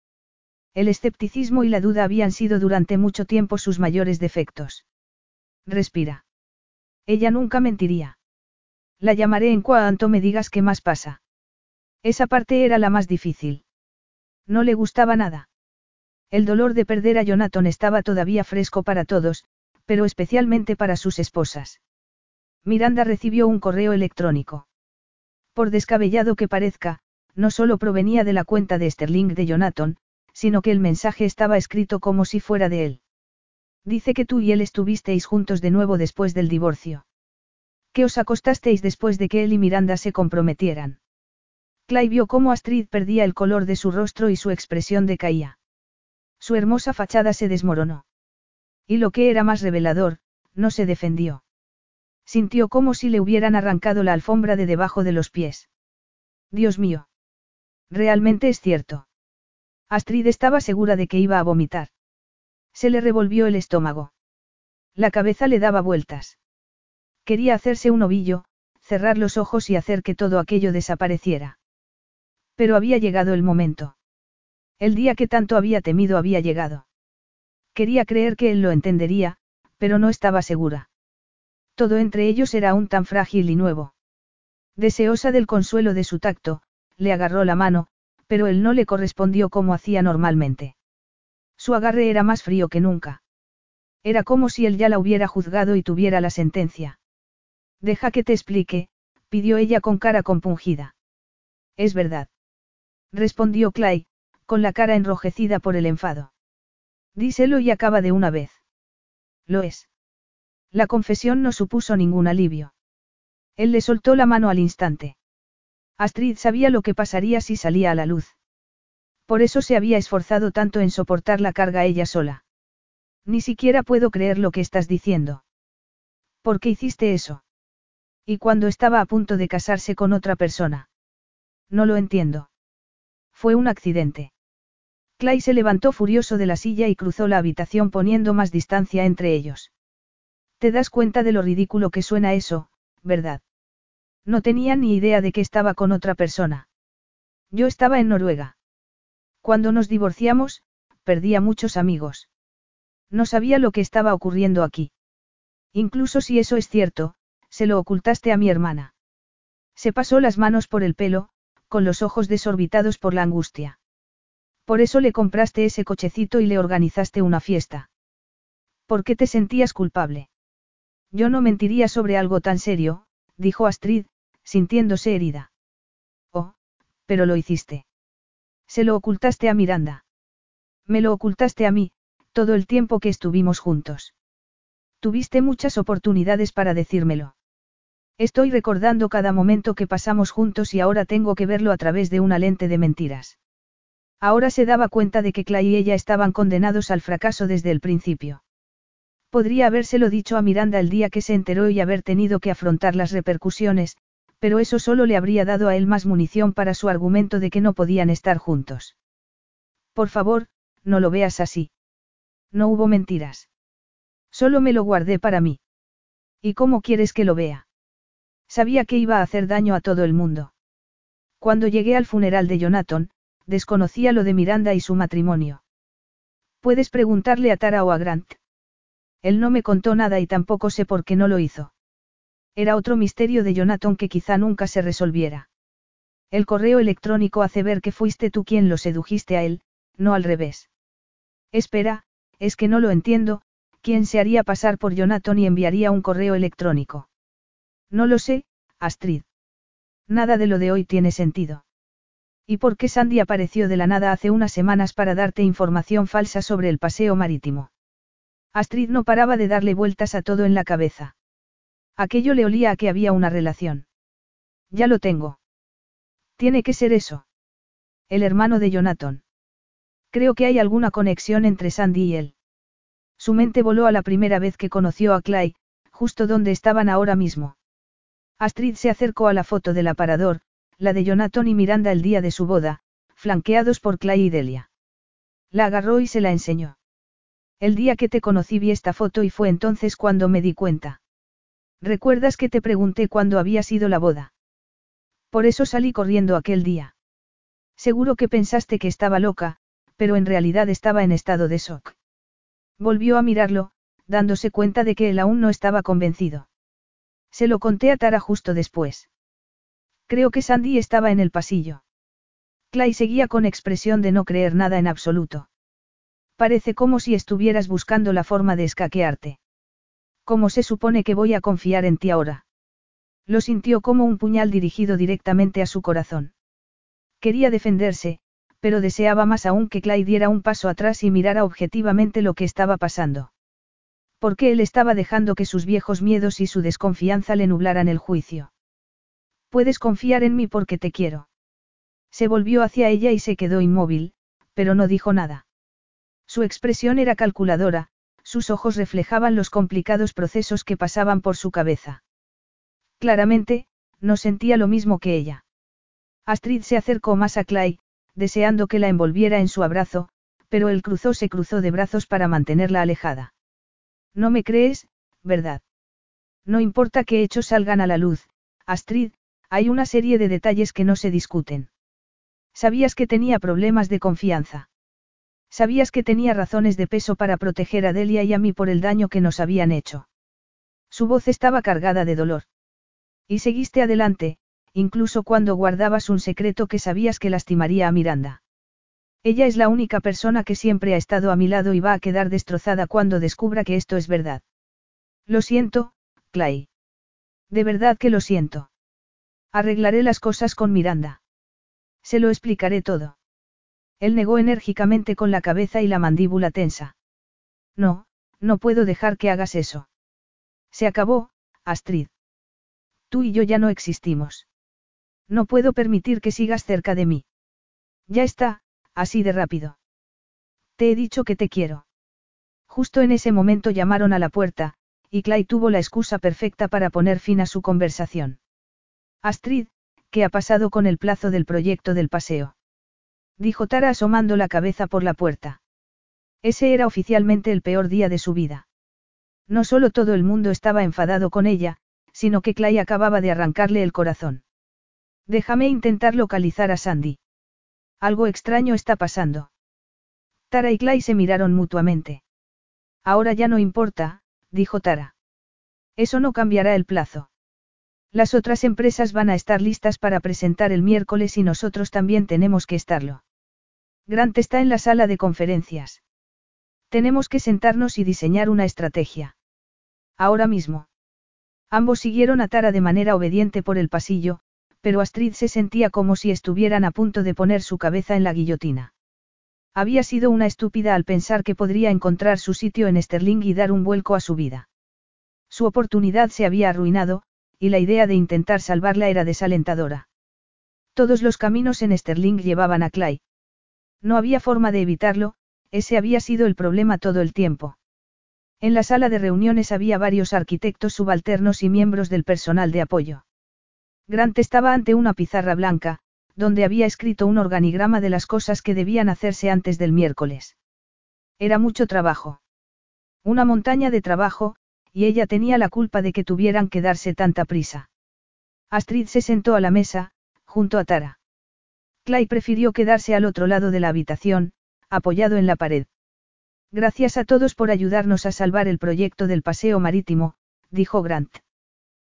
El escepticismo y la duda habían sido durante mucho tiempo sus mayores defectos. Respira. Ella nunca mentiría. La llamaré en cuanto me digas qué más pasa. Esa parte era la más difícil. No le gustaba nada. El dolor de perder a Jonathan estaba todavía fresco para todos, pero especialmente para sus esposas. Miranda recibió un correo electrónico. Por descabellado que parezca, no solo provenía de la cuenta de Sterling de Jonathan, sino que el mensaje estaba escrito como si fuera de él. Dice que tú y él estuvisteis juntos de nuevo después del divorcio. Que os acostasteis después de que él y Miranda se comprometieran. Clay vio cómo Astrid perdía el color de su rostro y su expresión decaía. Su hermosa fachada se desmoronó. Y lo que era más revelador, no se defendió. Sintió como si le hubieran arrancado la alfombra de debajo de los pies. Dios mío. Realmente es cierto. Astrid estaba segura de que iba a vomitar. Se le revolvió el estómago. La cabeza le daba vueltas. Quería hacerse un ovillo, cerrar los ojos y hacer que todo aquello desapareciera. Pero había llegado el momento. El día que tanto había temido había llegado. Quería creer que él lo entendería, pero no estaba segura. Todo entre ellos era aún tan frágil y nuevo. Deseosa del consuelo de su tacto, le agarró la mano, pero él no le correspondió como hacía normalmente. Su agarre era más frío que nunca. Era como si él ya la hubiera juzgado y tuviera la sentencia. Deja que te explique, pidió ella con cara compungida. Es verdad respondió Clay, con la cara enrojecida por el enfado. Díselo y acaba de una vez. Lo es. La confesión no supuso ningún alivio. Él le soltó la mano al instante. Astrid sabía lo que pasaría si salía a la luz. Por eso se había esforzado tanto en soportar la carga ella sola. Ni siquiera puedo creer lo que estás diciendo. ¿Por qué hiciste eso? Y cuando estaba a punto de casarse con otra persona. No lo entiendo. Fue un accidente. Clay se levantó furioso de la silla y cruzó la habitación poniendo más distancia entre ellos. Te das cuenta de lo ridículo que suena eso, ¿verdad? No tenía ni idea de que estaba con otra persona. Yo estaba en Noruega. Cuando nos divorciamos, perdí a muchos amigos. No sabía lo que estaba ocurriendo aquí. Incluso si eso es cierto, se lo ocultaste a mi hermana. Se pasó las manos por el pelo, con los ojos desorbitados por la angustia. Por eso le compraste ese cochecito y le organizaste una fiesta. ¿Por qué te sentías culpable? Yo no mentiría sobre algo tan serio, dijo Astrid, sintiéndose herida. Oh, pero lo hiciste. Se lo ocultaste a Miranda. Me lo ocultaste a mí, todo el tiempo que estuvimos juntos. Tuviste muchas oportunidades para decírmelo. Estoy recordando cada momento que pasamos juntos y ahora tengo que verlo a través de una lente de mentiras. Ahora se daba cuenta de que Clay y ella estaban condenados al fracaso desde el principio. Podría habérselo dicho a Miranda el día que se enteró y haber tenido que afrontar las repercusiones, pero eso solo le habría dado a él más munición para su argumento de que no podían estar juntos. Por favor, no lo veas así. No hubo mentiras. Solo me lo guardé para mí. ¿Y cómo quieres que lo vea? Sabía que iba a hacer daño a todo el mundo. Cuando llegué al funeral de Jonathan, desconocía lo de Miranda y su matrimonio. Puedes preguntarle a Tara o a Grant. Él no me contó nada y tampoco sé por qué no lo hizo. Era otro misterio de Jonathan que quizá nunca se resolviera. El correo electrónico hace ver que fuiste tú quien lo sedujiste a él, no al revés. Espera, es que no lo entiendo, ¿quién se haría pasar por Jonathan y enviaría un correo electrónico? No lo sé, Astrid. Nada de lo de hoy tiene sentido. ¿Y por qué Sandy apareció de la nada hace unas semanas para darte información falsa sobre el paseo marítimo? Astrid no paraba de darle vueltas a todo en la cabeza. Aquello le olía a que había una relación. Ya lo tengo. Tiene que ser eso. El hermano de Jonathan. Creo que hay alguna conexión entre Sandy y él. Su mente voló a la primera vez que conoció a Clay, justo donde estaban ahora mismo. Astrid se acercó a la foto del aparador, la de Jonathan y Miranda el día de su boda, flanqueados por Clay y Delia. La agarró y se la enseñó. El día que te conocí vi esta foto y fue entonces cuando me di cuenta. ¿Recuerdas que te pregunté cuándo había sido la boda? Por eso salí corriendo aquel día. Seguro que pensaste que estaba loca, pero en realidad estaba en estado de shock. Volvió a mirarlo, dándose cuenta de que él aún no estaba convencido. Se lo conté a Tara justo después. Creo que Sandy estaba en el pasillo. Clay seguía con expresión de no creer nada en absoluto. Parece como si estuvieras buscando la forma de escaquearte. ¿Cómo se supone que voy a confiar en ti ahora? Lo sintió como un puñal dirigido directamente a su corazón. Quería defenderse, pero deseaba más aún que Clay diera un paso atrás y mirara objetivamente lo que estaba pasando. Porque él estaba dejando que sus viejos miedos y su desconfianza le nublaran el juicio. Puedes confiar en mí porque te quiero. Se volvió hacia ella y se quedó inmóvil, pero no dijo nada. Su expresión era calculadora, sus ojos reflejaban los complicados procesos que pasaban por su cabeza. Claramente, no sentía lo mismo que ella. Astrid se acercó más a Clay, deseando que la envolviera en su abrazo, pero él cruzó se cruzó de brazos para mantenerla alejada. No me crees, ¿verdad? No importa qué hechos salgan a la luz, Astrid, hay una serie de detalles que no se discuten. Sabías que tenía problemas de confianza. Sabías que tenía razones de peso para proteger a Delia y a mí por el daño que nos habían hecho. Su voz estaba cargada de dolor. Y seguiste adelante, incluso cuando guardabas un secreto que sabías que lastimaría a Miranda. Ella es la única persona que siempre ha estado a mi lado y va a quedar destrozada cuando descubra que esto es verdad. Lo siento, Clay. De verdad que lo siento. Arreglaré las cosas con Miranda. Se lo explicaré todo. Él negó enérgicamente con la cabeza y la mandíbula tensa. No, no puedo dejar que hagas eso. Se acabó, Astrid. Tú y yo ya no existimos. No puedo permitir que sigas cerca de mí. Ya está, así de rápido. Te he dicho que te quiero. Justo en ese momento llamaron a la puerta, y Clay tuvo la excusa perfecta para poner fin a su conversación. Astrid, ¿qué ha pasado con el plazo del proyecto del paseo? Dijo Tara asomando la cabeza por la puerta. Ese era oficialmente el peor día de su vida. No solo todo el mundo estaba enfadado con ella, sino que Clay acababa de arrancarle el corazón. Déjame intentar localizar a Sandy. Algo extraño está pasando. Tara y Clay se miraron mutuamente. Ahora ya no importa, dijo Tara. Eso no cambiará el plazo. Las otras empresas van a estar listas para presentar el miércoles y nosotros también tenemos que estarlo. Grant está en la sala de conferencias. Tenemos que sentarnos y diseñar una estrategia. Ahora mismo. Ambos siguieron a Tara de manera obediente por el pasillo, pero Astrid se sentía como si estuvieran a punto de poner su cabeza en la guillotina. Había sido una estúpida al pensar que podría encontrar su sitio en Sterling y dar un vuelco a su vida. Su oportunidad se había arruinado, y la idea de intentar salvarla era desalentadora. Todos los caminos en Sterling llevaban a Clay. No había forma de evitarlo, ese había sido el problema todo el tiempo. En la sala de reuniones había varios arquitectos subalternos y miembros del personal de apoyo. Grant estaba ante una pizarra blanca, donde había escrito un organigrama de las cosas que debían hacerse antes del miércoles. Era mucho trabajo. Una montaña de trabajo, y ella tenía la culpa de que tuvieran que darse tanta prisa. Astrid se sentó a la mesa, junto a Tara. Clay prefirió quedarse al otro lado de la habitación, apoyado en la pared. Gracias a todos por ayudarnos a salvar el proyecto del paseo marítimo, dijo Grant.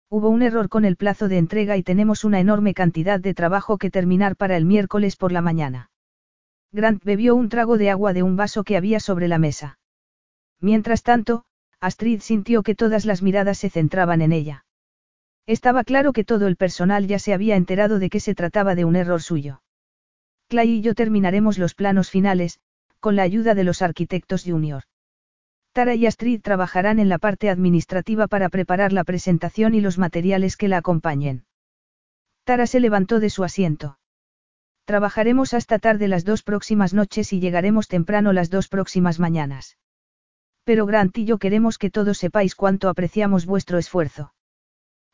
Hubo un error con el plazo de entrega y tenemos una enorme cantidad de trabajo que terminar para el miércoles por la mañana. Grant bebió un trago de agua de un vaso que había sobre la mesa. Mientras tanto, Astrid sintió que todas las miradas se centraban en ella. Estaba claro que todo el personal ya se había enterado de que se trataba de un error suyo. Clay y yo terminaremos los planos finales, con la ayuda de los arquitectos junior. Tara y Astrid trabajarán en la parte administrativa para preparar la presentación y los materiales que la acompañen. Tara se levantó de su asiento. Trabajaremos hasta tarde las dos próximas noches y llegaremos temprano las dos próximas mañanas. Pero Grant y yo queremos que todos sepáis cuánto apreciamos vuestro esfuerzo.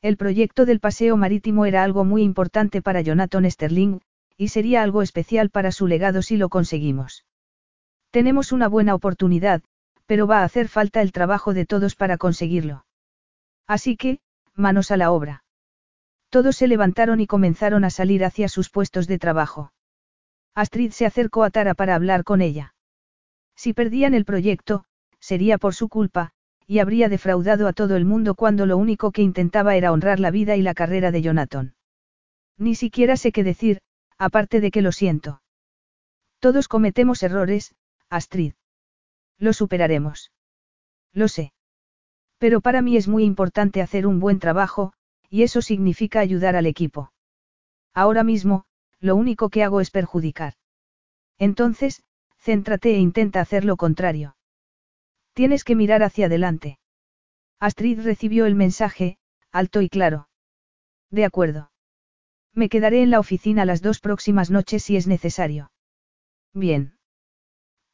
El proyecto del paseo marítimo era algo muy importante para Jonathan Sterling, y sería algo especial para su legado si lo conseguimos. Tenemos una buena oportunidad, pero va a hacer falta el trabajo de todos para conseguirlo. Así que, manos a la obra. Todos se levantaron y comenzaron a salir hacia sus puestos de trabajo. Astrid se acercó a Tara para hablar con ella. Si perdían el proyecto, sería por su culpa, y habría defraudado a todo el mundo cuando lo único que intentaba era honrar la vida y la carrera de Jonathan. Ni siquiera sé qué decir, aparte de que lo siento. Todos cometemos errores, Astrid. Lo superaremos. Lo sé. Pero para mí es muy importante hacer un buen trabajo, y eso significa ayudar al equipo. Ahora mismo, lo único que hago es perjudicar. Entonces, céntrate e intenta hacer lo contrario. Tienes que mirar hacia adelante. Astrid recibió el mensaje, alto y claro. De acuerdo. Me quedaré en la oficina las dos próximas noches si es necesario. Bien.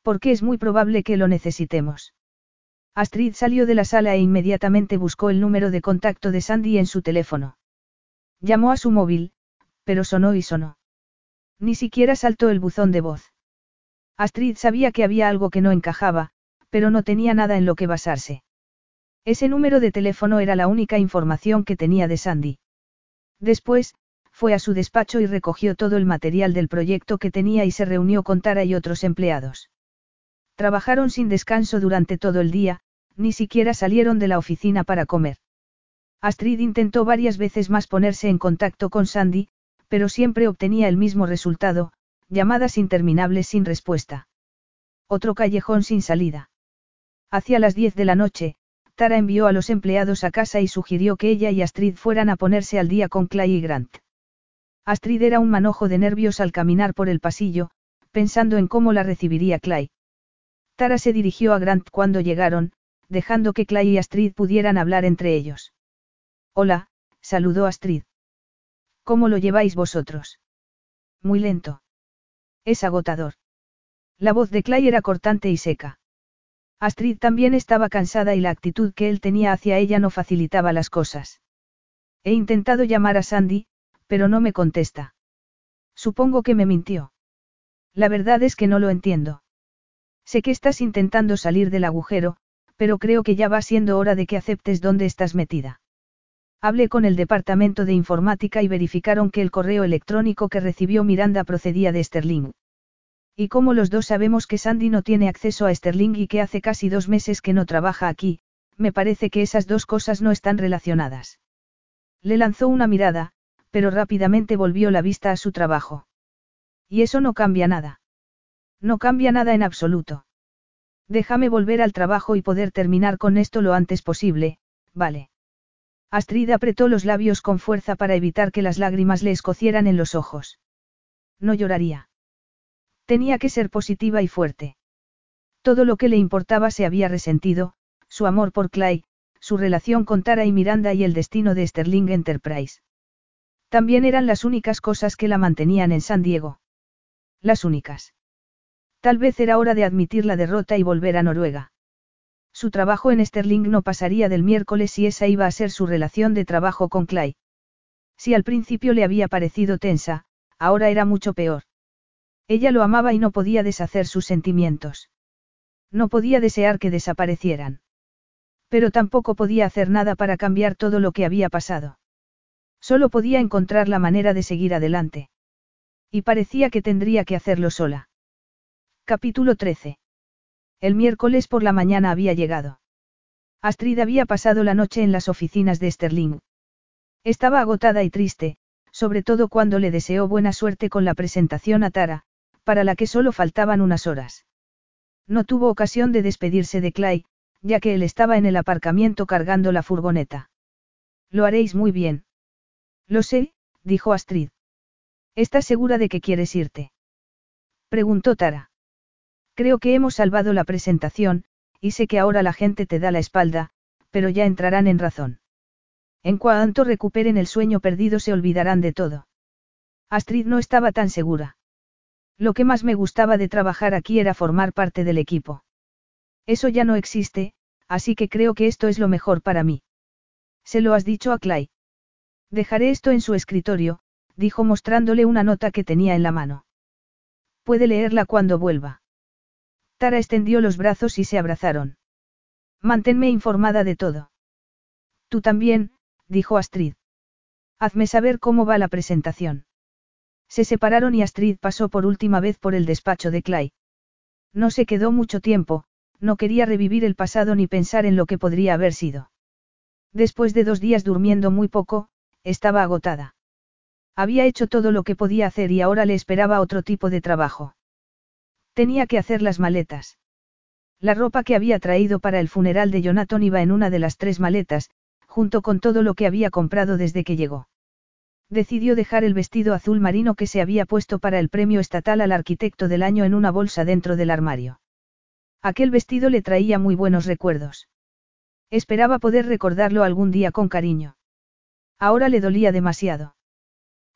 Porque es muy probable que lo necesitemos. Astrid salió de la sala e inmediatamente buscó el número de contacto de Sandy en su teléfono. Llamó a su móvil, pero sonó y sonó. Ni siquiera saltó el buzón de voz. Astrid sabía que había algo que no encajaba, pero no tenía nada en lo que basarse. Ese número de teléfono era la única información que tenía de Sandy. Después, fue a su despacho y recogió todo el material del proyecto que tenía y se reunió con Tara y otros empleados. Trabajaron sin descanso durante todo el día, ni siquiera salieron de la oficina para comer. Astrid intentó varias veces más ponerse en contacto con Sandy, pero siempre obtenía el mismo resultado, llamadas interminables sin respuesta. Otro callejón sin salida. Hacia las 10 de la noche, Tara envió a los empleados a casa y sugirió que ella y Astrid fueran a ponerse al día con Clay y Grant. Astrid era un manojo de nervios al caminar por el pasillo, pensando en cómo la recibiría Clay. Tara se dirigió a Grant cuando llegaron, dejando que Clay y Astrid pudieran hablar entre ellos. Hola, saludó Astrid. ¿Cómo lo lleváis vosotros? Muy lento. Es agotador. La voz de Clay era cortante y seca. Astrid también estaba cansada y la actitud que él tenía hacia ella no facilitaba las cosas. He intentado llamar a Sandy, pero no me contesta. Supongo que me mintió. La verdad es que no lo entiendo. Sé que estás intentando salir del agujero, pero creo que ya va siendo hora de que aceptes dónde estás metida. Hablé con el departamento de informática y verificaron que el correo electrónico que recibió Miranda procedía de Sterling. Y como los dos sabemos que Sandy no tiene acceso a Sterling y que hace casi dos meses que no trabaja aquí, me parece que esas dos cosas no están relacionadas. Le lanzó una mirada, pero rápidamente volvió la vista a su trabajo. Y eso no cambia nada. No cambia nada en absoluto. Déjame volver al trabajo y poder terminar con esto lo antes posible, vale. Astrid apretó los labios con fuerza para evitar que las lágrimas le escocieran en los ojos. No lloraría. Tenía que ser positiva y fuerte. Todo lo que le importaba se había resentido, su amor por Clay, su relación con Tara y Miranda y el destino de Sterling Enterprise. También eran las únicas cosas que la mantenían en San Diego. Las únicas. Tal vez era hora de admitir la derrota y volver a Noruega. Su trabajo en Sterling no pasaría del miércoles y esa iba a ser su relación de trabajo con Clay. Si al principio le había parecido tensa, ahora era mucho peor. Ella lo amaba y no podía deshacer sus sentimientos. No podía desear que desaparecieran. Pero tampoco podía hacer nada para cambiar todo lo que había pasado. Solo podía encontrar la manera de seguir adelante. Y parecía que tendría que hacerlo sola. Capítulo 13. El miércoles por la mañana había llegado. Astrid había pasado la noche en las oficinas de Sterling. Estaba agotada y triste, sobre todo cuando le deseó buena suerte con la presentación a Tara, para la que solo faltaban unas horas. No tuvo ocasión de despedirse de Clay, ya que él estaba en el aparcamiento cargando la furgoneta. Lo haréis muy bien. Lo sé, dijo Astrid. ¿Estás segura de que quieres irte? Preguntó Tara. Creo que hemos salvado la presentación, y sé que ahora la gente te da la espalda, pero ya entrarán en razón. En cuanto recuperen el sueño perdido se olvidarán de todo. Astrid no estaba tan segura. Lo que más me gustaba de trabajar aquí era formar parte del equipo. Eso ya no existe, así que creo que esto es lo mejor para mí. Se lo has dicho a Clay. Dejaré esto en su escritorio, dijo mostrándole una nota que tenía en la mano. Puede leerla cuando vuelva. Tara extendió los brazos y se abrazaron. Manténme informada de todo. Tú también, dijo Astrid. Hazme saber cómo va la presentación. Se separaron y Astrid pasó por última vez por el despacho de Clay. No se quedó mucho tiempo, no quería revivir el pasado ni pensar en lo que podría haber sido. Después de dos días durmiendo muy poco, estaba agotada. Había hecho todo lo que podía hacer y ahora le esperaba otro tipo de trabajo. Tenía que hacer las maletas. La ropa que había traído para el funeral de Jonathan iba en una de las tres maletas, junto con todo lo que había comprado desde que llegó. Decidió dejar el vestido azul marino que se había puesto para el premio estatal al arquitecto del año en una bolsa dentro del armario. Aquel vestido le traía muy buenos recuerdos. Esperaba poder recordarlo algún día con cariño. Ahora le dolía demasiado.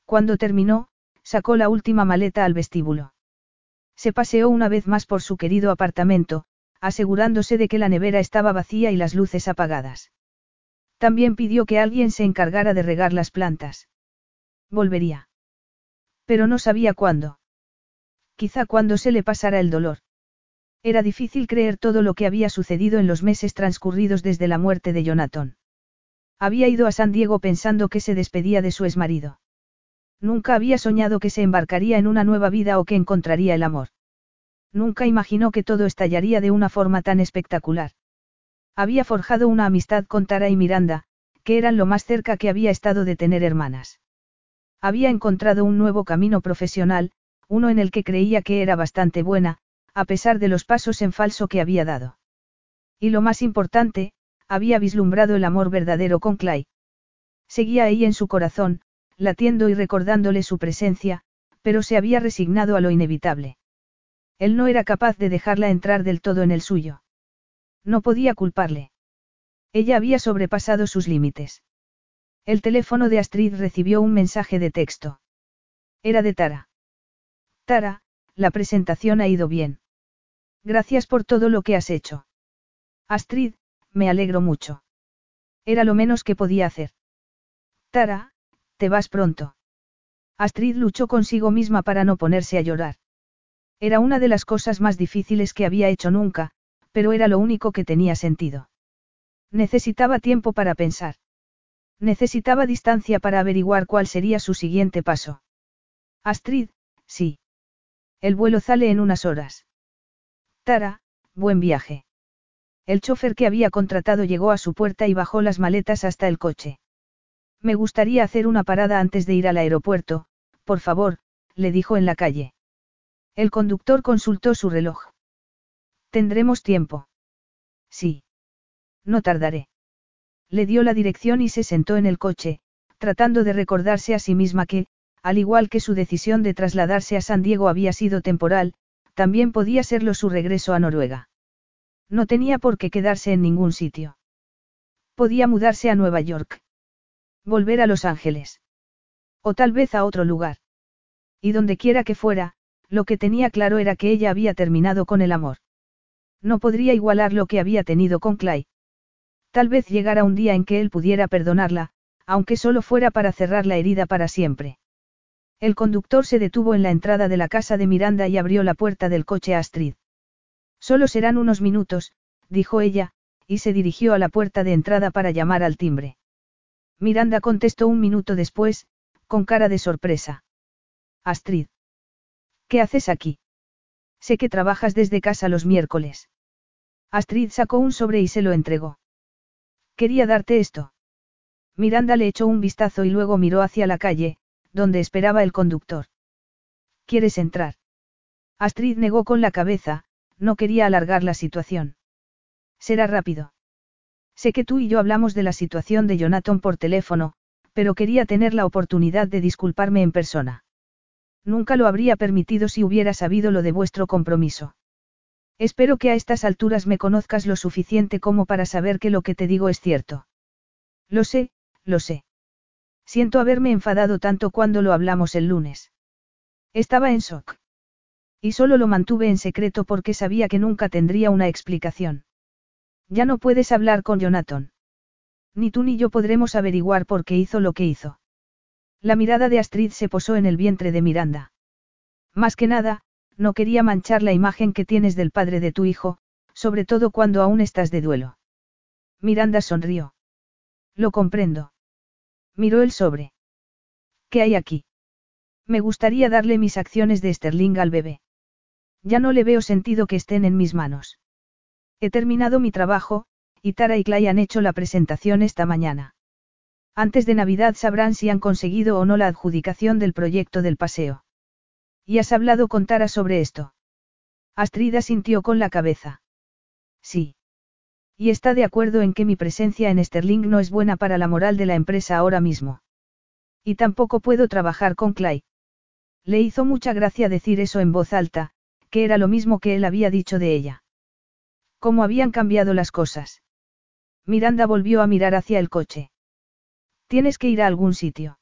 Cuando terminó, sacó la última maleta al vestíbulo. Se paseó una vez más por su querido apartamento, asegurándose de que la nevera estaba vacía y las luces apagadas. También pidió que alguien se encargara de regar las plantas. Volvería. Pero no sabía cuándo. Quizá cuando se le pasara el dolor. Era difícil creer todo lo que había sucedido en los meses transcurridos desde la muerte de Jonathan. Había ido a San Diego pensando que se despedía de su exmarido. Nunca había soñado que se embarcaría en una nueva vida o que encontraría el amor. Nunca imaginó que todo estallaría de una forma tan espectacular. Había forjado una amistad con Tara y Miranda, que eran lo más cerca que había estado de tener hermanas. Había encontrado un nuevo camino profesional, uno en el que creía que era bastante buena, a pesar de los pasos en falso que había dado. Y lo más importante, había vislumbrado el amor verdadero con Clay. Seguía ahí en su corazón, latiendo y recordándole su presencia, pero se había resignado a lo inevitable. Él no era capaz de dejarla entrar del todo en el suyo. No podía culparle. Ella había sobrepasado sus límites. El teléfono de Astrid recibió un mensaje de texto. Era de Tara. Tara, la presentación ha ido bien. Gracias por todo lo que has hecho. Astrid, me alegro mucho. Era lo menos que podía hacer. Tara, te vas pronto. Astrid luchó consigo misma para no ponerse a llorar. Era una de las cosas más difíciles que había hecho nunca, pero era lo único que tenía sentido. Necesitaba tiempo para pensar. Necesitaba distancia para averiguar cuál sería su siguiente paso. Astrid, sí. El vuelo sale en unas horas. Tara, buen viaje. El chofer que había contratado llegó a su puerta y bajó las maletas hasta el coche. Me gustaría hacer una parada antes de ir al aeropuerto, por favor, le dijo en la calle. El conductor consultó su reloj. ¿Tendremos tiempo? Sí. No tardaré. Le dio la dirección y se sentó en el coche, tratando de recordarse a sí misma que, al igual que su decisión de trasladarse a San Diego había sido temporal, también podía serlo su regreso a Noruega. No tenía por qué quedarse en ningún sitio. Podía mudarse a Nueva York. Volver a Los Ángeles. O tal vez a otro lugar. Y donde quiera que fuera, lo que tenía claro era que ella había terminado con el amor. No podría igualar lo que había tenido con Clay. Tal vez llegara un día en que él pudiera perdonarla, aunque solo fuera para cerrar la herida para siempre. El conductor se detuvo en la entrada de la casa de Miranda y abrió la puerta del coche a Astrid. Solo serán unos minutos, dijo ella, y se dirigió a la puerta de entrada para llamar al timbre. Miranda contestó un minuto después, con cara de sorpresa. Astrid. ¿Qué haces aquí? Sé que trabajas desde casa los miércoles. Astrid sacó un sobre y se lo entregó. Quería darte esto. Miranda le echó un vistazo y luego miró hacia la calle, donde esperaba el conductor. ¿Quieres entrar? Astrid negó con la cabeza, no quería alargar la situación. Será rápido. Sé que tú y yo hablamos de la situación de Jonathan por teléfono, pero quería tener la oportunidad de disculparme en persona. Nunca lo habría permitido si hubiera sabido lo de vuestro compromiso. Espero que a estas alturas me conozcas lo suficiente como para saber que lo que te digo es cierto. Lo sé, lo sé. Siento haberme enfadado tanto cuando lo hablamos el lunes. Estaba en shock. Y solo lo mantuve en secreto porque sabía que nunca tendría una explicación. Ya no puedes hablar con Jonathan. Ni tú ni yo podremos averiguar por qué hizo lo que hizo. La mirada de Astrid se posó en el vientre de Miranda. Más que nada, no quería manchar la imagen que tienes del padre de tu hijo, sobre todo cuando aún estás de duelo. Miranda sonrió. Lo comprendo. Miró el sobre. ¿Qué hay aquí? Me gustaría darle mis acciones de Sterling al bebé. Ya no le veo sentido que estén en mis manos. He terminado mi trabajo, y Tara y Clay han hecho la presentación esta mañana. Antes de Navidad sabrán si han conseguido o no la adjudicación del proyecto del paseo. ¿Y has hablado con Tara sobre esto? Astrid sintió con la cabeza. Sí. Y está de acuerdo en que mi presencia en Sterling no es buena para la moral de la empresa ahora mismo. Y tampoco puedo trabajar con Clay. Le hizo mucha gracia decir eso en voz alta, que era lo mismo que él había dicho de ella. ¿Cómo habían cambiado las cosas? Miranda volvió a mirar hacia el coche. Tienes que ir a algún sitio.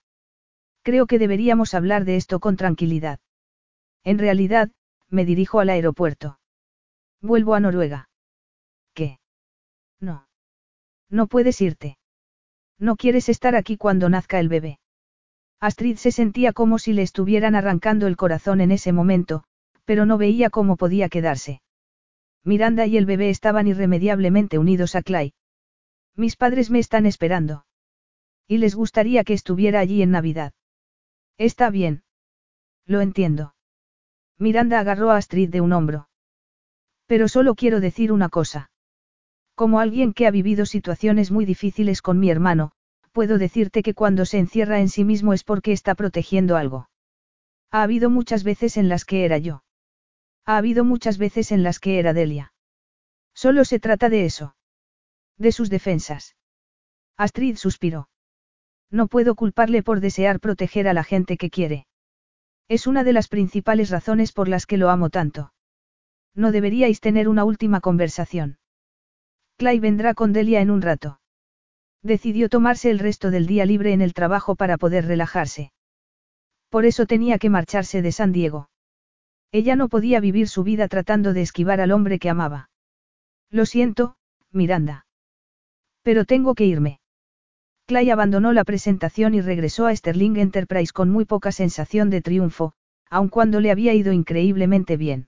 Creo que deberíamos hablar de esto con tranquilidad. En realidad, me dirijo al aeropuerto. Vuelvo a Noruega. ¿Qué? No. No puedes irte. No quieres estar aquí cuando nazca el bebé. Astrid se sentía como si le estuvieran arrancando el corazón en ese momento, pero no veía cómo podía quedarse. Miranda y el bebé estaban irremediablemente unidos a Clay. Mis padres me están esperando. Y les gustaría que estuviera allí en Navidad. Está bien. Lo entiendo. Miranda agarró a Astrid de un hombro. Pero solo quiero decir una cosa. Como alguien que ha vivido situaciones muy difíciles con mi hermano, puedo decirte que cuando se encierra en sí mismo es porque está protegiendo algo. Ha habido muchas veces en las que era yo. Ha habido muchas veces en las que era Delia. Solo se trata de eso. De sus defensas. Astrid suspiró. No puedo culparle por desear proteger a la gente que quiere. Es una de las principales razones por las que lo amo tanto. No deberíais tener una última conversación. Clay vendrá con Delia en un rato. Decidió tomarse el resto del día libre en el trabajo para poder relajarse. Por eso tenía que marcharse de San Diego. Ella no podía vivir su vida tratando de esquivar al hombre que amaba. Lo siento, Miranda. Pero tengo que irme. Clay abandonó la presentación y regresó a Sterling Enterprise con muy poca sensación de triunfo, aun cuando le había ido increíblemente bien.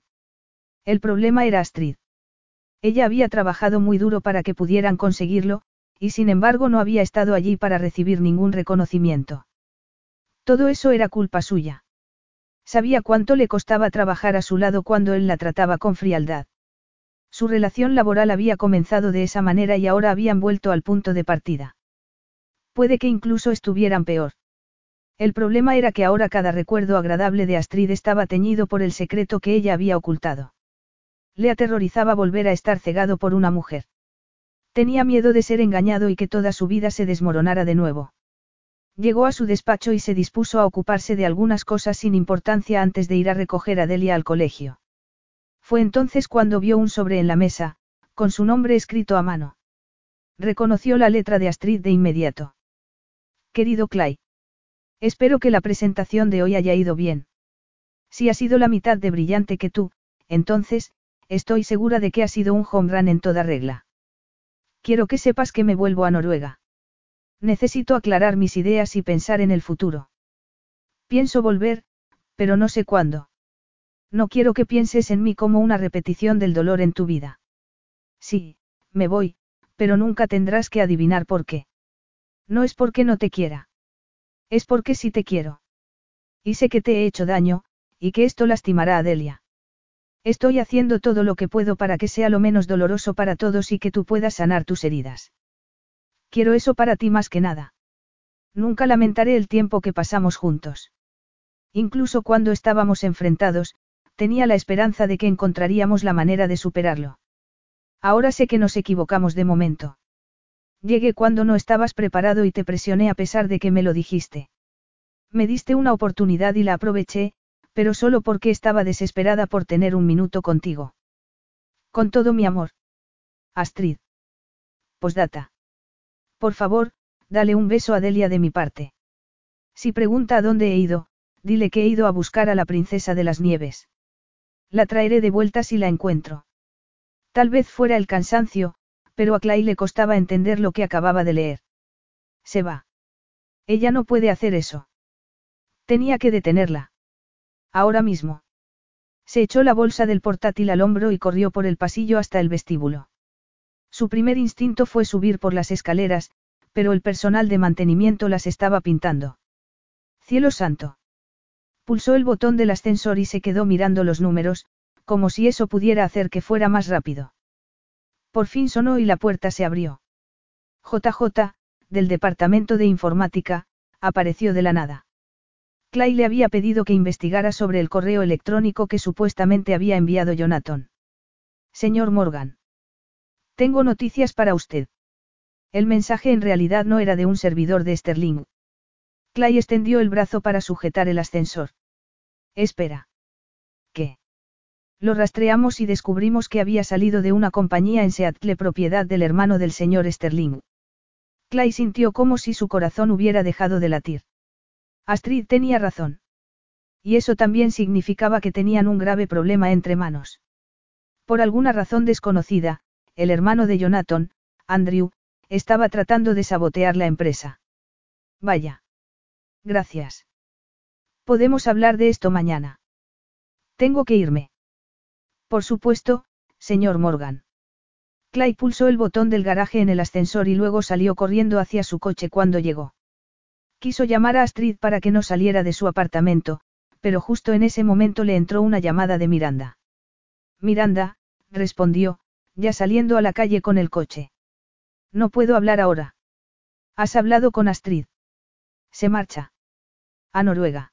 El problema era Astrid. Ella había trabajado muy duro para que pudieran conseguirlo, y sin embargo no había estado allí para recibir ningún reconocimiento. Todo eso era culpa suya. Sabía cuánto le costaba trabajar a su lado cuando él la trataba con frialdad. Su relación laboral había comenzado de esa manera y ahora habían vuelto al punto de partida. Puede que incluso estuvieran peor. El problema era que ahora cada recuerdo agradable de Astrid estaba teñido por el secreto que ella había ocultado. Le aterrorizaba volver a estar cegado por una mujer. Tenía miedo de ser engañado y que toda su vida se desmoronara de nuevo. Llegó a su despacho y se dispuso a ocuparse de algunas cosas sin importancia antes de ir a recoger a Delia al colegio. Fue entonces cuando vio un sobre en la mesa, con su nombre escrito a mano. Reconoció la letra de Astrid de inmediato. Querido Clay. Espero que la presentación de hoy haya ido bien. Si ha sido la mitad de brillante que tú, entonces, estoy segura de que ha sido un home run en toda regla. Quiero que sepas que me vuelvo a Noruega. Necesito aclarar mis ideas y pensar en el futuro. Pienso volver, pero no sé cuándo. No quiero que pienses en mí como una repetición del dolor en tu vida. Sí, me voy, pero nunca tendrás que adivinar por qué. No es porque no te quiera. Es porque sí te quiero. Y sé que te he hecho daño, y que esto lastimará a Delia. Estoy haciendo todo lo que puedo para que sea lo menos doloroso para todos y que tú puedas sanar tus heridas. Quiero eso para ti más que nada. Nunca lamentaré el tiempo que pasamos juntos. Incluso cuando estábamos enfrentados, tenía la esperanza de que encontraríamos la manera de superarlo. Ahora sé que nos equivocamos de momento. Llegué cuando no estabas preparado y te presioné a pesar de que me lo dijiste. Me diste una oportunidad y la aproveché, pero solo porque estaba desesperada por tener un minuto contigo. Con todo mi amor. Astrid. Posdata. Por favor, dale un beso a Delia de mi parte. Si pregunta a dónde he ido, dile que he ido a buscar a la princesa de las nieves. La traeré de vuelta si la encuentro. Tal vez fuera el cansancio, pero a Clay le costaba entender lo que acababa de leer. Se va. Ella no puede hacer eso. Tenía que detenerla. Ahora mismo. Se echó la bolsa del portátil al hombro y corrió por el pasillo hasta el vestíbulo. Su primer instinto fue subir por las escaleras, pero el personal de mantenimiento las estaba pintando. Cielo santo. Pulsó el botón del ascensor y se quedó mirando los números, como si eso pudiera hacer que fuera más rápido. Por fin sonó y la puerta se abrió. JJ, del Departamento de Informática, apareció de la nada. Clay le había pedido que investigara sobre el correo electrónico que supuestamente había enviado Jonathan. Señor Morgan. Tengo noticias para usted. El mensaje en realidad no era de un servidor de Sterling, Clay extendió el brazo para sujetar el ascensor. Espera. Lo rastreamos y descubrimos que había salido de una compañía en Seattle propiedad del hermano del señor Sterling. Clay sintió como si su corazón hubiera dejado de latir. Astrid tenía razón. Y eso también significaba que tenían un grave problema entre manos. Por alguna razón desconocida, el hermano de Jonathan, Andrew, estaba tratando de sabotear la empresa. Vaya. Gracias. Podemos hablar de esto mañana. Tengo que irme. Por supuesto, señor Morgan. Clay pulsó el botón del garaje en el ascensor y luego salió corriendo hacia su coche cuando llegó. Quiso llamar a Astrid para que no saliera de su apartamento, pero justo en ese momento le entró una llamada de Miranda. Miranda, respondió, ya saliendo a la calle con el coche. No puedo hablar ahora. ¿Has hablado con Astrid? Se marcha. A Noruega.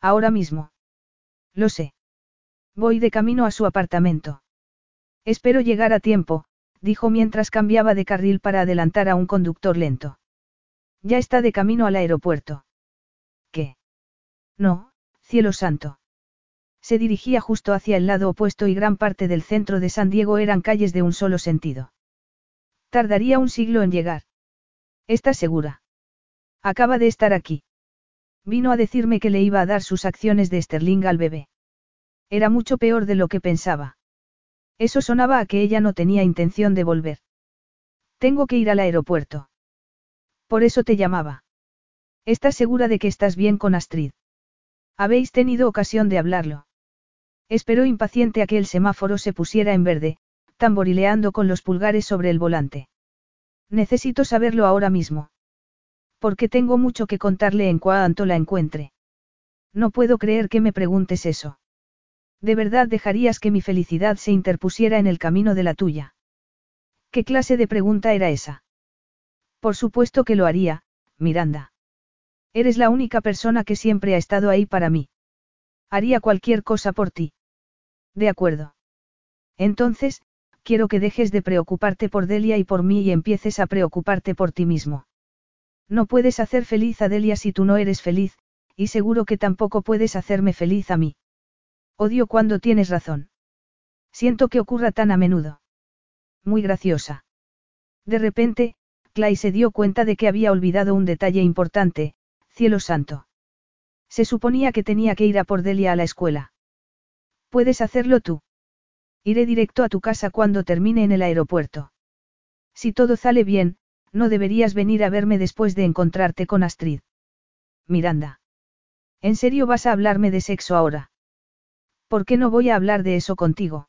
Ahora mismo. Lo sé. Voy de camino a su apartamento. Espero llegar a tiempo, dijo mientras cambiaba de carril para adelantar a un conductor lento. Ya está de camino al aeropuerto. ¿Qué? No, cielo santo. Se dirigía justo hacia el lado opuesto y gran parte del centro de San Diego eran calles de un solo sentido. Tardaría un siglo en llegar. ¿Estás segura? Acaba de estar aquí. Vino a decirme que le iba a dar sus acciones de Sterling al bebé. Era mucho peor de lo que pensaba. Eso sonaba a que ella no tenía intención de volver. Tengo que ir al aeropuerto. Por eso te llamaba. ¿Estás segura de que estás bien con Astrid? Habéis tenido ocasión de hablarlo. Esperó impaciente a que el semáforo se pusiera en verde, tamborileando con los pulgares sobre el volante. Necesito saberlo ahora mismo. Porque tengo mucho que contarle en cuanto la encuentre. No puedo creer que me preguntes eso. ¿De verdad dejarías que mi felicidad se interpusiera en el camino de la tuya? ¿Qué clase de pregunta era esa? Por supuesto que lo haría, Miranda. Eres la única persona que siempre ha estado ahí para mí. Haría cualquier cosa por ti. De acuerdo. Entonces, quiero que dejes de preocuparte por Delia y por mí y empieces a preocuparte por ti mismo. No puedes hacer feliz a Delia si tú no eres feliz, y seguro que tampoco puedes hacerme feliz a mí. Odio cuando tienes razón. Siento que ocurra tan a menudo. Muy graciosa. De repente, Clay se dio cuenta de que había olvidado un detalle importante, cielo santo. Se suponía que tenía que ir a por Delia a la escuela. Puedes hacerlo tú. Iré directo a tu casa cuando termine en el aeropuerto. Si todo sale bien, no deberías venir a verme después de encontrarte con Astrid. Miranda. ¿En serio vas a hablarme de sexo ahora? ¿Por qué no voy a hablar de eso contigo?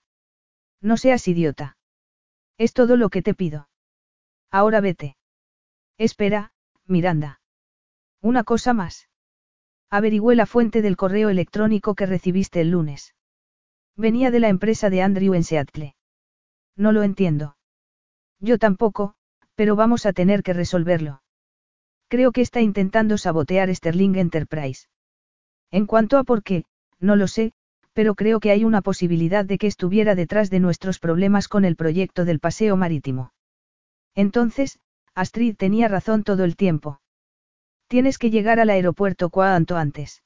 No seas idiota. Es todo lo que te pido. Ahora vete. Espera, Miranda. Una cosa más. Averigüé la fuente del correo electrónico que recibiste el lunes. Venía de la empresa de Andrew en Seattle. No lo entiendo. Yo tampoco, pero vamos a tener que resolverlo. Creo que está intentando sabotear Sterling Enterprise. En cuanto a por qué, no lo sé, pero creo que hay una posibilidad de que estuviera detrás de nuestros problemas con el proyecto del paseo marítimo. Entonces, Astrid tenía razón todo el tiempo. Tienes que llegar al aeropuerto cuanto antes.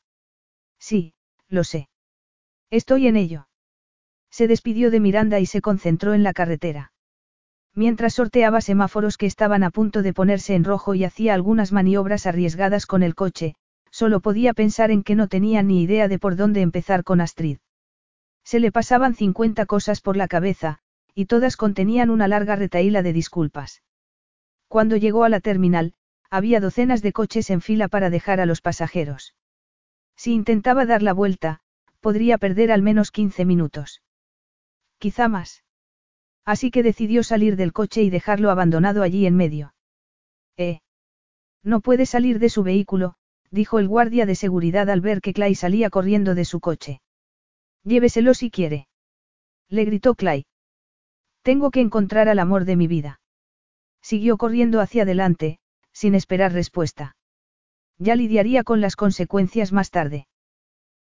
Sí, lo sé. Estoy en ello. Se despidió de Miranda y se concentró en la carretera. Mientras sorteaba semáforos que estaban a punto de ponerse en rojo y hacía algunas maniobras arriesgadas con el coche, solo podía pensar en que no tenía ni idea de por dónde empezar con Astrid. Se le pasaban 50 cosas por la cabeza, y todas contenían una larga retaíla de disculpas. Cuando llegó a la terminal, había docenas de coches en fila para dejar a los pasajeros. Si intentaba dar la vuelta, podría perder al menos 15 minutos. Quizá más. Así que decidió salir del coche y dejarlo abandonado allí en medio. Eh. No puede salir de su vehículo, dijo el guardia de seguridad al ver que Clay salía corriendo de su coche. Lléveselo si quiere. Le gritó Clay. Tengo que encontrar al amor de mi vida. Siguió corriendo hacia adelante, sin esperar respuesta. Ya lidiaría con las consecuencias más tarde.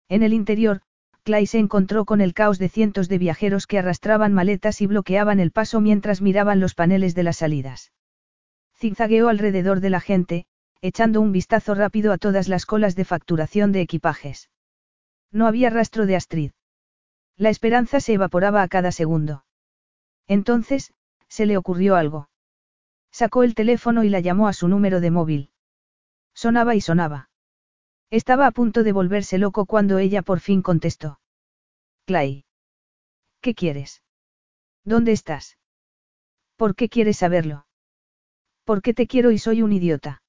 En el interior, Clay se encontró con el caos de cientos de viajeros que arrastraban maletas y bloqueaban el paso mientras miraban los paneles de las salidas. Zigzagueó alrededor de la gente, echando un vistazo rápido a todas las colas de facturación de equipajes. No había rastro de Astrid. La esperanza se evaporaba a cada segundo. Entonces, se le ocurrió algo. Sacó el teléfono y la llamó a su número de móvil. Sonaba y sonaba. Estaba a punto de volverse loco cuando ella por fin contestó. Clay. ¿Qué quieres? ¿Dónde estás? ¿Por qué quieres saberlo? Porque te quiero y soy un idiota.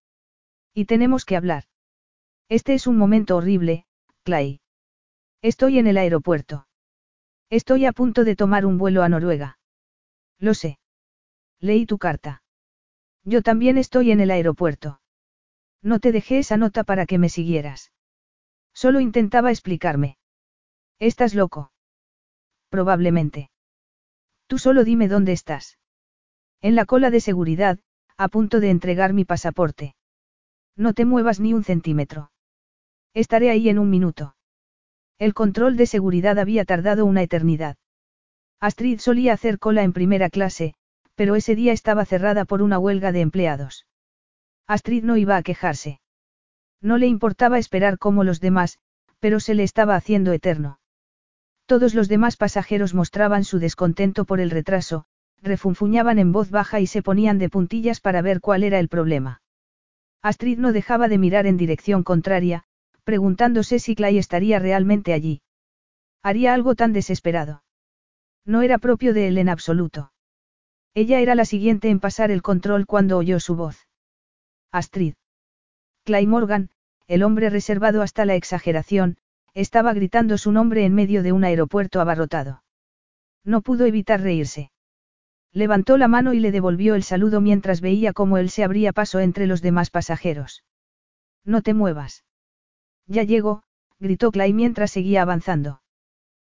Y tenemos que hablar. Este es un momento horrible, Clay. Estoy en el aeropuerto. Estoy a punto de tomar un vuelo a Noruega. Lo sé. Leí tu carta. Yo también estoy en el aeropuerto. No te dejé esa nota para que me siguieras. Solo intentaba explicarme. ¿Estás loco? Probablemente. Tú solo dime dónde estás. En la cola de seguridad, a punto de entregar mi pasaporte. No te muevas ni un centímetro. Estaré ahí en un minuto. El control de seguridad había tardado una eternidad. Astrid solía hacer cola en primera clase, pero ese día estaba cerrada por una huelga de empleados. Astrid no iba a quejarse. No le importaba esperar como los demás, pero se le estaba haciendo eterno. Todos los demás pasajeros mostraban su descontento por el retraso, refunfuñaban en voz baja y se ponían de puntillas para ver cuál era el problema. Astrid no dejaba de mirar en dirección contraria, preguntándose si Clay estaría realmente allí. Haría algo tan desesperado. No era propio de él en absoluto. Ella era la siguiente en pasar el control cuando oyó su voz. Astrid. Clay Morgan, el hombre reservado hasta la exageración, estaba gritando su nombre en medio de un aeropuerto abarrotado. No pudo evitar reírse. Levantó la mano y le devolvió el saludo mientras veía cómo él se abría paso entre los demás pasajeros. No te muevas. Ya llego, gritó Clay mientras seguía avanzando.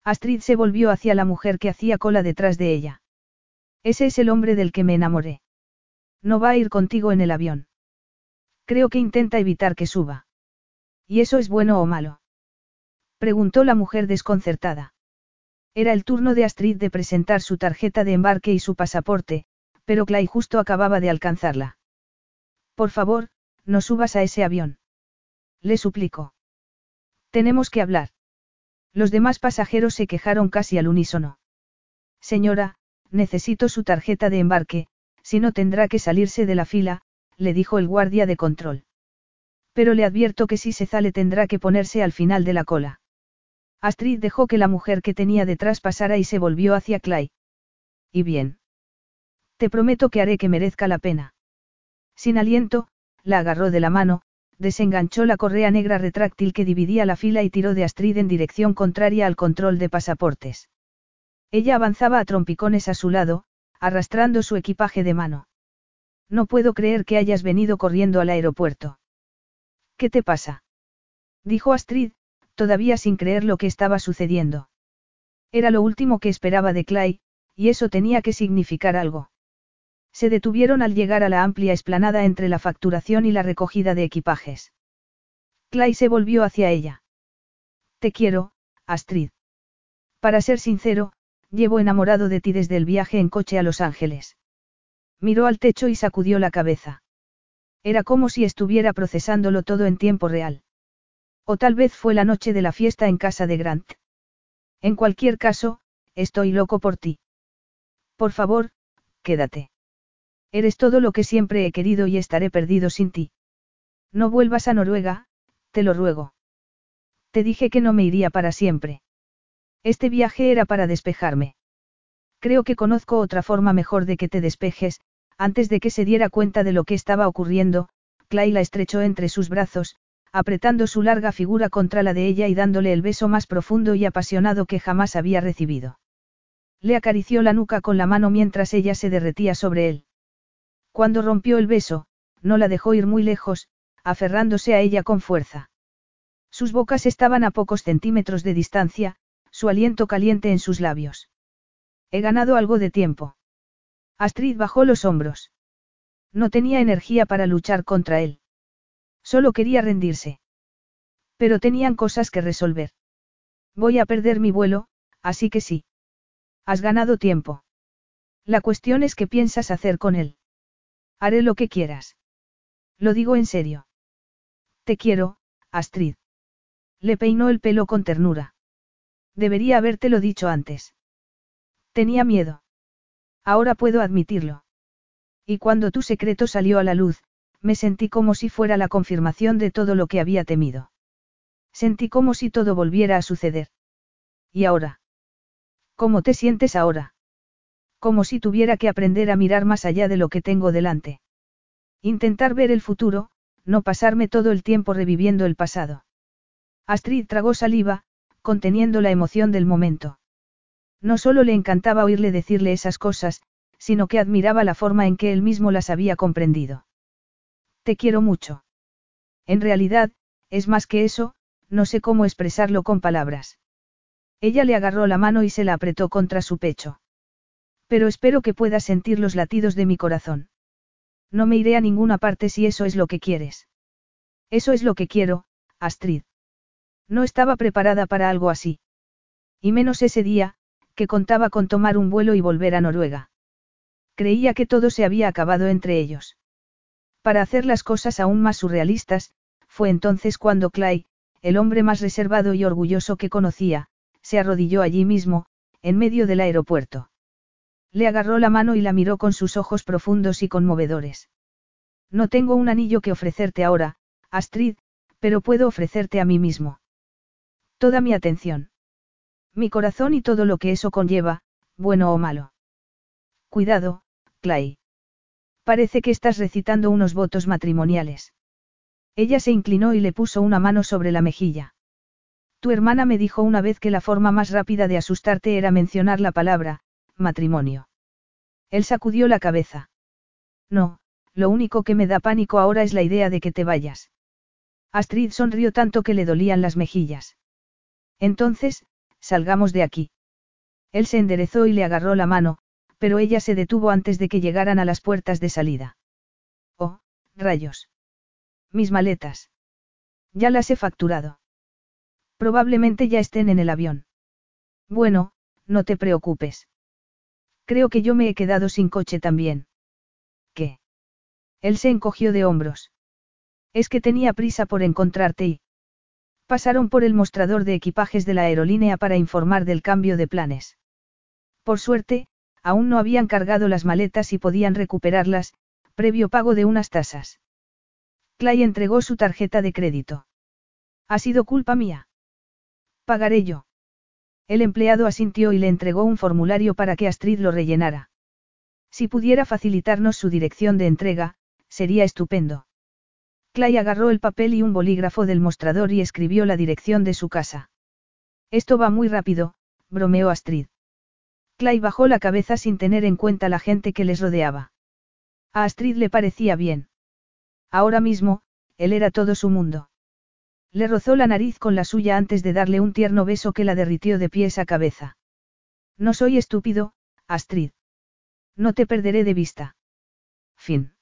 Astrid se volvió hacia la mujer que hacía cola detrás de ella. Ese es el hombre del que me enamoré. No va a ir contigo en el avión. Creo que intenta evitar que suba. ¿Y eso es bueno o malo? Preguntó la mujer desconcertada. Era el turno de Astrid de presentar su tarjeta de embarque y su pasaporte, pero Clay justo acababa de alcanzarla. Por favor, no subas a ese avión. Le suplicó. Tenemos que hablar. Los demás pasajeros se quejaron casi al unísono. Señora, necesito su tarjeta de embarque, si no tendrá que salirse de la fila, le dijo el guardia de control. Pero le advierto que si se sale tendrá que ponerse al final de la cola. Astrid dejó que la mujer que tenía detrás pasara y se volvió hacia Clay. Y bien. Te prometo que haré que merezca la pena. Sin aliento, la agarró de la mano, desenganchó la correa negra retráctil que dividía la fila y tiró de Astrid en dirección contraria al control de pasaportes. Ella avanzaba a trompicones a su lado, arrastrando su equipaje de mano. No puedo creer que hayas venido corriendo al aeropuerto. ¿Qué te pasa? Dijo Astrid, todavía sin creer lo que estaba sucediendo. Era lo último que esperaba de Clay, y eso tenía que significar algo. Se detuvieron al llegar a la amplia esplanada entre la facturación y la recogida de equipajes. Clay se volvió hacia ella. Te quiero, Astrid. Para ser sincero, llevo enamorado de ti desde el viaje en coche a Los Ángeles. Miró al techo y sacudió la cabeza. Era como si estuviera procesándolo todo en tiempo real. O tal vez fue la noche de la fiesta en casa de Grant. En cualquier caso, estoy loco por ti. Por favor, quédate. Eres todo lo que siempre he querido y estaré perdido sin ti. No vuelvas a Noruega, te lo ruego. Te dije que no me iría para siempre. Este viaje era para despejarme. Creo que conozco otra forma mejor de que te despejes, antes de que se diera cuenta de lo que estaba ocurriendo, Clay la estrechó entre sus brazos, apretando su larga figura contra la de ella y dándole el beso más profundo y apasionado que jamás había recibido. Le acarició la nuca con la mano mientras ella se derretía sobre él. Cuando rompió el beso, no la dejó ir muy lejos, aferrándose a ella con fuerza. Sus bocas estaban a pocos centímetros de distancia, su aliento caliente en sus labios. He ganado algo de tiempo. Astrid bajó los hombros. No tenía energía para luchar contra él. Solo quería rendirse. Pero tenían cosas que resolver. Voy a perder mi vuelo, así que sí. Has ganado tiempo. La cuestión es qué piensas hacer con él. Haré lo que quieras. Lo digo en serio. Te quiero, Astrid. Le peinó el pelo con ternura. Debería habértelo dicho antes. Tenía miedo. Ahora puedo admitirlo. Y cuando tu secreto salió a la luz, me sentí como si fuera la confirmación de todo lo que había temido. Sentí como si todo volviera a suceder. ¿Y ahora? ¿Cómo te sientes ahora? Como si tuviera que aprender a mirar más allá de lo que tengo delante. Intentar ver el futuro, no pasarme todo el tiempo reviviendo el pasado. Astrid tragó saliva, conteniendo la emoción del momento. No solo le encantaba oírle decirle esas cosas, sino que admiraba la forma en que él mismo las había comprendido. Te quiero mucho. En realidad, es más que eso, no sé cómo expresarlo con palabras. Ella le agarró la mano y se la apretó contra su pecho. Pero espero que puedas sentir los latidos de mi corazón. No me iré a ninguna parte si eso es lo que quieres. Eso es lo que quiero, Astrid. No estaba preparada para algo así. Y menos ese día, que contaba con tomar un vuelo y volver a Noruega. Creía que todo se había acabado entre ellos. Para hacer las cosas aún más surrealistas, fue entonces cuando Clay, el hombre más reservado y orgulloso que conocía, se arrodilló allí mismo, en medio del aeropuerto. Le agarró la mano y la miró con sus ojos profundos y conmovedores. No tengo un anillo que ofrecerte ahora, Astrid, pero puedo ofrecerte a mí mismo. Toda mi atención. Mi corazón y todo lo que eso conlleva, bueno o malo. Cuidado, Clay. Parece que estás recitando unos votos matrimoniales. Ella se inclinó y le puso una mano sobre la mejilla. Tu hermana me dijo una vez que la forma más rápida de asustarte era mencionar la palabra, matrimonio. Él sacudió la cabeza. No, lo único que me da pánico ahora es la idea de que te vayas. Astrid sonrió tanto que le dolían las mejillas. Entonces, salgamos de aquí. Él se enderezó y le agarró la mano, pero ella se detuvo antes de que llegaran a las puertas de salida. Oh, rayos. Mis maletas. Ya las he facturado. Probablemente ya estén en el avión. Bueno, no te preocupes. Creo que yo me he quedado sin coche también. ¿Qué? Él se encogió de hombros. Es que tenía prisa por encontrarte y... Pasaron por el mostrador de equipajes de la aerolínea para informar del cambio de planes. Por suerte, aún no habían cargado las maletas y podían recuperarlas, previo pago de unas tasas. Clay entregó su tarjeta de crédito. Ha sido culpa mía. Pagaré yo. El empleado asintió y le entregó un formulario para que Astrid lo rellenara. Si pudiera facilitarnos su dirección de entrega, sería estupendo. Clay agarró el papel y un bolígrafo del mostrador y escribió la dirección de su casa. Esto va muy rápido, bromeó Astrid. Clay bajó la cabeza sin tener en cuenta la gente que les rodeaba. A Astrid le parecía bien. Ahora mismo, él era todo su mundo. Le rozó la nariz con la suya antes de darle un tierno beso que la derritió de pies a cabeza. No soy estúpido, Astrid. No te perderé de vista. Fin.